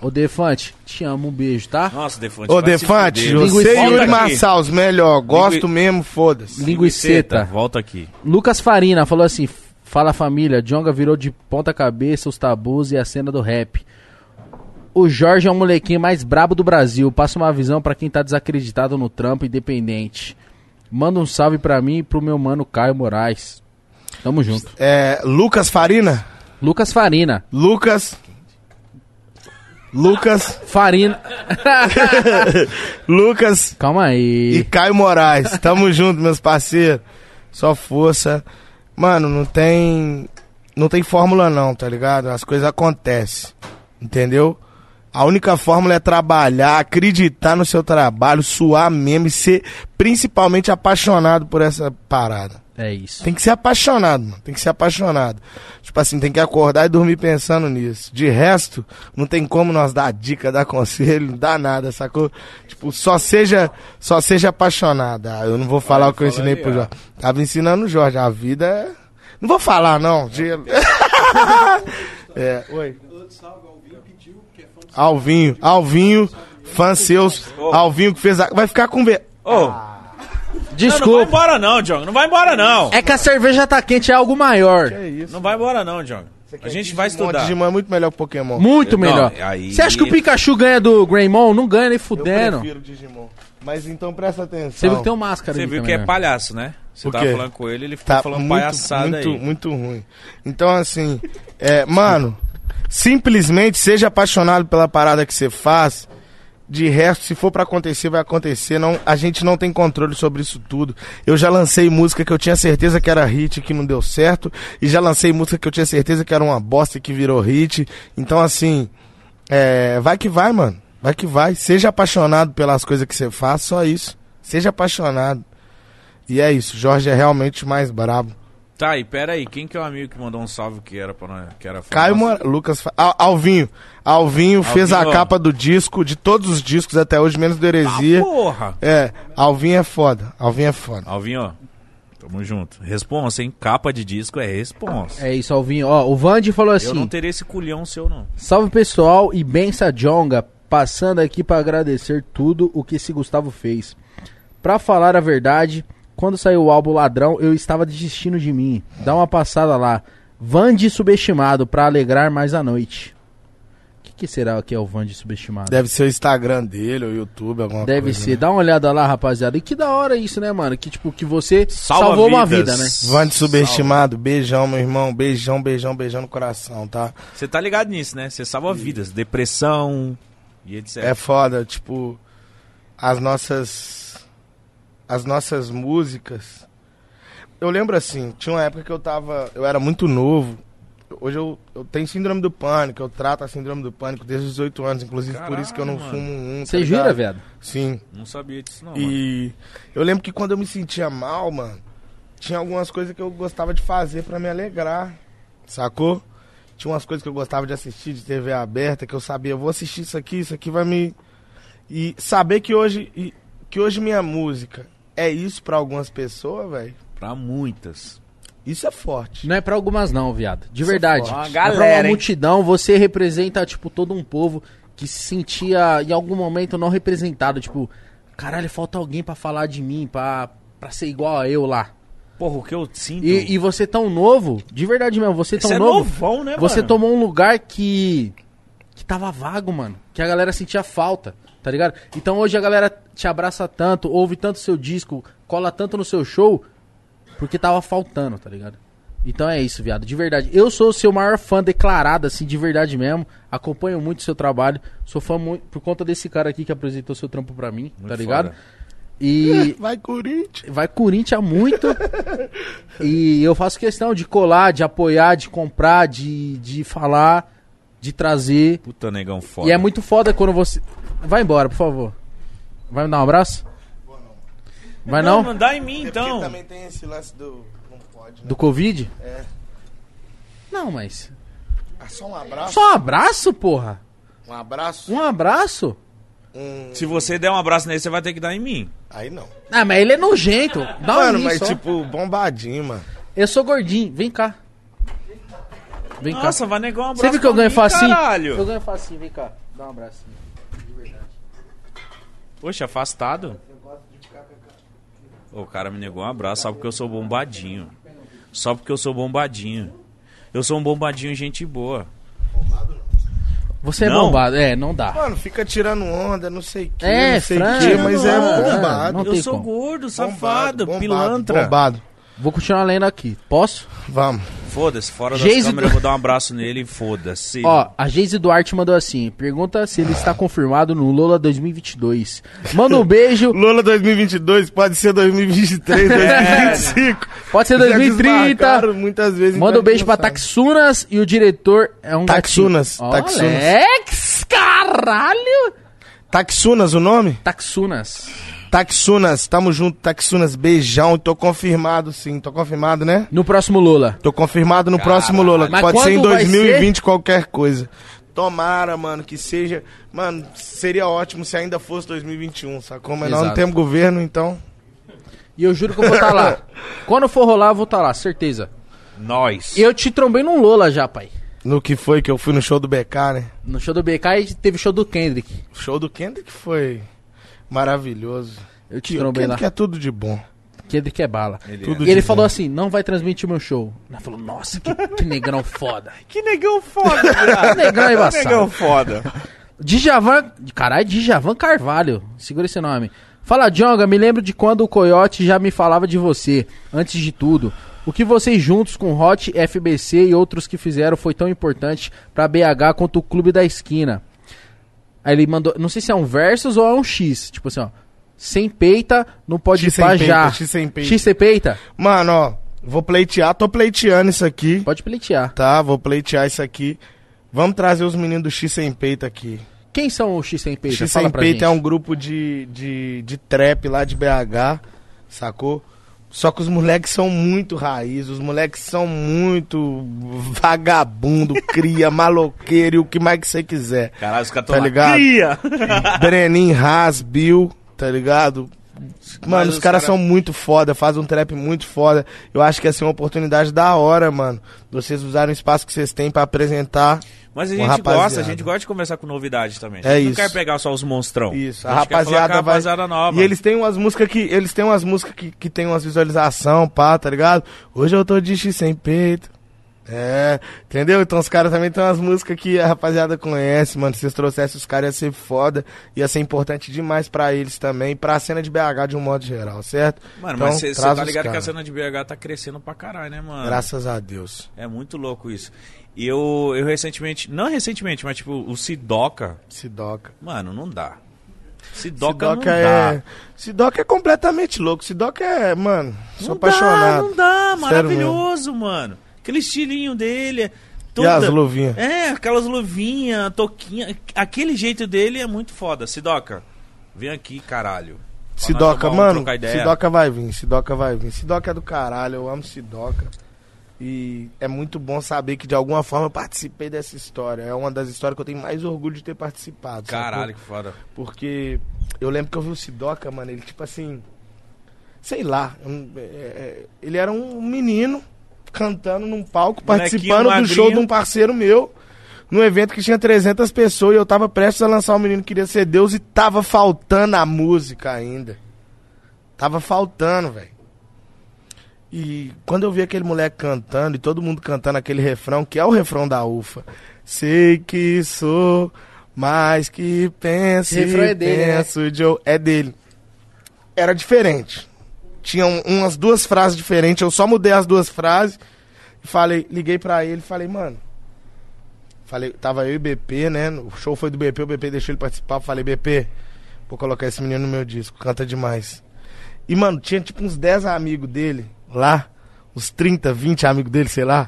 Speaker 2: o, o Defante, te amo, um beijo, tá?
Speaker 1: Nossa, Defante.
Speaker 3: Ô, Defante, você
Speaker 2: Linguiça-
Speaker 3: e Yuri
Speaker 1: Volta aqui.
Speaker 3: Marçal, os melhor. Gosto mesmo, foda-se.
Speaker 2: Linguiceta.
Speaker 1: Volta aqui.
Speaker 2: Lucas Farina falou assim: Fala família, Jonga virou de ponta cabeça os tabus e a cena do rap. O Jorge é o molequinho mais brabo do Brasil. Passa uma visão pra quem tá desacreditado no trampo independente. Manda um salve pra mim e pro meu mano Caio Moraes. Tamo junto.
Speaker 3: É, Lucas Farina?
Speaker 2: Lucas Farina.
Speaker 3: Lucas. Lucas.
Speaker 2: Farina.
Speaker 3: Lucas
Speaker 2: Calma
Speaker 3: e
Speaker 2: aí.
Speaker 3: Caio Moraes. Tamo junto, meus parceiros. Só força. Mano, não tem. Não tem fórmula não, tá ligado? As coisas acontecem. Entendeu? A única fórmula é trabalhar, acreditar no seu trabalho, suar mesmo e ser principalmente apaixonado por essa parada.
Speaker 2: É isso.
Speaker 3: Tem que ser apaixonado, mano. Tem que ser apaixonado. Tipo assim, tem que acordar e dormir pensando nisso. De resto, não tem como nós dar dica, dar conselho, não dá nada, sacou? Tipo, só seja, só seja apaixonado. Ah, eu não vou falar o que eu ensinei
Speaker 1: aí,
Speaker 3: pro
Speaker 1: ó.
Speaker 3: Jorge. Tava ensinando o Jorge. A vida é. Não vou falar, não. De... é, oi. Alvinho, Alvinho, fã seus. Alvinho que fez a. Vai ficar com.
Speaker 1: Ô, não, não vai
Speaker 2: Desculpa.
Speaker 1: embora não, John. Não vai embora não.
Speaker 2: É que a cerveja tá quente, é algo maior.
Speaker 3: É isso.
Speaker 1: Não vai embora não, John. A gente vai estudar.
Speaker 3: Digimon é muito melhor que Pokémon.
Speaker 2: Muito
Speaker 1: Não,
Speaker 2: melhor.
Speaker 1: aí-
Speaker 2: Você acha que o Pikachu ganha do Greymon? Não ganha nem
Speaker 3: Eu
Speaker 2: fudendo.
Speaker 3: prefiro Digimon. Mas então presta atenção.
Speaker 2: Você viu que tem um máscara
Speaker 1: Você viu que é
Speaker 2: né?
Speaker 1: palhaço, né? Você
Speaker 3: O
Speaker 1: tava falando com ele, ele ficou
Speaker 3: tá
Speaker 1: falando
Speaker 3: muito,
Speaker 1: palhaçada
Speaker 3: muito,
Speaker 1: aí.
Speaker 3: muito ruim. Então, assim, é, mano, simplesmente seja apaixonado pela parada que você faz. De resto, se for pra acontecer, vai acontecer. Não, a gente não tem controle sobre isso tudo. Eu já lancei música que eu tinha certeza que era hit e que não deu certo. E já lancei música que eu tinha certeza que era uma bosta e que virou hit. Então, assim, é, vai que vai, mano. Vai que vai. Seja apaixonado pelas coisas que você faz, só isso. Seja apaixonado. E é isso. Jorge é realmente mais brabo.
Speaker 1: Tá, e pera aí, quem que é o amigo que mandou um salve que era pra nós? Que era
Speaker 3: Caio? Mora... Lucas. Al- Alvinho. Alvinho fez a
Speaker 1: Alvinho,
Speaker 3: capa do disco, de todos os discos até hoje, menos do Heresia.
Speaker 1: Ah, porra!
Speaker 3: é, Alvinho é foda. Alvinho é foda.
Speaker 1: Alvinho, ó. Tamo junto. Responsa, hein? Capa de disco é responsa.
Speaker 2: É isso, Alvinho. Ó, o Vande falou
Speaker 1: Eu
Speaker 2: assim:
Speaker 1: não teria esse culhão seu, não.
Speaker 2: Salve pessoal e bença Jonga, passando aqui pra agradecer tudo o que esse Gustavo fez. Pra falar a verdade, quando saiu o álbum Ladrão, eu estava desistindo de mim. Dá uma passada lá. Vande subestimado pra alegrar mais a noite. O que, que será que é o Vande subestimado?
Speaker 3: Deve ser o Instagram dele, ou o YouTube, alguma
Speaker 2: Deve
Speaker 3: coisa.
Speaker 2: ser.
Speaker 3: né?
Speaker 2: Dá uma olhada lá, rapaziada. E que da hora isso, né, mano? Que tipo, que você
Speaker 1: Salva
Speaker 2: salvou uma vida,
Speaker 1: vidas.
Speaker 2: né?
Speaker 3: Vande subestimado, beijão, meu irmão. Beijão, beijão, beijão no coração, tá?
Speaker 1: Você tá ligado nisso, né? Você salva vidas. Depressão e etc.
Speaker 3: É foda, tipo, as nossas. As nossas músicas. Eu lembro assim, tinha uma época que eu tava. Eu era muito novo. Hoje eu, eu tenho síndrome do pânico, eu trato a síndrome do pânico desde os 18 anos, inclusive por isso que eu não
Speaker 1: Caralho,
Speaker 3: fumo um. tá
Speaker 2: Você jura,
Speaker 3: ligado?
Speaker 2: viado?
Speaker 3: Sim.
Speaker 1: Não sabia disso, não, mano.
Speaker 3: E eu lembro que quando eu me sentia mal, mano, tinha algumas coisas que eu gostava de fazer pra me alegrar, sacou? Tinha umas coisas que eu gostava de assistir de TV aberta, que eu sabia, eu vou assistir isso aqui, isso aqui vai me. E saber que hoje, e- que hoje minha música é isso pra algumas pessoas, velho,
Speaker 1: Pra muitas.
Speaker 3: isso é forte.
Speaker 2: Não é pra algumas não, viado. De
Speaker 3: Isso é
Speaker 2: verdade.
Speaker 3: foda.
Speaker 1: Uma
Speaker 2: é pra
Speaker 1: galera,
Speaker 2: uma
Speaker 1: hein?
Speaker 2: multidão, você representa, tipo, todo um povo que se sentia, em algum momento, não representado. Tipo, caralho, falta alguém pra falar de mim, pra, pra ser igual a eu lá.
Speaker 1: Porra, o que eu sinto...
Speaker 2: E, e você tão novo, de verdade mesmo, você tão
Speaker 1: Você é
Speaker 2: novo,
Speaker 1: novão, né,
Speaker 2: você
Speaker 1: mano?
Speaker 2: tomou um lugar que, que tava vago, mano. Que a galera sentia falta, tá ligado? Então hoje a galera te abraça tanto, ouve tanto seu disco, cola tanto no seu show, porque tava faltando, tá ligado? Então é isso, viado, de verdade. Eu sou o seu maior fã declarado, assim, de verdade mesmo. Acompanho muito o seu trabalho. Sou fã muito por conta desse cara aqui que apresentou seu trampo pra mim, tá ligado?
Speaker 1: foda.
Speaker 2: E
Speaker 3: Vai, Corinthians.
Speaker 2: vai Corinthians muito. e eu faço questão de colar, de apoiar, de comprar, de, de falar, de trazer.
Speaker 1: Puta negão foda.
Speaker 2: E é muito foda quando você. Vai embora, por favor. Vai me dar um abraço? Vai
Speaker 1: Não,
Speaker 2: não?
Speaker 1: mandar em mim
Speaker 3: Porque
Speaker 1: então.
Speaker 3: também tem esse lance do. Não pode, né?
Speaker 2: Do Covid?
Speaker 3: É.
Speaker 2: Não, mas.
Speaker 3: Ah, só um abraço.
Speaker 2: Só um abraço, porra.
Speaker 3: Um abraço.
Speaker 2: Um abraço?
Speaker 3: Um...
Speaker 1: Se você der um abraço nele, você vai ter que dar em mim.
Speaker 3: Aí não.
Speaker 2: Ah, mas ele é nojento. Dá um
Speaker 3: mano,
Speaker 2: em
Speaker 3: mas
Speaker 2: só.
Speaker 3: tipo, bombadinho, mano.
Speaker 2: Eu sou gordinho. Vem cá. Vem
Speaker 1: Nossa,
Speaker 2: cá.
Speaker 1: vai negar um abraço
Speaker 2: Você viu que eu ganho
Speaker 1: mim,
Speaker 2: facinho?
Speaker 1: Caralho.
Speaker 2: Eu ganho facinho. Vem cá. Dá um abracinho.
Speaker 1: Poxa, afastado. Ô, O cara me negou um abraço só porque eu sou bombadinho. Só porque eu sou bombadinho. Eu sou um bombadinho gente boa.
Speaker 2: Você é
Speaker 1: Não.
Speaker 2: bombado. É, não dá.
Speaker 3: Mano, fica tirando onda, não sei o que,
Speaker 2: É,
Speaker 3: não sei o que, mas é bombado.
Speaker 1: eu sou
Speaker 2: como.
Speaker 1: gordo,
Speaker 3: Bombado,
Speaker 1: safado,
Speaker 3: bombado,
Speaker 1: pilantra.
Speaker 3: Bombado.
Speaker 2: Vou continuar lendo aqui. Posso?
Speaker 3: Vamos.
Speaker 1: Foda-se, fora das
Speaker 2: Geise
Speaker 1: câmeras
Speaker 2: do-
Speaker 1: eu vou dar um abraço nele e foda-se.
Speaker 2: Ó, a Geise Duarte mandou assim: pergunta se ele está confirmado no Lola 2022. Manda um beijo.
Speaker 3: Lula 2022 pode ser 2023, 2025.
Speaker 2: Pode ser
Speaker 3: Já
Speaker 2: 2030.
Speaker 3: desmarcaram Muitas vezes.
Speaker 2: Manda um
Speaker 3: então
Speaker 2: beijo pra. Taxunas e o diretor é um
Speaker 3: Taxunas,
Speaker 2: gatinho.
Speaker 3: Taxunas.
Speaker 2: Alex, caralho!
Speaker 3: Taxunas o nome?
Speaker 2: Taxunas.
Speaker 3: Taxunas, tamo junto, Taxunas, beijão. Tô confirmado sim, tô confirmado, né?
Speaker 2: No próximo Lola.
Speaker 3: Tô confirmado no próximo
Speaker 2: Mas
Speaker 3: Pode ser em
Speaker 2: quando vai
Speaker 3: 2020 qualquer coisa. Tomara, mano, que seja. Mano, seria ótimo se ainda fosse 2021, sacou? Mas nós não
Speaker 2: Exato.
Speaker 3: temos governo, então.
Speaker 2: E eu juro que eu vou estar lá. Quando for rolar, eu vou estar lá, certeza.
Speaker 1: Nós.
Speaker 2: E eu te trombei num Lola já, pai.
Speaker 3: No que foi que eu fui no show do BK, né?
Speaker 2: No show do BK e teve show do Kendrick.
Speaker 3: O show do Kendrick foi maravilhoso.
Speaker 2: Eu te
Speaker 3: Que, o
Speaker 2: trombei lá.
Speaker 3: Kendrick é tudo de bom.
Speaker 2: Kendrick é bala.
Speaker 1: Ele
Speaker 3: Tudo
Speaker 2: E ele falou
Speaker 3: bom.
Speaker 2: assim: não vai transmitir meu show. Ele falou: nossa, que, que negrão foda.
Speaker 1: Que negão foda, viado.
Speaker 2: Negrão é embaçado.
Speaker 1: negão foda.
Speaker 2: Djavan. Caralho, Djavan Carvalho. Segura esse nome. Fala, Jonga, me lembro de quando o Coyote já me falava de você, antes de tudo. O que vocês juntos com Hot, FBC e outros que fizeram foi tão importante pra BH quanto o Clube da Esquina. Aí ele mandou, não sei se é um versus ou é um X, tipo assim, ó. Sem peita, não pode ir
Speaker 3: peita,
Speaker 2: já.
Speaker 3: X sem peita.
Speaker 2: X sem peita?
Speaker 3: Mano, ó, vou pleitear, tô pleiteando isso aqui.
Speaker 2: Pode pleitear.
Speaker 3: Tá, vou pleitear isso aqui. Vamos trazer os meninos do X sem peito aqui.
Speaker 2: Quem são os X sem peita?
Speaker 3: X sem
Speaker 2: gente.
Speaker 3: é um grupo de, de, de trap lá de BH, sacou? Só que os moleques são muito raiz, os moleques são muito vagabundo, cria, maloqueiro e o que mais que você quiser.
Speaker 1: Caralho, os caras
Speaker 3: Tá ligado?
Speaker 1: Cria!
Speaker 3: Brenin, Haas, Bill, tá ligado? Mano,
Speaker 1: Mas
Speaker 3: os
Speaker 1: os
Speaker 3: caras
Speaker 1: cara-
Speaker 3: são muito foda, fazem um trap muito foda. Eu acho que ia ser uma oportunidade da hora, mano. Vocês usarem o espaço que vocês têm pra apresentar.
Speaker 1: Mas a gente
Speaker 3: rapaziada.
Speaker 1: gosta, a gente gosta de conversar com novidade também.
Speaker 3: É
Speaker 1: A gente não
Speaker 3: isso.
Speaker 1: quer pegar só os monstrão.
Speaker 3: Isso,
Speaker 1: a,
Speaker 3: a, rapaziada
Speaker 1: a
Speaker 3: vai.
Speaker 1: rapaziada nova.
Speaker 3: E eles têm umas músicas que. Eles têm umas músicas que, que tem umas visualização, pá, tá ligado? Hoje eu tô de X sem peito. É, entendeu? Então os caras também têm umas músicas que a rapaziada conhece, mano. Se vocês trouxessem os caras ia ser foda, ia ser importante demais pra eles também, pra cena de BH de um modo geral, certo?
Speaker 1: Mano,
Speaker 3: Então,
Speaker 1: mas você tá ligado que a cena de BH tá crescendo pra caralho, né, mano?
Speaker 3: Graças a Deus.
Speaker 1: É muito louco isso. E eu, eu recentemente, não recentemente, mas tipo, o Sidoca,
Speaker 3: Sidoca.
Speaker 1: mano, não dá. Sidoca,
Speaker 3: Sidoca
Speaker 1: não
Speaker 3: é.
Speaker 1: dá.
Speaker 3: Sidoca é completamente louco. Sidoca é, mano, sou
Speaker 1: Não
Speaker 3: apaixonado.
Speaker 1: Dá, não dá, maravilhoso, mano. Aquele estilinho dele é.
Speaker 3: E as luvinhas?
Speaker 1: É, aquelas luvinhas, toquinha. Aquele jeito dele é muito foda. Sidoca, vem aqui, caralho. Pra
Speaker 3: Sidoca, mano. Sidoca vai vir, Sidoca vai vir. Sidoca é do caralho, eu amo Sidoca. E é muito bom saber que de alguma forma eu participei dessa história. É uma das histórias que eu tenho mais orgulho de ter participado.
Speaker 1: Caralho, que foda.
Speaker 3: Porque eu lembro que eu vi o Sidoca, mano, ele tipo assim. Sei lá. é, é, ele era um menino cantando num palco,
Speaker 1: Molequinho
Speaker 3: participando do show de um parceiro meu. Num evento que tinha 300 pessoas e eu tava prestes a lançar o Menino Queria Ser Deus e tava faltando a música ainda. Tava faltando, velho. E quando eu vi aquele moleque cantando e todo mundo cantando aquele refrão, que é o refrão da UFA, Sei que sou mais que penso
Speaker 2: Esse refrão é dele, né?
Speaker 3: penso Joe. É dele. Era diferente. Tinha um- umas duas frases diferentes. Eu só mudei as duas frases. E falei, liguei pra ele e falei, mano. Falei, tava eu e o BP, né? O show foi do BP, o BP deixou ele participar. Falei, BP, vou colocar esse menino no meu disco, canta demais. E, mano, tinha tipo uns 10 amigos dele lá, uns 30, 20 amigos dele, sei lá,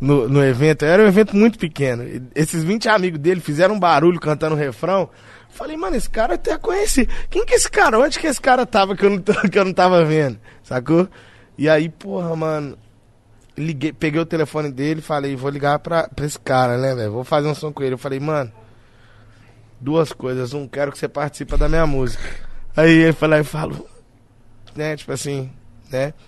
Speaker 3: no, no evento. Era um evento muito pequeno. Esses 20 amigos dele fizeram um barulho cantando o refrão. Falei, mano, esse cara eu até conheci. Quem que é esse cara? Onde que esse cara tava que eu não, que eu não tava vendo? Sacou? E aí, porra, mano, liguei, peguei o telefone dele falei, vou ligar pra, pra esse cara, né, velho? Vou fazer um som com ele. Eu falei, mano, duas coisas. Um, quero que você participe da minha música. Aí ele falou e falou, né, tipo assim,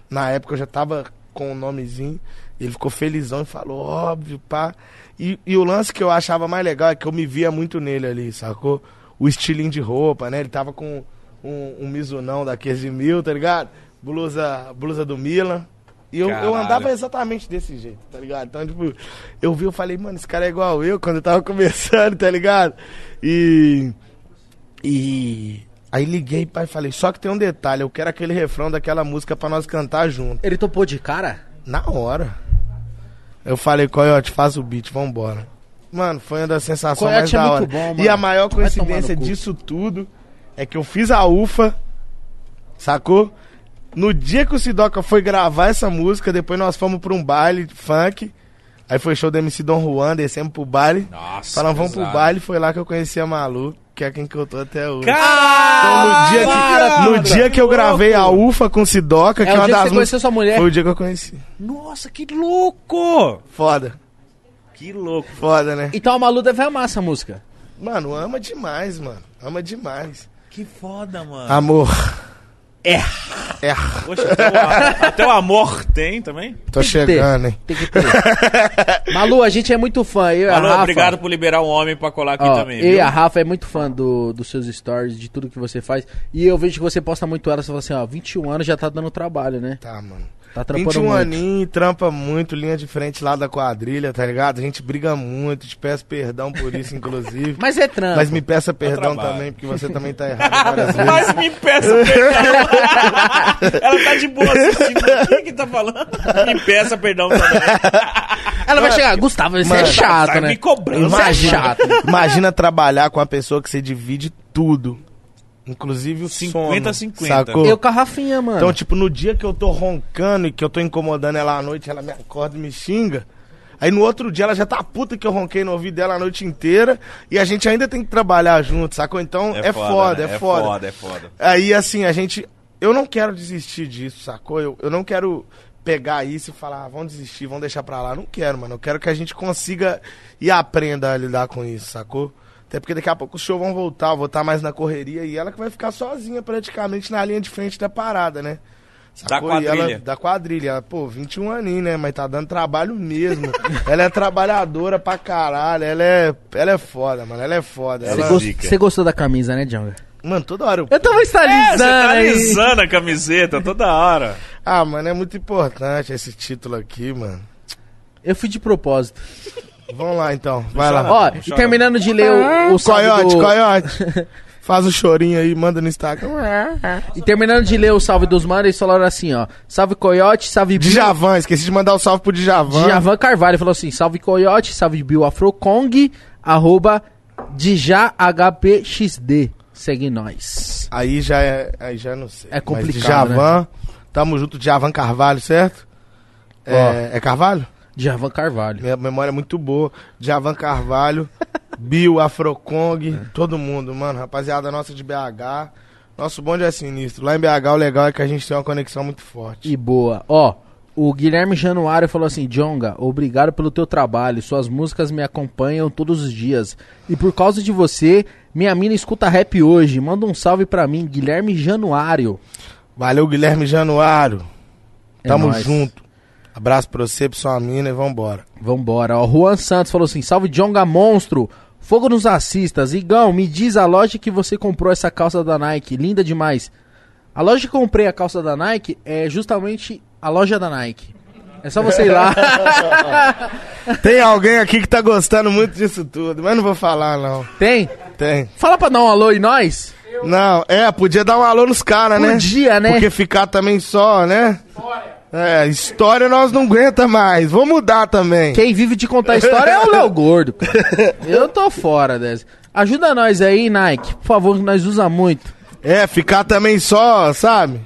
Speaker 3: Na época eu já tava com o nomezinho. Ele ficou felizão e falou, óbvio, pá. E, e o lance que eu achava mais legal é que eu me via muito nele ali, sacou? O estilinho de roupa, né? Ele tava com um, um Mizunão da 15 mil, tá ligado? Blusa, blusa do Milan. E eu, eu andava exatamente desse jeito, tá ligado? Então, tipo, eu vi, eu falei, mano, esse cara é igual eu quando eu tava começando, tá ligado? E. E. Aí liguei, pai, e falei, só que tem um detalhe, eu quero aquele refrão daquela música pra nós cantar junto.
Speaker 2: Ele topou de cara?
Speaker 3: Na hora. Eu falei, Coyote, faz o beat, vambora. Mano, foi uma das sensações
Speaker 2: Coyote
Speaker 3: mais
Speaker 2: é
Speaker 3: da
Speaker 2: muito
Speaker 3: hora.
Speaker 2: bom,
Speaker 3: E a maior coincidência disso tudo é que eu fiz a UFA, sacou? No dia que o Sidoca foi gravar essa música, depois nós fomos pra um baile de funk. Aí foi show do MC Dom Juan, descemos pro baile.
Speaker 1: Nossa,
Speaker 3: Falamos, vamos pro baile, foi lá que eu conheci a Malu, que é quem que eu tô até hoje.
Speaker 1: Caralho!
Speaker 3: Então, no dia, que, no dia que eu gravei a UFA com Sidoca, que
Speaker 2: É
Speaker 3: é uma
Speaker 2: dia que
Speaker 3: das
Speaker 2: você conheceu sua mulher?
Speaker 3: Foi o dia que eu conheci.
Speaker 1: Nossa, que louco!
Speaker 3: Foda.
Speaker 1: Que louco.
Speaker 3: Foda, né?
Speaker 2: Então a Malu deve amar essa música.
Speaker 3: Mano, ama demais, mano. Ama demais.
Speaker 1: Que foda, mano.
Speaker 3: Amor.
Speaker 1: É.
Speaker 3: É.
Speaker 1: Poxa, até o, a- até o amor tem também.
Speaker 3: Tô
Speaker 2: Tem que ter.
Speaker 3: chegando, hein?
Speaker 2: Tem que ter. Malu, a gente é muito fã. Eu e a
Speaker 1: Alô,
Speaker 2: Rafa,
Speaker 1: obrigado por liberar um homem pra colar aqui
Speaker 2: ó,
Speaker 1: também.
Speaker 2: eu e
Speaker 1: viu?
Speaker 2: a Rafa é muito fã do, dos seus stories, de tudo que você faz. E eu vejo que você posta muito ela, você fala assim, ó, 21 anos já tá dando trabalho, né?
Speaker 3: Tá, mano.
Speaker 2: Tá trampando
Speaker 3: 21
Speaker 2: muito.
Speaker 3: aninhos, trampa muito, linha de frente lá da quadrilha, tá ligado? A gente briga muito, te peço perdão por isso, inclusive.
Speaker 2: Mas é trampo.
Speaker 3: Mas me peça perdão
Speaker 1: trabalho.
Speaker 3: também, porque você também tá errado.
Speaker 1: Mas me peça perdão. Ela tá de boa assistindo. O que que tá falando? Me peça perdão também.
Speaker 2: Ela vai chegar, Gustavo, você é chato,
Speaker 1: tá
Speaker 2: né?
Speaker 1: me cobrando.
Speaker 2: Você é
Speaker 3: Imagina,
Speaker 2: chato.
Speaker 3: imagina trabalhar com uma pessoa que você divide tudo. Inclusive o
Speaker 1: 50 a
Speaker 3: sono,
Speaker 1: 50.
Speaker 3: Sacou?
Speaker 2: Eu com a Rafinha, mano.
Speaker 3: Então, tipo, no dia que eu tô roncando e que eu tô incomodando ela à noite, ela me acorda e me xinga. Aí no outro dia ela já tá puta que eu ronquei no ouvido dela a noite inteira e a gente ainda tem que trabalhar junto, sacou? Então é, foda,
Speaker 1: né?
Speaker 3: é, foda.
Speaker 1: É foda, é foda.
Speaker 3: Aí assim, a gente. Eu não quero desistir disso, sacou? Eu, eu não quero pegar isso e falar, ah, vamos desistir, vamos deixar pra lá. Não quero, mano. Eu quero que a gente consiga e aprenda a lidar com isso, sacou? Até porque daqui a pouco os shows vão voltar, eu vou estar mais na correria e ela que vai ficar sozinha praticamente na linha de frente da parada, né?
Speaker 1: Da
Speaker 3: E
Speaker 1: quadrilha.
Speaker 3: Ela, da quadrilha. Ela, pô, 21 aninhos, né? Mas tá dando trabalho mesmo. ela é trabalhadora pra caralho. Ela é, ela é foda, mano. Ela é foda.
Speaker 2: Você
Speaker 3: Ela...
Speaker 2: gost-
Speaker 1: zica.
Speaker 2: você gostou da camisa, né, Djonga?
Speaker 3: Mano, toda hora eu
Speaker 2: Eu tava
Speaker 1: É, você
Speaker 2: estalizando
Speaker 1: tá
Speaker 2: aí.
Speaker 1: alisando a camiseta toda hora.
Speaker 3: Ah, mano, é muito importante esse título aqui, mano.
Speaker 2: Eu fui de propósito.
Speaker 3: Vamos lá então, vai lá.
Speaker 2: Ó, e terminando de ler o, o salve
Speaker 3: Coiote,
Speaker 2: do...
Speaker 3: coiote. Faz o chorinho aí, manda no Instagram.
Speaker 2: E terminando de ler o salve dos manos, eles falaram assim, ó. Salve Coyote, salve Bill.
Speaker 3: Djavan, esqueci de mandar o salve pro Djavan.
Speaker 2: Djavan Carvalho falou assim: salve Coyote, salve Bill Afrocong, arroba DjaHPXD. Segue nós.
Speaker 3: Aí já é, aí já não sei.
Speaker 2: É complicado,
Speaker 3: Mas Djavan, tamo junto, Djavan Carvalho, certo? É, é Carvalho?
Speaker 2: Djavan Carvalho.
Speaker 3: Minha memória é muito boa. Djavan Carvalho, Bill, Afrocong, todo mundo, mano. Rapaziada nossa de BH. Nosso bonde é sinistro. Lá em BH o legal é que a gente tem uma conexão muito forte.
Speaker 2: E boa. Ó, o Guilherme Januário falou assim: Jonga, obrigado pelo teu trabalho. Suas músicas me acompanham todos os dias. E por causa de você, minha mina escuta rap hoje. Manda um salve pra mim, Guilherme Januário.
Speaker 3: Valeu, Guilherme Januário.
Speaker 2: É
Speaker 3: Tamo
Speaker 2: nóis.
Speaker 3: junto. Abraço pra você, pra sua mina e vambora.
Speaker 2: Vambora. Ó, Juan Santos falou assim: salve Jonga Monstro. Fogo nos assistas. Igão, me diz a loja que você comprou essa calça da Nike. Linda demais. A loja que eu comprei a calça da Nike é justamente a loja da Nike. É só você ir lá.
Speaker 3: Tem alguém aqui que tá gostando muito disso tudo, mas não vou falar, não.
Speaker 2: Tem?
Speaker 3: Tem.
Speaker 2: Fala pra dar um alô em nós.
Speaker 3: Não, é, podia dar um alô nos caras, né?
Speaker 2: Podia, né?
Speaker 3: Porque ficar também só, né? É, história nós não aguenta mais. Vou mudar também.
Speaker 2: Quem vive de contar história é o Léo Gordo. cara. Eu tô fora dessa. Ajuda nós aí, Nike. Por favor, que nós usa muito.
Speaker 3: É, ficar também só, sabe?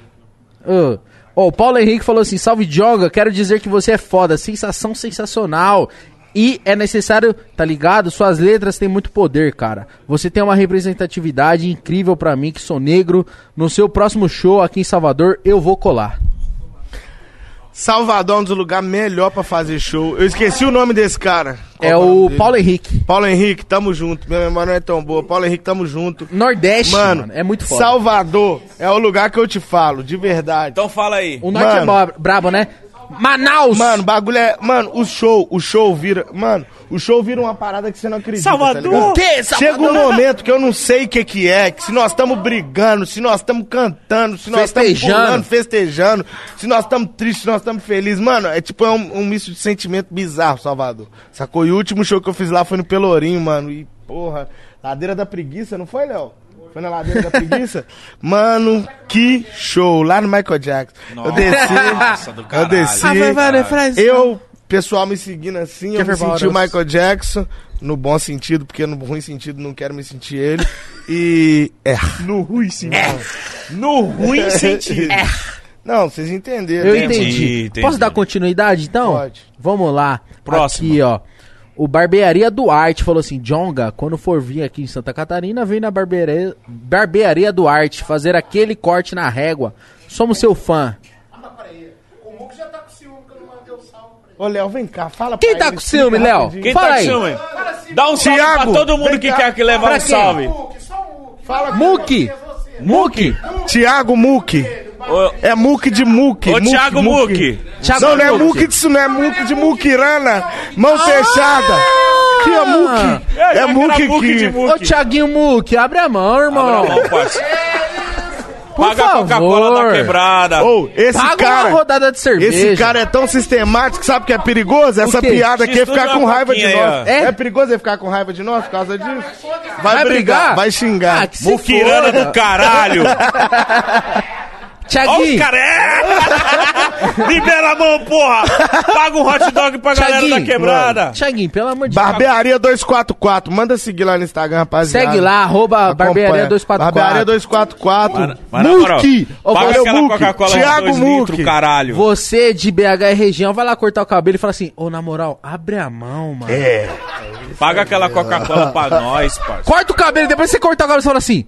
Speaker 2: Ô, Ó, o Paulo Henrique falou assim: Salve Jonga, quero dizer que você é foda, sensação sensacional. E é necessário, tá ligado? Suas letras têm muito poder, cara. Você tem uma representatividade incrível pra mim, que sou negro. No seu próximo show aqui em Salvador, eu vou colar.
Speaker 3: Salvador é um dos lugares melhor pra fazer show. Eu esqueci o nome desse cara. Qual
Speaker 2: é o
Speaker 3: dele?
Speaker 2: Paulo Henrique.
Speaker 3: Paulo Henrique, tamo junto. Minha memória não é tão boa. Paulo Henrique, tamo junto.
Speaker 2: Nordeste,
Speaker 3: Mano,
Speaker 2: mano, é muito foda.
Speaker 3: Salvador é o lugar que eu te falo, de verdade.
Speaker 1: Então fala aí.
Speaker 2: O Norte é
Speaker 3: Mano.
Speaker 2: bra- brabo, né? Manaus!
Speaker 3: Mano, o bagulho é. Mano, o show, o show vira. Mano, o show vira uma parada que você não acredita.
Speaker 1: Salvador!
Speaker 3: Tá?
Speaker 2: Que,
Speaker 3: Chega um momento que eu não sei o que que é, que se nós estamos brigando, se nós estamos cantando, se nós estamos pulando, festejando, se nós estamos tristes, se nós estamos felizes. Mano, é tipo é um, um misto de sentimento bizarro, Salvador. Sacou? E o último show que eu fiz lá foi no Pelourinho, mano. E, porra, Ladeira da Preguiça, não foi, Léo? Foi na Ladeira da Preguiça? Mano, que show! Lá no Michael Jackson. eu desci.
Speaker 1: Nossa, do
Speaker 3: eu
Speaker 1: caralho.
Speaker 3: desci. Eu, pessoal me seguindo assim, eu me senti o. Michael Jackson, no bom sentido, porque no ruim sentido não quero me sentir ele. E. É. No ruim sentido.
Speaker 1: No ruim sentido.
Speaker 3: Não, vocês entenderam.
Speaker 2: Eu entendi.
Speaker 1: Entendi, entendi.
Speaker 2: Posso dar continuidade, então?
Speaker 3: Pode.
Speaker 2: Vamos lá.
Speaker 1: Próximo.
Speaker 2: Aqui, ó. O Barbearia Duarte falou assim: Jonga, quando for vir aqui em Santa Catarina, vem na barbearia, barbearia Duarte fazer aquele corte na régua. Somos seu fã.
Speaker 5: O Muco já tá com ciúme que eu não mandei o salve pra ele.
Speaker 3: Ô, Léo, vem cá, fala
Speaker 2: Quem
Speaker 3: pra
Speaker 2: tá
Speaker 3: ele,
Speaker 2: com ciúme,
Speaker 3: explica
Speaker 2: Léo?
Speaker 3: rapidinho.
Speaker 1: Quem
Speaker 2: Fala
Speaker 1: tá
Speaker 2: aí.
Speaker 1: com ciúme? Dá um salve
Speaker 3: Thiago,
Speaker 1: pra todo mundo
Speaker 3: vem
Speaker 1: que
Speaker 3: cá.
Speaker 1: quer que levar
Speaker 2: Pra
Speaker 1: um
Speaker 2: quem?
Speaker 1: salve.
Speaker 5: Muque, só o Muque.
Speaker 3: Fala
Speaker 2: Muki! Muki!
Speaker 3: Tiago Muque.
Speaker 1: Ô,
Speaker 3: É Muque de Muque.
Speaker 1: ô
Speaker 3: Muque,
Speaker 1: Thiago Muque.
Speaker 2: Thiago
Speaker 3: Não, não é
Speaker 2: Muki.
Speaker 3: Muque disso, não é Muque de Muquirana. Mão fechada. Que é Muque.
Speaker 1: já que
Speaker 3: É
Speaker 1: era
Speaker 3: Muque
Speaker 1: Muque de
Speaker 3: aqui.
Speaker 1: Muque.
Speaker 2: Ô, Thiaguinho Muki, abre a mão, irmão.
Speaker 1: Abra a mão, parça.
Speaker 2: Por
Speaker 1: Paga a
Speaker 2: favor.
Speaker 1: Coca-Cola da quebrada.
Speaker 3: Ô, esse
Speaker 2: Paga
Speaker 3: cara.
Speaker 2: uma rodada de cerveja.
Speaker 3: Esse cara é tão sistemático, sabe o que é perigoso? Essa piada aqui é ficar com raiva de nós.
Speaker 2: É?
Speaker 3: É? perigoso ele ficar com raiva de nós por causa disso? Vai,
Speaker 2: Vai brigar?
Speaker 3: brigar, vai xingar.
Speaker 2: Ah,
Speaker 1: Muquirana do caralho. Ó os caras. É. Libera a mão, porra. Paga um hot dog pra galera da quebrada.
Speaker 2: Thiaguinho, pelo amor de Deus.
Speaker 3: Barbearia 244. Manda seguir lá no Instagram, rapaziada.
Speaker 2: Segue lá, arroba barbearia 244.
Speaker 3: Barbearia 244.
Speaker 1: Mas, na moral,
Speaker 3: Muque. Ô,
Speaker 1: Paga
Speaker 3: valeu,
Speaker 1: aquela. Coca-Cola de
Speaker 3: Thiago
Speaker 1: 2
Speaker 3: Muque.
Speaker 1: litros, caralho.
Speaker 2: Você de BH e região, vai lá cortar o cabelo e fala assim: Ô, na moral, abre a mão, mano.
Speaker 3: É.
Speaker 1: Paga aquela Coca-Cola pra nós, parça.
Speaker 2: Corta o cabelo, depois você cortar o cabelo e fala assim: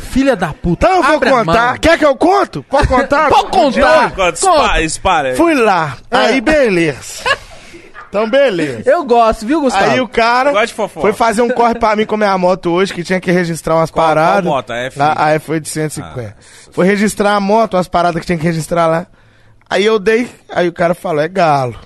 Speaker 2: Filha da puta,
Speaker 3: Então eu vou contar. Quer que eu conto? Pode contar?
Speaker 2: Pode contar.
Speaker 1: Conta,
Speaker 2: Conta.
Speaker 1: espalha.
Speaker 3: Fui lá.
Speaker 2: É.
Speaker 3: Aí, beleza. Então, beleza.
Speaker 2: Eu gosto, viu, Gustavo?
Speaker 3: Aí o cara foi fazer um corre pra mim com a minha moto hoje, que tinha que registrar umas
Speaker 1: Qual-
Speaker 3: paradas.
Speaker 1: qual moto? A F?
Speaker 3: Lá, a F foi de 150. foi registrar a moto, umas paradas que tinha que registrar lá. Aí eu dei, aí o cara falou, é galo.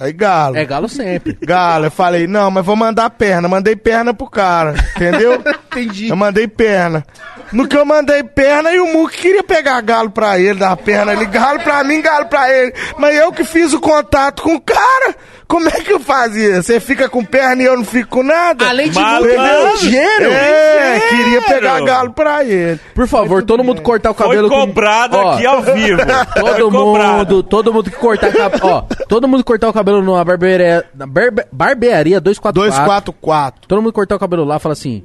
Speaker 3: Aí galo.
Speaker 2: É galo sempre.
Speaker 3: Galo, eu falei, não, mas vou mandar perna. Mandei perna pro cara, entendeu?
Speaker 2: Entendi.
Speaker 3: Eu mandei perna. No que eu mandei perna, e o Muque queria pegar galo pra ele, dar perna ali, galo pra mim, galo pra ele. Mas eu que fiz o contato com o cara, como é que eu fazia? Você fica com perna e eu não fico com nada?
Speaker 2: Além de
Speaker 1: Malandro.
Speaker 2: muito, é ligeiro.
Speaker 3: É, queria pegar galo pra ele.
Speaker 2: Por favor, todo mundo cortar o
Speaker 1: Foi
Speaker 2: cabelo com-
Speaker 1: cobrado
Speaker 2: Ó,
Speaker 1: aqui ao vivo. Foi
Speaker 2: Todo mundo, todo mundo que cortar cabelo, ó, todo mundo que cortar o cabelo numa barbearia, na barbe- barbearia 244.
Speaker 3: 244.
Speaker 2: Todo mundo cortar o cabelo lá, fala assim: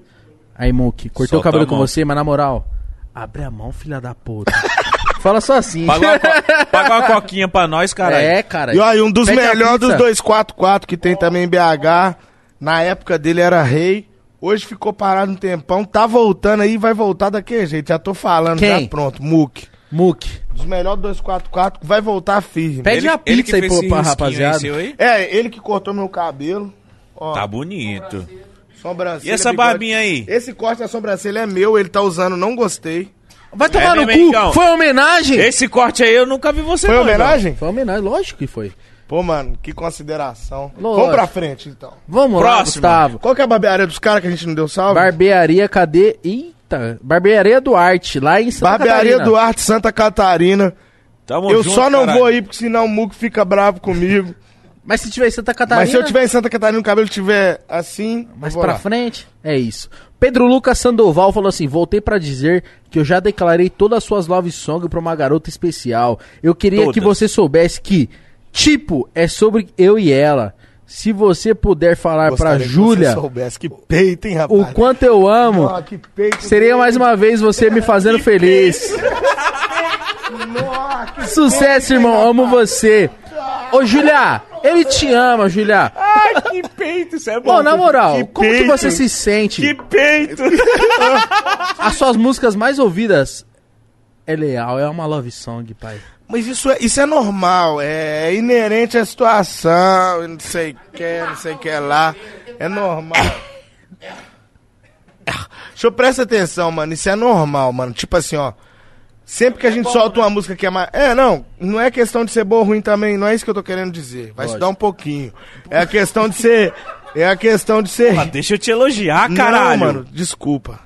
Speaker 2: "Aí, Muki, cortei o
Speaker 1: Solta
Speaker 2: cabelo
Speaker 1: a
Speaker 2: com você, mas na moral, abre a mão, filha da puta." fala só assim.
Speaker 1: Paga uma, co- paga uma coquinha pra nós, caralho.
Speaker 2: É, cara.
Speaker 3: E olha, um dos
Speaker 2: a
Speaker 3: melhores dos
Speaker 2: pizza.
Speaker 3: 244 que tem também em BH. Na época dele era rei. Hoje ficou parado um tempão. Tá voltando aí, vai voltar daquele jeito. Já tô falando,
Speaker 2: Quem?
Speaker 3: já pronto. Muque.
Speaker 2: Muki.
Speaker 3: Dos melhores 244, vai voltar firme.
Speaker 2: Pede a
Speaker 1: ele
Speaker 2: pizza aí
Speaker 1: esse
Speaker 2: pra rapaziada.
Speaker 1: aí aí?
Speaker 3: É, ele que cortou meu cabelo. Ó,
Speaker 1: Tá bonito.
Speaker 3: Sobrancelha.
Speaker 1: E essa
Speaker 3: bigode.
Speaker 1: barbinha aí?
Speaker 3: Esse corte da sobrancelha é meu, ele tá usando, não gostei.
Speaker 2: Vai tomar
Speaker 1: É
Speaker 2: no cu. Foi homenagem?
Speaker 1: Esse corte aí eu nunca vi você
Speaker 3: Foi
Speaker 1: não,
Speaker 3: homenagem?
Speaker 2: Foi homenagem, lógico que foi.
Speaker 3: Pô, mano, que consideração.
Speaker 2: Lógico.
Speaker 3: Vamos pra frente, então.
Speaker 2: Vamos lá,
Speaker 1: Próximo.
Speaker 2: Gustavo.
Speaker 3: Qual que é a barbearia dos caras que a gente não deu salve?
Speaker 2: Barbearia, cadê? Eita, Barbearia Duarte, lá em Santa
Speaker 3: Barbearia
Speaker 2: Catarina.
Speaker 3: Duarte, Santa Catarina.
Speaker 1: Tamo
Speaker 3: eu
Speaker 1: junto,
Speaker 3: só não
Speaker 1: caralho.
Speaker 3: vou ir, porque senão o Muco fica bravo comigo.
Speaker 2: Mas se tiver em Santa Catarina...
Speaker 3: Mas se eu tiver em Santa Catarina e o cabelo estiver assim,
Speaker 2: Mais pra
Speaker 3: lá.
Speaker 2: frente, é isso. Pedro Lucas Sandoval falou assim: voltei pra dizer que eu já declarei todas as suas love songs pra uma garota especial. Eu queria
Speaker 1: Todas.
Speaker 2: que você soubesse que, tipo, é sobre eu e ela. Se você puder falar pra
Speaker 3: Gostaria que
Speaker 2: Júlia
Speaker 3: você soubesse que peito, hein, rapaz?
Speaker 2: o quanto eu amo,
Speaker 3: Nossa, que peito
Speaker 2: seria mais uma vez você me fazendo feliz.
Speaker 3: Nossa,
Speaker 2: Sucesso, irmão, amo você. Ô, Júlia, ele te ama, Júlia.
Speaker 1: Ai, que peito, isso é bom.
Speaker 2: Pô, na moral,
Speaker 3: que
Speaker 2: como que
Speaker 3: peito.
Speaker 2: você se sente?
Speaker 1: Que peito!
Speaker 2: As suas músicas mais ouvidas é leal, é uma love song, pai.
Speaker 3: Mas isso é, isso é normal, é inerente à situação, não sei o que, não sei o que lá. É normal. Deixa eu prestar atenção, mano. Isso é normal, mano. Tipo assim, ó. Sempre que a gente solta uma música que é mais. É, não. Não é questão de ser boa ou ruim também. Não é isso que eu tô querendo dizer. Vai estudar um pouquinho. É a questão de ser. É a questão de ser.
Speaker 1: Ah, deixa eu te elogiar,
Speaker 3: Não,
Speaker 1: caralho.
Speaker 3: mano. Desculpa.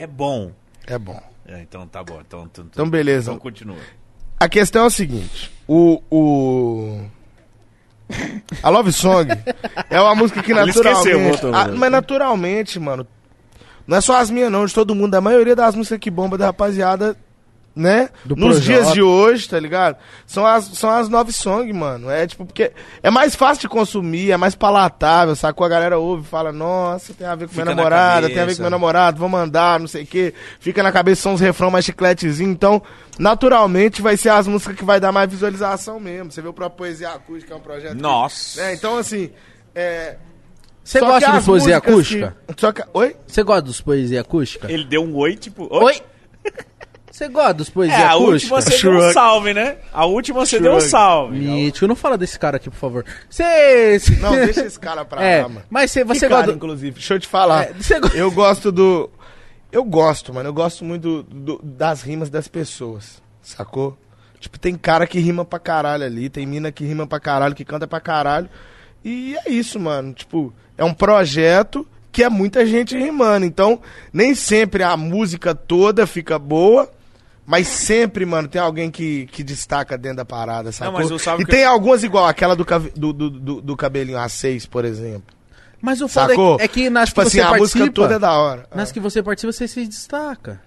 Speaker 1: É bom.
Speaker 3: É bom.
Speaker 1: É, então tá bom. Então, então,
Speaker 3: Então, beleza.
Speaker 1: então continua.
Speaker 3: A questão é o seguinte: o. o... A Love Song é uma música que
Speaker 1: Ele esqueceu,
Speaker 3: naturalmente.
Speaker 1: voltou,
Speaker 3: Ah,
Speaker 1: voltou.
Speaker 3: mas naturalmente, mano. Não é só as minhas, não, de todo mundo. A maioria das músicas que bomba da rapaziada, né?
Speaker 2: Do
Speaker 3: Nos
Speaker 2: Projota.
Speaker 3: dias de hoje, tá ligado? São as, são as Love Song, mano. É tipo, porque é mais fácil de consumir, é mais palatável, sacou? A galera ouve e fala, nossa, tem a ver com
Speaker 1: Fica
Speaker 3: minha
Speaker 1: na
Speaker 3: namorada, tem a ver com meu namorado, vou mandar, não sei o quê. Fica na cabeça, são uns refrão mais chicletezinho. Então, naturalmente, vai ser as músicas que vai dar mais visualização mesmo. Você vê o próprio Poesia Acústica, é um projeto. que-
Speaker 1: Nossa.
Speaker 3: né? Então, assim. É...
Speaker 2: Você gosta
Speaker 3: que
Speaker 2: de poesia acústica?
Speaker 3: que- Só que... Oi?
Speaker 2: Você gosta dos poesia acústica?
Speaker 1: Ele deu um oi, tipo.
Speaker 2: Oi? Você gosta dos poesia
Speaker 1: É, a
Speaker 2: acústica?
Speaker 1: última você deu um
Speaker 3: Shrug.
Speaker 1: salve, né? A última você deu um
Speaker 3: Shrug.
Speaker 1: salve.
Speaker 2: Mítico, não fala desse cara aqui, por favor. Você.
Speaker 3: Não, deixa esse cara pra
Speaker 2: É,
Speaker 3: lá, mano.
Speaker 2: mas cê- você
Speaker 3: Que cara,
Speaker 2: gosta. do-
Speaker 3: inclusive, deixa eu te falar.
Speaker 2: É,
Speaker 3: Eu gosto do. Eu gosto, mano. Eu gosto muito do- do- das rimas das pessoas. Sacou? Tipo, tem cara que rima pra caralho ali, tem mina que rima pra caralho, que canta pra caralho. E é isso, mano. Tipo, é um projeto que é muita gente rimando. Então, nem sempre a música toda fica boa. Mas sempre, mano, tem alguém que, que destaca dentro da parada, sacou?
Speaker 1: mas eu sabe
Speaker 3: e
Speaker 1: que-
Speaker 3: tem algumas igual, aquela do, do, do, do, do cabelinho A6, por exemplo.
Speaker 2: Mas o foda é
Speaker 3: Sacou?
Speaker 2: é que nas
Speaker 3: tipo
Speaker 2: que
Speaker 3: assim,
Speaker 2: você
Speaker 3: a música
Speaker 2: participa.
Speaker 3: toda é da hora.
Speaker 2: Nas que você participa, você se destaca.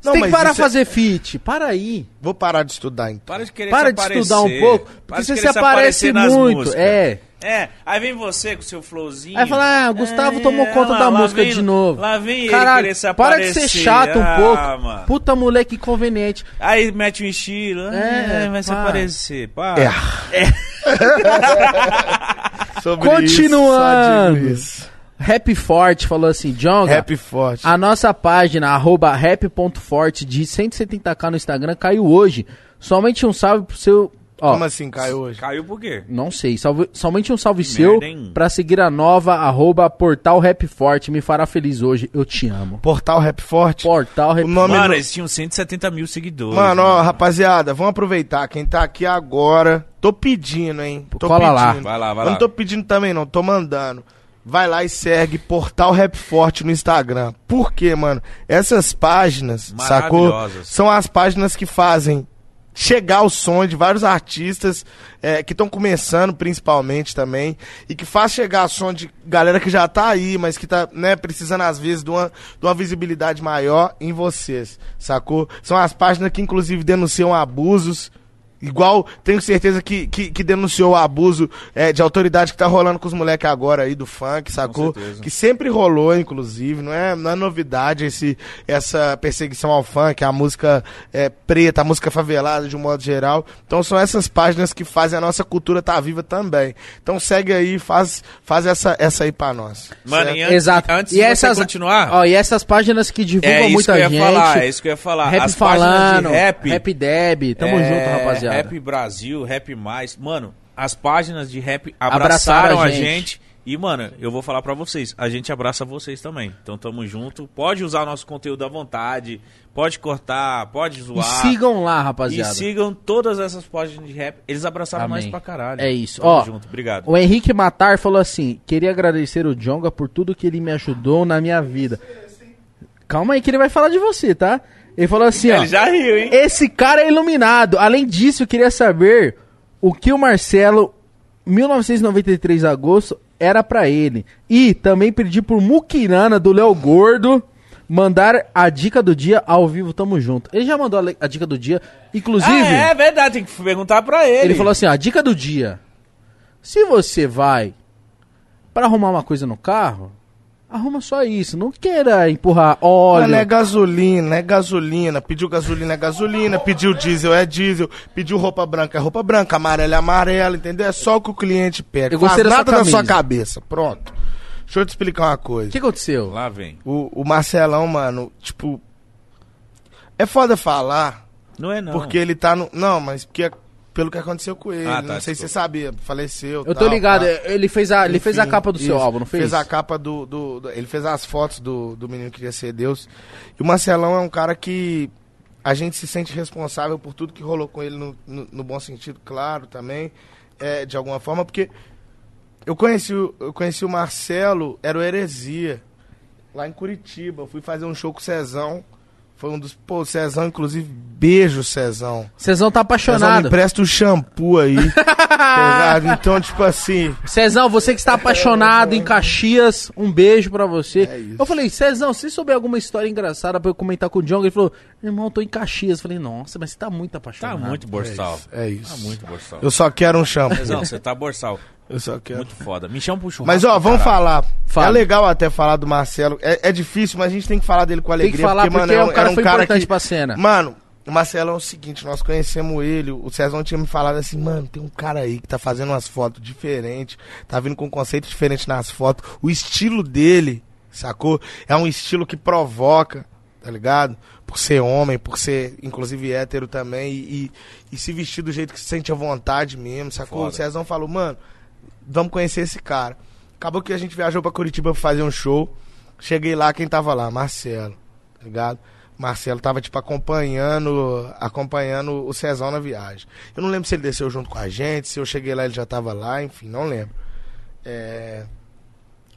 Speaker 2: Você
Speaker 3: Não,
Speaker 2: tem que parar
Speaker 3: isso é-
Speaker 2: fazer feat. Para aí.
Speaker 3: Vou parar de estudar então.
Speaker 1: Para de querer
Speaker 2: Para
Speaker 1: se
Speaker 2: de
Speaker 1: aparecer.
Speaker 2: estudar um pouco. Porque
Speaker 1: de
Speaker 2: você se aparece muito.
Speaker 1: músicas.
Speaker 2: É.
Speaker 1: É, aí vem você com seu flowzinho.
Speaker 2: Aí fala, ah, o Gustavo tomou conta
Speaker 1: lá-
Speaker 2: da
Speaker 1: lá
Speaker 2: música
Speaker 1: vem-
Speaker 2: de novo.
Speaker 1: Lá vem ele
Speaker 2: Caralho,
Speaker 1: querer se
Speaker 2: para de ser chato um
Speaker 1: Ah,
Speaker 2: pouco.
Speaker 1: mano.
Speaker 2: Puta moleque inconveniente.
Speaker 1: Aí mete um estilo.
Speaker 2: É,
Speaker 1: É, vai se aparecer. Pá.
Speaker 3: É. Sobre
Speaker 2: Continuando.
Speaker 3: Isso.
Speaker 2: Rap Forte falou assim, Jonga,
Speaker 3: Rap forte.
Speaker 2: a nossa página, arroba rap.forte de 170k no Instagram caiu hoje. Somente um salve pro seu... Ó,
Speaker 3: Como assim, caiu hoje?
Speaker 1: Caiu por quê?
Speaker 2: Não sei, salve- somente um salve
Speaker 1: Que
Speaker 2: seu
Speaker 1: merda, hein?
Speaker 2: pra seguir a nova arroba Portal Rap Forte. Me fará feliz hoje, eu te amo.
Speaker 3: Portal Rap Forte.
Speaker 2: Portal Rap
Speaker 3: O nome
Speaker 1: Mano,
Speaker 3: no-
Speaker 1: eles tinham 170 mil seguidores.
Speaker 3: Mano, ó, rapaziada, vamos aproveitar. Quem tá aqui agora, tô pedindo, hein? Tô
Speaker 2: Cola lá.
Speaker 3: pedindo.
Speaker 1: Vai lá, vai
Speaker 3: Eu
Speaker 1: lá.
Speaker 3: não tô pedindo também, não, tô mandando. Vai lá e segue Portal Rap Forte no Instagram. Por quê, mano? Essas páginas, sacou? São as páginas que fazem chegar o som de vários artistas é, que estão começando, principalmente também, e que faz chegar o som de galera que já tá aí, mas que tá, né, precisando às vezes de uma, de uma visibilidade maior em vocês, sacou? São as páginas que inclusive denunciam abusos. Igual, tenho certeza que, que, que denunciou o abuso é, de autoridade que tá rolando com os moleques agora aí do funk, sacou? Que sempre rolou, inclusive, não é, não é novidade esse, essa perseguição ao funk, a música é, preta, a música favelada de um modo geral. Então são essas páginas que fazem a nossa cultura estar viva também. Então segue aí, faz, faz essa, essa aí pra nós.
Speaker 1: Mano, e
Speaker 2: Exato.
Speaker 1: antes
Speaker 2: e
Speaker 1: de
Speaker 2: essas,
Speaker 1: você continuar...
Speaker 2: Ó, e essas páginas que divulgam
Speaker 1: é isso
Speaker 2: muita
Speaker 1: que eu ia
Speaker 2: gente.
Speaker 1: falar, é isso que eu ia falar.
Speaker 2: Rap
Speaker 1: As páginas
Speaker 2: falando,
Speaker 1: de rap,
Speaker 2: rap Deb, tamo
Speaker 1: é,
Speaker 2: junto, rapaziada.
Speaker 1: Rap Brasil, Rap Mais. Mano, as páginas de rap
Speaker 2: Abraçaram
Speaker 1: abraçaram,
Speaker 2: a
Speaker 1: a
Speaker 2: gente.
Speaker 1: gente. E, mano, eu vou falar pra vocês, a gente abraça vocês também. Então tamo junto. Pode usar nosso conteúdo à vontade, pode cortar, pode
Speaker 2: E
Speaker 1: zoar.
Speaker 2: sigam lá,
Speaker 1: E
Speaker 2: rapaziada.
Speaker 1: sigam todas essas páginas de rap. Eles abraçaram
Speaker 2: Amém.
Speaker 1: nós pra caralho.
Speaker 2: É isso.
Speaker 1: Tamo
Speaker 2: Ó,
Speaker 1: junto, obrigado.
Speaker 2: O Henrique Matar falou assim: queria agradecer o Jonga por tudo que ele me ajudou na minha vida. Calma aí que ele vai falar de você, tá? Ele falou assim, ó.
Speaker 1: Ele já riu, hein?
Speaker 2: Esse cara é iluminado. Além disso, eu queria saber o que o Marcelo, 1993 de agosto, era pra ele. E também pedi pro Mukirana, do Léo Gordo, mandar a dica do dia ao vivo. Tamo junto. Ele já mandou a, a dica do dia. Inclusive,
Speaker 1: Ah, é verdade, tem que perguntar pra ele.
Speaker 2: ele falou assim, ó, a dica do dia. Se você vai pra arrumar uma coisa no carro, arruma só isso. Não queira empurrar óleo.
Speaker 3: Mano, é gasolina, é gasolina. Pediu gasolina, é gasolina. Pediu diesel, é diesel. Pediu roupa branca, é roupa branca. Amarela, é amarela, entendeu? É só o que o cliente pede.
Speaker 2: Eu gostei
Speaker 3: Faz nada da sua cabeça. Pronto. Deixa eu te explicar uma
Speaker 2: O
Speaker 3: coisa.
Speaker 2: que aconteceu?
Speaker 1: Lá vem.
Speaker 3: O, o Marcelão, mano, tipo... É foda falar,
Speaker 1: Não é não.
Speaker 3: porque ele tá no... Não, mas porque é pelo que aconteceu com ele.
Speaker 1: Ah, tá,
Speaker 3: não sei se você sabia, faleceu.
Speaker 2: Eu tô
Speaker 3: tal,
Speaker 2: ligado,
Speaker 3: pá.
Speaker 2: ele fez a, ele fez a capa do seu
Speaker 3: isso.
Speaker 2: álbum, não fez?
Speaker 3: Fez a capa do, do- do- Ele fez as fotos do, do menino que queria ser Deus. E o Marcelão é um cara que a gente se sente responsável por tudo que rolou com ele, no, no- no bom sentido, claro, também, é, de alguma forma, porque eu conheci, eu conheci o Marcelo, era o Heresia, lá em Curitiba. Eu fui fazer um show com o Cezão. Foi um dos. Pô, Cezão, inclusive, beijo, Cezão.
Speaker 2: Cezão tá
Speaker 3: Cezão, me
Speaker 2: apaixonado.
Speaker 3: empresta o shampoo aí. Então, tipo assim.
Speaker 2: Cezão, você que está apaixonado em Caxias, um beijo pra você.
Speaker 3: É isso.
Speaker 2: eu falei, Cezão, se souber alguma história engraçada pra eu comentar com o Djonga, ele falou, irmão, eu tô em Caxias. Eu falei, nossa, mas você tá muito
Speaker 1: Tá
Speaker 2: apaixonado.
Speaker 1: muito borsal.
Speaker 3: É isso.
Speaker 1: Tá muito borsal.
Speaker 3: Eu só quero um shampoo.
Speaker 1: Não, você tá borsal.
Speaker 3: Eu só quero.
Speaker 1: Muito foda. Me chama pro churrasco.
Speaker 3: Mas ó, vamos
Speaker 1: caralho.
Speaker 3: falar.
Speaker 2: Fala.
Speaker 3: É legal até falar do Marcelo. É, é difícil, mas a gente tem que falar dele com
Speaker 2: Tem
Speaker 3: alegria.
Speaker 2: que falar porque,
Speaker 3: mano,
Speaker 2: é um
Speaker 3: era
Speaker 2: cara que foi importante pra cena.
Speaker 3: Mano, o Marcelo é o seguinte, nós conhecemos ele, o Cezão tinha me falado assim, mano, tem um cara aí que tá fazendo umas fotos diferentes, tá vindo com um conceito diferente nas fotos. O estilo dele, sacou? É um estilo que provoca, tá ligado? Por ser homem, por ser, inclusive, hétero também, e, e, e se vestir do jeito que se sente à vontade mesmo, sacou?
Speaker 1: Foda.
Speaker 3: O Cezão falou, mano, vamos conhecer esse cara. Acabou que a gente viajou pra Curitiba pra fazer um show. Cheguei lá, quem tava lá? Marcelo, tá ligado? Marcelo tava, tipo, acompanhando acompanhando o Cezão na viagem. Eu não lembro se ele desceu junto com a gente, se eu cheguei lá ele já tava lá, enfim, não lembro. É...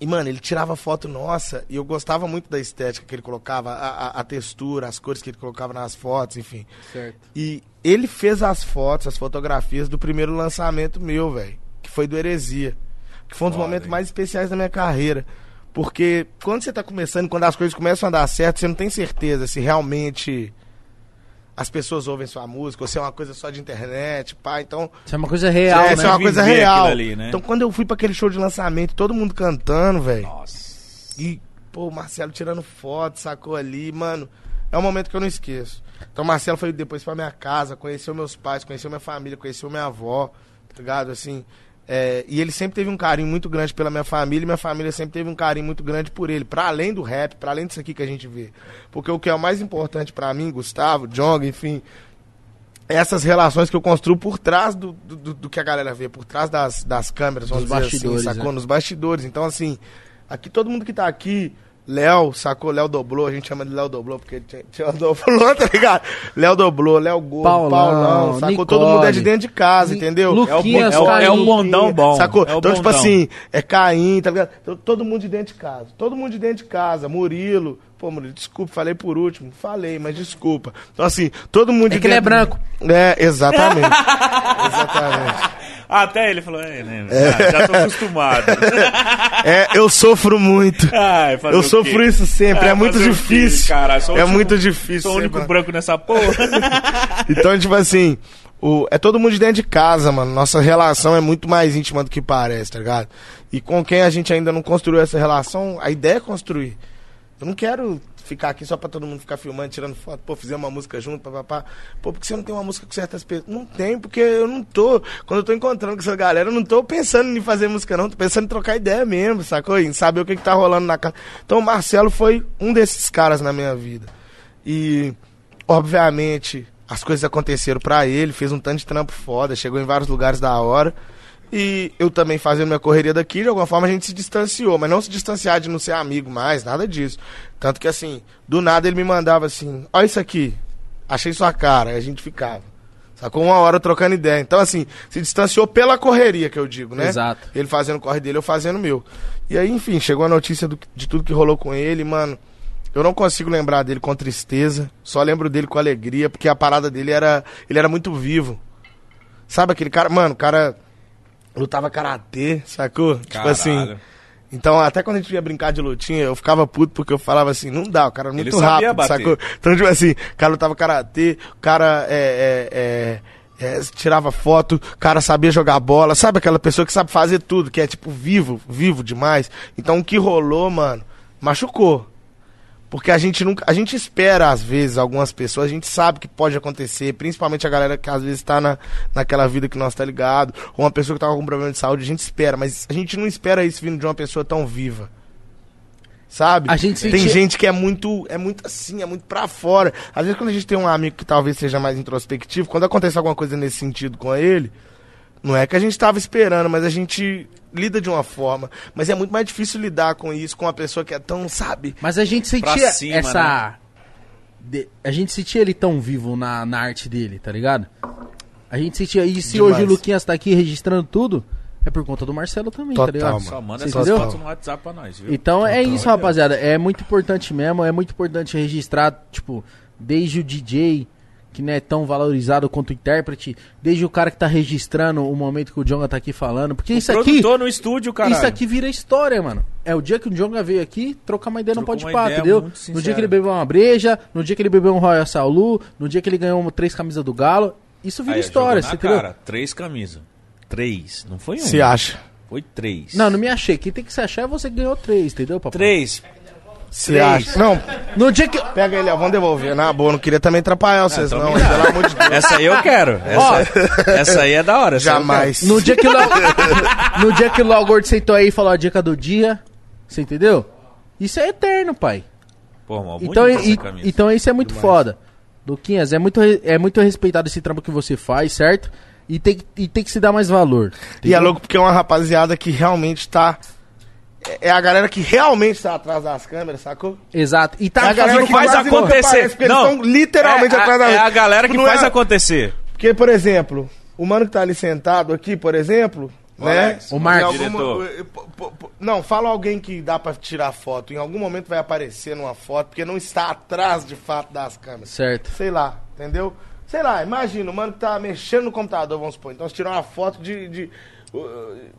Speaker 3: E, mano, ele tirava foto nossa e eu gostava muito da estética que ele colocava, a, a- a textura, as cores que ele colocava nas fotos, enfim.
Speaker 2: Certo.
Speaker 3: E ele fez as fotos, as fotografias do primeiro lançamento meu, velho. Que foi do Heresia. Que foi um dos
Speaker 1: Foda,
Speaker 3: momentos
Speaker 1: hein?
Speaker 3: mais especiais da minha carreira. Porque quando você tá começando, quando as coisas começam a dar certo, você não tem certeza se realmente as pessoas ouvem sua música, ou se é uma coisa só de internet, pá. Então,
Speaker 2: Isso é uma coisa real,
Speaker 3: é,
Speaker 2: né?
Speaker 3: isso é uma coisa
Speaker 1: Viver
Speaker 3: real.
Speaker 1: ali, né?
Speaker 3: Então, quando eu fui pra aquele show de lançamento, todo mundo cantando, velho.
Speaker 1: Nossa.
Speaker 3: E, pô, o Marcelo tirando foto, sacou ali, mano. É um momento que eu não esqueço. Então, o Marcelo foi depois pra minha casa, conheceu meus pais, conheceu minha família, conheceu minha avó, tá ligado? Assim. É, e ele sempre teve um carinho muito grande pela minha família, e minha família sempre teve um carinho muito grande por ele, pra além do rap, pra além disso aqui que a gente vê. Porque o que é o mais importante pra mim, Gustavo, Jong, enfim, é essas relações que eu construo por trás do, do, do- que a galera vê, por trás das, das câmeras, vamos
Speaker 2: Dos
Speaker 3: dizer
Speaker 2: bastidores,
Speaker 3: assim, sacou?
Speaker 2: né?
Speaker 3: Nos bastidores. Então, assim, aqui todo mundo que tá aqui, Léo, sacou? Léo Doblou, a gente chama de Léo Doblou porque tinha, Doblou, tá ligado? Léo Doblou, Léo Gordo,
Speaker 2: Paulão,
Speaker 3: Paulão, sacou?
Speaker 2: Nicole,
Speaker 3: Todo mundo é de dentro de casa, entendeu?
Speaker 2: Luquinhas,
Speaker 1: É o, é o
Speaker 2: Caim.
Speaker 1: bondão bom.
Speaker 3: Sacou?
Speaker 1: É
Speaker 3: então, tipo assim, é Caim, tá ligado? Então, todo mundo de dentro de casa. Todo mundo de dentro de casa. Murilo. Pô, Murilo, desculpa, falei por último. Falei, mas desculpa. Então, assim, todo mundo
Speaker 2: É
Speaker 3: de
Speaker 2: que ele é branco.
Speaker 3: É, exatamente. exatamente.
Speaker 1: Até ele falou, é, né? Já, já tô acostumado.
Speaker 3: É, eu sofro muito.
Speaker 1: Ai,
Speaker 3: Eu sofro isso sempre, é
Speaker 1: Ah,
Speaker 3: muito
Speaker 1: o quê,
Speaker 3: difícil.
Speaker 1: cara? Sou
Speaker 3: É
Speaker 1: último-
Speaker 3: muito difícil.
Speaker 1: Sou o único
Speaker 3: sempre.
Speaker 1: branco nessa porra.
Speaker 3: Então, tipo assim, o, é todo mundo de dentro de casa, mano. Nossa relação é muito mais íntima do que parece, tá ligado? E com quem a gente ainda não construiu essa relação, a ideia é construir. Eu não quero ficar aqui só pra todo mundo ficar filmando, tirando foto, pô, fizer uma música junto, papapá. Pô, porque você não tem uma música com certas pessoas? Não tem, porque eu não tô. Quando eu tô encontrando com essa galera, eu não tô pensando em fazer música, não. Tô pensando em trocar ideia mesmo, sacou? Em saber o que, que tá rolando na casa. Então o Marcelo foi um desses caras na minha vida. E, obviamente, as coisas aconteceram pra ele, fez um tanto de trampo foda, chegou em vários lugares da hora. E eu também fazendo minha correria daqui, de alguma forma a gente se distanciou, mas não se distanciar de não ser amigo mais, nada disso. Tanto que assim, do nada ele me mandava assim, olha isso aqui, achei sua cara, aí a gente ficava. Sacou uma hora trocando ideia. Então, assim, se distanciou pela correria, que eu digo, né?
Speaker 2: Exato.
Speaker 3: Ele fazendo o corre dele, eu fazendo o meu. E aí, enfim, chegou a notícia do- de tudo que rolou com ele, mano. Eu não consigo lembrar dele com tristeza, só lembro dele com alegria, porque a parada dele era. Ele era muito vivo. Sabe aquele cara. Mano, o cara lutava karatê, sacou? Tipo assim.
Speaker 1: Caralho.
Speaker 3: Então, até quando a gente ia brincar de lutinha, eu ficava puto porque eu falava assim, não dá, o cara é muito rápido,
Speaker 1: bater.
Speaker 3: sacou? Então, tipo assim, o cara lutava karatê, o cara é, é, é, é, tirava foto, o cara sabia jogar bola, sabe aquela pessoa que sabe fazer tudo, que é tipo vivo, vivo demais. Então, o que rolou, mano, machucou. Porque a gente nunca. A gente espera, às vezes, algumas pessoas, a gente sabe que pode acontecer, principalmente a galera que às vezes tá na, naquela vida que nós tá ligado, ou uma pessoa que tá com algum problema de saúde, a gente espera, mas a gente não espera isso vindo de uma pessoa tão viva. Sabe?
Speaker 2: A gente
Speaker 3: tem gente que é muito, é muito assim, é muito pra fora. Às vezes quando a gente tem um amigo que talvez seja mais introspectivo, quando acontece alguma coisa nesse sentido com ele, não é que a gente tava esperando, mas a gente lida de uma forma. Mas é muito mais difícil lidar com isso com uma pessoa que é tão, sabe?
Speaker 2: Mas a gente sentia
Speaker 1: cima,
Speaker 2: essa. de- A gente sentia ele tão vivo na, na arte dele, tá ligado? A gente sentia. E se
Speaker 3: Demais.
Speaker 2: hoje o Luquinhas tá aqui registrando tudo, é por conta do Marcelo também, tá
Speaker 3: Total,
Speaker 2: ligado?
Speaker 3: mano.
Speaker 1: Só manda
Speaker 2: Você
Speaker 1: essas fotos no WhatsApp pra nós, viu?
Speaker 2: Então é isso, rapaziada. É muito importante mesmo. É muito importante registrar, tipo, desde o DJ, que não é tão valorizado quanto o intérprete, desde o cara que tá registrando o momento que o Jonga tá aqui falando. Porque isso aqui.
Speaker 1: No estúdio, cara.
Speaker 2: Isso aqui vira história, mano. É o dia que o Jonga veio aqui, trocar uma ideia no
Speaker 1: Trocou
Speaker 2: pode
Speaker 1: uma
Speaker 2: pá, entendeu? No dia que ele bebeu uma breja, no dia que ele bebeu um Royal Saulu, no dia que ele ganhou uma- três camisas do Galo. Isso vira
Speaker 1: Aí,
Speaker 2: história, você entendeu?
Speaker 1: cara, três camisas. Três, não foi um.
Speaker 3: Se acha.
Speaker 1: Foi três.
Speaker 2: Não, não me achei. Quem tem que se achar é você que ganhou três, entendeu, papai?
Speaker 1: Três.
Speaker 3: Se
Speaker 1: Três.
Speaker 3: acha. Não,
Speaker 2: No dia que.
Speaker 3: pega ele, ó, vamos devolver. Na boa, não queria também atrapalhar vocês, não. Pelo amor de Deus.
Speaker 1: Essa aí eu quero. Essa, essa aí é da hora.
Speaker 3: Jamais.
Speaker 2: No dia que o Léo, no dia que o Léo Gordo sentou aí e falou a dica do dia, você entendeu? Isso é eterno, pai.
Speaker 1: Pô, mó
Speaker 2: Então, e- então isso é muito foda. Luquinhas, é muito, é muito respeitado esse trampo que você faz, certo? E tem, que- e tem que se dar mais valor.
Speaker 3: E é
Speaker 2: entendeu?
Speaker 3: louco porque é uma rapaziada que realmente tá. É é a galera que realmente tá atrás das câmeras, sacou?
Speaker 2: Exato. E
Speaker 3: É
Speaker 2: tá
Speaker 3: a galera que
Speaker 1: faz acontecer.
Speaker 3: eles
Speaker 1: Não.
Speaker 3: estão literalmente
Speaker 1: é, a-
Speaker 3: atrás da
Speaker 1: É a galera que
Speaker 3: Não
Speaker 1: faz
Speaker 3: é-
Speaker 1: acontecer.
Speaker 3: Porque, por exemplo, o mano que tá ali sentado aqui, por exemplo, né?
Speaker 1: Alex,
Speaker 2: o Marcos.
Speaker 3: alguma- p- Não, fala alguém que dá pra tirar foto. Em algum momento vai aparecer numa foto, porque não está atrás de fato das câmeras.
Speaker 2: Certo.
Speaker 3: Sei lá, entendeu? Sei lá, imagina, o mano que tá mexendo no computador, vamos supor. Então, se tirar uma foto de, de,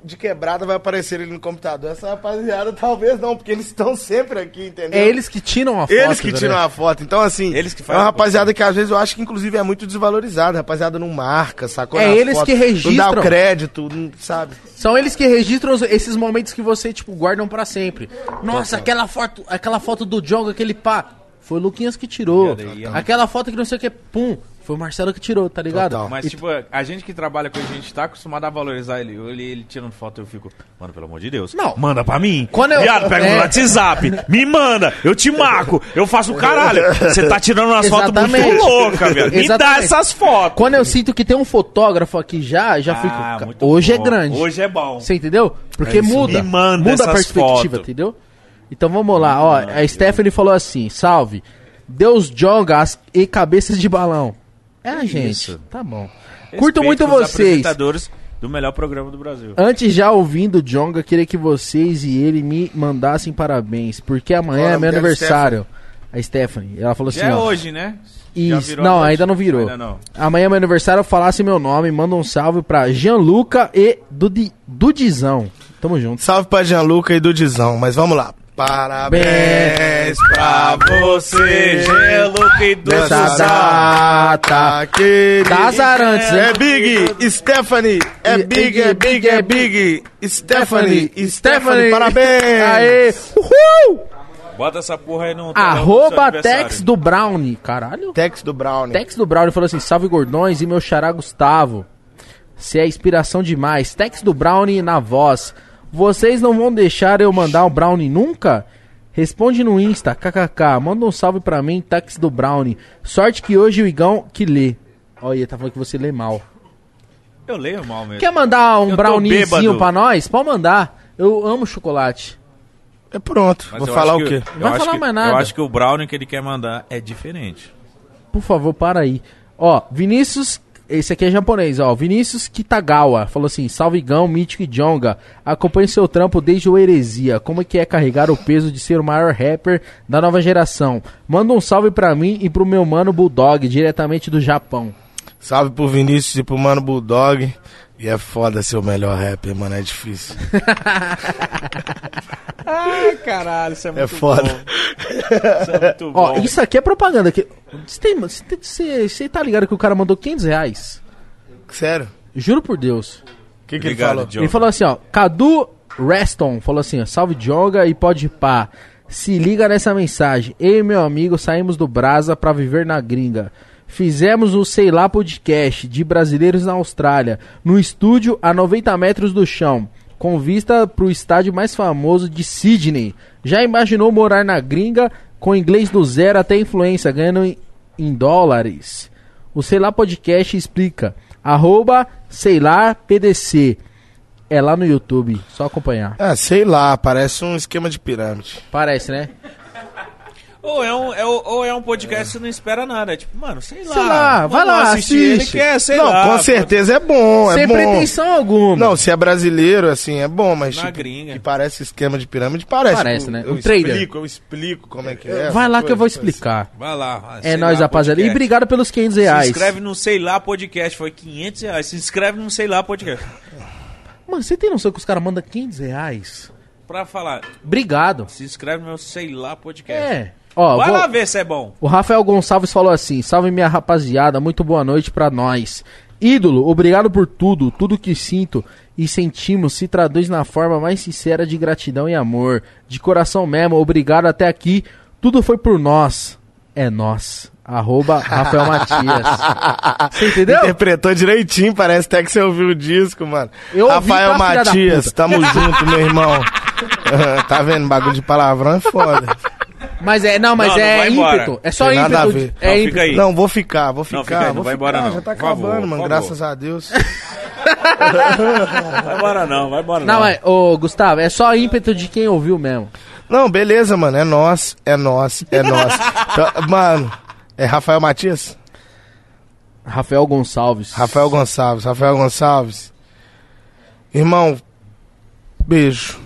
Speaker 3: de quebrada, vai aparecer ele no computador. Essa rapaziada, talvez não, porque eles estão sempre aqui, entendeu?
Speaker 2: É eles que tiram a foto.
Speaker 3: Eles que
Speaker 2: tá
Speaker 3: tiram
Speaker 2: ligado?
Speaker 3: a foto. Então, assim,
Speaker 1: Eles que
Speaker 3: é
Speaker 1: fazem
Speaker 3: uma
Speaker 1: a
Speaker 3: rapaziada que às vezes eu acho que inclusive é muito desvalorizada. Rapaziada não marca, sacou?
Speaker 2: É eles
Speaker 3: fotos,
Speaker 2: que registram.
Speaker 3: Não dá o crédito, não- sabe?
Speaker 2: São eles que registram esses momentos que você, tipo, guardam pra sempre. Nossa, aquela foto, aquela foto do Jonga, aquele pá. Foi o Luquinhas que tirou.
Speaker 1: Ó.
Speaker 2: Aquela foto que não sei o que, pum. Foi o Marcelo que tirou, tá ligado?
Speaker 3: Total.
Speaker 1: Mas, tipo, a gente que trabalha com a gente tá acostumado a valorizar ele. Ele, ele tirando foto, eu fico, mano, pelo amor de Deus.
Speaker 2: Não.
Speaker 1: Manda pra mim.
Speaker 2: Quando eu-
Speaker 1: Viado, pega
Speaker 2: é.
Speaker 1: no WhatsApp. Me manda. Eu te marco. Eu faço o caralho. Você tá tirando umas fotos muito loucas, viado. Me dá essas fotos.
Speaker 2: Quando eu sinto que tem um fotógrafo aqui já, já
Speaker 1: Ah,
Speaker 2: fico. "Ca-
Speaker 1: muito
Speaker 2: Hoje é
Speaker 1: bom.
Speaker 2: grande.
Speaker 1: Hoje é bom.
Speaker 2: Você entendeu? Porque
Speaker 3: É
Speaker 2: muda.
Speaker 1: Me manda
Speaker 2: muda a perspectiva,
Speaker 1: fotos.
Speaker 2: entendeu? Então vamos lá, ó. A Stephanie falou assim: salve. Deus joga as e cabeças de balão. É a gente.
Speaker 1: isso.
Speaker 2: Tá bom. Curto
Speaker 1: Respeito
Speaker 2: muito
Speaker 1: os
Speaker 2: vocês.
Speaker 1: apresentadores do melhor programa do Brasil.
Speaker 2: Antes já ouvindo o Jonga, queria que vocês e ele me mandassem parabéns, porque amanhã é meu aniversário. A Stephanie, ela falou assim,
Speaker 1: Já é
Speaker 2: ó.
Speaker 1: hoje, né?
Speaker 2: Isso, não, ainda não virou.
Speaker 1: Ainda não.
Speaker 2: Amanhã é meu aniversário, falasse meu nome, manda um salve pra Gianluca e Dudi, Dudizão. Tamo junto.
Speaker 3: Salve pra Gianluca e Dudizão, mas vamos lá. Parabéns pra você,
Speaker 1: Gelo que
Speaker 2: Nessa data.
Speaker 3: querida.
Speaker 2: Das Arantes, hein?
Speaker 3: É Big, Stephanie. É Big, é Big, é Big. Stephanie, Stephanie, parabéns.
Speaker 2: Aê! Uhul!
Speaker 1: Bota essa porra aí no.
Speaker 2: Arroba. Tex do Brownie. Caralho.
Speaker 3: Tex do Brownie.
Speaker 2: Tex do Brownie falou assim: salve gordões e meu xará Gustavo. Você é inspiração demais. Tex do Brownie na voz. Vocês não vão deixar eu mandar o Brownie nunca? Responde no Insta, kkk. Manda um salve pra mim, Tex do Brownie. Sorte que hoje o Igão que lê. Olha, tá falando que você lê mal.
Speaker 1: Eu leio mal mesmo.
Speaker 2: Quer mandar um
Speaker 1: Eu tô
Speaker 2: browniezinho
Speaker 1: bêbado.
Speaker 2: pra nós? Pode mandar. Eu amo chocolate.
Speaker 3: É pronto.
Speaker 1: Mas
Speaker 3: Vou
Speaker 1: eu
Speaker 3: falar
Speaker 1: acho
Speaker 3: o
Speaker 1: que-
Speaker 3: quê?
Speaker 1: eu
Speaker 2: Vai
Speaker 1: acho
Speaker 2: falar
Speaker 1: que-
Speaker 2: mais nada.
Speaker 1: Eu acho que o brownie que ele quer mandar é diferente.
Speaker 2: Por favor, para aí. Ó, Vinícius esse aqui é japonês, ó. Vinícius Kitagawa falou assim: Salve Gão, Mítico e Jonga. Acompanhe seu trampo desde o Heresia. Como é que é carregar o peso de ser o maior rapper da nova geração? Manda um salve pra mim e pro meu mano Bulldog, diretamente do Japão.
Speaker 3: Salve pro Vinícius e pro Mano Bulldog. E é foda ser o melhor rapper, mano, é difícil.
Speaker 1: Ai, caralho, isso é muito
Speaker 3: É foda.
Speaker 1: bom. Isso é muito
Speaker 2: Ó,
Speaker 1: bom.
Speaker 2: isso aqui é propaganda. que- Você tem- tá ligado que o cara mandou 500 reais?
Speaker 3: Sério?
Speaker 2: Juro por Deus.
Speaker 3: O que, que ele falou?
Speaker 2: Ele falou assim, ó, Cadu Reston falou assim, ó, salve Jonga e pode pá. Se liga nessa mensagem. Eu e meu amigo saímos do Brasa pra viver na gringa. Fizemos o Sei Lá Podcast de brasileiros na Austrália, no estúdio a 90 metros do chão, com vista pro estádio mais famoso de Sydney. Já imaginou morar na gringa com inglês do zero até influência, ganhando em, em dólares? O Sei Lá Podcast explica. Arroba Sei Lá PDC. É lá no YouTube, só acompanhar.
Speaker 3: Ah, sei lá, parece um esquema de pirâmide.
Speaker 2: Parece, né?
Speaker 1: Ou é um, é, o- ou é um podcast que você não espera nada. É tipo, mano, sei lá.
Speaker 2: Sei lá, vai lá,
Speaker 1: assistir. Ele
Speaker 2: assiste.
Speaker 1: quer, sei
Speaker 3: não,
Speaker 1: lá.
Speaker 3: com
Speaker 1: pô.
Speaker 3: certeza é bom, é
Speaker 2: Sem
Speaker 3: bom.
Speaker 2: pretensão alguma.
Speaker 3: Não, se é brasileiro, assim, é bom, mas
Speaker 1: Na
Speaker 3: tipo,
Speaker 1: gringa.
Speaker 3: que parece esquema de pirâmide, parece.
Speaker 2: Parece, né?
Speaker 3: Eu
Speaker 2: trader.
Speaker 3: explico, eu explico como é que é.
Speaker 2: Vai lá
Speaker 3: essas
Speaker 2: que eu vou explicar.
Speaker 1: Vai lá.
Speaker 2: É
Speaker 1: lá,
Speaker 2: rapaziada. E obrigado pelos 500
Speaker 1: Se
Speaker 2: reais.
Speaker 1: inscreve no Sei Lá Podcast. Foi 500 reais. Se inscreve no Sei Lá Podcast.
Speaker 2: Mano, você tem noção que os caras mandam 500 reais?
Speaker 1: Pra falar,
Speaker 2: Obrigado.
Speaker 1: se inscreve no meu Sei Lá Podcast.
Speaker 2: É. Ó,
Speaker 1: Vai
Speaker 2: vou-
Speaker 1: lá ver se é bom.
Speaker 2: O Rafael Gonçalves falou assim: Salve minha rapaziada, muito boa noite pra nós. Ídolo, obrigado por tudo. Tudo que sinto e sentimos se traduz na forma mais sincera de gratidão e amor. De coração mesmo, obrigado até aqui. Tudo foi por nós. É nós. Arroba Rafael Matias. Você entendeu?
Speaker 3: Interpretou direitinho, parece até que você ouviu o disco, mano.
Speaker 2: Eu
Speaker 3: Rafael
Speaker 2: tá,
Speaker 3: Matias, tamo junto, meu irmão. tá vendo? Bagulho de palavrão é foda.
Speaker 2: Mas é, não, mas
Speaker 1: Não, não
Speaker 2: é
Speaker 1: embora.
Speaker 2: ímpeto. É só
Speaker 3: Tem nada a
Speaker 2: ímpeto.
Speaker 3: ver.
Speaker 2: É
Speaker 1: Não,
Speaker 2: ímpeto.
Speaker 1: fica aí.
Speaker 3: Não, vou ficar, vou ficar.
Speaker 1: Não, fica aí, não
Speaker 3: vou
Speaker 1: vai
Speaker 3: ficar.
Speaker 1: embora não.
Speaker 3: Já tá
Speaker 1: Por favor,
Speaker 3: acabando,
Speaker 1: por
Speaker 3: mano,
Speaker 1: favor.
Speaker 3: graças a Deus.
Speaker 1: Vai embora não, vai embora não.
Speaker 2: Não, mas, ô, Gustavo, é só ímpeto de quem ouviu mesmo.
Speaker 3: Não, beleza, mano, é nós, é nós, é nós. Então, mano, é Rafael Matias?
Speaker 2: Rafael Gonçalves.
Speaker 3: Rafael Gonçalves, Rafael Gonçalves. Irmão, beijo.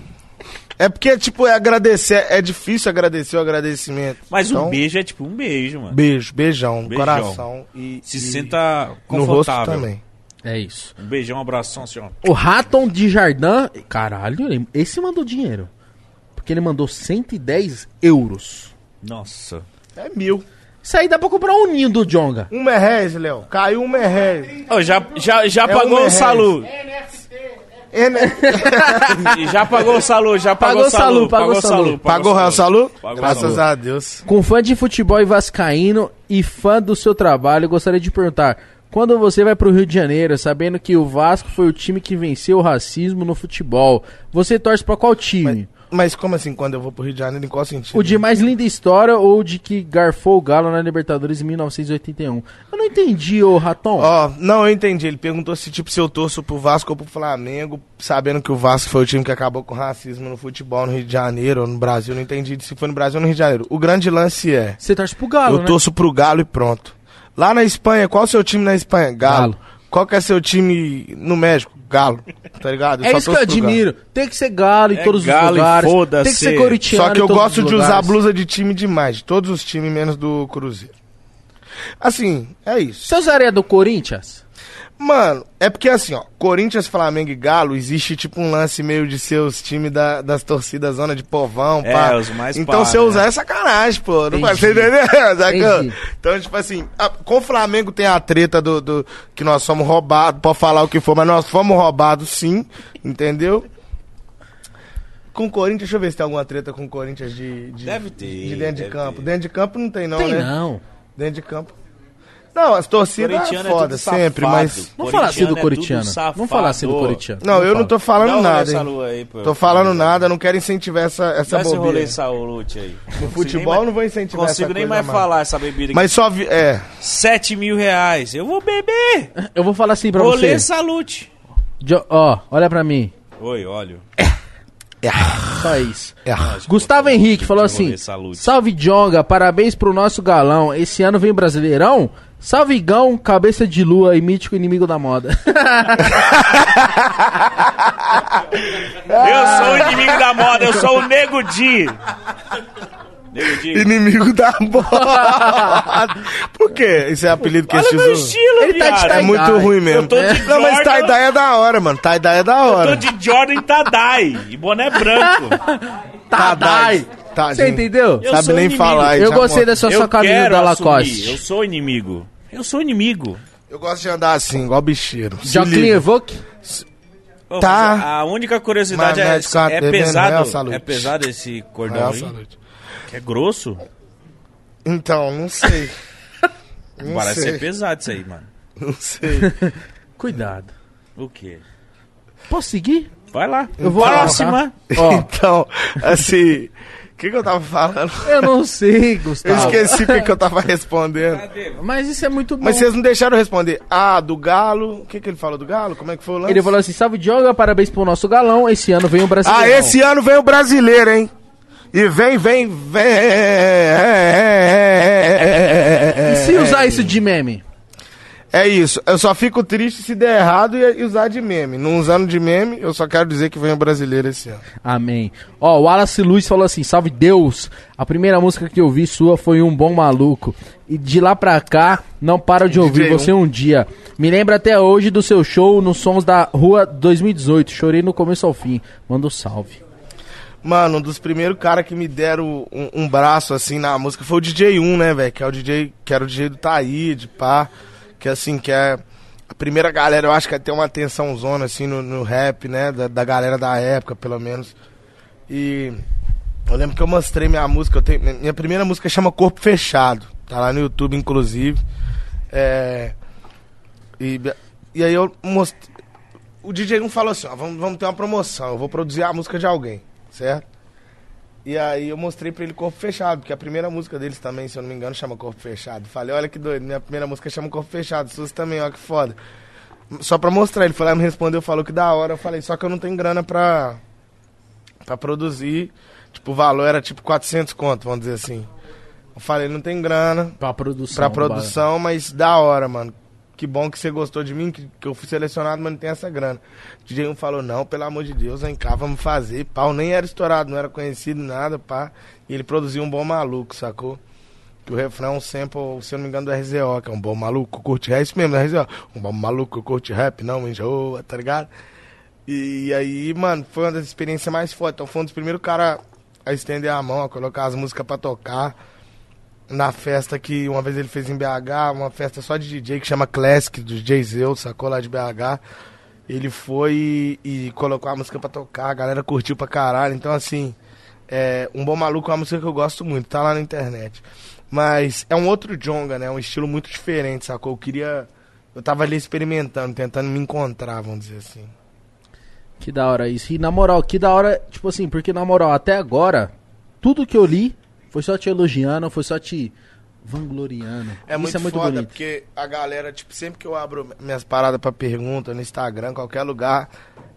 Speaker 3: É porque, tipo, é agradecer, é difícil agradecer o agradecimento.
Speaker 1: Mas
Speaker 3: Então,
Speaker 1: um beijo é tipo um beijo, mano.
Speaker 3: Beijo, beijão, no
Speaker 1: Beijão.
Speaker 3: coração e,
Speaker 1: Se
Speaker 3: e
Speaker 1: sinta
Speaker 3: no rosto
Speaker 1: confortável.
Speaker 3: também.
Speaker 2: É isso.
Speaker 1: Um beijão, um abração, ó.
Speaker 2: O Raton de Jardim. Caralho, esse mandou dinheiro. Porque ele mandou 110 euros.
Speaker 1: Nossa.
Speaker 3: É mil.
Speaker 2: Isso aí dá pra comprar um ninho do Jonga.
Speaker 3: Um merréis, Léo. Caiu um merréis.
Speaker 1: Ô, já, já, já
Speaker 3: É
Speaker 1: pagou
Speaker 3: um
Speaker 1: o salu.
Speaker 3: É, né?
Speaker 1: Já pagou o salu, já pagou,
Speaker 2: Pagou
Speaker 1: o salu.
Speaker 2: salu, pagou salu.
Speaker 3: Pagou o Salu?
Speaker 1: Pagou o
Speaker 3: Graças
Speaker 1: salu.
Speaker 3: a Deus.
Speaker 2: Com fã de futebol e vascaíno e fã do seu trabalho, gostaria de perguntar: quando você vai pro Rio de Janeiro, sabendo que o Vasco foi o time que venceu o racismo no futebol, você torce pra qual time?
Speaker 3: Mas como assim, quando eu vou pro Rio de Janeiro, em qual sentido?
Speaker 2: O de mais linda história ou o de que garfou o Galo na Libertadores em 1981? Eu não entendi, ô Raton.
Speaker 3: Ó, não, eu entendi. Ele perguntou se, tipo, se eu torço pro Vasco ou pro Flamengo, sabendo que o Vasco foi o time que acabou com o racismo no futebol no Rio de Janeiro ou no Brasil. Não entendi se foi no Brasil ou no Rio de Janeiro. O grande lance é,
Speaker 2: Você torce pro Galo,
Speaker 3: eu
Speaker 2: né?
Speaker 3: torço pro Galo e pronto. Lá na Espanha, qual o seu time na Espanha? Galo.
Speaker 2: Galo.
Speaker 3: Qual que é seu time no México? Galo. Tá ligado?
Speaker 2: É
Speaker 3: só
Speaker 2: isso que eu
Speaker 3: pro Galo.
Speaker 2: admiro. Tem que ser galo em
Speaker 1: É
Speaker 2: todos
Speaker 1: galo
Speaker 2: os lugares.
Speaker 1: foda-se.
Speaker 2: Tem que ser corintiano
Speaker 3: Só que
Speaker 2: em
Speaker 3: eu
Speaker 2: todos
Speaker 3: gosto
Speaker 2: os
Speaker 3: de usar blusa de time demais. De todos os times, menos do Cruzeiro. Assim, é isso.
Speaker 2: Você usaria do Corinthians?
Speaker 3: Mano, é porque assim, ó, Corinthians, Flamengo e Galo, existe tipo um lance meio de ser os times da- das torcidas zona de povão,
Speaker 1: É,
Speaker 3: pá.
Speaker 1: os mais
Speaker 3: Então se eu
Speaker 1: né?
Speaker 3: usar é sacanagem, pô. Não vai você?
Speaker 2: Entendi.
Speaker 3: Então, tipo assim, a- com o Flamengo tem a treta do, do- que nós somos roubados, pode falar o que for, mas nós fomos roubados sim, entendeu? Com o Corinthians, deixa eu ver se tem alguma treta com o Corinthians de, de,
Speaker 1: Deve ter,
Speaker 3: de dentro de campo.
Speaker 1: ter.
Speaker 3: Dentro de campo não tem não,
Speaker 2: Tem
Speaker 3: né?
Speaker 2: não.
Speaker 3: Dentro de campo. Não, as torcidas é
Speaker 1: é
Speaker 3: foda,
Speaker 1: tudo
Speaker 3: sempre, mas...
Speaker 2: Vamos falar assim do
Speaker 1: Corintiano é.
Speaker 2: Vamos falar assim do corintiano.
Speaker 3: Não, eu não tô falando
Speaker 1: Dá um
Speaker 3: nada,
Speaker 1: rolê
Speaker 3: hein.
Speaker 1: aí, pô.
Speaker 3: Tô falando nada, não quero incentivar essa, essa
Speaker 1: Dá esse rolê
Speaker 3: bobeira.
Speaker 1: salute aí.
Speaker 3: No futebol não vou incentivar
Speaker 1: consigo
Speaker 3: essa
Speaker 1: nem
Speaker 3: coisa
Speaker 1: mais falar essa bebida aqui.
Speaker 3: Mas só vi... É,
Speaker 1: 7 mil reais. Eu vou beber.
Speaker 2: Eu vou falar assim pra
Speaker 1: Rolê
Speaker 2: você.
Speaker 1: salute.
Speaker 2: Jo- Ó, olha pra mim.
Speaker 1: Oi, óleo.
Speaker 2: Só isso.
Speaker 3: é.
Speaker 2: Gustavo Henrique falou assim:
Speaker 1: Rolê, saúde.
Speaker 2: Salve Jonga, parabéns pro nosso galão. Esse ano vem Brasileirão? Salvigão, cabeça de lua e mítico inimigo da moda.
Speaker 1: Eu sou o inimigo da moda, eu sou o Nego Di. Nego Di.
Speaker 3: Inimigo da moda. Por quê? Esse é apelido que
Speaker 1: Olha meu
Speaker 3: usou?
Speaker 1: estilo,
Speaker 2: Ele tá de
Speaker 1: viado.
Speaker 3: É muito ruim mesmo.
Speaker 1: Eu tô de
Speaker 3: Não, mas
Speaker 1: Jordan.
Speaker 3: tie-dye é da hora, mano. Tie-dye é da
Speaker 1: Eu
Speaker 3: hora.
Speaker 1: tô de Jordan Tadai e boné branco.
Speaker 2: Tadai.
Speaker 3: Tadinho.
Speaker 2: Você entendeu?
Speaker 1: Eu
Speaker 3: Sabe nem
Speaker 1: inimigo.
Speaker 3: falar.
Speaker 2: Eu gostei
Speaker 3: mostra.
Speaker 2: dessa
Speaker 1: eu
Speaker 2: sua camisa da
Speaker 1: assumir,
Speaker 2: Lacoste.
Speaker 1: Eu sou inimigo. Eu sou inimigo.
Speaker 3: Eu gosto de andar assim, igual bicheiro. Liga.
Speaker 2: Evoque?
Speaker 1: Ô,
Speaker 3: Tá.
Speaker 1: A única curiosidade é,
Speaker 3: tá
Speaker 1: é pesado. É pesado esse cordão aí. É grosso.
Speaker 3: Então, não sei. Não
Speaker 1: Parece
Speaker 3: sei.
Speaker 1: ser pesado isso aí, mano.
Speaker 3: Não sei.
Speaker 2: Cuidado.
Speaker 1: O quê?
Speaker 2: Posso seguir?
Speaker 1: Vai lá.
Speaker 2: Eu vou
Speaker 1: Próxima.
Speaker 2: Ó,
Speaker 3: Então, assim, que, que eu tava falando?
Speaker 2: eu não sei,
Speaker 3: Eu
Speaker 2: Gustavo.
Speaker 3: esqueci o que, que eu tava respondendo.
Speaker 2: Mas isso é muito bom.
Speaker 3: Mas vocês não deixaram eu responder. Ah, do Galo. O que, que ele falou do Galo? Como é que foi o lance?
Speaker 2: Ele falou assim, salve Diogo, parabéns pro nosso galão, esse ano vem o brasileiro.
Speaker 3: Ah, esse ano vem o brasileiro, hein? E vem, vem, vem.
Speaker 2: E se usar isso de meme?
Speaker 3: É isso. Eu só fico triste se der errado e usar de meme. Não usando de meme, eu só quero dizer que vem o brasileiro esse ano.
Speaker 2: Amém. Ó, o Wallace Luiz falou assim: Salve Deus! A primeira música que eu vi sua foi Um Bom Maluco. E de lá pra cá, não paro de ouvir você um dia. Me lembra até hoje do seu show nos Sons da Rua 2018. Chorei no começo ao fim. Manda um salve.
Speaker 3: Mano, um dos primeiros caras que me deram um, um braço assim na música foi o DJ 1, né, velho? Que é o DJ, que era o DJ do Taíde, pá. Que assim, que é. A primeira galera, eu acho que tem uma atenção zona assim no, no rap, né? Da, da galera da época, pelo menos. E eu lembro que eu mostrei minha música. Eu tenho, minha primeira música chama Corpo Fechado. Tá lá no YouTube, inclusive. É. E, e aí eu mostrei. O DJ 1 falou assim: ó, vamos, vamos ter uma promoção. Eu vou produzir a música de alguém, certo? E aí eu mostrei pra ele Corpo Fechado, porque a primeira música deles também, se eu não me engano, chama Corpo Fechado. Falei, olha que doido, minha primeira música chama Corpo Fechado, suas também, ó que foda. Só pra mostrar, ele foi lá me respondeu, falou que da hora. Eu falei, só que eu não tenho grana pra, pra produzir. Tipo, o valor era tipo 400 conto, vamos dizer assim. Eu falei, não tem grana
Speaker 2: Pra produção.
Speaker 3: pra produção, mas da hora, mano. Que bom que você gostou de mim, que, que eu fui selecionado, mas não tem essa grana. O DJ 1 falou, não, pelo amor de Deus, vem cá, vamos fazer. Pau, nem era estourado, não era conhecido, nada, pá. E ele produziu um bom maluco, sacou? Que o refrão sample, se eu não me engano, do RZO, que é um bom maluco, curte rap, é isso mesmo, do RZO. Um bom maluco, curte rap, não enjoa, tá ligado? E aí, mano, foi uma das experiências mais fortes. Então foi um dos primeiros caras a estender a mão, a colocar as músicas pra tocar na festa que uma vez ele fez em BH, uma festa só de DJ que chama Classic, do DJ Zeus, sacou lá de BH. Ele foi e, e colocou a música pra tocar, a galera curtiu pra caralho. Então, assim, é, Um Bom Maluco é uma música que eu gosto muito, tá lá na internet. Mas é um outro Jonga, né? Um estilo muito diferente, sacou? Eu queria. Eu tava ali experimentando, tentando me encontrar, vamos dizer assim.
Speaker 2: Que da hora isso. E na moral, que da hora, tipo assim, porque na moral, até agora, tudo que eu li foi só te elogiando, foi só te vangloriando.
Speaker 3: É
Speaker 2: isso
Speaker 3: muito,
Speaker 2: é muito
Speaker 3: foda,
Speaker 2: bonito.
Speaker 3: porque a galera, tipo, sempre que eu abro minhas paradas pra pergunta no Instagram, qualquer lugar,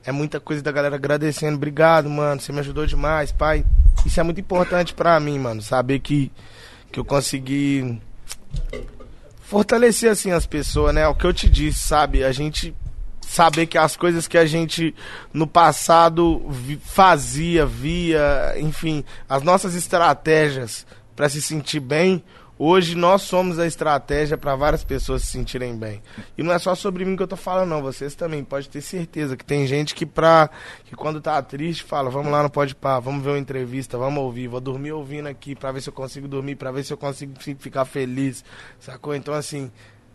Speaker 3: é muita coisa da galera agradecendo. Obrigado, mano, você me ajudou demais, pai. Isso é muito importante pra mim, mano, saber que, que eu consegui fortalecer, assim, as pessoas, né? É O que eu te disse, sabe? A gente saber que as coisas que a gente no passado fazia, via, enfim, as nossas estratégias para se sentir bem, hoje nós somos a estratégia para várias pessoas se sentirem bem. E não é só sobre mim que eu tô falando, não, vocês também pode ter certeza que tem gente que pra que quando tá triste fala, vamos lá no Pode Pá, vamos ver uma entrevista, vamos ouvir, vou dormir ouvindo aqui para ver se eu consigo dormir, para ver se eu consigo fi- ficar feliz. Sacou? Então assim,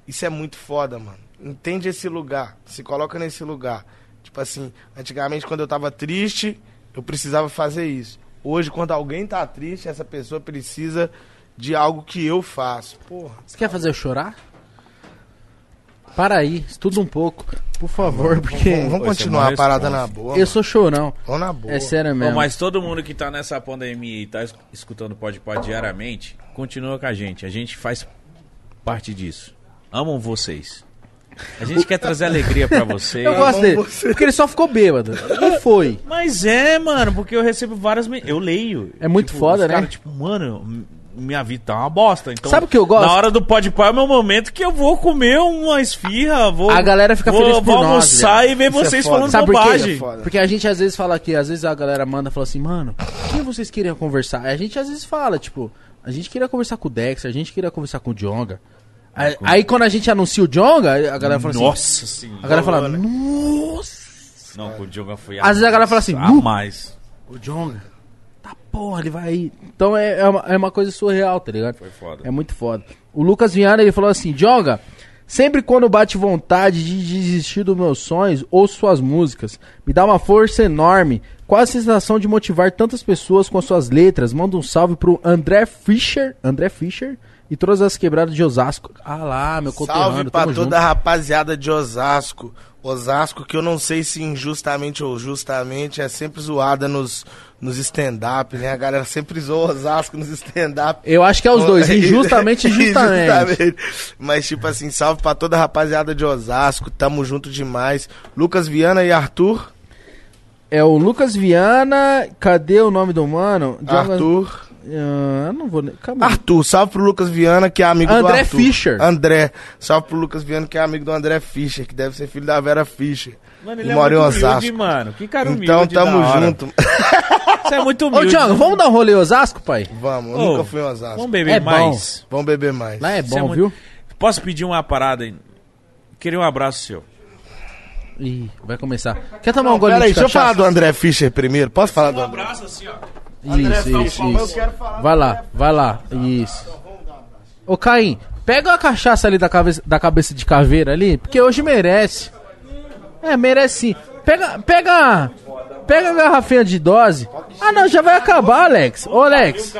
Speaker 3: isso é muito foda, mano. Entende esse lugar, se coloca nesse lugar. Tipo assim, antigamente quando eu tava triste, eu precisava fazer isso. Hoje, quando alguém tá triste, essa pessoa precisa de algo que eu faço. Porra.
Speaker 2: Você quer fazer eu chorar? Para aí, estuda um pouco, por favor, porque
Speaker 3: Vamos, vamos continuar a parada na boa.
Speaker 2: eu sou chorão.
Speaker 3: Vamos na boa.
Speaker 2: É sério mesmo.
Speaker 1: mas todo mundo que tá nessa pandemia e tá es- escutando Pode Pode diariamente, continua com a gente. A gente faz parte disso. Amam vocês. A gente quer trazer alegria pra vocês.
Speaker 2: Eu gosto dele, porque ele só ficou bêbado. Não foi.
Speaker 1: Mas é, mano, porque eu recebo várias. men- Eu leio.
Speaker 2: É muito
Speaker 1: Tipo,
Speaker 2: foda,
Speaker 1: os
Speaker 2: né?
Speaker 1: cara, tipo, mano, minha vida tá uma bosta. Então,
Speaker 2: Sabe o que eu gosto?
Speaker 1: Na hora do pode é o meu momento que eu vou comer uma esfirra, vou.
Speaker 2: A galera fica
Speaker 1: vou,
Speaker 2: feliz por
Speaker 1: vou
Speaker 2: nós,
Speaker 1: almoçar e ver
Speaker 3: Isso é
Speaker 1: vocês
Speaker 3: foda.
Speaker 1: falando
Speaker 2: Sabe por quê?
Speaker 1: bobagem.
Speaker 3: Foda.
Speaker 2: Porque a gente às vezes fala aqui, às vezes a galera manda e fala assim, mano, quem vocês queriam conversar? A gente às vezes fala, tipo, a gente queria conversar com o Dex, a gente queria conversar com o Jonga. Aí, aí quando a gente anuncia o Jonga, a galera fala assim.
Speaker 1: Nossa senhora.
Speaker 2: A galera fala, nossa.
Speaker 1: Não, com o Diogo foi
Speaker 2: Às vezes a galera fala assim,
Speaker 1: a mais.
Speaker 2: O Jonga. Tá porra, ele vai aí. Então é, é, uma, é uma coisa surreal, tá ligado?
Speaker 1: Foi foda.
Speaker 2: É muito foda. O Lucas Viana, ele falou assim, Jonga, sempre quando bate vontade de desistir dos meus sonhos, ouço suas músicas. Me dá uma força enorme. Qual a sensação de motivar tantas pessoas com as suas letras? Manda um salve pro André Fischer, André Fischer e todas as quebradas de Osasco. Ah lá, meu conterrâneo,
Speaker 3: Salve pra toda
Speaker 2: junto.
Speaker 3: a rapaziada de Osasco. Osasco, que eu não sei se injustamente ou justamente é sempre zoada nos, nos stand-up, né? A galera sempre zoa Osasco nos stand-up.
Speaker 2: Eu acho que é os dois, injustamente e justamente.
Speaker 3: Injustamente. Mas, tipo assim, salve pra toda a rapaziada de Osasco. Tamo junto demais. Lucas Viana e Arthur.
Speaker 2: É o Lucas Viana, cadê o nome do mano?
Speaker 3: Arthur.
Speaker 2: Ah, eu não vou. aí.
Speaker 3: Arthur, salve pro Lucas Viana, que é amigo do
Speaker 2: André
Speaker 3: Arthur.
Speaker 2: Fischer.
Speaker 3: André, salve pro Lucas Viana, que é amigo do André Fischer, que deve ser filho da Vera Fischer.
Speaker 1: Mano,
Speaker 3: E mora em Osasco.
Speaker 1: mano. Que cara humilde.
Speaker 3: Então tamo
Speaker 1: da hora.
Speaker 3: junto.
Speaker 1: Você é muito
Speaker 2: Ô,
Speaker 1: humilde.
Speaker 2: Thiago, vamos dar um rolê em Osasco, pai?
Speaker 3: Vamos, eu
Speaker 1: Ô,
Speaker 3: nunca fui em Osasco.
Speaker 1: Vamos beber
Speaker 2: É bom.
Speaker 1: mais.
Speaker 3: Vamos beber mais.
Speaker 2: Lá é
Speaker 1: é
Speaker 2: bom,
Speaker 1: muito-
Speaker 2: viu?
Speaker 1: Posso pedir uma parada aí? Queria um abraço seu.
Speaker 2: Ih, vai começar. Quer tomar um
Speaker 3: Não,
Speaker 2: golinho
Speaker 3: pera aí,
Speaker 2: de
Speaker 3: deixa eu falar
Speaker 2: cachaça?
Speaker 3: do André Fischer primeiro. Posso falar do
Speaker 1: Um
Speaker 3: André?
Speaker 1: abraço assim, ó.
Speaker 2: Isso, isso, isso. Vai lá, vai lá. Isso. Ô, Caim, pega a cachaça ali da cabeça, da cabeça de caveira ali, porque hoje merece. É, merece sim. Pega, pega, pega a garrafinha de dose. Ah, não, já vai acabar, Alex. Ô, Alex.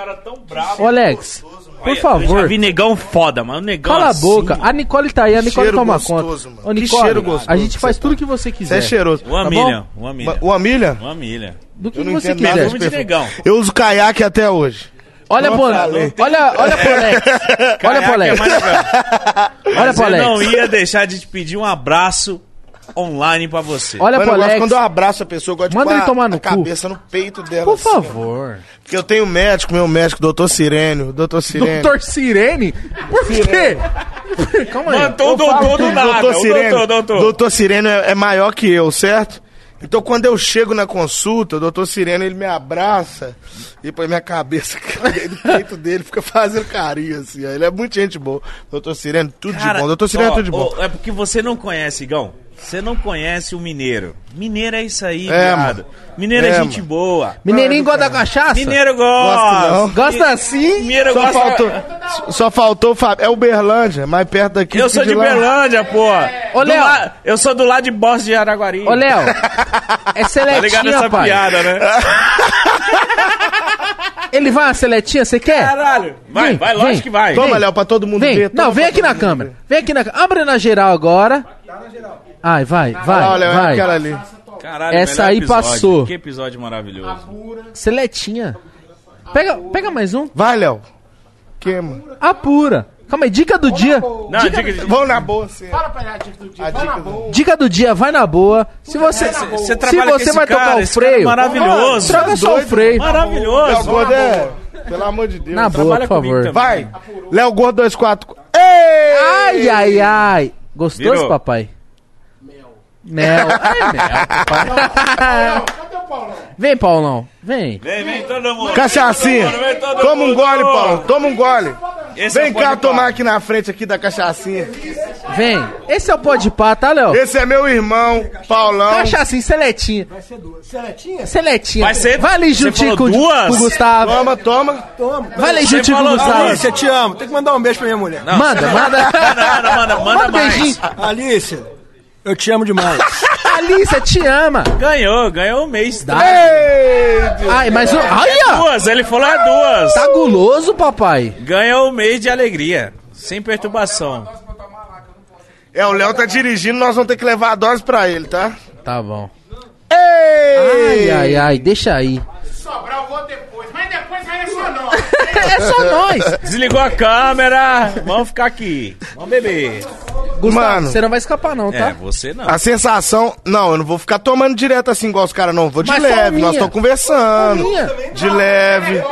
Speaker 2: Ô, Alex. Por
Speaker 1: Eu já
Speaker 2: favor.
Speaker 1: vi negão foda, mano. Negão
Speaker 2: Cala
Speaker 1: assim.
Speaker 2: a boca. A Nicole tá aí, a Nicole
Speaker 3: cheiro
Speaker 2: toma
Speaker 3: gostoso,
Speaker 2: conta.
Speaker 3: mano.
Speaker 2: Ô,
Speaker 3: Que
Speaker 2: Nicole,
Speaker 3: cheiro gostoso
Speaker 2: a gente
Speaker 3: que
Speaker 2: faz
Speaker 3: você
Speaker 2: tudo que você
Speaker 3: Você
Speaker 2: quiser.
Speaker 3: é cheiroso.
Speaker 1: O Amilian. O Amilian.
Speaker 3: O Amília?
Speaker 1: O Amilian.
Speaker 2: Do que
Speaker 3: Eu não
Speaker 2: você quiser.
Speaker 1: De negão.
Speaker 3: Eu uso caiaque até hoje.
Speaker 2: Olha pro olha, olha pro Alex. Olha pro
Speaker 1: é
Speaker 2: Alex.
Speaker 1: legal.
Speaker 2: Olha pro
Speaker 1: eu não
Speaker 2: Alex.
Speaker 1: ia deixar de te pedir um abraço online pra você.
Speaker 2: Olha
Speaker 3: Mano,
Speaker 2: pro
Speaker 3: eu gosto
Speaker 2: Alex.
Speaker 3: quando eu abraço a pessoa, eu gosto de
Speaker 2: Manda
Speaker 3: pôr
Speaker 2: ele
Speaker 3: a-
Speaker 2: tomar no
Speaker 3: a
Speaker 2: cu.
Speaker 3: cabeça no peito dela.
Speaker 2: Por
Speaker 3: assim, ó.
Speaker 2: favor.
Speaker 3: Porque eu tenho médico, meu médico, doutor Sirênio. Doutor Sirênio.
Speaker 2: Doutor Sirene? Por quê? Calma aí.
Speaker 1: Matou o doutor do
Speaker 3: o
Speaker 1: nada.
Speaker 3: Doutor
Speaker 1: O
Speaker 3: Sirênio,
Speaker 1: doutor, doutor.
Speaker 3: doutor Sirênio é, é maior que eu, certo? Então quando eu chego na consulta, o doutor Sirênio ele me abraça e põe minha cabeça no peito dele, fica fazendo carinho assim. ó. Ele é muito gente boa. Doutor Sirênio, tudo de bom. Doutor Sirênio é
Speaker 1: ó,
Speaker 3: tudo de bom.
Speaker 1: ó, é porque você não conhece, Igão. Você não conhece o mineiro. Mineiro é isso aí,
Speaker 3: É,
Speaker 1: viado. Mineiro é,
Speaker 3: É,
Speaker 1: gente
Speaker 3: mano.
Speaker 1: boa.
Speaker 2: Mineirinho gosta da cachaça?
Speaker 1: Mineiro gosta.
Speaker 2: Gosta assim?
Speaker 1: Mineiro
Speaker 3: Só
Speaker 1: gosta.
Speaker 3: faltou, só faltou o Fábio. É Uberlândia, mais perto daqui.
Speaker 1: Eu sou de
Speaker 3: lá.
Speaker 1: Berlândia, pô.
Speaker 2: Ô, Léo.
Speaker 1: la- Eu sou do lado de Bosta de Araguari.
Speaker 2: Ô, Léo. É
Speaker 1: Tá ligado
Speaker 2: seletinha,
Speaker 1: essa
Speaker 2: pai.
Speaker 1: piada, né?
Speaker 2: Ele vai uma seletinha, você quer?
Speaker 1: Caralho. Vai,
Speaker 2: Vem,
Speaker 1: vai,
Speaker 2: vem.
Speaker 1: lógico que vai.
Speaker 3: Toma, Léo, pra todo mundo
Speaker 2: Vem,
Speaker 3: ver.
Speaker 2: não, vem aqui na câmera.
Speaker 3: ver.
Speaker 2: Vem aqui na câmera. Abre na geral agora. Ai, vai, vai,
Speaker 3: Olha,
Speaker 2: vai.
Speaker 3: aquela ali.
Speaker 1: Caralho,
Speaker 2: Essa aí
Speaker 1: episódio.
Speaker 2: passou.
Speaker 1: Que episódio maravilhoso.
Speaker 2: Seletinha. Pega, pega mais um.
Speaker 3: Vai, Léo. Queima.
Speaker 2: Apura. Calma aí, dica do dia.
Speaker 1: Não, diga de...
Speaker 3: Vamos na boa, sim.
Speaker 5: Fala pra ele a dica do dia.
Speaker 3: A
Speaker 5: Vai na
Speaker 3: dica do-
Speaker 5: boa.
Speaker 2: Dica do dia, vai na boa. Se você, se você vai
Speaker 1: cara,
Speaker 2: tocar o
Speaker 1: é
Speaker 2: freio,
Speaker 1: maravilhoso.
Speaker 2: troca só o freio.
Speaker 3: Léo
Speaker 1: Maravilhoso.
Speaker 3: Gordo é... Pelo amor de Deus.
Speaker 2: Na boa, por favor.
Speaker 3: Vai. Léo Gordo 24. Ei!
Speaker 2: Ai, ai, ai. Gostoso,
Speaker 1: Virou.
Speaker 2: papai? Mel. Ai, mel, papai.
Speaker 5: Cadê o Paulão?
Speaker 2: Vem, Paulão. Vem.
Speaker 1: Vem, vem todo mundo.
Speaker 3: Cachaçinha.
Speaker 1: Vem todo mundo, vem todo
Speaker 3: Toma um gole, Paulo. Toma um gole.
Speaker 1: Esse é
Speaker 3: Vem
Speaker 1: o
Speaker 3: cá tomar
Speaker 1: Pá.
Speaker 3: aqui na frente aqui da cachaçinha.
Speaker 2: Vem. Esse é o pó de pá, tá, Léo?
Speaker 3: Esse é meu irmão, Paulão.
Speaker 2: Cachaçinha, seletinha.
Speaker 5: Vai ser duas. Seletinha?
Speaker 2: Seletinha.
Speaker 1: Vai ser-
Speaker 2: Vai ali juntinho com,
Speaker 1: duas?
Speaker 2: com o Gustavo.
Speaker 3: Toma, toma.
Speaker 5: Toma.
Speaker 2: Vai ali juntinho com o Gustavo.
Speaker 5: Alice, eu te amo. Tem que mandar um beijo pra minha mulher.
Speaker 1: Não,
Speaker 2: Manda, manda.
Speaker 1: Manda, manda, manda, manda mais.
Speaker 2: beijinho.
Speaker 5: Alice, eu te amo demais.
Speaker 2: Alice, te ama.
Speaker 1: Ganhou, ganhou um mês.
Speaker 2: Dá.
Speaker 3: Ei!
Speaker 2: Ai, mas o. Ai, ó.
Speaker 1: Duas, ele falou é duas.
Speaker 2: Tá guloso, papai.
Speaker 1: Ganhou um mês de alegria. Sem perturbação.
Speaker 3: É, o Léo tá dirigindo, nós vamos ter que levar a dose pra ele, tá?
Speaker 2: Tá bom.
Speaker 3: Ei!
Speaker 2: Ai, ai, ai, deixa aí.
Speaker 5: Sobrar eu vou depois, mas depois vai só não.
Speaker 2: É só nós.
Speaker 1: Desligou a câmera. Vamos ficar aqui. Vamos beber.
Speaker 2: Gustavo,
Speaker 3: Mano.
Speaker 2: você não vai escapar, não, tá?
Speaker 1: É, você não.
Speaker 3: A sensação. Não, eu não vou ficar tomando direto assim igual os caras, não. Vou de
Speaker 2: Mas
Speaker 3: leve, nós estamos conversando. De leve.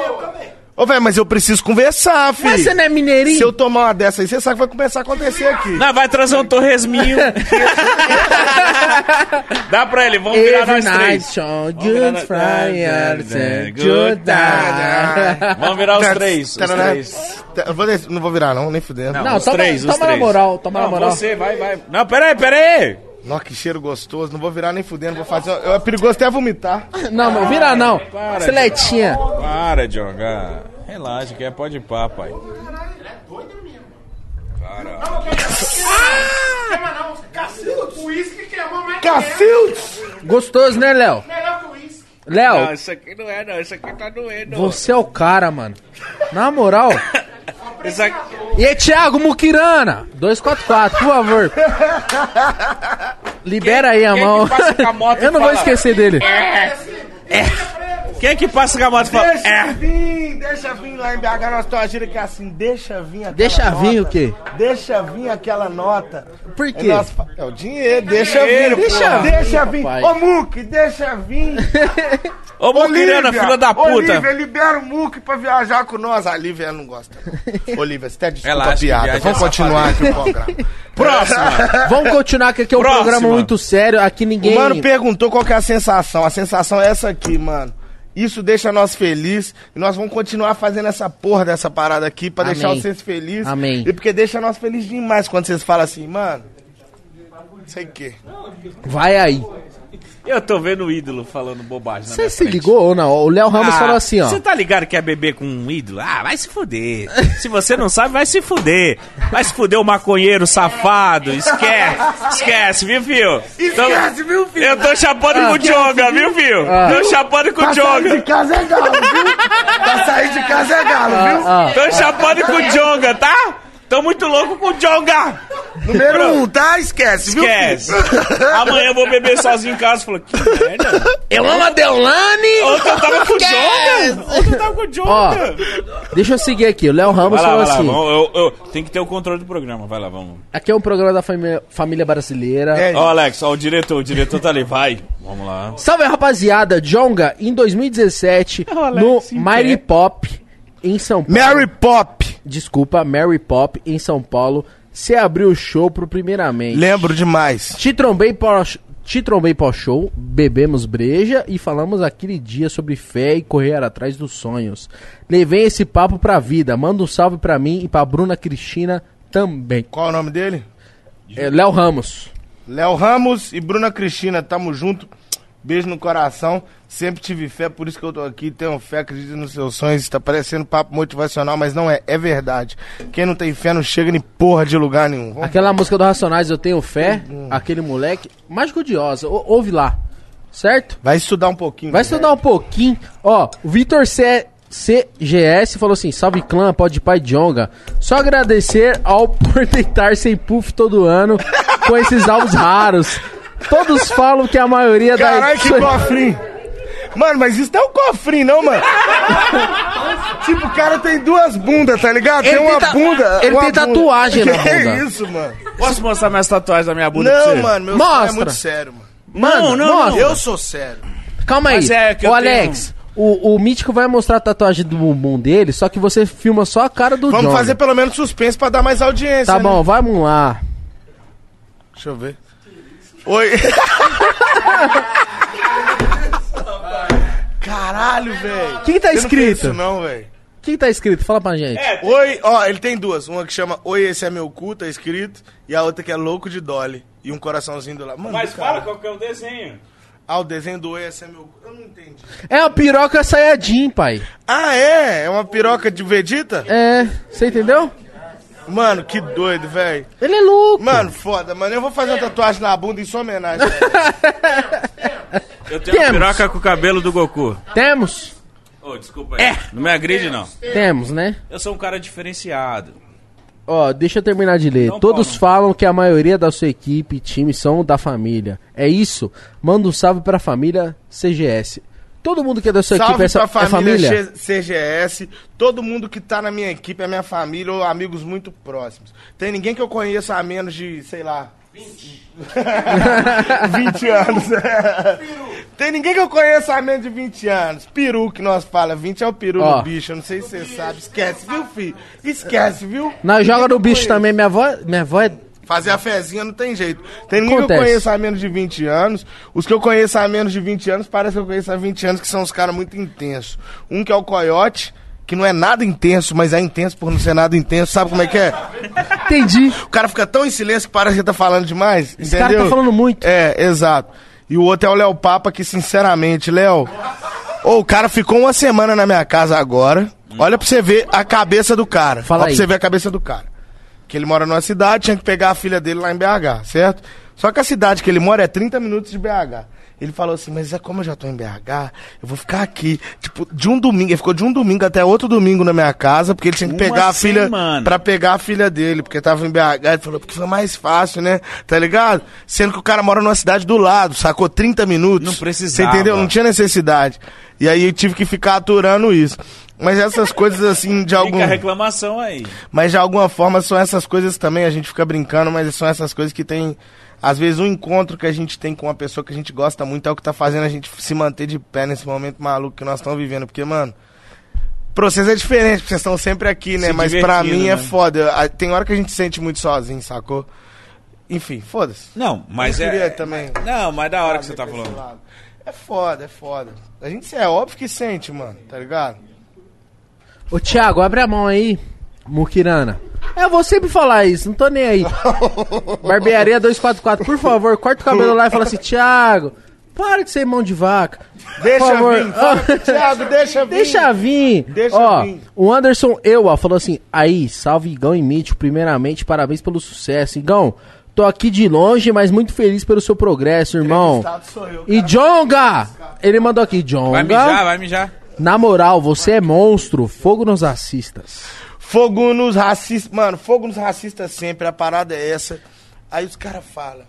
Speaker 3: Ô, velho, mas eu preciso conversar, filho.
Speaker 2: Mas você não é mineirinho?
Speaker 3: Se eu tomar uma dessa aí, você sabe que vai começar a acontecer aqui.
Speaker 1: Não, vai trazer um torresminho. Dá pra ele, vamos virar
Speaker 2: Every
Speaker 1: nós três.
Speaker 2: Sean,
Speaker 1: Vamos virar
Speaker 2: good
Speaker 1: nós-
Speaker 2: Friday,
Speaker 1: Good night. Vamos virar os três. Os três.
Speaker 3: Eu vou des- não vou virar, não, nem fudendo.
Speaker 2: Não,
Speaker 1: os
Speaker 2: toma-
Speaker 1: três, os
Speaker 2: toma na
Speaker 1: três.
Speaker 2: moral, toma na
Speaker 1: Não,
Speaker 2: moral.
Speaker 1: Você, vai, vai. Não, pera aí,
Speaker 3: Nossa, que cheiro gostoso. Não vou virar nem fudendo. Vou fazer. É perigoso até vomitar.
Speaker 2: Não, não vira não.
Speaker 1: Para,
Speaker 2: Seletinha.
Speaker 1: Para de jogar. Relaxa, que é pode ir pá, pai.
Speaker 3: Cacildes!
Speaker 2: Gostoso, né, Léo? Léo,
Speaker 1: isso aqui não é, não. Isso aqui tá doendo.
Speaker 2: você é o cara, mano. Na moral.
Speaker 1: Isso aqui...
Speaker 2: E aí, Thiago Mukirana? 244, por favor. Libera aí a
Speaker 1: quem
Speaker 2: mão.
Speaker 1: com a e
Speaker 2: Eu não vou
Speaker 1: fala,
Speaker 2: esquecer dele.
Speaker 1: Quem é que passa com a moto e fala...
Speaker 3: Deixa
Speaker 1: É.
Speaker 3: vir, deixa vir lá em BH, nós uma gíria que é assim, deixa vir aquela
Speaker 2: Deixa
Speaker 3: nota.
Speaker 2: vir o quê?
Speaker 3: Deixa vir aquela nota.
Speaker 2: Por
Speaker 3: É,
Speaker 2: quê?
Speaker 3: nós fa- é o dinheiro, deixa
Speaker 1: Dinheiro,
Speaker 3: vir.
Speaker 2: deixa vir,
Speaker 3: deixa vir. Ô, Muque, deixa vir.
Speaker 1: Ô,
Speaker 3: Olívia,
Speaker 1: filha da puta.
Speaker 3: Olívia, libera o Muque pra viajar com nós. A Lívia não gosta. Olívia, você até desculpa
Speaker 1: Ela
Speaker 3: piada. Vamos
Speaker 1: é
Speaker 3: continuar aqui o programa.
Speaker 1: Próxima.
Speaker 2: Vamos continuar, que aqui é um
Speaker 1: Próxima.
Speaker 2: programa muito sério. Aqui
Speaker 3: O
Speaker 2: ninguém.
Speaker 3: mano perguntou qual que é a sensação. A sensação é essa aqui, mano. Isso deixa nós felizes e nós vamos continuar fazendo essa porra dessa parada aqui pra
Speaker 2: Amém.
Speaker 3: deixar vocês felizes.
Speaker 2: Amém.
Speaker 3: E porque deixa nós felizes demais quando vocês falam assim, mano. Sei o quê.
Speaker 2: Vai aí.
Speaker 1: Eu tô vendo o ídolo falando bobagem na
Speaker 2: Você se
Speaker 1: frente.
Speaker 2: ligou ou não? O Léo Ramos
Speaker 1: Ah,
Speaker 2: falou assim, ó.
Speaker 1: Você tá ligado que é beber com um ídolo? Ah, vai se fuder. se você não sabe, vai se fuder. Vai se fuder o maconheiro safado. Esquece. Esquece, viu, fio?
Speaker 3: Esquece, viu, filho?
Speaker 1: Eu tô chapando com o Jonga, viu, fio?
Speaker 2: Ah.
Speaker 1: Tô chapando com o
Speaker 3: Pra sair de casa é galo, viu? pra sair de casa é galo, viu?
Speaker 2: Ah,
Speaker 1: Tô chapando com o Jonga, tá? Tô muito louco com o Jonga.
Speaker 3: Número um, tá? Esquece, viu?
Speaker 1: Esquece. Amanhã eu vou beber sozinho em casa. Falou, que merda.
Speaker 2: eu amo a Deolane!
Speaker 1: Ontem eu tava com o Jonga. Ontem eu tava com o
Speaker 2: Ó,
Speaker 1: Jonga.
Speaker 2: deixa eu seguir aqui. O Léo Ramos
Speaker 1: Vai lá,
Speaker 2: falou
Speaker 1: vai lá.
Speaker 2: assim:
Speaker 1: Vamos, eu, eu- tem que ter o controle do programa. Vai lá, vamos.
Speaker 2: aqui é um programa da família, família brasileira.
Speaker 3: É.
Speaker 1: Ó, Alex, ó, o diretor, o diretor tá ali, vai. Vamos lá.
Speaker 2: Salve rapaziada, Jonga, em 2017,
Speaker 1: Alex,
Speaker 2: no Mary. Pop, em São Paulo.
Speaker 3: Mary Pop.
Speaker 2: Desculpa, Mary Pop, em São Paulo. Você abriu o show pro primeiramente.
Speaker 3: Lembro demais.
Speaker 2: Te trombei pós, te trombei pós show, bebemos breja e falamos aquele dia sobre fé e correr atrás dos sonhos. Levei esse papo pra vida. Manda um salve pra mim e pra Bruna Cristina também.
Speaker 3: Qual é o nome dele?
Speaker 2: É, Léo Ramos.
Speaker 3: Léo Ramos e Bruna Cristina, tamo junto. Beijo no coração. Sempre tive fé, por isso que eu tô aqui. Tenho fé, acredito nos seus sonhos. Está parecendo papo motivacional, mas não é. É verdade. Quem não tem fé não chega nem porra de lugar nenhum. Vamos
Speaker 2: Aquela música do Racionais, Eu Tenho Fé, aquele moleque, mágico de ou- ouve lá, certo?
Speaker 3: Vai estudar um pouquinho.
Speaker 2: Vai estudar um pouquinho. Ó, o Vitor C... CGS falou assim: Salve clã, pode pai Jonga. Só agradecer ao por deitar sem puff todo ano com esses álbuns raros. Todos falam que a maioria da.
Speaker 3: Caralho, que cofrinho. Mano, mas isso não é um cofrinho, não, mano. tipo, o cara tem duas bundas, tá ligado?
Speaker 2: Ele
Speaker 3: tem uma
Speaker 2: tem ta-
Speaker 3: bunda.
Speaker 2: ele
Speaker 3: uma
Speaker 2: tem tatuagem na
Speaker 3: Que
Speaker 2: bunda.
Speaker 3: isso, mano?
Speaker 1: Posso mostrar minhas tatuagens da minha bunda pra
Speaker 3: Não,
Speaker 1: você?
Speaker 3: mano, meu sonho é
Speaker 2: Mostra.
Speaker 3: muito sério, mano.
Speaker 2: Mano,
Speaker 1: não,
Speaker 2: mostra.
Speaker 3: Eu sou sério.
Speaker 2: Calma aí.
Speaker 1: Mas é
Speaker 2: Ô, Alex, o, o Mítico vai mostrar a tatuagem do bumbum dele, só que você filma só a cara do
Speaker 3: Vamos
Speaker 2: Jonga.
Speaker 3: fazer pelo menos suspense pra dar mais audiência.
Speaker 2: Tá
Speaker 3: né?
Speaker 2: bom, vamos lá.
Speaker 3: Deixa eu ver. Oi. Caralho, velho.
Speaker 2: O que, que tá
Speaker 3: Eu
Speaker 2: escrito?
Speaker 3: Isso não, velho.
Speaker 2: O que, que tá escrito? Fala pra gente.
Speaker 3: Oi, ó, ele tem duas. Uma que chama Oi, esse é meu cu, tá escrito. E a outra que é Louco de Dolly. E um coraçãozinho do lado. Mano,
Speaker 1: Mas fala qual que é o desenho.
Speaker 3: Ah, o desenho do Oi, esse é meu cu. Eu não entendi.
Speaker 2: É a piroca Sayajin, pai.
Speaker 3: Ah, é? É uma piroca de Vegeta?
Speaker 2: É, você entendeu?
Speaker 3: Mano, que doido, velho.
Speaker 2: Ele é louco.
Speaker 3: Mano, foda, mano. Eu vou fazer uma tatuagem na bunda em sua homenagem. velho.
Speaker 1: Eu tenho uma
Speaker 2: Temos.
Speaker 1: piroca com o cabelo do Goku.
Speaker 2: Temos.
Speaker 1: Ô, desculpa aí. É. Não me agride, não.
Speaker 2: Temos, né?
Speaker 1: Eu sou um cara diferenciado.
Speaker 2: Ó, deixa eu terminar de ler.
Speaker 1: Não,
Speaker 2: Todos
Speaker 1: Paulo.
Speaker 2: falam que a maioria da sua equipe e time são da família. É isso? Manda um salve pra família CGS. Todo mundo que é da sua
Speaker 3: Salve
Speaker 2: equipe é, sa-
Speaker 3: pra
Speaker 2: é
Speaker 3: família,
Speaker 2: família?
Speaker 3: CGS, todo mundo que tá na minha equipe é minha família ou amigos muito próximos. Tem ninguém que eu conheça a menos de, sei lá, 20 anos. Tem ninguém que eu conheça há menos de 20 anos. Peru que nós fala, 20 é o peru
Speaker 2: Ó.
Speaker 3: do bicho, eu não sei se você sabe. Esquece, viu, filho? Esquece, viu?
Speaker 2: Nós joga no bicho
Speaker 3: conheço.
Speaker 2: também, minha avó, minha avó é...
Speaker 3: Fazer a fezinha não tem jeito. Tem ninguém que
Speaker 2: Acontece.
Speaker 3: eu conheço há menos de 20 anos. Os que eu conheço há menos de 20 anos, parece que eu conheço há 20 anos, que são os caras muito intensos. Um que é o Coyote, que não é nada intenso, mas é intenso por não ser nada intenso. Sabe como é que é?
Speaker 2: Entendi.
Speaker 3: O cara fica tão em silêncio que parece que tá falando demais.
Speaker 2: Esse cara tá falando muito.
Speaker 3: É, exato. E o outro é o Léo Papa, que sinceramente, Léo. Ô, o cara ficou uma semana na minha casa agora. Olha pra você ver a cabeça do cara.
Speaker 2: Fala
Speaker 3: Olha
Speaker 2: aí.
Speaker 3: pra você ver a cabeça do cara. Que ele mora numa cidade, tinha que pegar a filha dele lá em BH, certo? Só que a cidade que ele mora é 30 minutos de BH. Ele falou assim, mas é como eu já tô em BH, eu vou ficar aqui. Tipo, de um domingo, ele ficou de um domingo até outro domingo na minha casa, porque ele tinha que
Speaker 1: Uma
Speaker 3: pegar a filha
Speaker 1: semana.
Speaker 3: pra pegar a filha dele, porque tava em BH. Ele falou, porque foi mais fácil, né? Tá ligado? Sendo que o cara mora numa cidade do lado, sacou 30 minutos.
Speaker 1: Não precisava.
Speaker 3: Você entendeu? Não tinha necessidade. E aí eu tive que ficar aturando isso. Mas essas coisas assim, de algum.
Speaker 1: Fica reclamação aí.
Speaker 3: Mas de alguma forma são essas coisas também, a gente fica brincando, mas são essas coisas que tem. Às vezes um encontro que a gente tem com uma pessoa que a gente gosta muito é o que tá fazendo a gente se manter de pé nesse momento maluco que nós estamos vivendo. Porque, mano, pra vocês é diferente, porque vocês estão sempre aqui, né?
Speaker 1: Se
Speaker 3: mas pra mim é
Speaker 1: né?
Speaker 3: foda. Ah, Tem hora que a gente se sente muito sozinho, sacou? Enfim, foda-se.
Speaker 1: Não, mas
Speaker 3: Eu
Speaker 1: é.
Speaker 3: também.
Speaker 1: Não, mas da hora que você tá falando.
Speaker 3: É foda, é foda. A gente é óbvio que sente, mano, tá ligado?
Speaker 2: Ô, Thiago, abre a mão aí, Mukirana. Eu vou sempre falar isso, não tô nem aí. Barbearia 244, por favor, corta o cabelo lá e fala assim, Thiago, para de ser mão de vaca.
Speaker 3: Deixa
Speaker 2: Por favor.
Speaker 3: vir, Thiago, deixa vir.
Speaker 2: Deixa vir.
Speaker 3: Deixa
Speaker 2: Ó,
Speaker 3: vir.
Speaker 2: o Anderson Eua falou assim: aí, salve Igão e Mítico, primeiramente, parabéns pelo sucesso. Igão, tô aqui de longe, mas muito feliz pelo seu progresso, irmão.
Speaker 3: Eu,
Speaker 2: E Jonga! Ele mandou aqui,
Speaker 1: Vai mijar,
Speaker 2: Jonga.
Speaker 1: vai mijar.
Speaker 2: Na moral, você é monstro. Fogo nos racistas.
Speaker 3: Fogo nos racistas. Mano, fogo nos racistas sempre, a parada é essa. Aí os caras falam.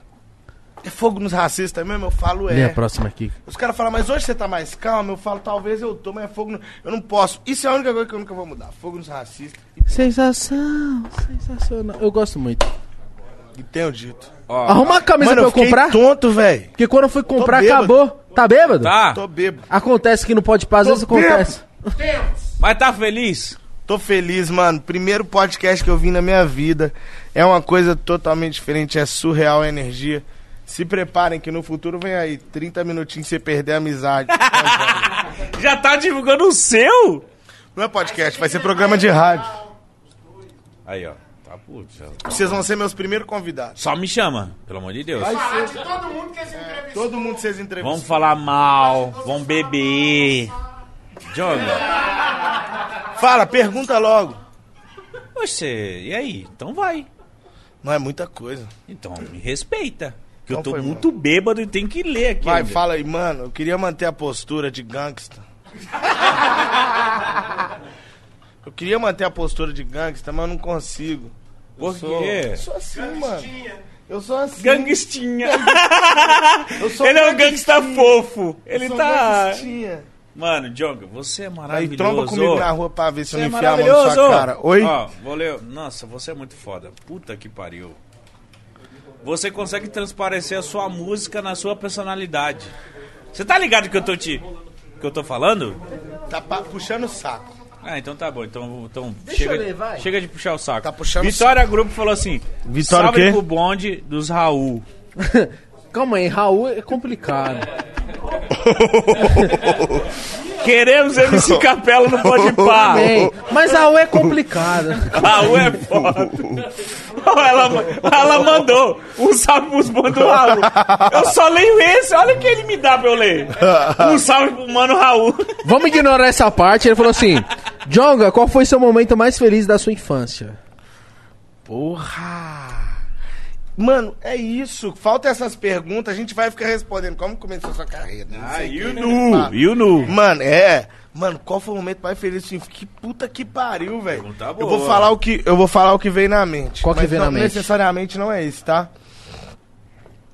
Speaker 3: É fogo nos racistas mesmo? Eu falo,
Speaker 2: Lê a
Speaker 3: é.
Speaker 2: próxima aqui.
Speaker 3: Os caras falam, mas hoje você tá mais calmo? Eu falo, talvez eu tô, mas é fogo no... Eu não posso. Isso é a única coisa que eu nunca vou mudar. Fogo nos racistas.
Speaker 2: Sensação, sensacional. Eu gosto muito.
Speaker 3: e tenho dito.
Speaker 1: Ó,
Speaker 2: Arruma uma camisa
Speaker 3: Mano,
Speaker 2: pra
Speaker 3: eu
Speaker 2: eu comprar.
Speaker 3: tonto, velho.
Speaker 2: Porque quando eu fui comprar,
Speaker 3: bêbado.
Speaker 2: acabou. Tá bêbado?
Speaker 1: tá.
Speaker 3: Tô bêbado.
Speaker 2: Acontece que não pode paz, às vezes acontece.
Speaker 1: Mas tá feliz?
Speaker 3: Tô feliz, mano. Primeiro podcast que eu vi na minha vida. É uma coisa totalmente diferente. É surreal a energia. Se preparem que no futuro vem aí 30 minutinhos sem perder a amizade.
Speaker 1: Já tá divulgando o seu?
Speaker 3: Não é podcast, vai ser programa de rádio.
Speaker 1: Aí, ó. Puto. já.
Speaker 3: Vocês vão ser meus primeiros convidados.
Speaker 1: Só me chama, pelo amor de Deus.
Speaker 3: Todo mundo vocês entrevistam.
Speaker 1: Vamos falar mal, vamos beber. Joga.
Speaker 3: Fala, pergunta logo.
Speaker 1: Você, e aí? Então vai.
Speaker 3: Não é muita coisa.
Speaker 1: Então me respeita. Que eu tô
Speaker 3: foi,
Speaker 1: muito bêbado e tenho que ler aqui.
Speaker 3: Vai,
Speaker 1: ainda.
Speaker 3: fala aí, mano. Eu queria manter a postura de gangsta. Eu queria manter a postura de gangsta, mas eu não consigo. Eu
Speaker 1: Por
Speaker 3: sou-
Speaker 1: quê?
Speaker 3: Eu sou assim, mano. Eu sou assim.
Speaker 1: Ganguestinha.
Speaker 3: Eu sou
Speaker 1: Ele é um gangsta fofo.
Speaker 3: Eu
Speaker 1: Ele
Speaker 3: sou
Speaker 1: tá.
Speaker 3: ganguestinha.
Speaker 1: Mano, Jonga, você é
Speaker 3: Aí
Speaker 1: maravilhoso.
Speaker 3: tromba comigo na rua pra ver se eu
Speaker 1: Você é
Speaker 3: não enfiar a mão na sua cara. Oi?
Speaker 1: Ó, vou ler. Nossa, você é muito foda. Puta que pariu. Você consegue transparecer a sua música na sua personalidade. Você tá ligado que eu tô te. que eu tô falando?
Speaker 3: Tá puxando o saco.
Speaker 1: Ah, então tá bom. Então, então
Speaker 2: Deixa
Speaker 1: chega,
Speaker 2: eu ler, vai.
Speaker 1: chega de puxar o saco.
Speaker 3: Tá puxando
Speaker 1: Vitória Grupo falou assim:
Speaker 3: Vitória o
Speaker 1: salve
Speaker 3: quê?
Speaker 1: pro bonde dos Raul.
Speaker 2: Calma aí, Raul é complicado.
Speaker 1: Queremos MC Capela no Pode Pá.
Speaker 2: Mas Raul é complicado.
Speaker 1: Raul é foda. ela, ela mandou um salve pros bons do Raul. Eu só leio esse, olha o que ele me dá pra eu ler. Um salve pro mano Raul.
Speaker 2: Vamos ignorar essa parte. Ele falou assim: Jonga, qual foi seu momento mais feliz da sua infância?
Speaker 3: Porra! Mano, é isso. Falta essas perguntas, a gente vai ficar respondendo. Como começou sua carreira? Não sei
Speaker 1: e o? Nu? E o Nu?
Speaker 3: Mano, é. Mano, qual foi o momento mais feliz? Assim, que puta que pariu, velho. Eu
Speaker 1: boa.
Speaker 3: vou falar o que eu vou falar o que veio na mente.
Speaker 2: Qual que
Speaker 3: Mas
Speaker 2: veio
Speaker 3: não,
Speaker 2: na mente?
Speaker 3: necessariamente não é esse, tá?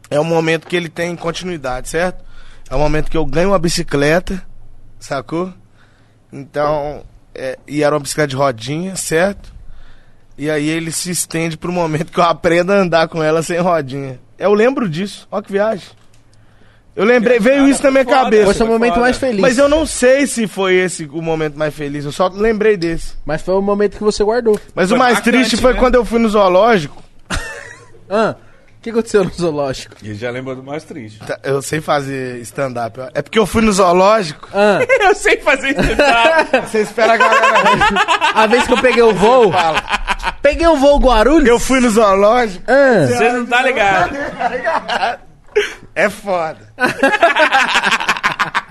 Speaker 3: É um momento que ele tem continuidade, certo? É um momento que eu ganho uma bicicleta, sacou? Então, é, e era uma bicicleta de rodinha, certo? E aí ele se estende pro momento que eu aprendo a andar com ela sem rodinha. Eu lembro disso. Ó que viagem. Eu lembrei, veio
Speaker 1: Cara,
Speaker 3: isso na minha
Speaker 1: foda.
Speaker 3: cabeça.
Speaker 2: Foi seu
Speaker 1: foi
Speaker 2: momento
Speaker 1: foda.
Speaker 2: mais feliz.
Speaker 3: Mas eu não sei se foi esse o momento mais feliz, eu só lembrei desse.
Speaker 2: Mas foi o momento que você guardou.
Speaker 3: Mas
Speaker 1: Foi
Speaker 3: o mais
Speaker 1: marcante,
Speaker 3: triste foi
Speaker 1: né?
Speaker 3: quando eu fui no zoológico.
Speaker 2: Ah, o que aconteceu no zoológico?
Speaker 1: Ele já lembrou do mais triste.
Speaker 3: Tá, Eu sei fazer stand-up. É porque eu fui no zoológico.
Speaker 2: Ah,
Speaker 1: Eu sei fazer tá?
Speaker 3: Você espera a galera
Speaker 2: a vez que eu peguei o voo. Peguei o voo Guarulhos.
Speaker 3: Eu fui no zoológico.
Speaker 2: Ah,
Speaker 1: Você não tá ligado.
Speaker 3: É foda.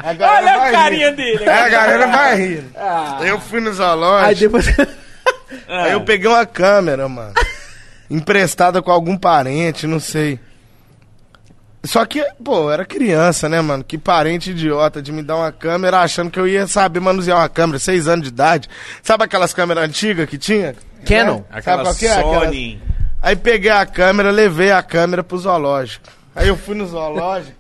Speaker 3: A
Speaker 1: Olha a carinha
Speaker 3: rir.
Speaker 1: dele.
Speaker 3: É, a galera vai rir.
Speaker 1: Ah.
Speaker 3: Eu fui no
Speaker 2: aí
Speaker 3: zoológico.
Speaker 2: depois.
Speaker 3: Aí eu peguei uma câmera, mano. Emprestada com algum parente, não sei. Só que, pô, eu era criança, né, mano? Que parente idiota de me dar uma câmera achando que eu ia saber manusear uma câmera, seis anos de idade. Sabe aquelas câmeras antigas que tinha?
Speaker 2: Canon.
Speaker 3: Né? Sabe
Speaker 1: Aquela
Speaker 3: qual que é? Aquela-
Speaker 1: Sony.
Speaker 3: Aí peguei a câmera, levei a câmera pro zoológico. Aí eu fui no zoológico.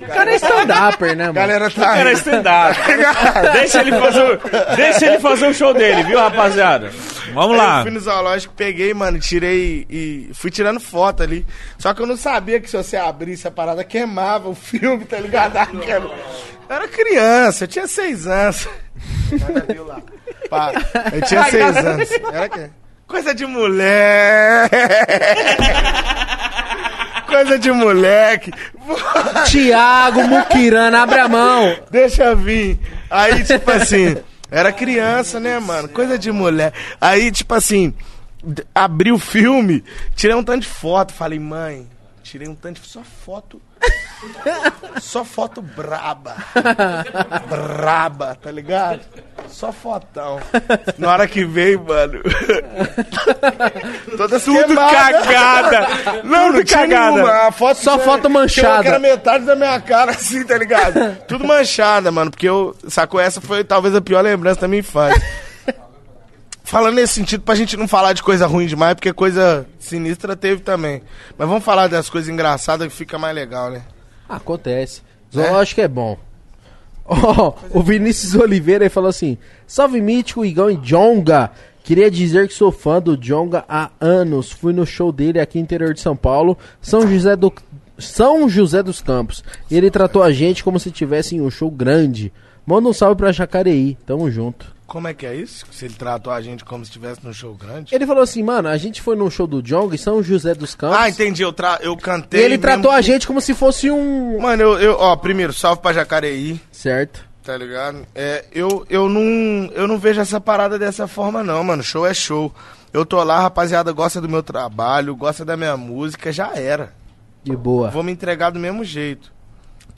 Speaker 2: O cara é stand-upper, né,
Speaker 3: A
Speaker 2: mano?
Speaker 3: galera
Speaker 1: O
Speaker 3: tá.
Speaker 1: cara é stand-up. deixa, ele fazer o, deixa ele fazer o show dele, viu, rapaziada? Vamos lá.
Speaker 3: eu fui no zoológico, peguei, mano, tirei e fui tirando foto ali. Só que eu não sabia que se você abrisse a parada, queimava o filme, tá ligado? Aquela- Eu era criança, eu tinha seis anos. Nada viu lá. Pá, eu tinha seis anos. Era que? Coisa de mulher. Coisa de moleque.
Speaker 2: Tiago Mukirana, abre a mão.
Speaker 3: Deixa vir. Aí, tipo assim, era criança, né, mano? Coisa de mulher. Aí, tipo assim, abri o filme, tirei um tanto de foto. Falei, mãe, tirei um tanto. Só foto. Só foto braba. Braba, tá ligado? Só fotão. Na hora que veio, mano. Toda
Speaker 1: Tudo cagada.
Speaker 3: Não, não
Speaker 1: Tudo
Speaker 3: tinha
Speaker 1: cagada.
Speaker 3: nenhuma. Foto
Speaker 2: Só
Speaker 3: tinha-
Speaker 2: foto
Speaker 3: tinha
Speaker 2: manchada.
Speaker 3: Que era metade da minha cara, assim, tá ligado? Tudo manchada, mano. Porque eu, sacou? Essa foi talvez a pior lembrança da minha infância. Falando nesse sentido, pra gente não falar de coisa ruim demais, porque coisa sinistra teve também. Mas vamos falar das coisas engraçadas que fica mais legal, né?
Speaker 2: Acontece. Zoológico é, bom. Ó, o Vinícius Oliveira aí falou assim: Salve mítico, Igão e Jonga. Queria dizer que sou fã do Jonga há anos. Fui no show dele aqui no interior de São Paulo, São José do São José dos Campos. E ele tratou a gente como se tivesse em um show grande. Manda um salve pra Jacareí. Tamo junto.
Speaker 3: Como é que é isso? Se ele tratou a gente como se estivesse num show grande?
Speaker 2: Ele falou assim, mano, a gente foi num show do Jonga em São José dos Campos.
Speaker 3: Ah, entendi. Eu, tra... eu
Speaker 2: e
Speaker 3: cantei.
Speaker 2: ele tratou a
Speaker 3: que-
Speaker 2: gente como se fosse um.
Speaker 3: Mano, eu, eu, ó, primeiro, salve pra Jacareí.
Speaker 2: Certo.
Speaker 3: Tá ligado? É, eu, eu, não, eu não vejo essa parada dessa forma, não, mano. Show é show. Eu tô lá, rapaziada, gosta do meu trabalho, gosta da minha música, já era.
Speaker 2: De boa.
Speaker 3: Vou me entregar do mesmo jeito.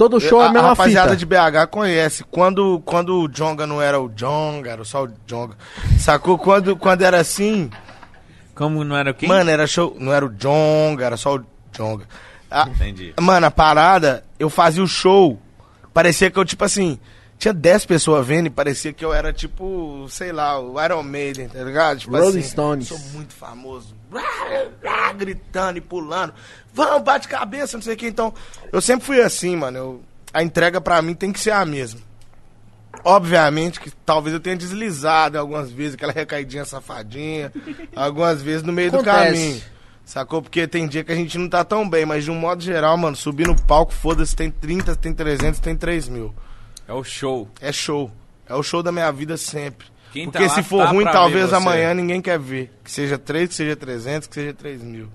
Speaker 2: Todo show é a
Speaker 3: a
Speaker 2: mesma
Speaker 3: rapaziada
Speaker 2: fita.
Speaker 3: de BH conhece. Quando, quando o Jonga não era o Jonga, era só o Jonga. Sacou? Quando, quando era assim,
Speaker 1: Como não era o quê?
Speaker 3: mano, era show. Não era o Jonga, era só o Jonga. A-
Speaker 1: Entendi.
Speaker 3: Mano, a parada, eu fazia o show. Parecia que eu, tipo assim, tinha 10 pessoas vendo e parecia que eu era, tipo, sei lá, o Iron Maiden, tá ligado? Tipo
Speaker 2: Rolling
Speaker 3: assim,
Speaker 2: Stones.
Speaker 3: Sou muito famoso. Gritando e pulando. Vamos, bate cabeça, não sei o que. Então, eu sempre fui assim, mano. Eu, a entrega pra mim tem que ser a mesma. Obviamente que talvez eu tenha deslizado algumas vezes, aquela recaidinha safadinha, algumas vezes no meio do
Speaker 2: Acontece.
Speaker 3: caminho. Sacou? Porque tem dia que a gente não tá tão bem, mas de um modo geral, mano, subir no palco, foda-se, tem 30, tem 300, tem 3 mil.
Speaker 1: É o show.
Speaker 3: É show. É o show da minha vida sempre.
Speaker 1: Quem tá
Speaker 3: Porque
Speaker 1: lá
Speaker 3: se for
Speaker 1: tá
Speaker 3: ruim, talvez amanhã ninguém quer ver. Que seja 3, que seja 300, que seja 3 mil.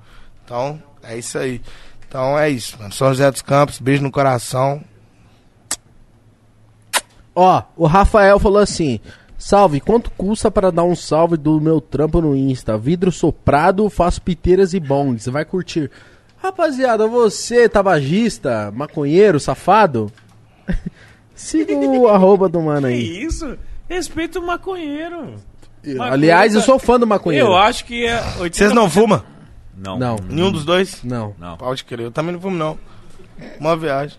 Speaker 3: Então, é isso aí. Então é isso, mano. São José dos Campos, beijo no coração.
Speaker 2: Ó, o Rafael falou assim: Salve, quanto custa para dar um salve do meu trampo no Insta? Vidro soprado, faço piteiras e bongs. Vai curtir. Rapaziada, você, tabagista, maconheiro, safado, siga o arroba do mano
Speaker 1: Que
Speaker 2: aí.
Speaker 1: isso? Respeita o maconheiro.
Speaker 2: Aliás, eu sou fã do maconheiro.
Speaker 1: Eu acho que é 80...
Speaker 3: Vocês não fumam?
Speaker 1: Não.
Speaker 2: Não,
Speaker 3: Nenhum dos dois?
Speaker 2: não.
Speaker 1: Não.
Speaker 3: Pode crer. Eu também não fumo, não. Uma viagem.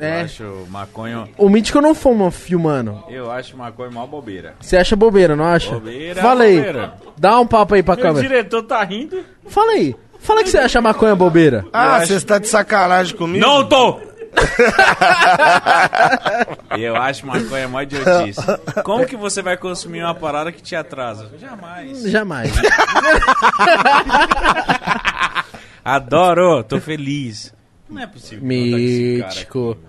Speaker 1: Eu
Speaker 2: É.
Speaker 1: acho maconha...
Speaker 2: O mítico não fuma filmando.
Speaker 1: Eu acho maconha mó bobeira.
Speaker 2: Você acha bobeira, não acha?
Speaker 1: Bobeira,
Speaker 2: Fala aí.
Speaker 1: bobeira.
Speaker 2: Dá um papo aí pra
Speaker 1: Meu
Speaker 2: câmera.
Speaker 1: diretor tá rindo.
Speaker 2: Fala aí. Fala que você acha maconha bobeira.
Speaker 3: Ah,
Speaker 1: acho-
Speaker 3: você está de sacanagem comigo?
Speaker 1: Não tô! Eu acho maconha mó idiotice. Como que você vai consumir uma parada que te atrasa? Jamais.
Speaker 2: Jamais.
Speaker 1: Adoro, tô feliz. Não é possível. cara
Speaker 2: Mítico.
Speaker 1: aqui.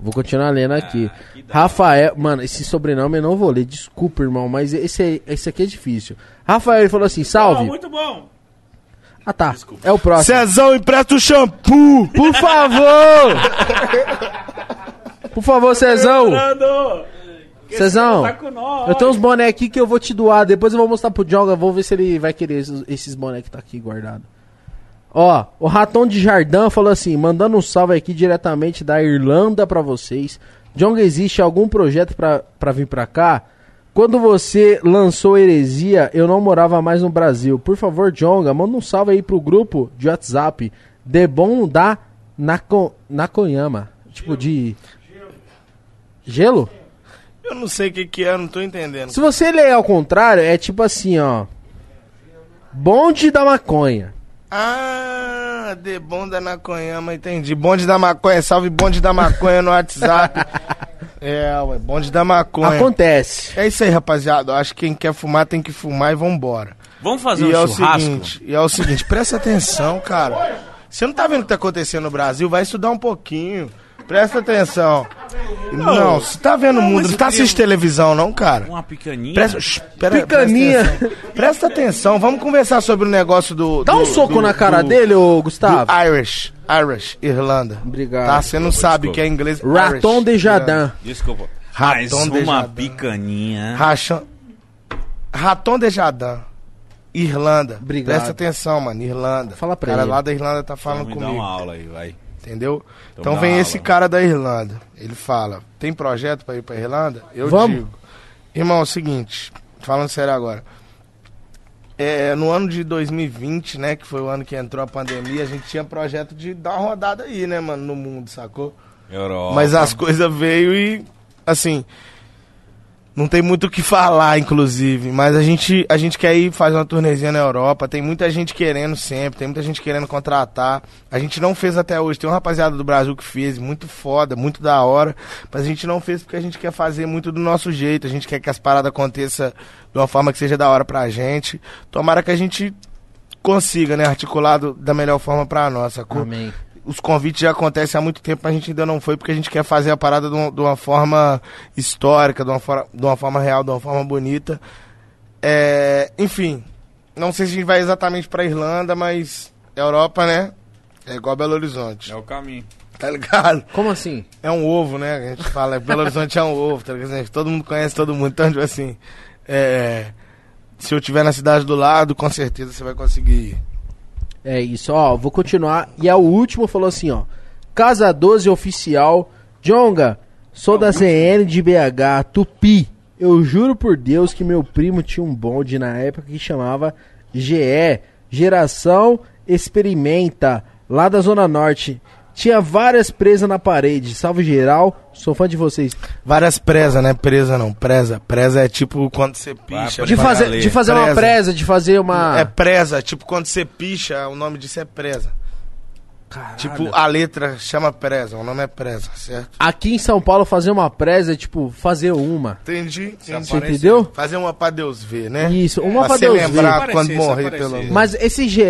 Speaker 2: Vou continuar lendo aqui.
Speaker 1: Ah, que da
Speaker 2: Rafael, mano, esse sobrenome eu não vou ler, desculpa, irmão, mas esse, aí- esse aqui é difícil. Rafael ele falou assim:
Speaker 1: Oh,
Speaker 2: salve.
Speaker 1: muito bom.
Speaker 2: Ah, tá. É o próximo.
Speaker 3: Cezão, empresta o shampoo!
Speaker 2: Por favor! Por favor, Cezão. Cezão,
Speaker 1: Tá
Speaker 2: eu tenho uns boné aqui que eu vou te doar. Depois eu vou mostrar pro Jonga. Vou ver se ele vai querer esses, esses boné que tá aqui guardado. Ó, o Raton de Jardim falou assim: mandando um salve aqui diretamente da Irlanda pra vocês. Jonga, existe algum projeto pra, pra vir pra cá? Quando você lançou Heresia, eu não morava mais no Brasil. Por favor, Jonga, manda um salve aí pro grupo de WhatsApp. Debon da Nako, Nakoyama. Tipo de. Gelo?
Speaker 3: Eu não sei o que que é, não tô entendendo.
Speaker 2: Se você ler ao contrário, é tipo assim, ó. Bonde da maconha.
Speaker 3: Ah, de bonde da maconhama, entendi. Bonde da maconha, salve bonde da maconha no WhatsApp. é, ué, bonde da maconha.
Speaker 2: Acontece.
Speaker 3: É isso aí, rapaziada. Eu acho que quem quer fumar tem que fumar e vambora.
Speaker 1: Vamos fazer
Speaker 3: E
Speaker 1: um
Speaker 3: é o
Speaker 1: churrasco?
Speaker 3: seguinte, e é o seguinte, presta atenção, cara. Você não tá vendo o que tá acontecendo no Brasil? Vai estudar um pouquinho. Presta atenção. Não, você tá vendo o mundo, não tá assistindo televisão, não, cara.
Speaker 1: Uma picaninha?
Speaker 3: Presta, shh, pera-
Speaker 2: Picaninha.
Speaker 3: Presta atenção. Presta atenção, vamos conversar sobre o negócio do.
Speaker 2: Dá um
Speaker 3: do-
Speaker 2: soco
Speaker 3: do-
Speaker 2: na cara
Speaker 3: do-
Speaker 2: dele, ô
Speaker 3: do
Speaker 2: Gustavo.
Speaker 3: Irish. Irish, Irlanda.
Speaker 2: Obrigado.
Speaker 3: Tá? Você não sabe que é inglês.
Speaker 2: Raton
Speaker 3: Irish,
Speaker 2: de. Jardim.
Speaker 1: Desculpa.
Speaker 3: Raton
Speaker 1: Mais
Speaker 3: de
Speaker 1: uma
Speaker 3: Jardim.
Speaker 1: picaninha.
Speaker 3: Racha... Raton de Jardim. Irlanda.
Speaker 2: Obrigado.
Speaker 3: Presta atenção, mano. Irlanda.
Speaker 2: Fala pra
Speaker 3: O cara
Speaker 2: ele.
Speaker 3: lá da Irlanda tá falando
Speaker 1: Vamos
Speaker 3: comigo.
Speaker 1: uma aula aí, vai.
Speaker 3: Entendeu?
Speaker 1: Então
Speaker 3: Então vem
Speaker 1: aula.
Speaker 3: esse cara da Irlanda. Ele fala: tem projeto pra ir pra Irlanda? Eu
Speaker 2: Vamos.
Speaker 3: digo. Irmão, é o seguinte, falando sério agora. É, no ano de 2020, né, que foi o ano que entrou a pandemia, a gente tinha projeto de dar uma rodada aí, né, mano, no mundo, sacou?
Speaker 1: Europa.
Speaker 3: Mas as coisas veio e, assim, não tem muito o que falar, inclusive. Mas a gente, a gente quer ir fazer uma turnezinha na Europa. Tem muita gente querendo sempre, tem muita gente querendo contratar. A gente não fez até hoje. Tem uma rapaziada do Brasil que fez, muito foda, muito da hora. Mas a gente não fez porque a gente quer fazer muito do nosso jeito. A gente quer que as paradas aconteçam de uma forma que seja da hora pra gente. Tomara que a gente consiga, né, articular do- da melhor forma pra nós, sacou?
Speaker 2: Amém.
Speaker 3: Os convites já acontecem há muito tempo, mas a gente ainda não foi, porque a gente quer fazer a parada de uma, de uma forma histórica, de uma, for- de uma forma real, de uma forma bonita. É, enfim, não sei se a gente vai exatamente pra Irlanda, mas Europa, né? É igual Belo Horizonte,
Speaker 1: É o caminho.
Speaker 3: tá ligado?
Speaker 2: Como assim?
Speaker 3: É um ovo, né? A gente fala, Belo Horizonte é um ovo, tá ligado? Todo mundo conhece todo mundo, então, tipo assim, é, se eu tiver na cidade do lado, com certeza você vai conseguir ir.
Speaker 2: É isso, ó. Vou continuar. E é o último, falou assim, ó. Casa 12 Oficial. Jonga, sou da CN de BH, Tupi. Eu juro por Deus que meu primo tinha um bonde na época que chamava GE, Geração Experimenta, lá da Zona Norte. Tinha várias presas na parede. Salve geral, sou fã de vocês.
Speaker 3: Várias presa, né? Presa não, presa. Presa é tipo quando você picha.
Speaker 1: Vai
Speaker 2: De
Speaker 1: pra
Speaker 2: fazer, de fazer uma
Speaker 3: Presa.
Speaker 2: presa, de fazer uma.
Speaker 3: É presa, tipo quando você picha, o nome disso é presa.
Speaker 2: Caralho.
Speaker 3: Tipo, a letra chama presa, o nome é presa, certo?
Speaker 2: Aqui em São Paulo, fazer uma presa é tipo fazer uma.
Speaker 3: Entendi, entendi.
Speaker 2: Você entendeu?
Speaker 3: Fazer uma pra Deus ver, né?
Speaker 2: Isso, uma
Speaker 3: pra
Speaker 2: pra
Speaker 3: você
Speaker 2: Deus ver.
Speaker 3: lembrar quando morrer, pelo menos.
Speaker 2: Mas esse GE,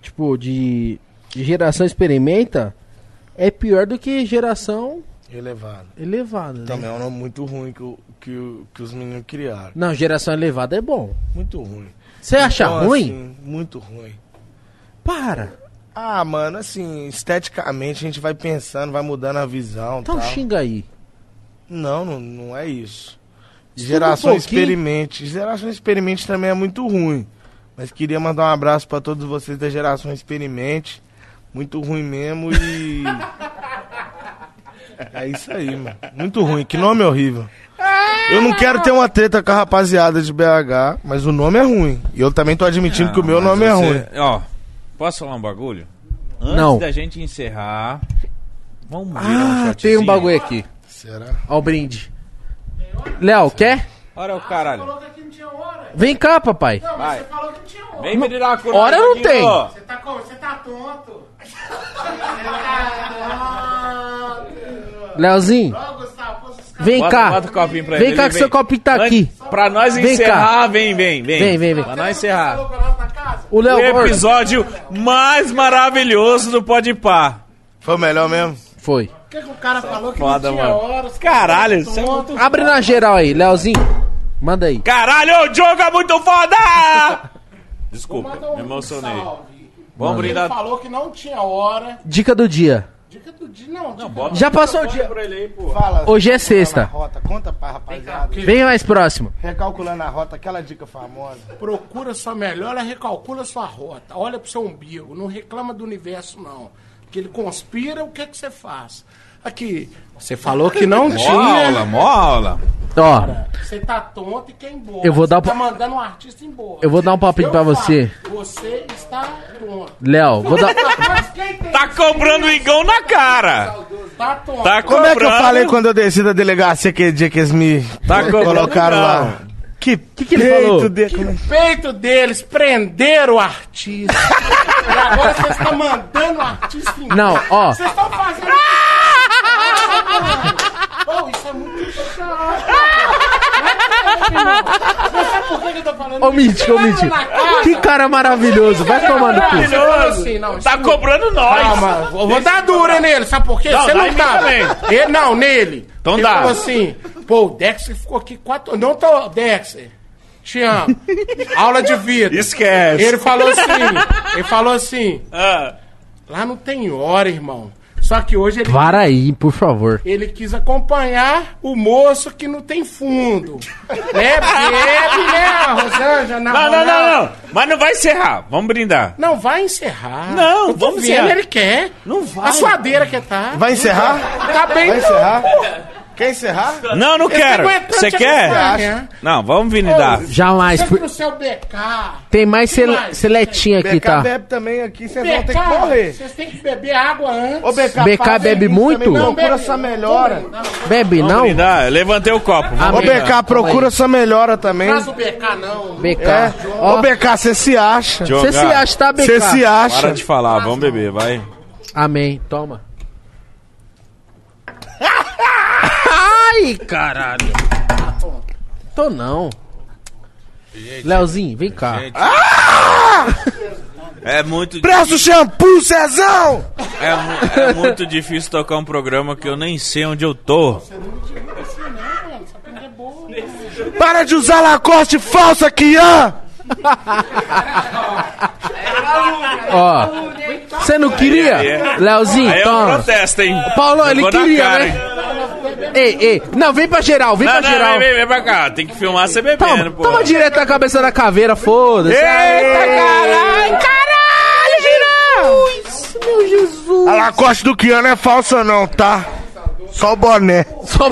Speaker 2: tipo, de geração experimenta, é pior do que geração
Speaker 3: Elevado.
Speaker 2: elevada. né?
Speaker 3: Também é um nome muito ruim que, que, que os meninos criaram.
Speaker 2: Não, geração elevada é bom.
Speaker 3: Muito ruim.
Speaker 2: Você acha
Speaker 3: Então,
Speaker 2: ruim?
Speaker 3: assim, muito ruim.
Speaker 2: Para.
Speaker 3: Ah, mano, assim, esteticamente a gente vai pensando, vai mudando a visão.
Speaker 2: Então
Speaker 3: tal.
Speaker 2: xinga aí.
Speaker 3: Não, não, não é isso.
Speaker 2: Estuda
Speaker 3: Geração
Speaker 2: um.
Speaker 3: Experimente. Geração Experimente também é muito ruim. Mas queria mandar um abraço pra todos vocês da Geração Experimente. Muito ruim mesmo e. É isso aí, mano. Muito ruim. Que nome horrível. Eu não quero ter uma treta com a rapaziada de BH, mas o nome é ruim. E eu também tô admitindo que o meu nome é ruim.
Speaker 1: Ó, posso falar um bagulho? Antes
Speaker 2: Não.
Speaker 1: da gente encerrar, vamos virar um
Speaker 2: Ah,
Speaker 1: shotzinho?
Speaker 2: tem um bagulho aqui.
Speaker 3: Será?
Speaker 2: Ó o brinde. Léo, quer?
Speaker 1: Olha o caralho.
Speaker 4: que não tinha hora.
Speaker 2: Vem cá, papai.
Speaker 4: Não,
Speaker 1: Vai.
Speaker 4: mas você falou que não tinha hora.
Speaker 1: Vem me dar uma cor.
Speaker 2: Hora não tem.
Speaker 4: Você tá, como? Você tá tonto. Você.
Speaker 2: Leozinho, vem
Speaker 1: Bota,
Speaker 2: cá.
Speaker 1: bota o copinho pra
Speaker 2: Vem
Speaker 1: ele.
Speaker 2: cá
Speaker 1: ele
Speaker 2: que seu copinho tá aqui.
Speaker 1: Pra nós
Speaker 2: Vem
Speaker 1: encerrar, vem, vem, vem.
Speaker 2: Vem, vem, vem.
Speaker 1: Pra nós encerrar.
Speaker 2: O
Speaker 1: O
Speaker 2: Léo
Speaker 1: episódio mais maravilhoso do Pode Pá.
Speaker 3: Foi o melhor mesmo?
Speaker 2: Foi.
Speaker 5: Por que, que o cara falou que
Speaker 1: Foda,
Speaker 5: não tinha
Speaker 1: mano.
Speaker 5: horas?
Speaker 1: Caralho, isso é muito...
Speaker 2: Abre na geral aí, Leozinho. Manda aí.
Speaker 1: Caralho, o jogo é muito foda! Desculpa,
Speaker 5: um
Speaker 1: me emocionei. Vamos
Speaker 5: Ele
Speaker 1: brindar.
Speaker 5: falou que não tinha hora.
Speaker 2: Dica do dia.
Speaker 5: Dica do dia, não. dica
Speaker 1: bota-
Speaker 2: Já passou o dia.
Speaker 1: Pra ele aí, pô.
Speaker 3: Fala.
Speaker 2: Hoje é sexta.
Speaker 3: rota, conta pra rapaziada.
Speaker 2: Vem mais próximo.
Speaker 3: Recalculando a rota, aquela dica famosa.
Speaker 5: Procura sua melhor, recalcula sua rota. Olha pro seu umbigo. Não reclama do universo, não. Que ele conspira, o que que você faz? Aqui, você falou que não tinha.
Speaker 1: aula, mó aula.
Speaker 2: Ó,
Speaker 5: Você tá tonto e quer ir embora.
Speaker 2: Eu vou dar
Speaker 5: Você tá mandando um artista embora.
Speaker 2: Eu vou dar um
Speaker 5: Eu
Speaker 2: pra
Speaker 5: falo,
Speaker 2: você.
Speaker 5: Você está tonto.
Speaker 2: Léo, vou dar.
Speaker 1: Tá cobrando o igão na cara.
Speaker 5: Tá tonto.
Speaker 1: Tá
Speaker 3: Como é que eu
Speaker 1: cobrando.
Speaker 3: falei quando eu desci da delegacia aquele dia que eles me
Speaker 1: Tá cobrando
Speaker 3: colocaram
Speaker 1: não.
Speaker 3: lá? Que,
Speaker 2: que que ele falou?
Speaker 3: de...
Speaker 5: peito deles prenderam o artista. e agora vocês estão mandando o artista embora.
Speaker 2: Não, ó.
Speaker 5: Vocês estão fazendo. Oh, isso é muito chato. Não sabe por que que eu tô falando?
Speaker 2: Ô? Mítico, ô, Mítico.
Speaker 5: casa.
Speaker 2: Que cara maravilhoso. Vai tomar no cu.
Speaker 5: Não,
Speaker 1: Tá cobrando nós.
Speaker 5: Calma, eu vou dar dura nele, sabe por quê?
Speaker 1: Não,
Speaker 5: Você não tá. Ele, não, nele.
Speaker 1: Então
Speaker 5: ele
Speaker 1: dá.
Speaker 5: falou assim, pô, o Dexter ficou aqui quatro. Não tô, Dexter. Te amo. Aula de vida.
Speaker 1: Esquece.
Speaker 5: Ele falou assim, ele falou assim,
Speaker 1: Ah,
Speaker 5: lá não tem hora, irmão. Só que hoje ele,
Speaker 2: Para aí, por favor.
Speaker 5: ele quis acompanhar o moço que não tem fundo. Né? Bebe, né, Rosângela?
Speaker 1: Não, não, não, não. Mas não vai encerrar. Vamos brindar.
Speaker 5: Não, vai encerrar.
Speaker 1: Não,
Speaker 5: Eu tô
Speaker 1: vamos
Speaker 5: vendo,
Speaker 1: encerrar.
Speaker 5: ele quer.
Speaker 1: Não vai.
Speaker 5: A suadeira que tá.
Speaker 3: Vai encerrar?
Speaker 5: Tá bem.
Speaker 3: Vai encerrar? Quer encerrar?
Speaker 1: Não, não quero. Você quer? Não, vamos brindar.
Speaker 2: Jamais. Por-
Speaker 5: no seu BK.
Speaker 2: Tem mais
Speaker 5: mais?
Speaker 2: seletinha aqui,
Speaker 3: BK
Speaker 2: tá?
Speaker 3: bebe também aqui, vocês vão ter
Speaker 5: BK,
Speaker 3: que morrer.
Speaker 5: vocês têm que beber água antes.
Speaker 3: Ô, BK,
Speaker 2: BK
Speaker 3: faz
Speaker 2: bebe muito?
Speaker 5: Não,
Speaker 3: Procura
Speaker 5: bebe-
Speaker 3: sua melhora.
Speaker 2: Bebe,
Speaker 1: Vamos
Speaker 2: não?
Speaker 1: brindar. Levantei o copo.
Speaker 3: Ô. BK, procura sua melhora também.
Speaker 5: Traz o BK, não.
Speaker 2: BK.
Speaker 3: É. Ô, BK, você se acha.
Speaker 2: Você se acha, tá, BK?
Speaker 3: Você se acha.
Speaker 1: Para de falar, vamos beber, vai.
Speaker 2: Amém. Toma. Ai, caralho. Tô não. Leozinho, vem cá.
Speaker 1: É muito,
Speaker 3: Presta o shampoo, Cezão!
Speaker 1: é, é muito difícil tocar um programa que eu nem sei onde eu tô.
Speaker 3: Para de usar Lacoste falsa, Kian!
Speaker 2: Ó, você não queria?
Speaker 1: É-
Speaker 2: Leozinho,
Speaker 1: Aí é
Speaker 2: toma.
Speaker 1: protesto, hein?
Speaker 2: Paulo, ele queria,
Speaker 1: cara,
Speaker 2: né? Ei, ei, não, vem pra geral, vem
Speaker 1: Não,
Speaker 2: pra
Speaker 1: não,
Speaker 2: geral.
Speaker 1: vem, vem, vem pra cá. Tem que filmar você bebendo,
Speaker 2: Toma,
Speaker 1: pô.
Speaker 2: toma direto na cabeça da caveira, foda-se.
Speaker 1: Eita,
Speaker 2: Ai, caralho, Jesus! Meu Jesus!
Speaker 3: A Lacoste do Kian não é falsa, não, tá? Só o boné.
Speaker 2: Só-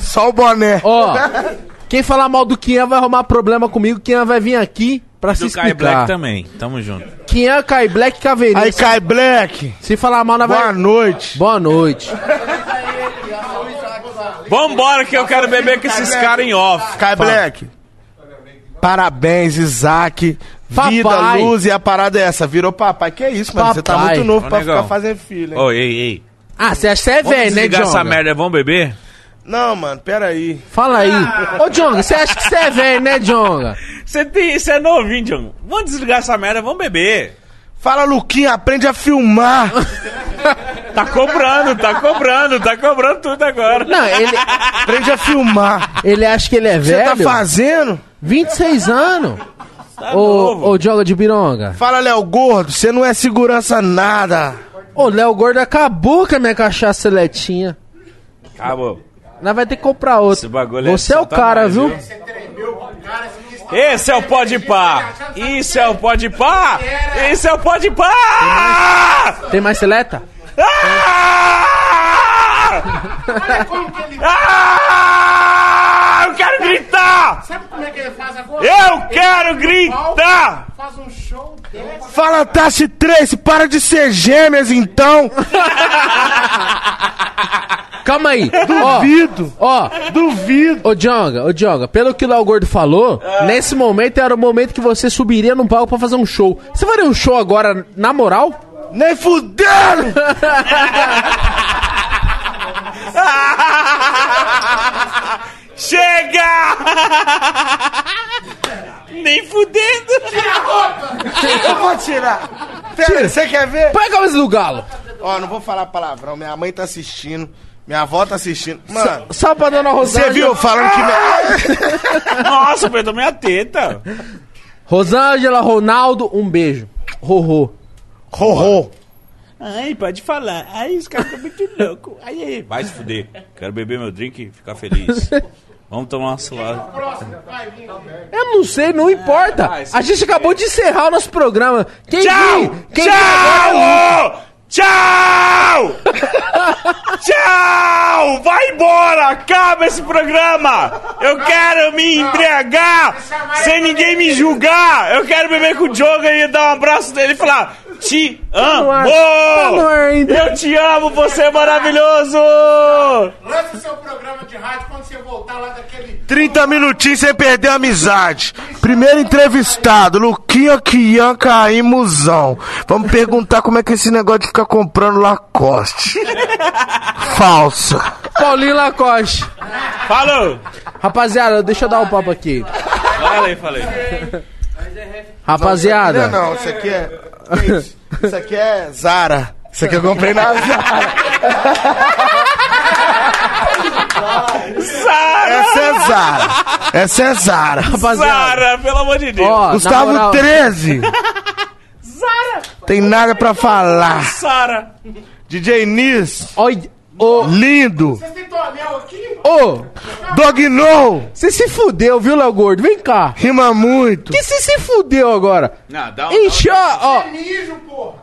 Speaker 3: Só o boné.
Speaker 2: Ó, quem falar mal do Kian vai arrumar problema comigo. Kian vai vir aqui pra se
Speaker 1: Do Kai Black
Speaker 2: explicar.
Speaker 1: também. Tamo junto.
Speaker 2: Kian, Kai Black, Caveirinha.
Speaker 3: Aí, Kai Black.
Speaker 2: Se falar mal, nós
Speaker 3: Boa
Speaker 2: vai...
Speaker 3: noite.
Speaker 2: Boa noite.
Speaker 1: Vambora que eu quero beber com esses caras em off.
Speaker 3: Kai Black. Parabéns, Isaac. Vida,
Speaker 2: Papai.
Speaker 3: luz e a parada é essa. Virou papai. Que é isso, mano? Você tá
Speaker 2: Papai.
Speaker 3: muito novo
Speaker 1: Ô,
Speaker 3: pra
Speaker 1: negão.
Speaker 3: ficar fazendo filho, hein?
Speaker 1: Ô, ei, ei.
Speaker 2: Ah, você acha que você é
Speaker 1: Vamos
Speaker 2: velho, né,
Speaker 1: desligar essa
Speaker 2: Jonga?
Speaker 1: merda, vamos beber?
Speaker 3: Não, mano, peraí.
Speaker 2: Fala aí. Ô, Jonga, você acha que você é velho, né, Jonga?
Speaker 1: Você tem, você é novinho, John. Vamos desligar essa merda, vamos beber.
Speaker 3: Fala, Luquinha, aprende a filmar.
Speaker 1: Tá cobrando, tá cobrando, tá cobrando tudo agora.
Speaker 2: Não, ele,
Speaker 3: aprende a filmar.
Speaker 2: ele acha que ele é
Speaker 3: Você
Speaker 2: velho.
Speaker 3: tá fazendo?
Speaker 2: 26 anos.
Speaker 1: Tá
Speaker 2: Ô,
Speaker 1: novo.
Speaker 2: ô, Jonga de Bironga.
Speaker 3: Fala, Léo Gordo, você não é segurança nada.
Speaker 2: Ô, Léo Gordo acabou com a minha cachaça seletinha.
Speaker 1: Acabou.
Speaker 2: Nós vai ter que comprar outra.
Speaker 1: Esse bagulho é
Speaker 2: Você é o cara,
Speaker 1: satanás,
Speaker 2: viu?
Speaker 1: viu? Esse é o pode pá. Isso é o pode pá. Esse é o pode pá.
Speaker 2: Tem mais seleta?
Speaker 1: Ah! Eu quero gritar!
Speaker 5: Sabe como é que ele faz agora?
Speaker 1: Eu quero gritar!
Speaker 5: Faz um show.
Speaker 3: Fala, Tassi Trace, para de ser gêmeas, então.
Speaker 2: Calma aí. Ó,
Speaker 3: Duvido.
Speaker 2: ó,
Speaker 3: Duvido.
Speaker 2: Ô, Jonga, ô, Jonga, pelo que o Léo Gordo falou, nesse momento era o momento que você subiria num palco pra fazer um show. Você faria um show agora, na moral?
Speaker 3: Nem fudendo.
Speaker 1: Chega! Nem fudendo!
Speaker 3: Eu vou tirar. Pera, você quer ver?
Speaker 2: Põe a camisa do galo.
Speaker 3: Ó, não vou falar palavrão. Minha mãe tá assistindo. Minha avó tá assistindo. Mano,
Speaker 2: Só pra dona
Speaker 3: você
Speaker 2: Rosângela.
Speaker 3: viu eu falando que... minha-
Speaker 1: Nossa, perdeu minha teta.
Speaker 2: Rosângela, Ronaldo, um beijo. Rorô.
Speaker 3: Rorô.
Speaker 1: Ai, pode falar. Ai, os caras estão muito loucos. Ai, ai. Vai se fuder. Quero beber meu drink e ficar feliz. Vamos tomar uma suave.
Speaker 2: Eu não sei, não importa.
Speaker 1: vai,
Speaker 2: A gente acabou de encerrar o nosso programa. Quem
Speaker 1: Tchau!
Speaker 2: quem
Speaker 1: Tchau! Tchau! Tchau! Vai embora! Acaba esse programa! Eu quero me embriagar sem ninguém me julgar! Eu quero beber com o Diogo e dar um abraço dele e falar: Te amo! Eu te amo, você é maravilhoso!
Speaker 5: Lança seu programa de rádio quando você voltar lá daquele.
Speaker 3: 30 minutinhos sem perder a amizade. Primeiro entrevistado, Luquinha Kian Caim Musão. Vamos perguntar como é que é esse negócio de ficar comprando Lacoste. Falsa.
Speaker 2: Paulinho Lacoste.
Speaker 1: Falou!
Speaker 2: Rapaziada, deixa eu dar um papo aqui.
Speaker 1: Falei, falei.
Speaker 2: Rapaziada.
Speaker 3: Não, não, isso aqui é. Isso aqui é Zara. Isso aqui eu comprei na Zara.
Speaker 1: Sara!
Speaker 3: Essa é Zara. Essa é Zara.
Speaker 2: Rapaziada.
Speaker 1: Sara, pelo amor de Deus!
Speaker 2: Ó, na
Speaker 3: Gustavo
Speaker 2: moral,
Speaker 3: 13. Tem nada pra falar.
Speaker 1: Sara!
Speaker 3: DJ Nis.
Speaker 2: Oi, ô,
Speaker 3: Lindo.
Speaker 5: Vocês têm tonel aqui?
Speaker 2: ô,
Speaker 3: Dog No.
Speaker 2: você se fudeu, viu, Léo Gordo? Vem cá.
Speaker 3: Rima muito.
Speaker 2: Que você se fudeu agora?
Speaker 1: Não, dá um.
Speaker 2: Enche, ó.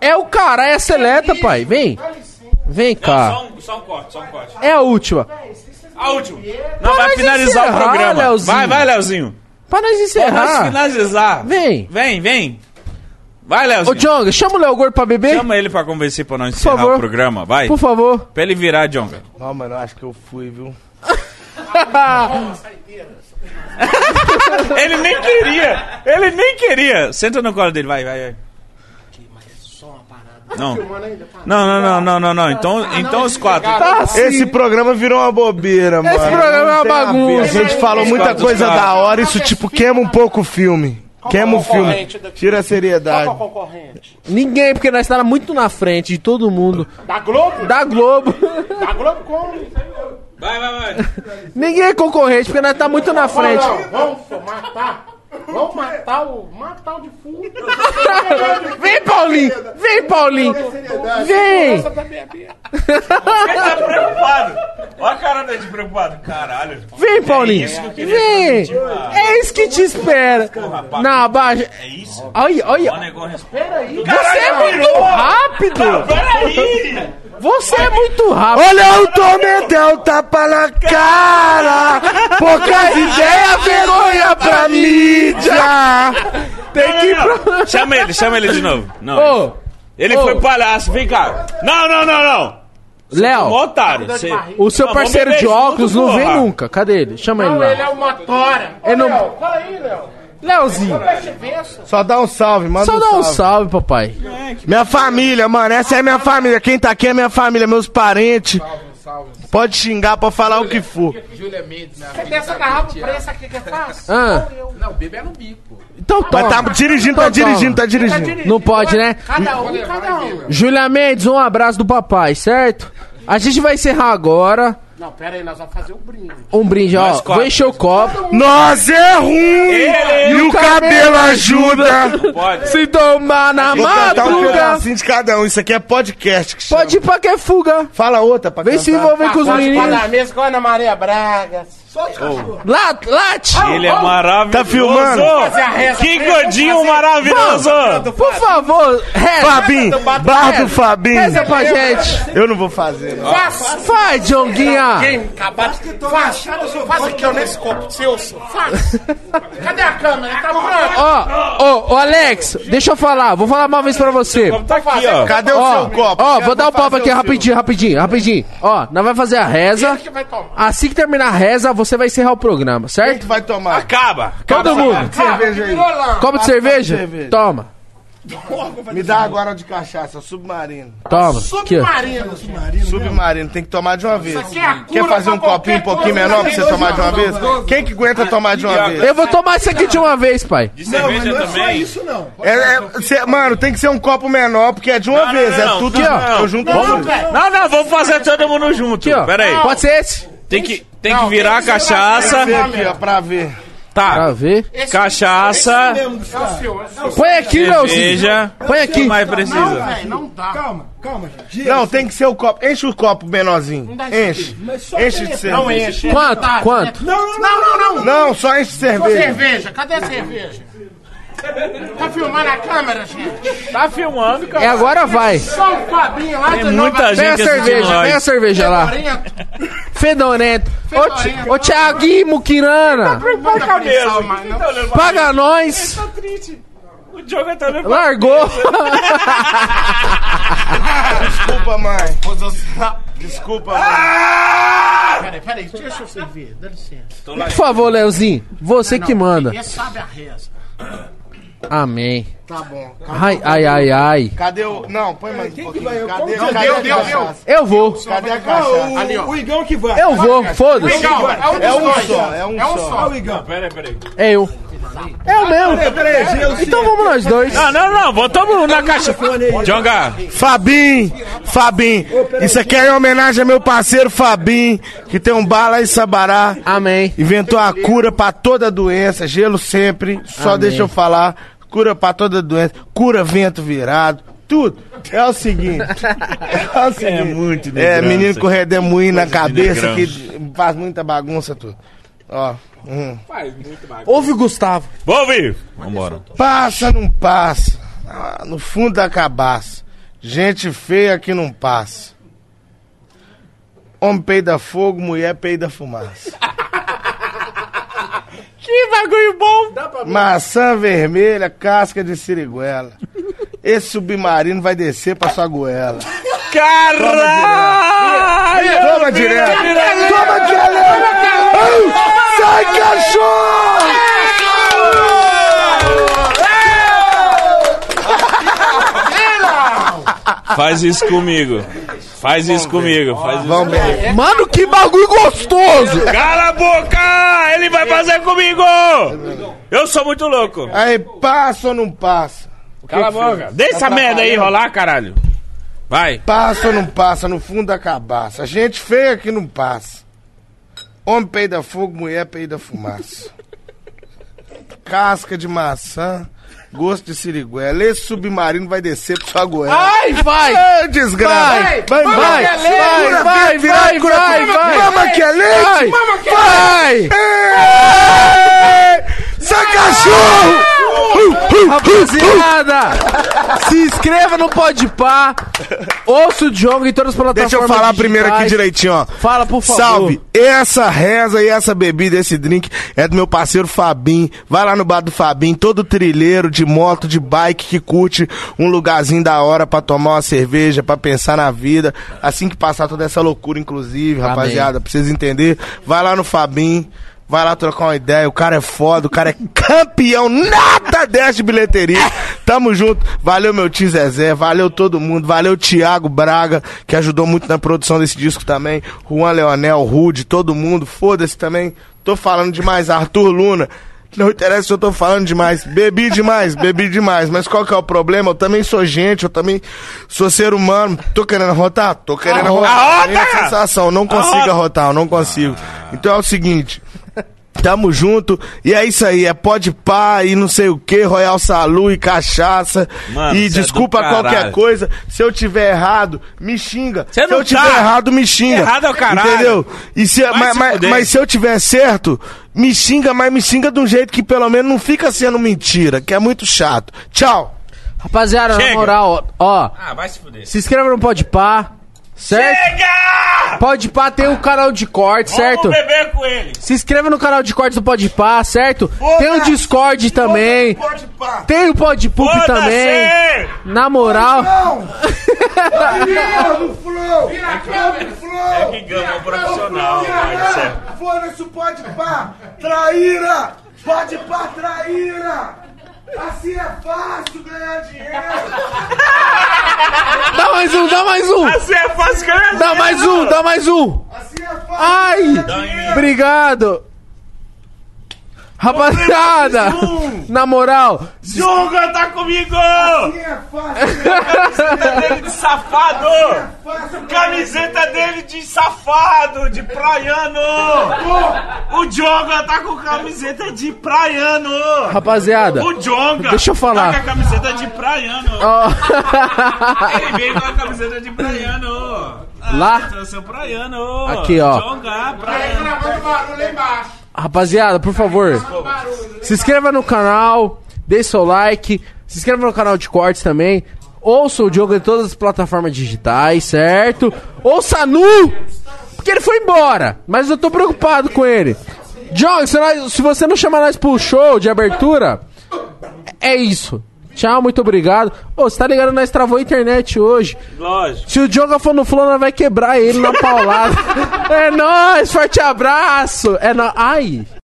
Speaker 2: É o cara, é a seleta, pai. Vem.
Speaker 5: Dá licença.
Speaker 2: Vem
Speaker 1: Só
Speaker 2: cá.
Speaker 1: um, só um corte, só um corte.
Speaker 2: É a última.
Speaker 1: A última. Não, vai finalizar o
Speaker 2: encerrar,
Speaker 1: programa.
Speaker 2: Leozinho.
Speaker 1: Vai, vai, Leozinho.
Speaker 2: Pra nós
Speaker 1: Pra nós
Speaker 2: encerrar.
Speaker 1: finalizar.
Speaker 2: Vem.
Speaker 1: Vem, vem. Vai,
Speaker 2: Ô,
Speaker 1: Leozinho.
Speaker 2: Jonga, chama o Léo Gordo pra beber.
Speaker 1: Chama ele pra convencer pra nós encerrar
Speaker 2: favor.
Speaker 1: o programa, vai.
Speaker 2: Por favor.
Speaker 1: Pra ele virar, Jonga.
Speaker 3: Não, mano, eu acho que eu fui, viu?
Speaker 1: Ele nem queria. Ele nem queria. Senta no colo dele, vai, vai, vai. Não. Não, não, não, não, não, não. Então, então os quatro.
Speaker 2: Tá assim.
Speaker 3: Esse programa virou uma bobeira, mano.
Speaker 2: programa é uma bagunça.
Speaker 3: A gente falou muita coisa da hora, isso tipo queima um pouco o filme. Queima o filme.
Speaker 5: concorrente daqui?
Speaker 3: Tira a
Speaker 5: Qual que é
Speaker 3: seriedade.
Speaker 5: o concorrente?
Speaker 2: Ninguém, porque nós tá muito na frente de todo mundo.
Speaker 5: Da Globo?
Speaker 2: Da Globo.
Speaker 5: Da Globo como?
Speaker 1: Vai, vai, vai.
Speaker 2: Ninguém é concorrente, porque nós tá muito na frente.
Speaker 5: Não, vamos matar. Vamos matar o. Matar o defunto.
Speaker 2: Vem, Paulinho! Vem, Paulinho! Vem!
Speaker 5: Vida.
Speaker 1: Ele tá preocupado. Olha a cara dele de preocupado. Caralho.
Speaker 2: Vem, Paulinho!
Speaker 1: isso que eu queria
Speaker 2: Vem!
Speaker 1: transmitir, mano.
Speaker 2: É isso que te espera!
Speaker 1: rapaz.
Speaker 2: Não, abaixa.
Speaker 1: É isso?
Speaker 2: Olha, olha.
Speaker 1: Ó, negócio responde.
Speaker 2: Você é muito rápido!
Speaker 1: Peraí!
Speaker 2: Você é muito rápido!
Speaker 3: Olha o Tomedão, tapa na cara! Poucas ideias, vergonha pra mídia!
Speaker 2: Tem que ir pra...
Speaker 1: Chama ele, chama ele de novo. Não.
Speaker 2: Ô,
Speaker 1: ele
Speaker 2: ô.
Speaker 1: foi palhaço, vem cá. Não, não, não, não. Um
Speaker 2: Léo,
Speaker 1: otário. Você...
Speaker 2: o seu
Speaker 1: Não,
Speaker 2: parceiro de óculos não vem
Speaker 1: porra.
Speaker 2: nunca. Cadê ele? Chama ele
Speaker 5: Não, ele
Speaker 2: lá.
Speaker 5: é uma tora.
Speaker 2: Ele não-
Speaker 5: Léo, Fala aí, Léo. Atenção.
Speaker 3: Só dá um salve, manda
Speaker 2: só
Speaker 3: um
Speaker 2: dá um
Speaker 3: salve.
Speaker 2: salve, papai.
Speaker 3: Minha família, mano, essa é minha família. Quem tá aqui é minha família, meus parentes. Pode xingar, pode falar o que for.
Speaker 7: Júlia Mendes, minha
Speaker 5: Você tem essa
Speaker 7: tá
Speaker 5: garrafa presa aqui que é fácil?
Speaker 2: Ah,
Speaker 7: Não, bebê é no bico.
Speaker 2: então
Speaker 3: Mas tá
Speaker 2: toma.
Speaker 3: dirigindo, tá
Speaker 2: Então toma.
Speaker 3: dirigindo, tá dirigindo.
Speaker 2: Não pode, né?
Speaker 5: Cada um, cada um.
Speaker 2: Júlia Mendes, um abraço do papai, certo? A gente vai encerrar agora.
Speaker 5: Não, pera aí, nós vamos fazer um brinde.
Speaker 2: Um brinde, ó. Vou encher o copo.
Speaker 3: Nós é ruim!
Speaker 1: Ele,
Speaker 3: E o cabelo ajuda!
Speaker 1: Pode.
Speaker 2: Se tomar na
Speaker 3: Vou cantar um
Speaker 2: madruga.
Speaker 3: pedacinho de cada um. Isso aqui é podcast que chama.
Speaker 2: Pode ir pra que fuga.
Speaker 3: Fala outra pra
Speaker 2: Vem se
Speaker 3: cantar.
Speaker 2: envolver com os meninos.
Speaker 5: da mesa com a Ana Maria Braga.
Speaker 2: Late, late.
Speaker 1: Ele é maravilhoso.
Speaker 3: Tá filmando?
Speaker 1: Que
Speaker 5: fazer-
Speaker 1: maravilhoso.
Speaker 2: Por favor, reza.
Speaker 3: Fabinho, bar do Fabinho.
Speaker 2: Reza pra gente.
Speaker 3: Eu não vou fazer, não.
Speaker 5: Quem acabar de... Faz. Faz aqui, ó, nesse copo seu. Faz. Cadê a câmera? Tá pronto.
Speaker 2: Ó, ó, ô Alex, deixa eu falar. Vou falar uma vez pra você.
Speaker 1: Tá aqui, ó.
Speaker 3: Cadê o seu copo?
Speaker 2: ó, vou dar o papo aqui rapidinho, rapidinho, rapidinho. Ó, nós vai fazer a reza.
Speaker 5: que vai tomar.
Speaker 2: Assim que terminar a reza, você vai encerrar o programa, certo?
Speaker 3: Quem que vai tomar?
Speaker 1: Acaba.
Speaker 2: Todo mundo.
Speaker 3: Cerveja aí.
Speaker 2: Copo de cerveja?
Speaker 3: cerveja.
Speaker 2: Toma.
Speaker 3: Me dá agora de cachaça, submarino.
Speaker 2: Toma. Ó.
Speaker 5: Submarino.
Speaker 3: Submarino, tem que tomar de uma vez.
Speaker 5: aqui é a
Speaker 3: Quer fazer um copinho um pouquinho
Speaker 5: coisa,
Speaker 3: menor pra você tomar de uma vez? Quem que aguenta tomar de uma vez?
Speaker 2: Eu vou tomar isso aqui de uma vez, pai.
Speaker 1: De cerveja também?
Speaker 3: É, é, cê- mano, tem que ser um copo menor, porque é de uma
Speaker 1: Não,
Speaker 3: vez,
Speaker 1: não,
Speaker 3: é
Speaker 1: não.
Speaker 3: tudo
Speaker 2: Aqui, ó.
Speaker 3: eu junto
Speaker 5: Não, não.
Speaker 1: Não, não, vamos fazer todo mundo junto.
Speaker 2: Aqui, ó.
Speaker 1: Pera aí.
Speaker 2: Pode ser esse?
Speaker 1: Tem que, tem
Speaker 5: Não,
Speaker 1: que virar a
Speaker 5: tem que ser
Speaker 1: cachaça.
Speaker 3: Vê aqui, ó, pra ver.
Speaker 2: Pra
Speaker 1: Tá.
Speaker 2: ver.
Speaker 1: Cachaça.
Speaker 2: Põe aqui, Leozinho.
Speaker 1: cerveja.
Speaker 2: Põe
Speaker 1: O
Speaker 2: aqui.
Speaker 1: que mais
Speaker 5: Não,
Speaker 1: precisa?
Speaker 5: velho, não dá.
Speaker 8: Calma, calma, gente.
Speaker 3: Não, tem que ser o copo. Enche o copo menorzinho.
Speaker 5: dá isso
Speaker 3: Enche.
Speaker 8: Mas só
Speaker 3: Enche de
Speaker 8: telefone.
Speaker 5: Não
Speaker 3: cerveja.
Speaker 5: enche.
Speaker 2: Quanto? Quanto?
Speaker 8: Não, não, não.
Speaker 5: Não, não, não.
Speaker 3: Não, só enche de
Speaker 5: Só
Speaker 3: cerveja.
Speaker 5: cerveja. Cadê a cerveja? Tá filmando a câmera, gente?
Speaker 1: Tá filmando, cara.
Speaker 2: É agora vai.
Speaker 5: Só o Fabinho lá
Speaker 1: Tem
Speaker 5: de
Speaker 1: muita
Speaker 5: Nova
Speaker 1: gente
Speaker 2: Pega a cerveja, pega a cerveja lá.
Speaker 5: Fedorento.
Speaker 2: Fedorento. Ô. Ô, Thiaguinho Muquirana.
Speaker 5: Manda cabelo. Mas não.
Speaker 2: Paga nós.
Speaker 1: Tá triste. O Diogo tá olhando
Speaker 2: Largou.
Speaker 3: Desculpa, mãe. Desculpa, mãe.
Speaker 5: Peraí, peraí, deixa eu servir. Dá licença.
Speaker 2: Por favor, Leozinho. Você que manda.
Speaker 5: Esse sabe a reza.
Speaker 2: Amém.
Speaker 5: Tá bom.
Speaker 2: Ai, ai, ai, ai.
Speaker 3: Cadê o. Não, põe mais um
Speaker 8: Quem que
Speaker 3: pouquinho.
Speaker 8: vai? Eu
Speaker 3: Cadê, cadê
Speaker 5: Deu,
Speaker 3: a
Speaker 5: deu,
Speaker 3: cachaça?
Speaker 2: Eu vou.
Speaker 3: Cadê a
Speaker 8: Ah,
Speaker 3: cachaça?
Speaker 8: o,
Speaker 5: Ali, ó.
Speaker 8: o Igão que vai.
Speaker 2: Eu vou. Foda-se.
Speaker 5: É um
Speaker 3: É um só, é um
Speaker 5: É um
Speaker 3: só.
Speaker 5: só.
Speaker 8: o Igão.
Speaker 1: Peraí, peraí.
Speaker 2: É eu. É o mesmo.
Speaker 8: peraí, Gelsi.
Speaker 2: Então vamos nós dois.
Speaker 1: Não, não, não. Botamos na caixa. Jonga,
Speaker 3: Fabim, Fabim, isso aqui é em homenagem ao meu parceiro Fabim, que tem um bar lá em Sabará.
Speaker 2: Amém.
Speaker 3: Inventou a cura pra toda doença, gelo sempre, só
Speaker 2: Amém.
Speaker 3: deixa eu falar, cura pra toda doença, cura vento virado, tudo. É o seguinte, é o seguinte,
Speaker 1: muito
Speaker 3: é menino com redemoinho na cabeça que faz muita bagunça tudo. Ó, hum.
Speaker 2: Ouve o Gustavo.
Speaker 1: vou ouvir. Vambora.
Speaker 3: passa, não passa, Ah, no fundo da cabaça, gente feia que não passa. Homem peida fogo, mulher peida fumaça.
Speaker 1: Que bagulho bom.
Speaker 3: Maçã vermelha, casca de siriguela. Esse submarino vai descer pra sua goela.
Speaker 1: Caralho.
Speaker 3: Toma direto! Toma direto! Ai, Sai, cachorro!
Speaker 1: Faz isso comigo. Faz isso comigo. Faz isso.
Speaker 3: Vamos ver.
Speaker 2: Mano, que bagulho gostoso.
Speaker 1: Cala a boca! Ele vai fazer comigo! Eu sou muito louco.
Speaker 3: Aí, passa ou não passa?
Speaker 1: Cala a boca. Deixa tá essa merda aí rolar, caralho. Vai.
Speaker 3: Passa ou não passa no fundo da cabaça? Gente feia que não passa. Homem peida fogo, mulher peida fumaça. Casca de maçã, gosto de sirigué. Esse submarino vai descer pro sua goela.
Speaker 2: Ai, vai!
Speaker 3: Desgraça!
Speaker 2: Vai,
Speaker 3: vai,
Speaker 2: vai!
Speaker 3: Vai,
Speaker 2: é vai, vai, vai, vai!
Speaker 3: Mama que é leite!
Speaker 2: Vai!
Speaker 3: É vai! Vai, vai! Vai! Vai! cachorro!
Speaker 2: Rapaziada, se inscreva no Podpah. Ouça o Diogo em todas as plataformas
Speaker 3: Deixa eu falar primeiro aqui
Speaker 2: digitais.
Speaker 3: direitinho, ó.
Speaker 2: Fala, por favor.
Speaker 3: Salve! Essa reza e essa bebida, esse drink é do meu parceiro Fabim. Vai lá no bar do Fabim, todo trilheiro de moto, de bike que curte um lugarzinho da hora pra tomar uma cerveja, pra pensar na vida. Assim que passar toda essa loucura, inclusive,
Speaker 2: Amém.
Speaker 3: rapaziada, pra vocês entenderem. Vai lá no Fabim. Vai lá trocar uma ideia, o cara é foda, o cara é campeão, nada dessa de bilheteria. Tamo junto. Valeu meu tio Zezé, valeu todo mundo, valeu Thiago Braga, que ajudou muito na produção desse disco também. Juan Leonel, Rude, todo mundo, foda-se também. Tô falando demais, Arthur Luna. Não interessa se eu tô falando demais. Bebi demais, bebi demais. Mas qual que é o problema? Eu também sou gente, eu também sou ser humano. Tô querendo arrotar? Tô querendo.
Speaker 1: Arrota!
Speaker 3: Minha sensação, não consigo
Speaker 1: Arrota!
Speaker 3: arrotar, eu não consigo. Então é o seguinte. Tamo junto, e é isso aí, é pode pá e não sei o que, Royal Salu e cachaça.
Speaker 1: Mano,
Speaker 3: e
Speaker 1: é
Speaker 3: desculpa
Speaker 1: caralho.
Speaker 3: qualquer coisa, se eu tiver errado, me xinga.
Speaker 1: Cê
Speaker 3: se eu tiver
Speaker 1: tá.
Speaker 3: errado, me xinga.
Speaker 1: Errado é o caralho.
Speaker 3: Entendeu? E se,
Speaker 1: Vai
Speaker 3: mas,
Speaker 1: se
Speaker 3: mas- mas se eu tiver certo, me xinga, mas me xinga de um jeito que pelo menos não fica sendo mentira, que é muito chato. Tchau.
Speaker 2: Rapaziada, na
Speaker 1: Chega.
Speaker 2: moral, ó,
Speaker 1: Ah, vai se fuder.
Speaker 2: se inscreva no Podpah, certo?
Speaker 1: Chega!
Speaker 2: Podpah tem o canal de corte, certo?
Speaker 1: Vamos beber com ele.
Speaker 2: Se inscreva no canal de cortes do Podpah, certo? Tem o Discord também.
Speaker 3: Pode pá.
Speaker 2: Tem o Podpup
Speaker 1: Foda-se!
Speaker 2: também. Na moral,
Speaker 3: do Flow!
Speaker 1: É que gama é profissional, vai, certo.
Speaker 3: Foda-se o pode pá! Traíra! Pode pá, traíra! Assim é fácil ganhar dinheiro.
Speaker 2: Dá mais um, dá mais um!
Speaker 1: Assim é fácil ganhar
Speaker 2: Dá mais um, dá mais um!
Speaker 3: Assim é fácil.
Speaker 2: Ai! Obrigado! Rapaziada! Na moral,
Speaker 1: Jonga tá comigo!
Speaker 3: Assim é fácil.
Speaker 1: Camiseta dele de safado!
Speaker 3: fácil.
Speaker 1: Camiseta dele de safado, de praiano! O Jonga tá com camiseta de praiano!
Speaker 2: rapaziada,
Speaker 1: O Jonga
Speaker 2: Deixa eu falar.
Speaker 1: tá com a camiseta de praiano!
Speaker 2: ó,
Speaker 1: Ele veio com a camiseta de praiano! Ah,
Speaker 2: Lá?
Speaker 1: Eu sou praiano!
Speaker 2: Aqui, ó.
Speaker 1: Jonga, praiano!
Speaker 5: Gravando barulho embaixo.
Speaker 2: Rapaziada, por favor, se inscreva no canal, dê seu like, se inscreva no canal de cortes também. Ouça o Diogo em todas as plataformas digitais, certo? Ouça nu! Porque ele foi embora, mas eu tô preocupado com ele. Diogo, se, se você não chamar nós pro show de abertura, é isso. Tchau, muito obrigado. Ô, você tá ligado? Nós travou a internet hoje.
Speaker 1: Lógico.
Speaker 2: Se o Diogo for no Flow, nós vai quebrar ele na paulada. é nóis, forte abraço. É nóis. Ai.